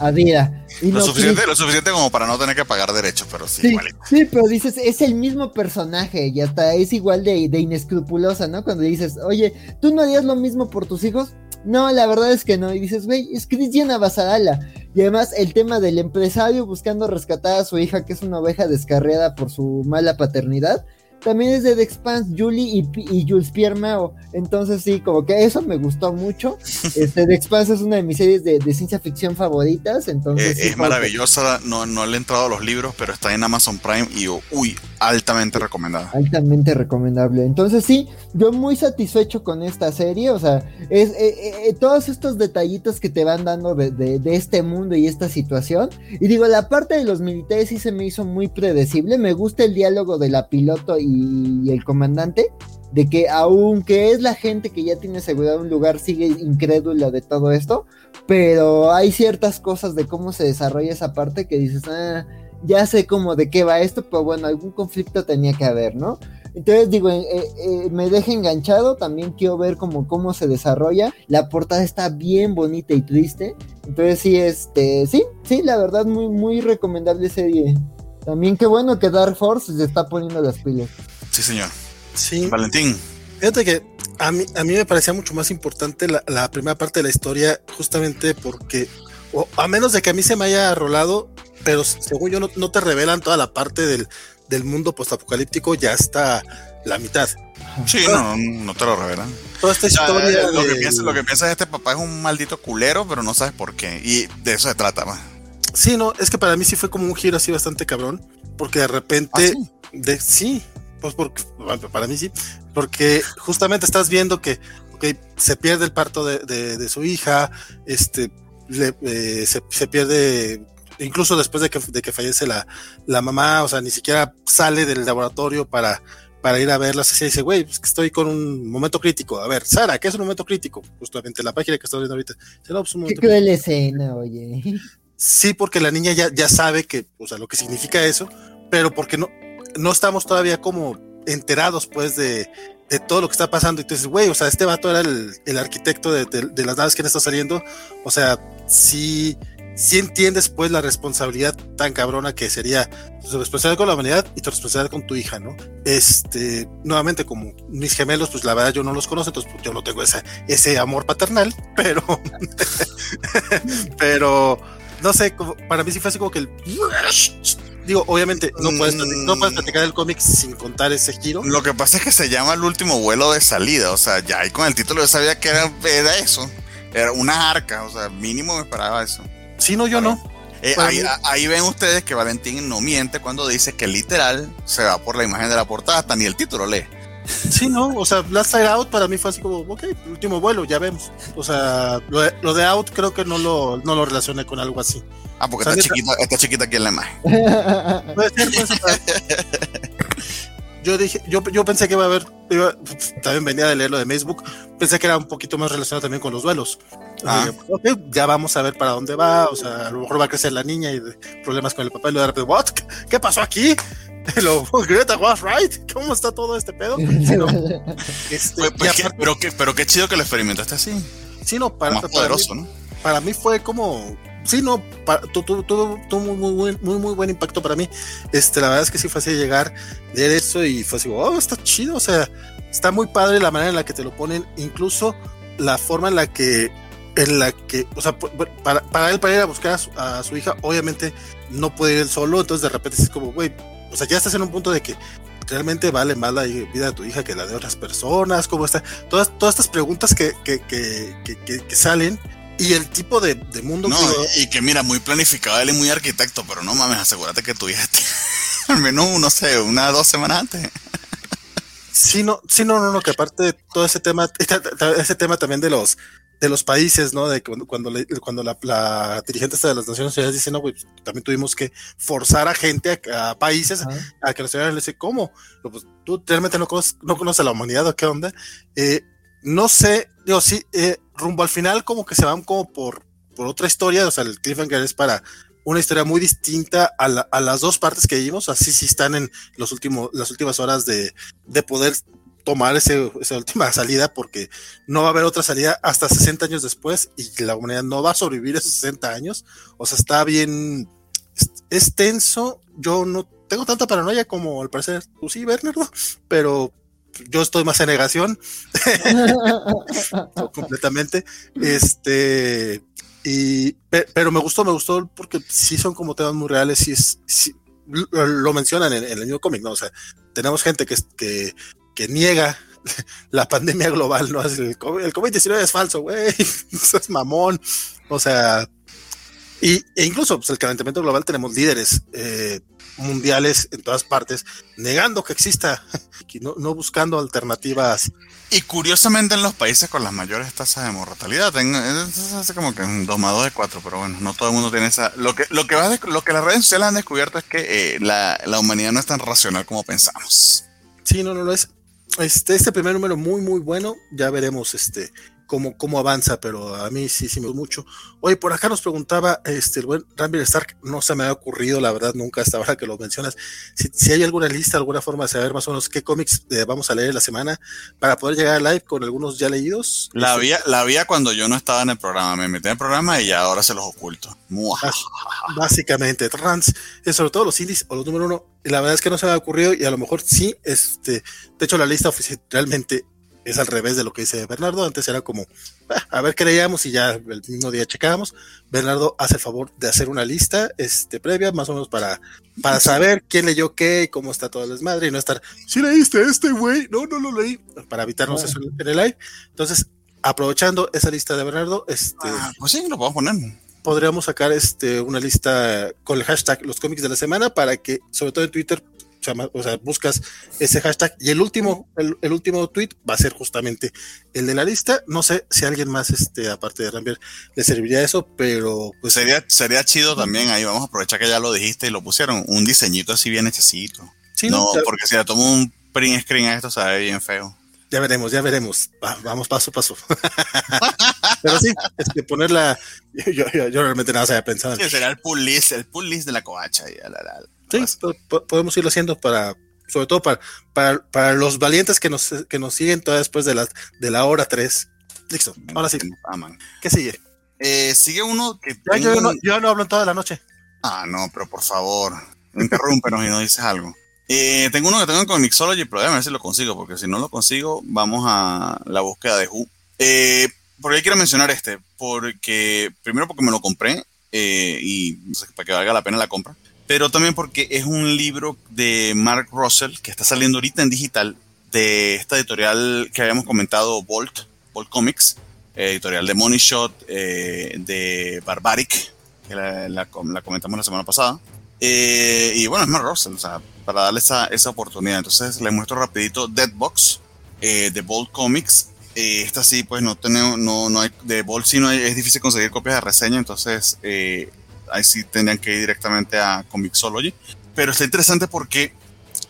a vida. lo, suficiente, lo suficiente como para no tener que pagar derechos, pero sí, sí, pero dices, es el mismo personaje y hasta es igual de, de, inescrupulosa, ¿no? Cuando dices, oye, ¿tú no harías lo mismo por tus hijos? No, la verdad es que no. Y dices, güey, es Cristiana Basadala. Y además el tema del empresario buscando rescatar a su hija, que es una oveja descarriada por su mala paternidad también es de The Expanse, Julie y, Jules Pierre Mao. Entonces sí, como que eso me gustó mucho. Este, The Expanse es una de mis series de, ciencia ficción favoritas. Entonces eh, es maravillosa, no, no le he entrado a los libros, pero está en Amazon Prime y uy, altamente recomendada. Altamente recomendable. Entonces sí, yo muy satisfecho con esta serie. O sea, es eh, eh, todos estos detallitos que te van dando de, de, este mundo y esta situación. Y digo, la parte de los militares sí se me hizo muy predecible. Me gusta el diálogo de la piloto y y el comandante, de que aunque es la gente que ya tiene asegurado un lugar, sigue incrédula de todo esto, pero hay ciertas cosas de cómo se desarrolla esa parte que dices, ah, ya sé cómo de qué va esto, pero bueno, algún conflicto tenía que haber, ¿no? Entonces digo, eh, eh, me deja enganchado, también quiero ver cómo, cómo se desarrolla. La portada está bien bonita y triste. Entonces sí, este, sí, sí, la verdad muy, muy recomendable serie. También qué bueno que Dark Force se está poniendo las pilas. Sí, señor. Sí. Valentín. Fíjate que a mí, a mí me parecía mucho más importante la, primera parte de la historia, justamente porque O a menos de que a mí se me haya rolado, pero según yo no, no te revelan toda la parte del, del mundo postapocalíptico, ya está la mitad. Sí, no, no te lo revelan. Toda esta lo, que piensas, lo que piensas es este papá es un maldito culero, pero no sabes por qué. Y de eso se trata más. Sí, no, es que para mí sí fue como un giro así bastante cabrón, porque de repente, ¿Ah, sí? de, sí, pues porque, bueno, para mí sí, porque justamente estás viendo que se pierde el parto de, de- de su hija, este, le- eh, se, se pierde, incluso después de que, de que fallece la, la mamá, o sea, ni siquiera sale del laboratorio para, para ir a verla, así dice, güey, pues que estoy con un momento crítico, a ver, Sara, ¿qué es un momento crítico? Justamente la página que estás viendo ahorita, dice, no, pues un Qué momento cruel escena, oye. Sí, porque la niña ya, ya sabe que, o sea, lo que significa eso, pero porque no, no estamos todavía como enterados, pues, de, de todo lo que está pasando. Entonces, güey, o sea, este vato era el, el arquitecto de, de- de las naves que han estado saliendo. O sea, sí, sí entiendes, pues, la responsabilidad tan cabrona que sería tu responsabilidad con la humanidad y tu responsabilidad con tu hija, ¿no? Este, nuevamente, como mis gemelos, pues la verdad yo no los conozco, entonces pues, yo no tengo esa, ese amor paternal, pero, pero, no sé, como, para mí sí fue así como que el... Digo, obviamente, no puedes, plati- no puedes platicar el cómic sin contar ese giro. Lo que pasa es que se llama el último vuelo de salida. O sea, ya ahí con el título yo sabía que era, era eso. Era una arca. O sea, mínimo me esperaba eso. Sí, no, yo no. Eh, ahí, ahí ven ustedes que Valentín no miente cuando dice que literal se va por la imagen de la portada, hasta ni el título lee. Sí, no, o sea, Last Side Out para mí fue así como, ok, último vuelo, ya vemos. O sea, lo de, lo de Out creo que no lo, no lo relacioné con algo así. Ah, porque O sea, está chiquita, está chiquita aquí en la imagen. Puede ser, puede ser. Yo dije, yo, yo pensé que iba a haber, iba- también venía de leer lo de Facebook, pensé que era un poquito más relacionado también con los duelos. Ah. Dije, ok, ya vamos a ver para dónde va, o sea, a lo mejor va a crecer la niña y de- problemas con el papá y luego de repente, what? ¿Qué, qué pasó aquí? Lo, Greta was right, ¿cómo está todo este pedo? Este, Pues- pues aparte- pero, qué, pero qué chido que lo experimentaste así. sí, no, para, Más para poderoso, mí, ¿no? para mí fue como sí no tu- tu- tuvo tuvo muy, muy buen- muy muy buen impacto para mí este la verdad es que sí fue así llegar leer eso y fue así oh está chido o sea está muy padre la manera en la que te lo ponen incluso la forma en la que en la que o sea para, para él para ir a buscar a su, a su hija obviamente no puede ir él solo entonces de repente es como güey o sea ya estás en un punto de que realmente vale más la vida de tu hija que la de otras personas, cómo está, todas, todas estas preguntas que, que, que, que, que- que salen y el tipo de, de mundo No, que y que mira, muy planificado él y muy arquitecto, pero no mames, asegúrate que tu hija esté al menos, no sé, una dos semanas antes. sí no, sí no, no, no, que aparte de todo ese tema, ese tema también de los de los países, ¿no? De cuando, cuando, le- cuando la, la dirigente de las Naciones Unidas dice, no, güey, pues, también tuvimos que forzar a gente, a, a países, a que los ciudadanos le dice, ¿cómo? Pues, tú realmente no conoces, no conoces a la humanidad o qué onda. Eh, no sé, digo, sí, eh, rumbo al final como que se van como por, por otra historia, o sea, el cliffhanger es para una historia muy distinta a, la- a las dos partes que vimos, así sí están en los últimos, las últimas horas de, de poder tomar ese, esa última salida porque no va a haber otra salida hasta 60 años después y la humanidad no va a sobrevivir esos 60 años, o sea, está bien, es, es tenso, yo no tengo tanta paranoia como al parecer tú sí, Bernardo, pero yo estoy más en negación completamente. Este, y, pe- pero me gustó, me gustó porque sí son como temas muy reales y es, sí, lo, mencionan en, en el mismo cómic, ¿no? O sea, tenemos gente que, que, que niega la pandemia global, ¿no? El COVID- el COVID-19 es falso, güey, eso es mamón. O sea, y, e incluso pues, el calentamiento global tenemos líderes eh, mundiales en todas partes negando que exista, y no, no buscando alternativas. Y curiosamente en los países con las mayores tasas de mortalidad, en- es como que un 2 más 2 de 4, pero bueno, no todo el mundo tiene esa... Lo que, lo que, va a desc- lo que las redes sociales han descubierto es que eh, la, la humanidad no es tan racional como pensamos. Sí, no, no lo es. Este, este primer número muy, muy bueno. Ya veremos este cómo, cómo avanza, pero a mí sí, sí me gustó mucho. Oye, por acá nos preguntaba este, el buen Rambler Stark, no se me ha ocurrido, la verdad, nunca hasta ahora que lo mencionas, si, si hay alguna lista, alguna forma de saber más o menos qué cómics eh, vamos a leer la semana para poder llegar al live con algunos ya leídos. La Este, había, la había cuando yo no estaba en el programa, me metí en el programa y ahora se los oculto. Básicamente trans, sobre todo los indies o los número uno, la verdad es que no se me ha ocurrido y a lo mejor sí, este, de hecho la lista oficial realmente es al revés de lo que dice Bernardo. Antes era como, ah, a ver qué leíamos y ya el mismo día checábamos. Bernardo hace el favor de hacer una lista este, previa, más o menos para, para saber quién leyó qué y cómo está todo el desmadre y no estar, si leíste este, güey, no, no lo leí, para evitarnos eso en el live. Entonces, aprovechando esa lista de Bernardo, este, ah, pues sí, lo podemos poner. Podríamos sacar este, una lista con el hashtag los cómics de la semana para que, sobre todo en Twitter, o sea, buscas ese hashtag y el último, el, último tweet va a ser justamente el de la lista. No sé si a alguien más, este, aparte de Rambier, le serviría eso, pero pues sería, sería chido también. Ahí vamos a aprovechar que ya lo dijiste y lo pusieron. Un diseñito así bien hechecito. no, porque si le tomo un print screen a esto, se ve bien feo. Ya veremos, ya veremos. vamos paso a paso. Pero sí, este, ponerla. Yo, realmente nada se había pensado. Sí, será el pull list, el pull list de la covacha. Sí, podemos irlo haciendo para, sobre todo para, para, para, los valientes que nos, que nos siguen todavía después de la, de la hora 3. Listo, ahora sí. ¿Qué sigue? Eh, sigue uno que. yo, no, yo no hablo en toda la noche. Ah, no, pero por favor, interrúmpenos y no dices algo. Eh, tengo uno que tengo con Mixology, pero déjame ver si lo consigo, porque si no lo consigo, vamos a la búsqueda de Who. Eh, por ahí quiero mencionar este, porque primero porque me lo compré eh, y para que valga la pena la compra, pero también porque es un libro de Mark Russell que está saliendo ahorita en digital de esta editorial que habíamos comentado, Bolt, Bolt Comics, editorial de Money Shot, de Barbaric, que la, comentamos la semana pasada. y bueno, es Mark Russell, o sea, para darle esa, esa oportunidad. Entonces les muestro rapidito Deadbox eh, de Bolt Comics. Eh, esta sí, pues no tenemos, no, no hay, de Bolt sí no hay, es difícil conseguir copias de reseña, entonces eh, ahí sí tendrían que ir directamente a Comixology. Pero está interesante porque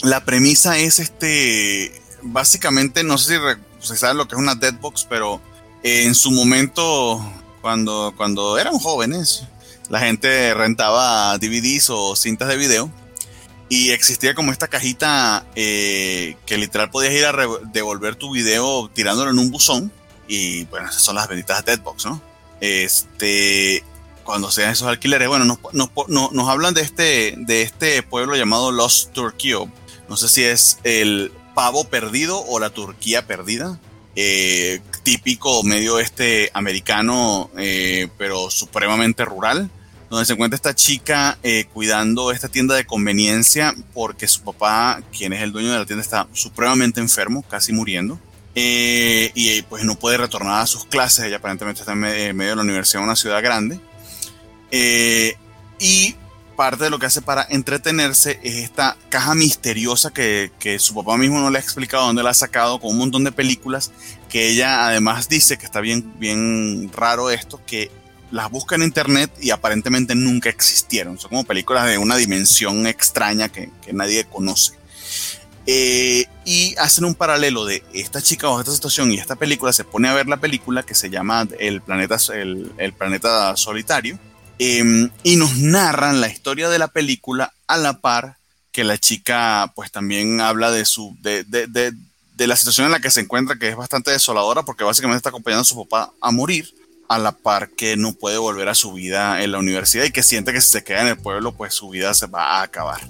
la premisa es este, básicamente, no sé si se sabe lo que es una Deadbox, pero en su momento, cuando, cuando eran jóvenes, la gente rentaba DVDs o cintas de video y existía como esta cajita eh, que literal podías ir a devolver tu video tirándolo en un buzón. Y bueno, esas son las benditas Deadbox, ¿no? Este, cuando sean esos alquileres, bueno, nos, nos, nos, hablan de este, de este pueblo llamado Lost Turkey. No sé si es el pavo perdido o la Turquía perdida. Eh, típico medio este americano, eh, pero supremamente rural donde se encuentra esta chica eh, cuidando esta tienda de conveniencia porque su papá, quien es el dueño de la tienda, está supremamente enfermo, casi muriendo. Eh, y pues no puede retornar a sus clases, ella aparentemente está en medio de la universidad una ciudad grande. Eh, y parte de lo que hace para entretenerse es esta caja misteriosa que, su papá mismo no le ha explicado dónde la ha sacado con un montón de películas que ella además dice que está bien, bien raro esto, que las busca en internet y aparentemente nunca existieron. Son como películas de una dimensión extraña que, nadie conoce. Eh, y hacen un paralelo de esta chica o esta situación y esta película. Se pone a ver la película que se llama El planeta, el, planeta solitario. Em, y nos narran la historia de la película a la par que la chica pues también habla de su de, de, de, de la situación en la que se encuentra que es bastante desoladora porque básicamente está acompañando a su papá a morir a la par que no puede volver a su vida en la universidad y que siente que si se queda en el pueblo, pues su vida se va a acabar.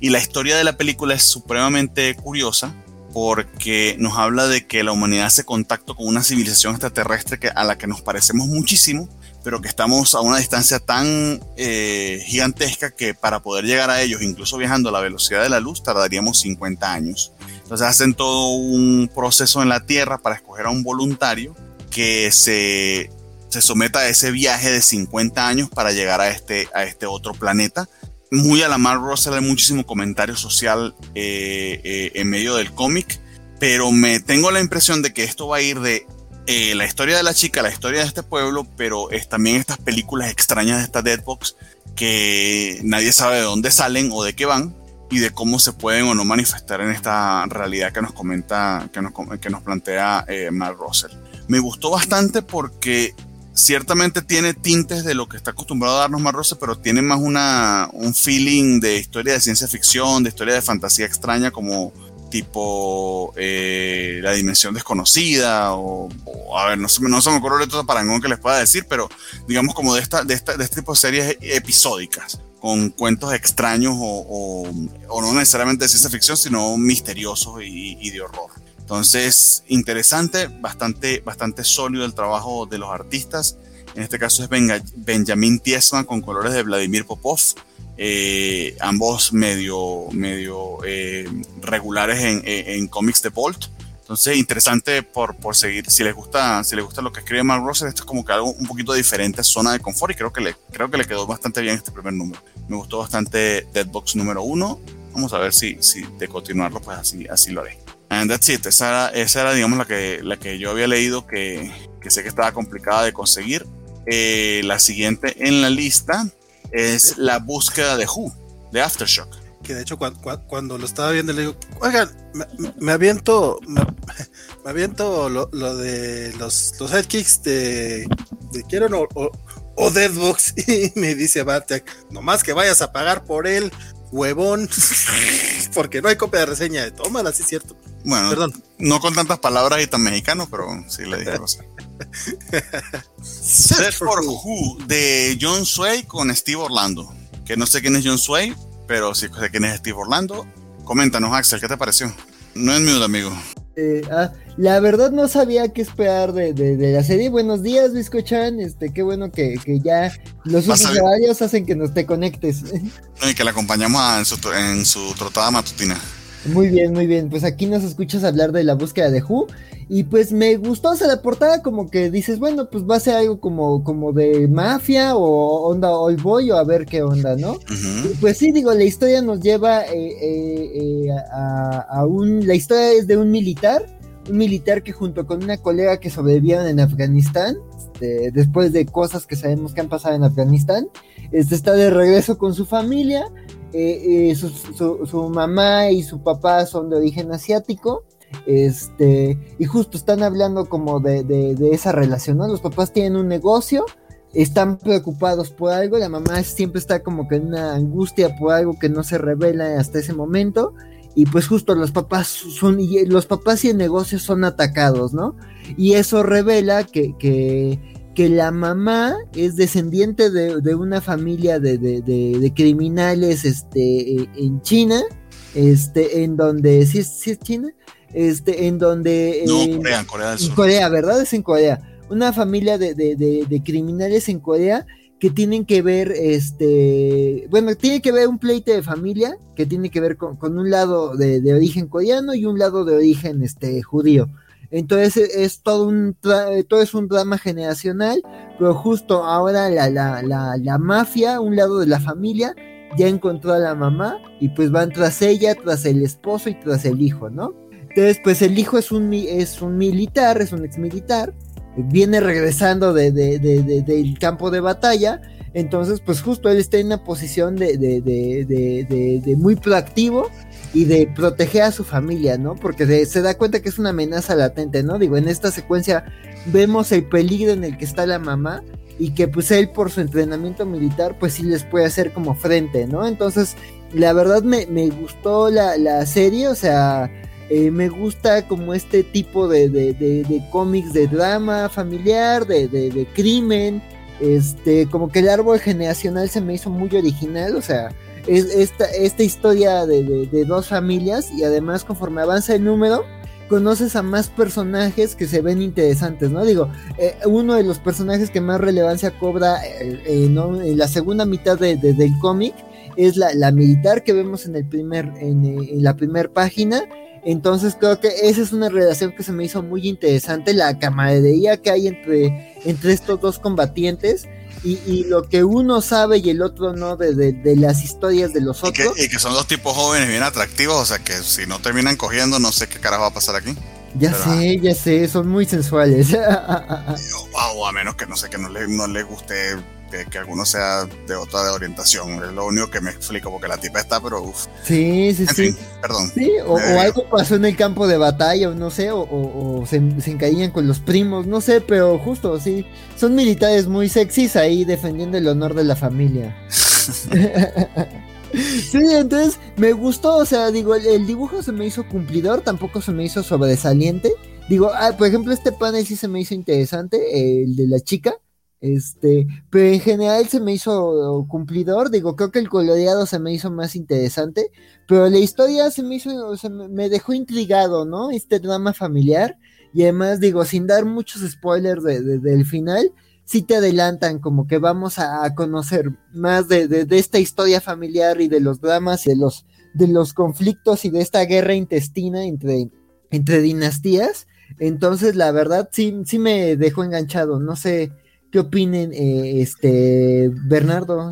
Y la historia de la película es supremamente curiosa porque nos habla de que la humanidad hace contacto con una civilización extraterrestre que, a la que nos parecemos muchísimo, pero que estamos a una distancia tan eh, gigantesca que para poder llegar a ellos, incluso viajando a la velocidad de la luz, tardaríamos 50 años. Entonces hacen todo un proceso en la Tierra para escoger a un voluntario que se se someta a ese viaje de 50 años para llegar a este, a este otro planeta. Muy a la Mar Russell hay muchísimo comentario social eh, eh, en medio del cómic, pero me tengo la impresión de que esto va a ir de eh, la historia de la chica, la historia de este pueblo, pero es también estas películas extrañas de esta Deadbox que nadie sabe de dónde salen o de qué van y de cómo se pueden o no manifestar en esta realidad que nos comenta, que nos, que nos plantea Mark Russell. Me gustó bastante porque ciertamente tiene tintes de lo que está acostumbrado a darnos Marrose, pero tiene más una, un feeling de historia de ciencia ficción, de historia de fantasía extraña, como tipo eh, La Dimensión Desconocida, o, a ver, no se, no se me ocurre otro parangón que les pueda decir, pero digamos como de, esta, de, esta, de este tipo de series episódicas, con cuentos extraños o, o, no necesariamente de ciencia ficción, sino misteriosos y, y de horror. Entonces, interesante, bastante, bastante sólido el trabajo de los artistas. En este caso es Benjamin Tiesman con colores de Vladimir Popov. Eh, ambos medio, medio eh, regulares en, en, cómics de Bolt. Entonces, interesante por, por, seguir. Si les gusta, si les gusta lo que escribe Mark Russell, esto es como que algo un poquito diferente, zona de confort, y creo que le, creo que le quedó bastante bien este primer número. Me gustó bastante Deadbox número uno. Vamos a ver si, si de continuarlo, pues así, así lo haré. And that's it. Esa era, esa era digamos, la que, la que yo había leído que, que sé que estaba complicada de conseguir. Eh, la siguiente en la lista es la búsqueda de Who, de Aftershock. Que de hecho cuando, lo estaba viendo le digo, oigan, me, aviento, me, aviento lo, de los, los headkicks de, de o, o, Deadbox y me dice Bartek, nomás que vayas a pagar por él, huevón, porque no hay copia de reseña de tómala, sí es cierto. Bueno, Perdón. no con tantas palabras y tan mexicano, pero sí le dije cosas. Set for Who de John Sway con Steve Orlando. Que no sé quién es John Sway, pero sí sé quién es Steve Orlando. Coméntanos, Axel, ¿qué te pareció? No es mío, amigo. Eh, ah, la verdad no sabía qué esperar de, de, la serie. Buenos días, Visco Chan. Este, qué bueno que, que ya los usuarios hacen que nos te conectes. y que la acompañamos en su, en su trotada matutina. Muy bien, muy bien. Pues aquí nos escuchas hablar de la búsqueda de Who. Y pues me gustó, o sea, la portada como que dices, bueno, pues va a ser algo como, como de mafia o onda old boy o a ver qué onda, ¿no? pues sí, digo, la historia nos lleva eh, eh, eh, a, a, un, la historia es de un militar, un militar que junto con una colega que sobrevivieron en Afganistán, este, después de cosas que sabemos que han pasado en Afganistán, este, está de regreso con su familia, su, su, su mamá y su papá son de origen asiático, este, y justo están hablando como de, de, esa relación, ¿no? Los papás tienen un negocio, están preocupados por algo, la mamá siempre está como que en una angustia por algo que no se revela hasta ese momento. Y pues justo los papás son, y los papás y el negocio son atacados, ¿no? Y eso revela que, que, que la mamá es descendiente de, de una familia de, de, criminales este, en China, este, en donde, ¿sí, sí es China? este, en donde... No, Corea, Corea del Sur. Corea, ¿verdad? Es en Corea. Una familia de, de, de, criminales en Corea que tienen que ver, este, bueno, tiene que ver un pleito de familia que tiene que ver con, con un lado de, de, origen coreano y un lado de origen, este, judío. Entonces es todo un, todo es un drama generacional, pero justo ahora la, la, la, la mafia, un lado de la familia, ya encontró a la mamá y pues van tras ella, tras el esposo y tras el hijo, ¿no? Entonces, pues el hijo es un, es un militar, es un ex militar, viene regresando de, del campo de batalla, entonces pues justo él está en una posición de, muy proactivo y de proteger a su familia, ¿no? Porque se da cuenta que es una amenaza latente, ¿no? Digo, en esta secuencia vemos el peligro en el que está la mamá y que pues él por su entrenamiento militar pues sí les puede hacer como frente, ¿no? Entonces, la verdad me, gustó la, la serie, o sea eh, me gusta como este tipo de, de, cómics de drama familiar, de, crimen. Este, como que el árbol generacional se me hizo muy original. O sea, es esta, esta historia de, dos familias. Y además, conforme avanza el número, conoces a más personajes que se ven interesantes, ¿no? Digo, eh, uno de los personajes que más relevancia cobra eh, en la segunda mitad del cómic es la, la, militar que vemos en el primer en, en la primera página entonces creo que esa es una relación que se me hizo muy interesante, la camaradería que hay entre, entre estos dos combatientes y, lo que uno sabe y el otro no de, las historias de los otros. Y que, son dos tipos jóvenes bien atractivos, o sea que si no terminan cogiendo no sé qué carajo va a pasar aquí. Ya sé, ya sé, son muy sensuales. o a menos que no sé, que no le, no le guste que, alguno sea de otra de orientación. Es lo único que me explico, porque la tipa está, pero uff. Sí, sí, sí. perdón. Sí, o, algo pasó en el campo de batalla, o no sé, o, se, se encaían con los primos, no sé, pero justo, sí. Son militares muy sexys ahí defendiendo el honor de la familia. Sí, entonces me gustó, o sea, digo, el, dibujo se me hizo cumplidor, tampoco se me hizo sobresaliente. Digo, ah, por ejemplo, este panel sí se me hizo interesante, el de la chica, Este, pero en general se me hizo cumplidor, digo, creo que el coloreado se me hizo más interesante, pero la historia se me hizo, se me dejó intrigado, ¿no? Este drama familiar, y además, digo, sin dar muchos spoilers del final, sí te adelantan como que vamos a, conocer más de, esta historia familiar y de los dramas y de los, de los conflictos y de esta guerra intestina entre, entre dinastías. Entonces, la verdad, sí, sí me dejó enganchado. No sé qué opinen, eh, este, Bernardo.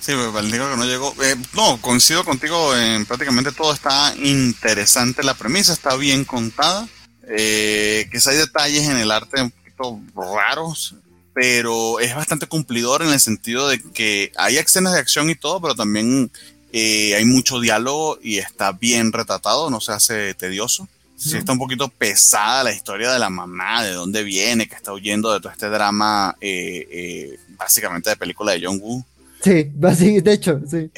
Sí, el que no llegó. Eh, no, coincido contigo en prácticamente todo. Está interesante la premisa, está bien contada. Eh, quizá hay detalles en el arte un poquito raros, pero es bastante cumplidor en el sentido de que hay escenas de acción y todo, pero también eh, hay mucho diálogo y está bien retratado, no se hace tedioso. Sí está un poquito pesada la historia de la mamá, de dónde viene, que está huyendo de todo este drama, eh, eh, básicamente de película de John Woo. Sí, de hecho, sí.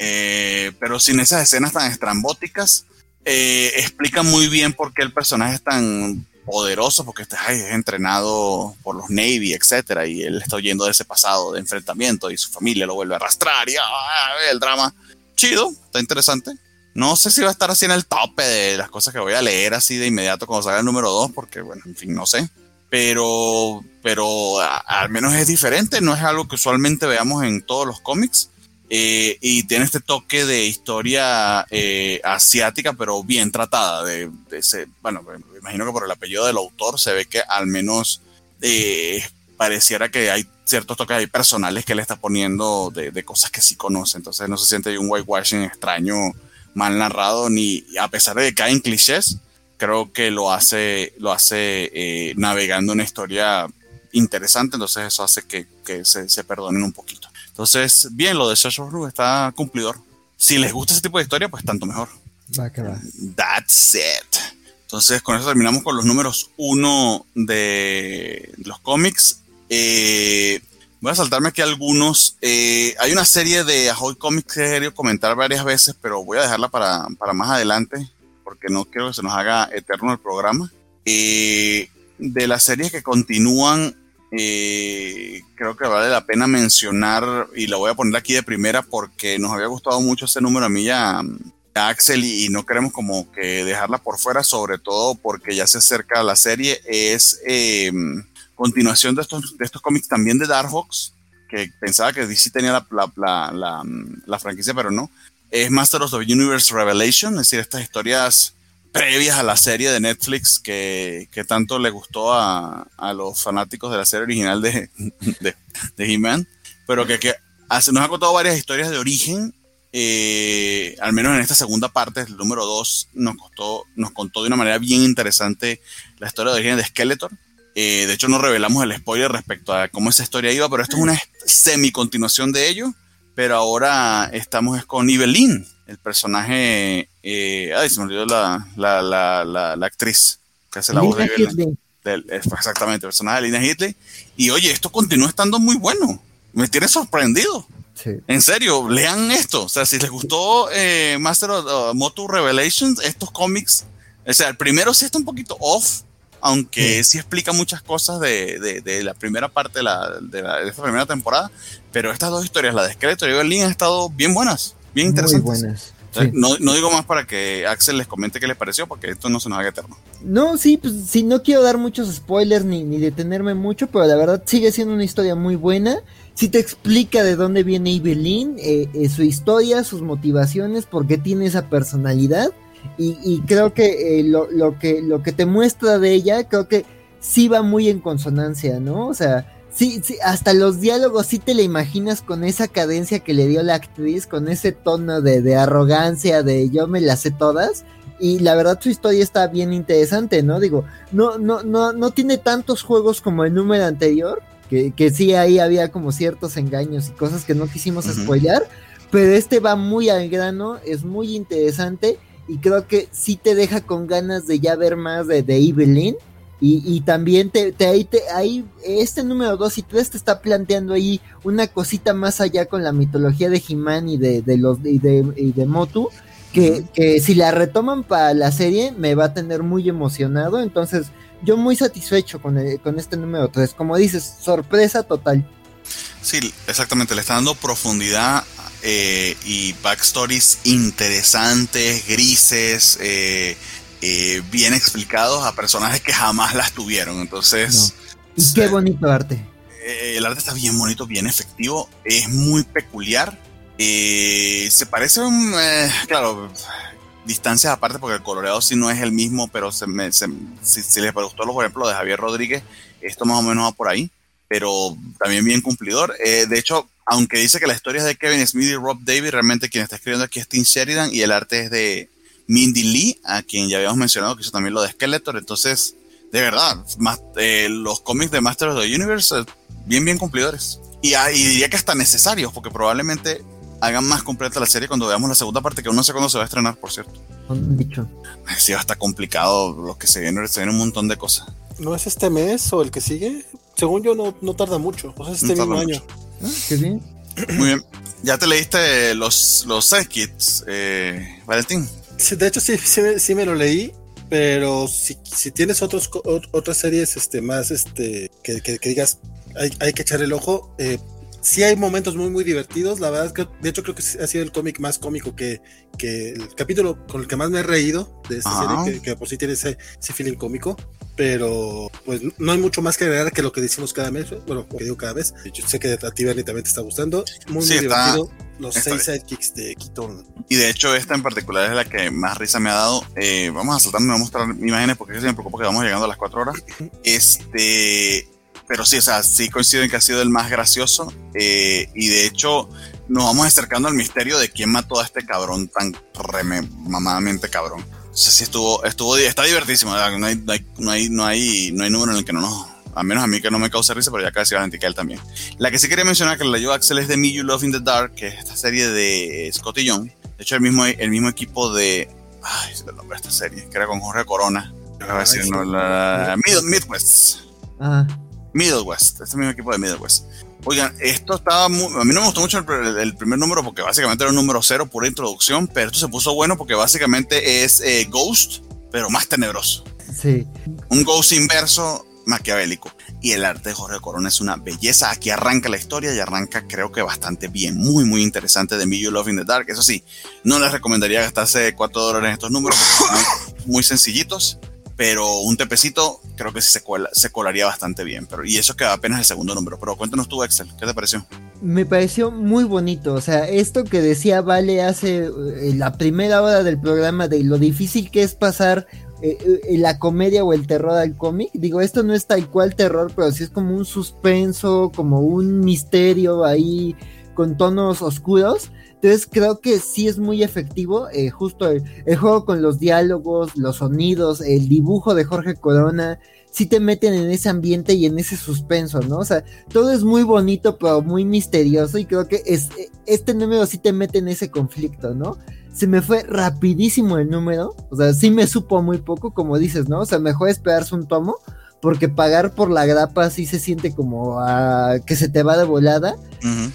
pero sin esas escenas tan estrambóticas, explica muy bien por qué el personaje es tan poderoso, porque este es entrenado por los Navy, etcétera, y él está huyendo de ese pasado de enfrentamiento y su familia lo vuelve a arrastrar y ah, el drama. Chido, está interesante. No sé si va a estar así en el tope de las cosas que voy a leer así de inmediato cuando salga el número 2, porque bueno, en fin, no sé. Pero, pero al menos es diferente, no es algo que usualmente veamos en todos los cómics. Eh, y tiene este toque de historia eh, asiática, pero bien tratada. De, bueno, me imagino que por el apellido del autor se ve que al menos eh, pareciera que hay ciertos toques ahí personales que le está poniendo de, de, cosas que sí conoce. Entonces no se siente un whitewashing extraño mal narrado, ni a pesar de que caen clichés, creo que lo hace, lo hace eh, navegando una historia interesante, entonces eso hace que, que se, se, perdonen un poquito. Entonces, bien, lo de Search of está cumplidor. Si les gusta ese tipo de historia, pues tanto mejor. Va que va. That's it. Entonces, con eso terminamos con los números uno de los cómics. Eh, Voy a saltarme aquí algunos. Eh, hay una serie de Ahoy Comics que he querido comentar varias veces, pero voy a dejarla para, para más adelante, porque no quiero que se nos haga eterno el programa. Eh, de las series que continúan, eh, creo que vale la pena mencionar, y la voy a poner aquí de primera porque nos había gustado mucho ese número a mí ya Axel y, no queremos como que dejarla por fuera, sobre todo porque ya se acerca la serie, es continuación de estos, de estos cómics también de Darkhawks, que pensaba que DC tenía la, la, la, la, franquicia, pero no. Es Masters of the Universe Revelation, es decir, estas historias previas a la serie de Netflix que, que tanto le gustó a, a, los fanáticos de la serie original de, de, de He-Man, pero que, que hace, nos ha contado varias historias de origen. Eh, al menos en esta segunda parte, el número 2, nos, nos contó de una manera bien interesante la historia de origen de Skeletor, eh, de hecho, no revelamos el spoiler respecto a cómo esa historia iba, pero esto es una semi-continuación de ello. Pero ahora estamos con Evelyn, el personaje. Eh, ay, se me olvidó la, la, la, la, actriz que hace la voz de Evelyn. exactamente, el personaje de Lina Hitley. Y oye, esto continúa estando muy bueno. Me tiene sorprendido. En serio, lean esto. O sea, si les gustó eh, Master of Moto Revelations, estos cómics. O sea, el primero sí está un poquito off aunque sí, explica muchas cosas de, de, la primera parte de, la, de, esta primera temporada, pero estas dos historias, la de Skeletor y Berlin, han estado bien buenas, bien interesantes. Muy buenas. No, no, digo más para que Axel les comente qué les pareció, porque esto no se nos haga eterno. No, sí, pues sí, no quiero dar muchos spoilers ni, ni detenerme mucho, pero la verdad sigue siendo una historia muy buena. Sí te explica de dónde viene Evelyn, eh, eh, su historia, sus motivaciones, por qué tiene esa personalidad. Y, creo que, eh, lo, lo que lo que te muestra de ella, creo que sí va muy en consonancia, ¿no? O sea, sí, sí, hasta los diálogos sí te la imaginas con esa cadencia que le dio la actriz, con ese tono de, de arrogancia, de yo me las sé todas. Y la verdad su historia está bien interesante, ¿no? Digo, no, no, no, no tiene tantos juegos como el número anterior, que, que sí ahí había como ciertos engaños y cosas que no quisimos spoilear, pero este va muy al grano, es muy interesante y creo que sí te deja con ganas de ya ver más de, de Evelyn. Y, y, también te, te, ahí, te, ahí, este número 2 y 3 te está planteando ahí una cosita más allá con la mitología de He-Man y de, de, los, y de, y de Motu, que, que, si la retoman para la serie me va a tener muy emocionado. Entonces, yo muy satisfecho con, con este número 3. Como dices, sorpresa total. Sí, exactamente, le está dando profundidad eh, y backstories interesantes, grises, eh, eh, bien explicados a personajes que jamás las tuvieron. Entonces... Y qué bonito arte. el arte está bien bonito, bien efectivo, es muy peculiar. se parece un... claro, distancias aparte porque el coloreado sí no es el mismo, pero se me, si, si, les gustó, por ejemplo, de Javier Rodríguez, esto más o menos va por ahí pero también bien cumplidor. Eh, de hecho, aunque dice que la historia es de Kevin Smith y Rob Davis, realmente quien está escribiendo aquí es Tim Sheridan y el arte es de Mindy Lee, a quien ya habíamos mencionado que hizo también lo de Skeletor. Entonces, de verdad, más, eh, los cómics de Masters of the Universe, eh, bien, bien cumplidores. Y, ah, y, diría que hasta necesarios, porque probablemente hagan más completa la serie cuando veamos la segunda parte, que aún no sé cuándo se va a estrenar, por cierto. Dicho. Sí, va a estar complicado lo que se viene, se viene un montón de cosas. ¿No es este mes o el que sigue? según yo, no, no tarda mucho. O sea, este mismo año. Ah, qué bien. Muy bien. ¿Ya te leíste los, los kits, eh, Valentín? Sí, de hecho, sí, sí, me lo leí. Pero si, si tienes otros, otras series este, más este, que, que, digas, hay, hay, que echar el ojo, eh, sí hay momentos muy, muy divertidos. La verdad es que, de hecho, creo que ha sido el cómic más cómico que, que el capítulo con el que más me he reído de esta serie, que, por sí tiene ese, ese feeling cómico. Pero, pues, no hay mucho más que agregar que lo que decimos cada mes. Bueno, que digo cada vez. Yo sé que a ti, Bernie, también te está gustando. Muy, muy divertido. Los seis sidekicks de Keaton. Y de hecho, esta en particular es la que más risa me ha dado. Eh, vamos a saltarme, a mostrar imágenes porque se me preocupa que vamos llegando a las cuatro horas. Este pero sí, o sea, sí coincido en que ha sido el más gracioso. Eh, y de hecho, nos vamos acercando al misterio de quién mató a este cabrón tan mamadamente cabrón. Sí estuvo, estuvo, está divertísimo. No hay, no hay, no hay, no hay, no hay número en el que no nos, a menos a mí que no me causa risa, pero ya casi va a que él también. La que sí quería mencionar que la yo Axel es de Me You Love in the Dark, que es esta serie de Scott y John. De hecho, el mismo, el mismo equipo de. Ay, se el nombre de esta serie, que era con Jorge Corona. a decir, no, la, Midwest. Ah. Middle West, este mismo equipo de Middle West. Oigan, esto estaba muy, a mí no me gustó mucho el, primer número porque básicamente era un número cero, pura introducción, pero esto se puso bueno porque básicamente es eh, Ghost, pero más tenebroso. Sí. Un Ghost inverso maquiavélico. Y el arte de Jorge Corona es una belleza. Aquí arranca la historia y arranca creo que bastante bien. Muy, muy interesante de Me You Love in the Dark. Eso sí, no les recomendaría gastarse 4 dólares en estos números porque son muy sencillitos pero un tepecito creo que sí se, colaría bastante bien. Pero, y eso queda apenas el segundo número. Pero cuéntanos tú, Excel, ¿qué te pareció? Me pareció muy bonito. O sea, esto que decía Vale hace eh, la primera hora del programa de lo difícil que es pasar eh, eh, la comedia o el terror al cómic. Digo, esto no es tal cual terror, pero sí es como un suspenso, como un misterio ahí con tonos oscuros. Entonces creo que sí es muy efectivo, eh, justo el, juego con los diálogos, los sonidos, el dibujo de Jorge Corona, sí te meten en ese ambiente y en ese suspenso, ¿no? O sea, todo es muy bonito, pero muy misterioso y creo que es, este número sí te mete en ese conflicto, ¿no? Se me fue rapidísimo el número, o sea, sí me supo muy poco, como dices, ¿no? O sea, mejor esperarse un tomo porque pagar por la grapa sí se siente como que se te va de volada,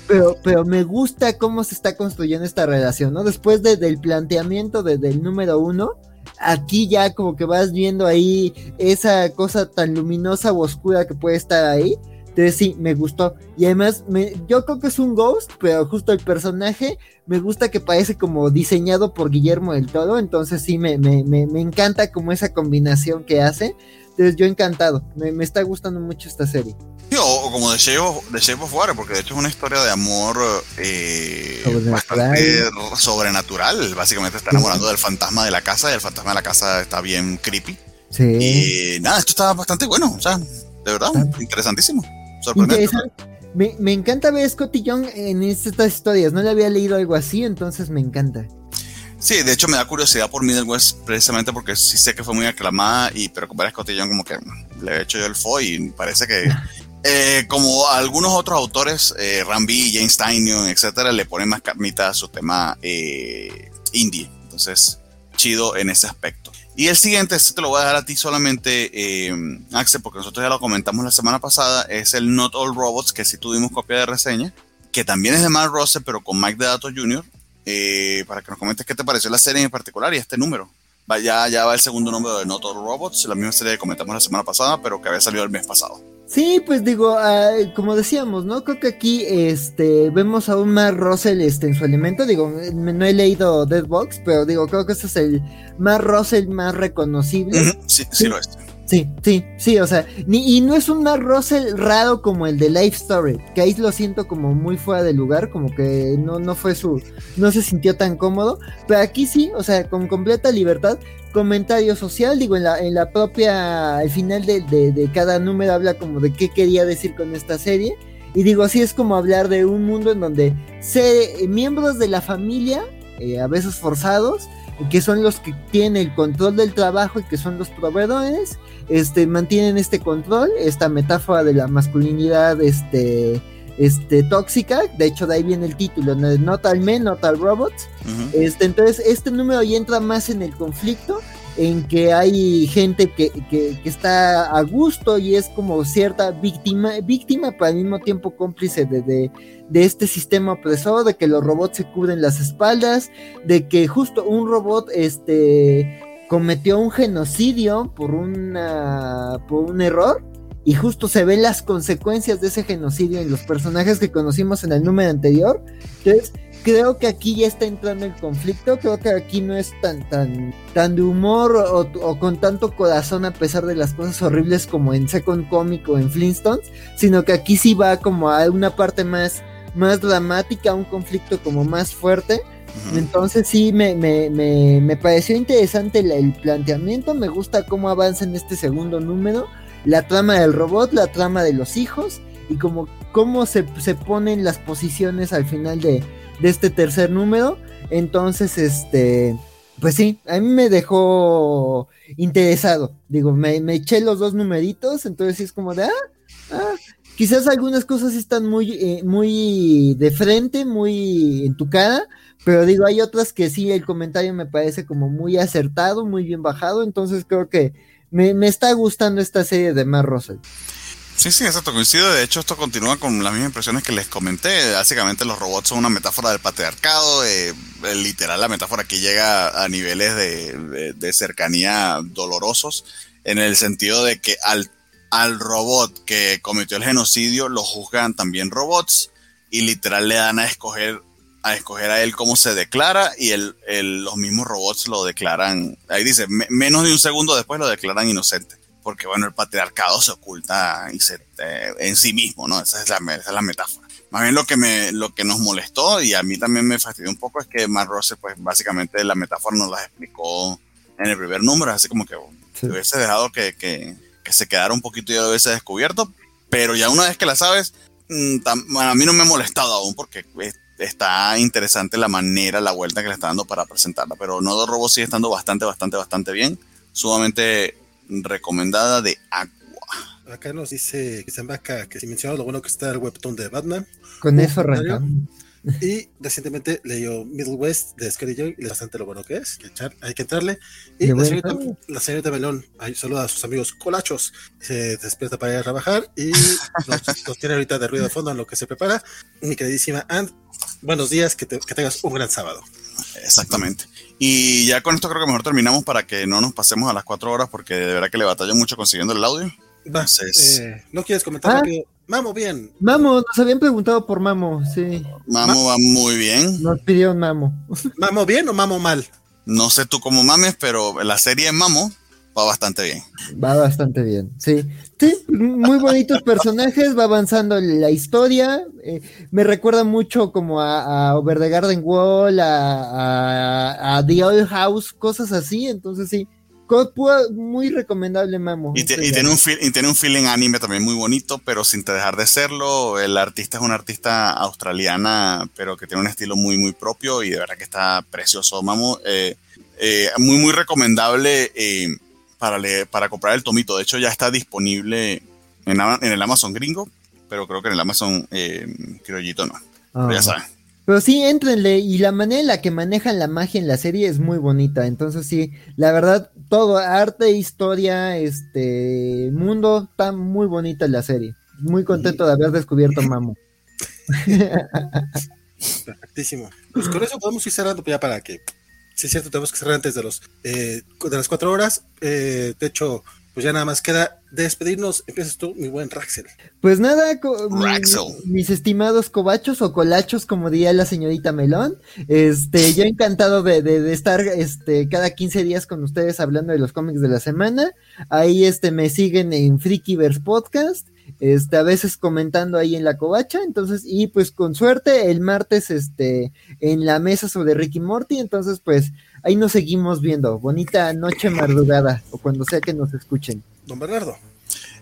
pero, pero me gusta cómo se está construyendo esta relación, ¿no? Después del planteamiento del número uno, aquí ya como que vas viendo ahí esa cosa tan luminosa o oscura que puede estar ahí. Entonces sí, me gustó. Y además, me, yo creo que es un ghost, pero justo el personaje me gusta que parece como diseñado por Guillermo del Toro. Entonces sí, me, me, me encanta como esa combinación que hace. Entonces yo encantado, me, está gustando mucho esta serie. o, como de Shape, of, de Shape Water, porque de hecho es una historia de amor eh, bastante sobrenatural. Básicamente está enamorando del fantasma de la casa y el fantasma de la casa está bien creepy. Sí. Y nada, esto está bastante bueno, o sea, de verdad, interesantísimo. Sorprendente. Me, me, encanta ver a Scotty Young en estas historias, no le había leído algo así, entonces me encanta. Sí, de hecho me da curiosidad por Middle West precisamente porque sí sé que fue muy aclamada y pero con varias cotillón como que le he hecho yo el fo y parece que eh, como algunos otros autores, eh, Rambi, James Tynion, etcétera, le ponen más carnita a su tema eh, indie. Entonces, chido en ese aspecto. Y el siguiente, este te lo voy a dejar a ti solamente, eh, Axel, porque nosotros ya lo comentamos la semana pasada, es el Not All Robots, que sí tuvimos copia de reseña, que también es de Matt Rose, pero con Mike Dedato Jr., eh, para que nos comentes qué te pareció la serie en particular y este número. Ya, ya va el segundo número de Not All Robots, la misma serie que comentamos la semana pasada, pero que había salido el mes pasado. Sí, pues digo, ah, como decíamos, ¿no? Creo que aquí este, vemos a un Mark Russell este, en su elemento. Digo, no he leído Deadbox, pero digo, creo que este es el Mark Russell más reconocible. sí, sí, lo es. Sí, sí, sí, o sea, ni, y no es un Russell raro como el de Life Story, que ahí lo siento como muy fuera de lugar, como que no, no fue su, no se sintió tan cómodo, pero aquí sí, o sea, con completa libertad, comentario social, digo, en la, en la propia, al final de, de, cada número habla como de qué quería decir con esta serie, y digo, así es como hablar de un mundo en donde se, miembros de la familia, eh, a veces forzados, que son los que tienen el control del trabajo y que son los proveedores, este, mantienen este control, esta metáfora de la masculinidad este, este, tóxica, de hecho de ahí viene el título, Not All Men, Not All Robots, este, entonces este número ya entra más en el conflicto, en que hay gente que, que, está a gusto y es como cierta víctima, víctima pero al mismo tiempo cómplice de, de, de, este sistema opresor, de que los robots se cubren las espaldas, de que justo un robot este, cometió un genocidio por, una, por un error y justo se ven las consecuencias de ese genocidio en los personajes que conocimos en el número anterior. Entonces, creo que aquí ya está entrando el conflicto, creo que aquí no es tan tan tan de humor o, con tanto corazón a pesar de las cosas horribles como en Second Comic o en Flintstones, sino que aquí sí va como a una parte más más dramática, un conflicto como más fuerte. Entonces sí, me, me, me, me pareció interesante el, planteamiento, me gusta cómo avanza en este segundo número, la trama del robot, la trama de los hijos y como cómo se, se ponen las posiciones al final de, de este tercer número. Entonces, este, pues sí, a mí me dejó interesado. Digo, me, eché los dos numeritos, entonces sí es como de, ah, ah quizás algunas cosas están muy, eh, muy de frente, muy en tu cara, pero digo, hay otras que sí, el comentario me parece como muy acertado, muy bien bajado, entonces creo que me, me está gustando esta serie de Mar Russell. Sí, sí, exacto, coincido. De hecho, esto continúa con las mismas impresiones que les comenté. Básicamente los robots son una metáfora del patriarcado, eh, literal la metáfora que llega a niveles de, cercanía dolorosos, en el sentido de que al, al robot que cometió el genocidio lo juzgan también robots y literal le dan a escoger a escoger a él cómo se declara y el, los mismos robots lo declaran, ahí dice, menos de un segundo después lo declaran inocente porque bueno, el patriarcado se oculta y se, eh, en sí mismo, ¿no? Esa es, la, esa es la metáfora. Más bien lo que, me, lo que nos molestó y a mí también me fastidió un poco es que Matt Rose, pues básicamente la metáfora nos la explicó en el primer número, así como que hubiese dejado que, que, que, se quedara un poquito y ya lo hubiese descubierto, pero ya una vez que la sabes, mm, a mí no me ha molestado aún porque está interesante la manera, la vuelta que le está dando para presentarla, pero Nodo Robo sigue estando bastante, bastante, bastante bien, sumamente recomendada de Aqua. Acá nos dice Cristian Vaca que si mencionamos lo bueno que está el webtoon de Batman. Con eso arrancamos. Y recientemente leyó Middle West de Scary Joy y es bastante lo bueno que es. hay que entrarle. Y la señorita, la señorita, Melón saluda a sus amigos colachos. Se despierta para ir a trabajar y nos, tiene ahorita de ruido de fondo en lo que se prepara. Mi queridísima And, buenos días, que, que tengas un gran sábado. Exactamente. Y ya con esto creo que mejor terminamos para que no nos pasemos a las cuatro horas porque de verdad que le batallo mucho consiguiendo el audio. Eh, ¿No quieres comentar? Ah. Mamo, bien. Mamo, nos habían preguntado por Mamo, sí. Mamo va muy bien. Nos pidieron Mamo. ¿Mamo bien o Mamo mal? No sé tú cómo mames, pero la serie Mamo va bastante bien. Va bastante bien, sí. Sí, muy bonitos personajes, va avanzando la historia. Eh, me recuerda mucho como a, Over the Garden Wall, a, The Old House, cosas así. Entonces sí, muy recomendable, Mamo. Y, tiene un y tiene un feeling anime también muy bonito, pero sin dejar de serlo. El artista es una artista australiana, pero que tiene un estilo muy, muy propio y de verdad que está precioso, Mamo. Eh, eh, muy, muy recomendable para, para comprar el tomito. De hecho, ya está disponible en, en el Amazon gringo, pero creo que en el Amazon eh, criollito no. Pero ya ah. saben. Pero sí, entrenle. Y la manera en la que manejan la magia en la serie es muy bonita. Entonces, sí, la verdad, todo, arte, historia, este mundo, está muy bonita la serie. Muy contento de haber descubierto Mamo. Perfectísimo. Pues con eso podemos ir cerrando ya para que Sí, es cierto, tenemos que cerrar antes de los de las cuatro horas. de hecho, pues ya nada más queda despedirnos. Empiezas tú, mi buen Raxel. Pues nada, mis estimados cobachos o colachos, como diría la señorita Melón. Este, yo encantado de, estar este, cada 15 días con ustedes hablando de los cómics de la semana. Ahí este, me siguen en Freakyverse Podcast este, a veces comentando ahí en la covacha, entonces, y pues con suerte el martes, este, en la mesa sobre Ricky Morty, entonces, pues, ahí nos seguimos viendo, bonita noche madrugada, o cuando sea que nos escuchen. Don Bernardo.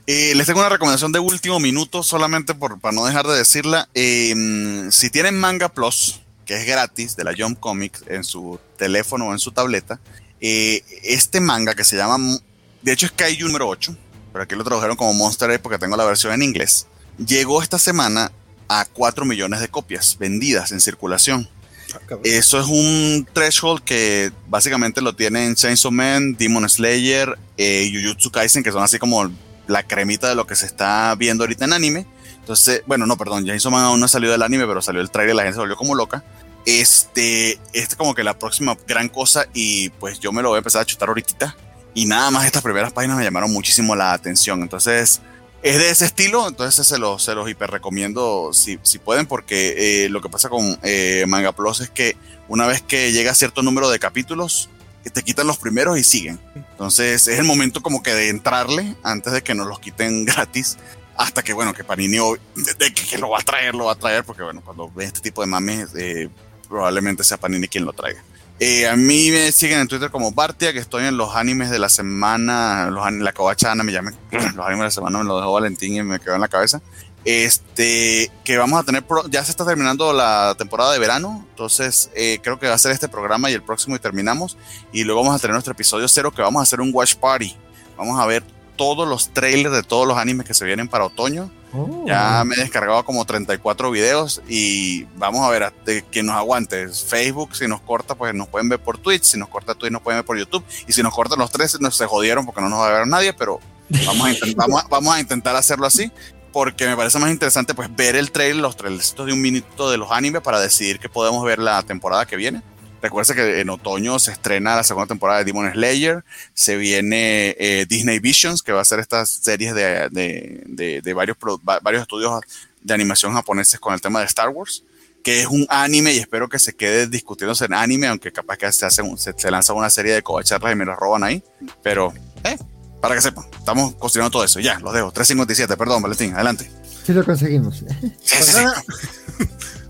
Eh, les tengo una recomendación de último minuto, solamente por, para no dejar de decirla. Em, si tienen Manga Plus, que es gratis, de la Jump Comics, en su teléfono o en su tableta, eh, este manga que se llama, de hecho es Kaiju número 8, pero aquí lo tradujeron como Monster Egg porque tengo la versión en inglés, llegó esta semana a 4 millones de copias vendidas en circulación. Ah, Eso es un threshold que básicamente lo tienen Chainsaw Man, Demon Slayer, eh, Jujutsu Kaisen, que son así como la cremita de lo que se está viendo ahorita en anime. Entonces, bueno, no, perdón, Chainsaw Man aún no salió del anime, pero salió el trailer y la gente se volvió como loca. Este, este es como que la próxima gran cosa y pues yo me lo voy a empezar a chutar ahorita y nada más estas primeras páginas me llamaron muchísimo la atención. Entonces, es de ese estilo, entonces se los, se los hiper recomiendo si, si pueden, porque eh, lo que pasa con eh, Manga Plus es que una vez que llega a cierto número de capítulos, te quitan los primeros y siguen. Entonces es el momento como que de entrarle antes de que nos los quiten gratis. Hasta que, bueno, que Panini de, que, lo va a traer, lo va a traer, porque, bueno, cuando ve este tipo de mames, eh, probablemente sea Panini quien lo traiga. Eh, a mí me siguen en Twitter como Bartia, que estoy en los animes de la semana, los, la covacha Ana me llame, los animes de la semana me lo dejó Valentín y me quedó en la cabeza. Este, que vamos a tener, ya se está terminando la temporada de verano, entonces eh, creo que va a ser este programa y el próximo y terminamos. Y luego vamos a tener nuestro episodio cero, que vamos a hacer un watch party. Vamos a ver todos los trailers de todos los animes que se vienen para otoño. Oh. Ya me he descargado como 34 videos y vamos a ver que nos aguante. Facebook, si nos corta, pues nos pueden ver por Twitch. Si nos corta Twitch, nos pueden ver por YouTube. Y si nos cortan los tres, nos se jodieron porque no nos va a ver nadie, pero vamos a, vamos, a, intentar hacerlo así. Porque me parece más interesante pues ver el trailer, los trailers de un minuto de los animes para decidir que podemos ver la temporada que viene. Recuerda que en otoño se estrena la segunda temporada de Demon Slayer, se viene eh, Disney Visions, que va a ser estas series de, de, de, varios, varios estudios de animación japoneses con el tema de Star Wars, que es un anime y espero que se quede discutiéndose en anime, aunque capaz que se, hace se, lanza una serie de covacharlas y me las roban ahí, pero eh, para que sepan, estamos cocinando todo eso. Ya, los dejo. 357, perdón, Valentín, adelante. Sí lo conseguimos.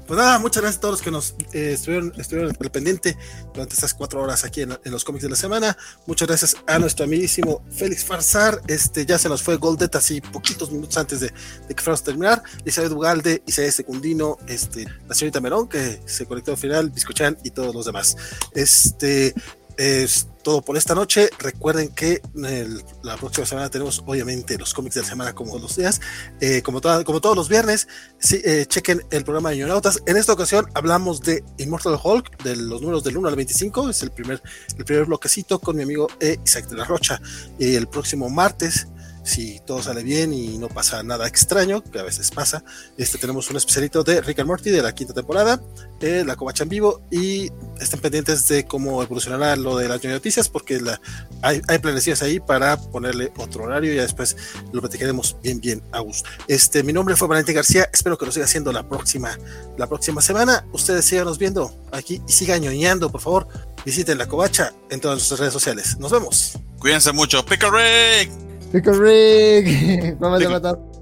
Pues nada, muchas gracias a todos los que nos eh, estuvieron, estuvieron al pendiente durante estas cuatro horas aquí en, los cómics de la semana. Muchas gracias a nuestro amiguísimo Félix Farsar. Este ya se nos fue Goldet así poquitos minutos antes de, que fuéramos a terminar. Isabel Ugalde, Isabel Secundino, este, la señorita Merón, que se conectó al final, Biscochan y todos los demás. Este, es todo por esta noche. Recuerden que la próxima semana tenemos obviamente los cómics de la semana como los días, eh, como, como todos los viernes. Eh, chequen el programa de Ñonautas. En esta ocasión hablamos de Immortal Hulk, de los números del 1 al 25. Es el primer, el primer bloquecito con mi amigo eh, Isaac de la Rocha. Y el próximo martes si todo sale bien y no pasa nada extraño, que a veces pasa, este, tenemos un especialito de Rick and Morty de la quinta temporada, eh, la covacha en vivo, y estén pendientes de cómo evolucionará lo de las noticias, porque la, hay, hay planecillas ahí para ponerle otro horario y después lo platicaremos bien, bien a gusto. Este, mi nombre fue Valentín García, espero que lo siga haciendo la próxima, la próxima semana. Ustedes síganos viendo aquí y sigan ñoñando, por favor. Visiten la covacha en todas nuestras redes sociales. Nos vemos. Cuídense mucho. Pickle Rick. Rick. Vamos a matar.